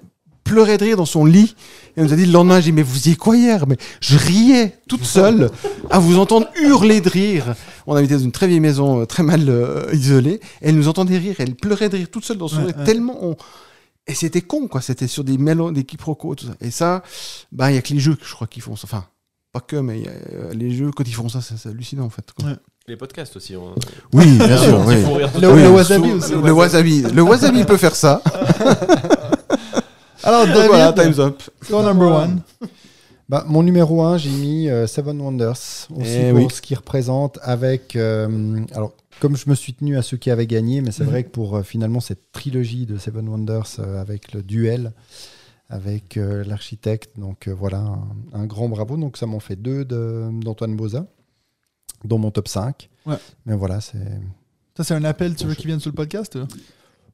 pleurait de rire dans son lit. Et elle nous a dit le lendemain, j'ai dit, mais vous y quoi hier Mais je riais toute seule à vous entendre hurler de rire. On habitait dans une très vieille maison, euh, très mal euh, isolée. Et elle nous entendait rire, elle pleurait de rire toute seule dans son Ouais, lit, ouais. tellement on... Et c'était con, quoi. C'était sur des mélos, des quiproquos, tout ça. Et ça, bah, il y a que les jeux, je crois, qui font ça. Enfin, pas que, mais il y a, euh, les jeux, quand ils font ça, c'est c'est hallucinant, en fait. quoi. Ouais. Les podcasts aussi. On... Oui, bien sûr. Oui. Le- le wasabi aussi. Le wasabi. Le wasabi peut faire ça. Alors, David, voilà, time's up. ton number one. Bah, mon numéro 1, j'ai mis euh, Seven Wonders, aussi Eh pour oui. ce qu'il représente avec... euh, alors, comme je me suis tenu à ceux qui avaient gagné, mais c'est Mhm. vrai que pour euh, finalement cette trilogie de Seven Wonders euh, avec le duel, avec euh, l'architecte, donc euh, voilà, un, un grand bravo. Donc ça m'en fait deux de- d'Antoine Boza, dans mon top 5. Ouais. Mais voilà, c'est... Ça, c'est un appel, tu veux qu'il vienne sur le podcast?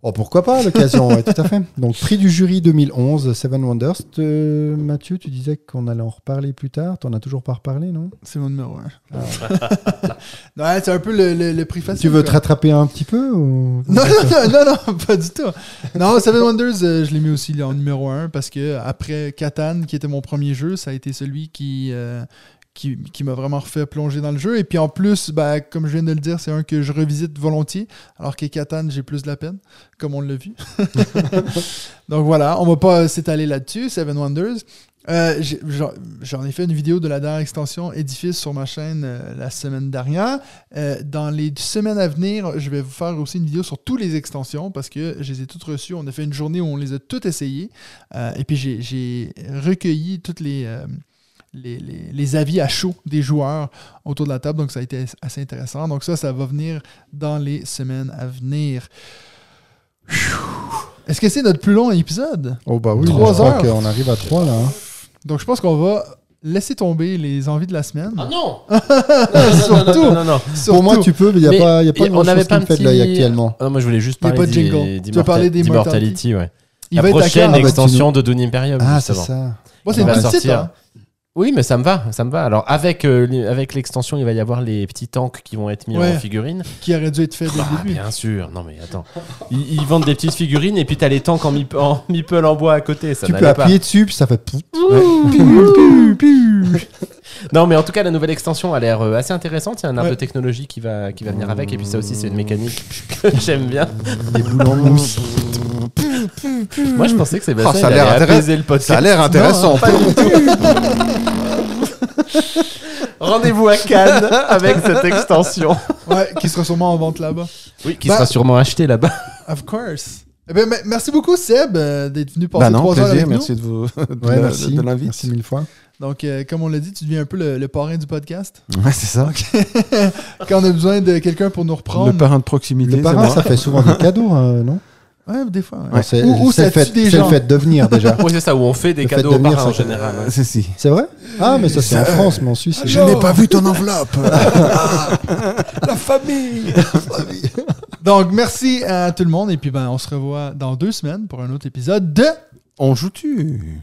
Oh, pourquoi pas, l'occasion, ouais, tout à fait. Donc, prix du jury 2011, Seven Wonders. Euh, Mathieu, tu disais qu'on allait en reparler plus tard. T'en as toujours pas reparlé, non? C'est mon numéro un. ouais, c'est un peu le, le, le prix facile. Tu veux te rattraper un petit peu ou... Non, non, non, non, pas du tout. Non, Seven Wonders, euh, je l'ai mis aussi là, en numéro 1 parce que après Catan, qui était mon premier jeu, ça a été celui qui, euh, qui, qui m'a vraiment refait plonger dans le jeu. Et puis en plus, bah, comme je viens de le dire, c'est un que je revisite volontiers, alors que Catan, j'ai plus de la peine, comme on l'a vu. Donc voilà, on va pas s'étaler là-dessus, Seven Wonders. Euh, J'en ai fait une vidéo de la dernière extension Edifice sur ma chaîne euh, la semaine dernière. Euh, dans les semaines à venir, je vais vous faire aussi une vidéo sur toutes les extensions parce que je les ai toutes reçues. On a fait une journée où on les a toutes essayées. Et puis j'ai- j'ai recueilli toutes les, les, les- les avis à chaud des joueurs autour de la table. Donc ça a été assez intéressant. Donc ça, ça va venir dans les semaines à venir. Est-ce que c'est notre plus long épisode? Oh bah oui, Trois je crois heures? qu'on arrive à 3 là. hein. Donc je pense qu'on va laisser tomber les envies de la semaine. Ah non Surtout. Non, non, non. Pour moi, tu peux, mais il n'y a pas, y a pas on n'avait chose qui pas fait de petit- actuellement. Ah, moi, je voulais juste Il y a parler pas de jingle. d'I- Tu parler d'Immortality, d'Immortality? ouais. Il La va être à prochaine cœur. bah, extension de Dune Imperium, Ah, c'est ça. Moi, c'est Il une va petite sortir. hein. Oui, mais ça me va, ça me va. Alors avec euh, avec l'extension, il va y avoir les petits tanks qui vont être mis Ouais. en figurine. qui aurait dû être fait dès Ah, le début. bien sûr. Non mais attends, ils, ils vendent des petites figurines et puis t'as les tanks en, en meeple en bois à côté. Ça Tu peux n'allait pas. appuyer dessus, puis ça fait pout. Non mais en tout cas, la nouvelle extension a l'air euh, assez intéressante. Il y a un arbre Ouais. de technologie qui va qui va venir avec et puis ça aussi c'est une mécanique que j'aime bien. Des mousse. Moi je pensais que c'est Oh, ça a l'air intéressant. le podcast. Ça a l'air intéressant. Rendez-vous à Cannes avec cette extension. Ouais, qui sera sûrement en vente là-bas. Oui, qui Bah- sera sûrement acheté là-bas. Of course. Eh ben, me- merci beaucoup, Seb, euh, d'être venu passer Bah non, trois heures avec merci de, vous, de, Ouais, merci. de l'invite. Merci mille fois. Donc, euh, comme on l'a dit, tu deviens un peu le, le parrain du podcast. Ouais, c'est ça. Quand on a besoin de quelqu'un pour nous reprendre. Le parrain de proximité, Le parrain, moi. ça fait souvent des cadeaux, euh, non? Ouais, des fois. Ouais. Ah, c'est ou, ou le, fait, fait de venir déjà. oui, c'est ça, où on fait des le cadeaux de venir, en général. C'est si. vrai? Ah, mais ça, c'est en France, mais en Suisse. Ah, Je n'ai pas vu ton enveloppe. Ah, la famille. Donc, merci à tout le monde. Et puis, ben, on se revoit dans deux semaines pour un autre épisode de On joue-tu